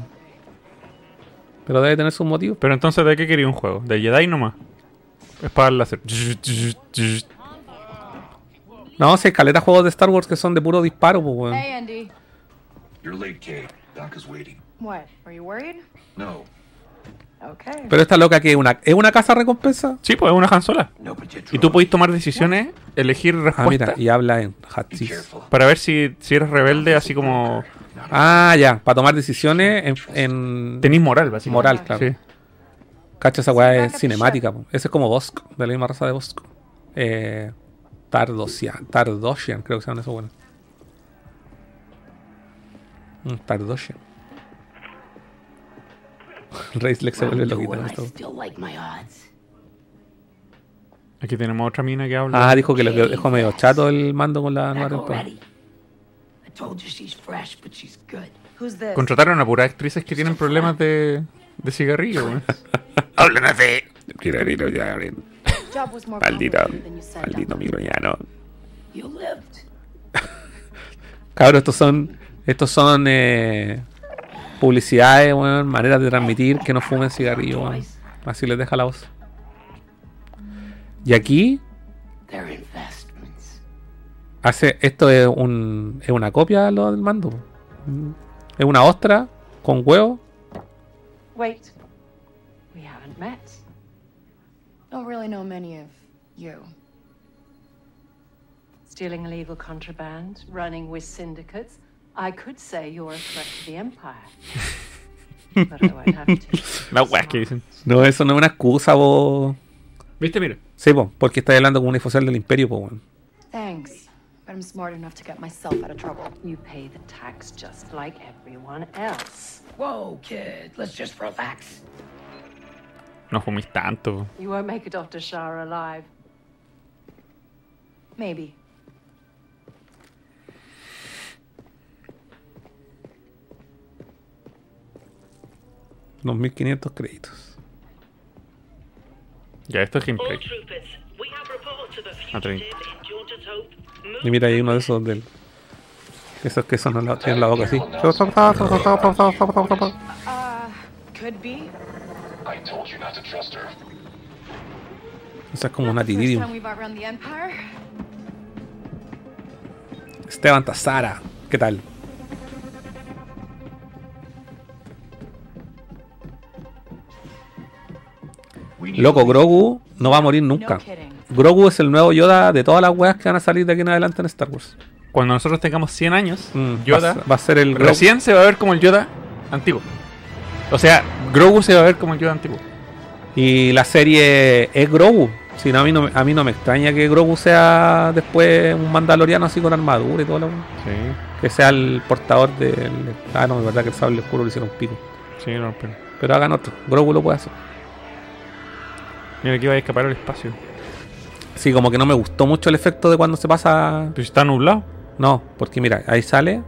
Pero debe tener sus motivos. Pero entonces, ¿de qué quería un juego? ¿De Jedi nomás? Espada láser. No, si hay caleta juegos de Star Wars que son de puro disparo, pues, weón. Hey, Andy. You're late, Kate. Doc is waiting. What? Are you worried? No. Okay. Pero esta loca que es una, ¿es una casa recompensa? Sí, pues es una. No, but you Y tú podés tomar decisiones, elegir Ah, respuestas mira, y habla en Hatsis. para ver si, si eres rebelde, así como. Ah, ya, para tomar decisiones en. en Tenís moral, básicamente. Moral, claro. Sí. Cacha, esa weá es cinemática. Ese es como Bosco, de la misma raza de Bosco. Eh, Tardosian, Tardoshian, creo que se llaman esos buenos. Mm, Tardoshian. Racelex se vuelve loquita esto. Aquí tenemos otra mina que habla. Ah, dijo que le dejó medio chato el mando con la nueva temporada. already. I told you she's fresh, but she's good. Who's this? Contrataron a puras actrices que tienen problemas de, de cigarrillo, weón. Hablan así. Cigarrillo, ya, abren. Job was more Maldito, maldito microñano. Cabros, estos son, estos son eh, publicidades, weón, maneras de transmitir que no fumen cigarrillo, weón. Así les deja la voz. Y aquí hace esto es un es una copia lo del mando. Mm. Es una ostra con huevo. Wait. We haven't met. Don't really know many of you. Stealing illegal contraband, running with syndicates, I could say you're a threat to the Empire. but I won't have to. Que dicen. No, eso no es una excusa, vos. ¿Viste? Mira. Sí, po, porque estás hablando con un oficial del imperio, po, weón. Thanks. But I'm smart enough to get myself out of trouble. You pay the tax just like everyone else. Whoa, kid, let's just relax. No fumís tanto. You won't make a Dr. Shah alive. Maybe. 2.500 créditos. Ya, esto es gameplay. A 30. Y mira, hay uno de esos del. Esos que son la, tienen la boca así. Be. Esa es como una tiridium. Esteban Tazara, ¿qué tal? Loco, Grogu no va a morir nunca. Grogu es el nuevo Yoda de todas las weas que van a salir de aquí en adelante en Star Wars. Cuando nosotros tengamos 100 años, Mm, Yoda va, a- va a ser el Grogu. recién se va a ver como el Yoda antiguo. O sea, Grogu se va a ver como el Yoda antiguo. Y la serie es Grogu. Si no, a mí no, me- a mí no me extraña que Grogu sea después un mandaloriano así con armadura y todo lo Que sea el portador del. Ah, no, de verdad que el sable oscuro lo hicieron pico. Sí, no, pero. Pero hagan otro. Grogu lo puede hacer. Mira que iba a escapar al espacio. Sí, como que no me gustó mucho el efecto de cuando se pasa. Pero está nublado. No, porque mira, ahí sale.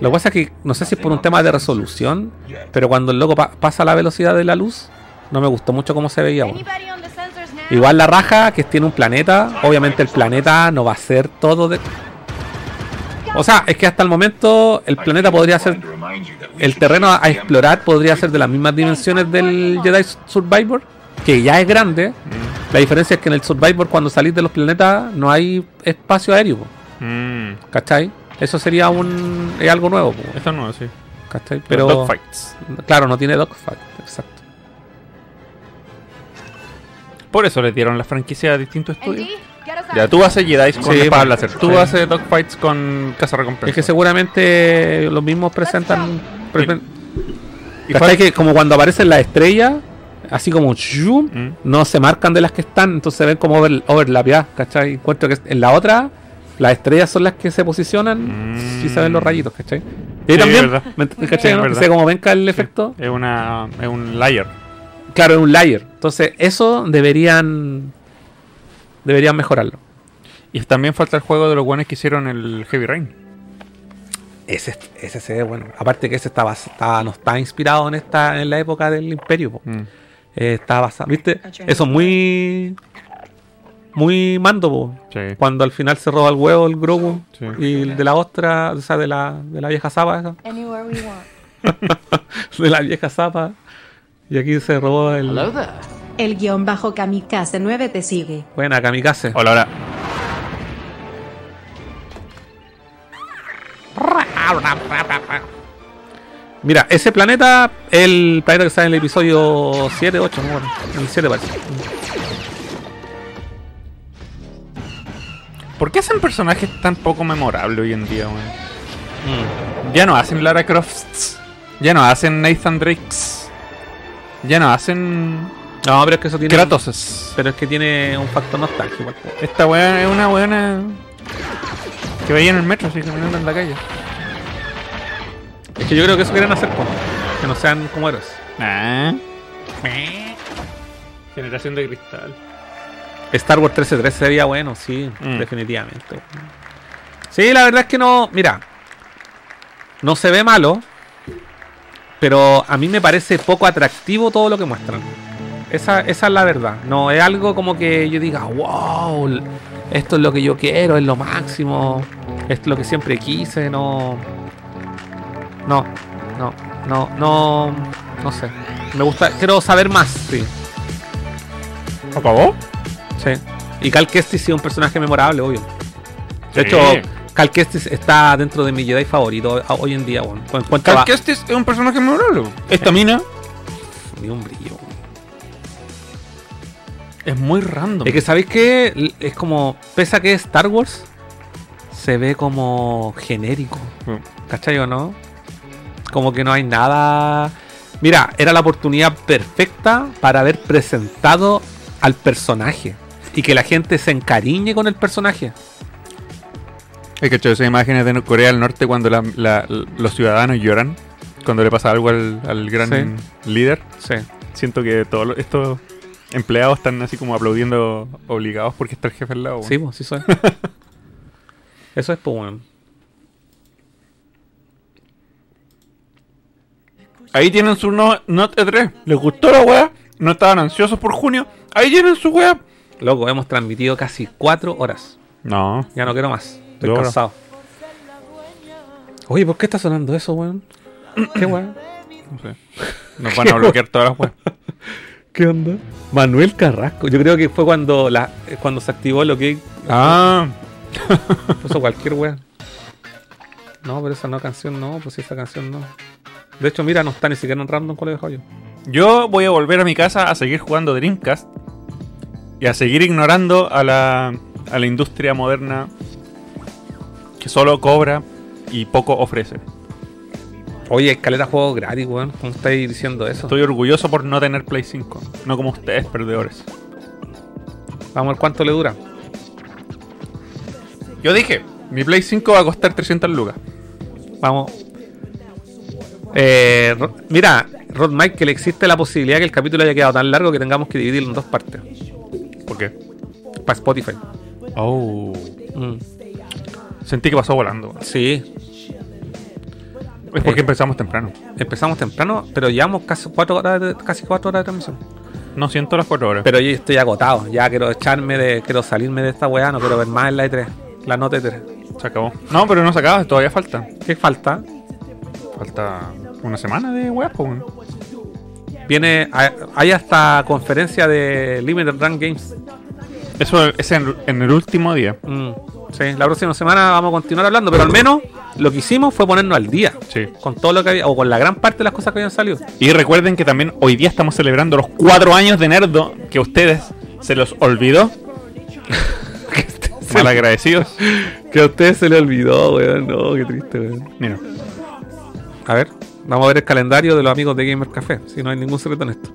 Lo que pasa es que no sé si es por un tema de resolución, pero cuando el loco pa- pasa a la velocidad de la luz, no me gustó mucho cómo se veía. weón. Igual la raja, que tiene un planeta, obviamente el planeta no va a ser todo de. O sea, es que hasta el momento el planeta podría ser. El terreno a explorar podría ser de las mismas dimensiones del Jedi Survivor, que ya es grande. La diferencia es que en el Survivor, cuando salís de los planetas, no hay espacio aéreo. Mm. ¿Cachai? Eso sería un es algo nuevo. po. Esto es nuevo, sí. ¿Cachai? Pero. dogfights. Claro, no tiene dogfight. Exacto. Por eso le dieron la franquicia a distintos estudios. Ya, tú haces Jedi con Sí, láser. Tú sí. haces dogfights con cazarrecompensas. Es que seguramente los mismos presentan. presen- y ¿Cachai? fue- Que como cuando aparecen las estrellas, así como zoom, Mm. no se marcan de las que están, entonces se ven como over, overlapeadas, ¿cachai? Encuentro que en la otra, las estrellas son las que se posicionan y se ven los rayitos, ¿cachai? Y Mm. Sí, también, es verdad. ¿me ent- ¿cachai? No? es Que verdad. se como venga el efecto. Es una es un layer. Claro, es un layer. Entonces, eso deberían. Deberían mejorarlo. Y también falta el juego de los guanes que hicieron el Heavy Rain. Ese, ese se ve bueno. Aparte que ese está, bas- está- no está inspirado en esta en la época del Imperio. po. Mm. Eh, está basado. ¿Viste? Eso es muy. Muy mando, po. Sí. Cuando al final se roba el huevo el Grogu. Sí. Y el de la ostra, o sea, de la, de la vieja zapa esa. Anywhere we want. de la vieja zapa. Y aquí se robó el. El guion bajo Kamikaze 9 te sigue. Buena, Kamikaze. Hola, hola. Mira, ese planeta, el planeta que está en el episodio 7, 8, no, bueno, el 7 parece. ¿Por qué hacen personajes tan poco memorables hoy en día, weón? Mm. Ya no hacen Lara Crofts. Ya no hacen Nathan Drakes. Ya no hacen. No, pero es que eso tiene. Kratoses. Pero es que tiene un factor nostálgico. Esta weá es una buena. Que veía en el metro, así caminando en la calle. Es que yo creo que eso quieren hacer, po, que no sean como héroes. Ah. Generación de cristal. Star Wars 13-13 sería bueno, sí, Mm. definitivamente. Sí, la verdad es que no. Mira, no se ve malo, pero a mí me parece poco atractivo todo lo que muestran. Esa, esa es la verdad. No es algo como que yo diga, wow, esto es lo que yo quiero, es lo máximo, esto es lo que siempre quise, no. No, no, no, no, no sé. Me gusta, quiero saber más, sí. ¿Acabó? Sí. Y Cal Kestis sí es un personaje memorable, obvio. De Sí. hecho, Cal Kestis está dentro de mi Jedi favorito hoy en día, bueno. Cal Kestis es un personaje memorable. Esta mina Ni un brillo. es muy random. Es que, ¿sabéis qué? L- Es como, pese a que es Star Wars, se ve como genérico. ¿Cachai o no? Como que no hay nada. Mira, era la oportunidad perfecta para haber presentado al personaje y que la gente se encariñe con el personaje. Hay que echar esas imágenes de Corea del Norte cuando la- la- los ciudadanos lloran. Cuando le pasa algo al, al gran líder. Sí. Siento que todos estos empleados están así como aplaudiendo obligados porque está el jefe al lado. weón. Sí, pues, sí soy. Eso es, pues. Ahí tienen su no- Note 3. ¿Les gustó la weá? ¿No estaban ansiosos por junio? Ahí tienen su weá. Loco, hemos transmitido casi cuatro horas. No. Ya no quiero más. Estoy cansado. Oye, ¿por qué está sonando eso, weón? ¿Qué weón? No sé. Nos van a bloquear todas las weas. ¿Qué onda? Manuel Carrasco. Yo creo que fue cuando la eh, cuando se activó lo que. Ah. Puso cualquier weón. No, pero esa no canción no, pues esa canción no. De hecho, mira, no está ni siquiera en random lo dejado yo. Yo voy a volver a mi casa a seguir jugando Dreamcast y a seguir ignorando a la, a la industria moderna que solo cobra y poco ofrece. Oye, escalera juego gratis, weón. ¿Cómo estáis diciendo eso? Estoy orgulloso por no tener Play 5, no como ustedes, perdedores. Vamos a ver cuánto le dura. Yo dije, mi Play 5 va a costar 300 lucas. Vamos. Eh, mira, Rod Michael, existe la posibilidad que el capítulo haya quedado tan largo que tengamos que dividirlo en dos partes. ¿Por qué? Para Spotify. Oh. Mm. Sentí que pasó volando. Sí. Es porque Eh, empezamos temprano. Empezamos temprano, pero llevamos casi cuatro horas de, casi cuatro horas de transmisión. No siento las 4 horas. Pero yo estoy agotado. Ya quiero echarme de. Quiero salirme de esta weá. No quiero ver más en la E3. La nota E E3. Se acabó. No, pero no se acaba, todavía falta. ¿Qué falta? Falta una semana de weas. Viene. hay- hasta conferencia de Limited Run Games. Eso es en, en el último día. Mm, sí, la próxima semana vamos a continuar hablando, pero al menos lo que hicimos fue ponernos al día. Sí. Con todo lo que había, o con la gran parte de las cosas que habían salido. Y recuerden que también hoy día estamos celebrando los cuatro años de Nerdo que a ustedes se los olvidó. Malagradecidos. Que a ustedes se le olvidó, weón. No, qué triste, weón. Mira. A ver, vamos a ver el calendario de los amigos de Gamer Café. Si no hay ningún secreto en esto.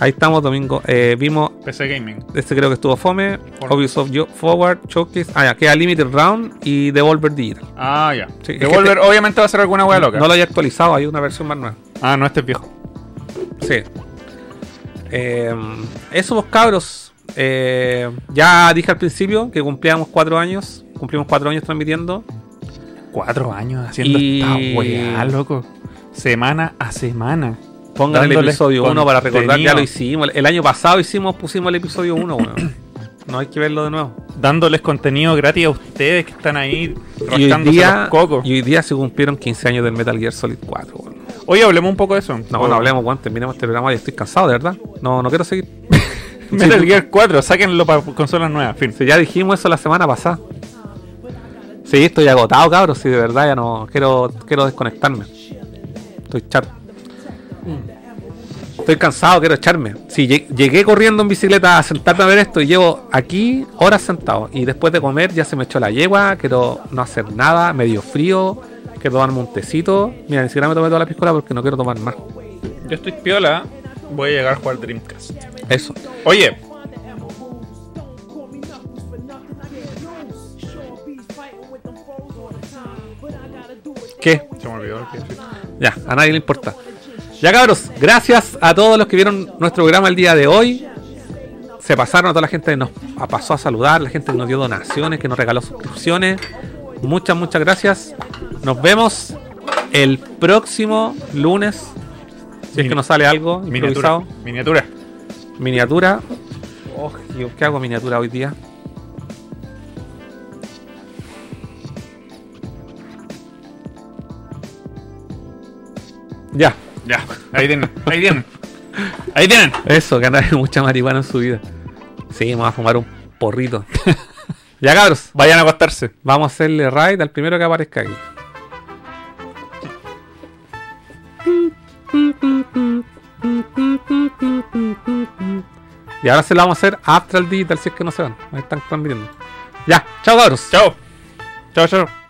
Ahí estamos, domingo. Eh, vimos. PC Gaming. Este creo que estuvo Fome. Ubisoft Forward, Showcase. Ah, ya, queda Limited Round y Devolver Digital. Ah, ya. Sí, Devolver que- obviamente va a ser alguna wea loca. No lo haya actualizado, hay una versión más nueva. Ah, no, este es viejo. Sí. Eh, eso, vos cabros. Eh, ya dije al principio que cumplíamos cuatro años. Cumplimos cuatro años transmitiendo. Cuatro años haciendo Y- esta weá, loco. Semana a semana. Pongan el episodio 1 para recordar, ya lo hicimos. El año pasado hicimos, pusimos el episodio 1, weón. No hay que verlo de nuevo. Dándoles contenido gratis a ustedes que están ahí Y hoy, rascándose día, los cocos. y hoy día se cumplieron 15 años del Metal Gear Solid 4, weón. Oye, hablemos un poco de eso. No, no hablemos, weón. Terminemos este programa y estoy cansado, de verdad. No, no quiero seguir. Metal Sí, Gear 4, sáquenlo para consolas nuevas, fin. Si ya dijimos eso la semana pasada. Sí, estoy agotado, cabros. Sí, de verdad ya no quiero, quiero desconectarme. Estoy chato. Estoy cansado, quiero echarme. Sí, lle- llegué corriendo en bicicleta a sentarme a ver esto y llevo aquí horas sentado. Y después de comer ya se me echó la yegua, quiero no hacer nada, medio frío, quiero tomarme un tecito. Mira, ni siquiera me tomé toda la piscola porque no quiero tomar más. Yo estoy piola, voy a llegar a jugar Dreamcast. Eso. Oye, ¿Qué? se me olvidó decir. Ya, a nadie le importa. Ya cabros, gracias a todos los que vieron nuestro programa el día de hoy. Se pasaron a toda la gente que nos pasó a saludar, la gente que nos dio donaciones, que nos regaló suscripciones. Muchas, muchas gracias. Nos vemos el próximo lunes. Si es que nos sale algo Miniatura. improvisado. Miniatura. Miniatura. Oh, Dios, ¿qué hago miniatura hoy día? Ya. Ya, ahí tienen, ahí tienen. Ahí tienen. Eso, que mucha marihuana en su vida. Sí, vamos a fumar un porrito. ya, cabros. Vayan a acostarse. Vamos a hacerle raid al primero que aparezca aquí. Y ahora se lo vamos a hacer Astral Digital si es que no se van. Ahí están transmitiendo. Ya, chao cabros. Chao. Chao, chao.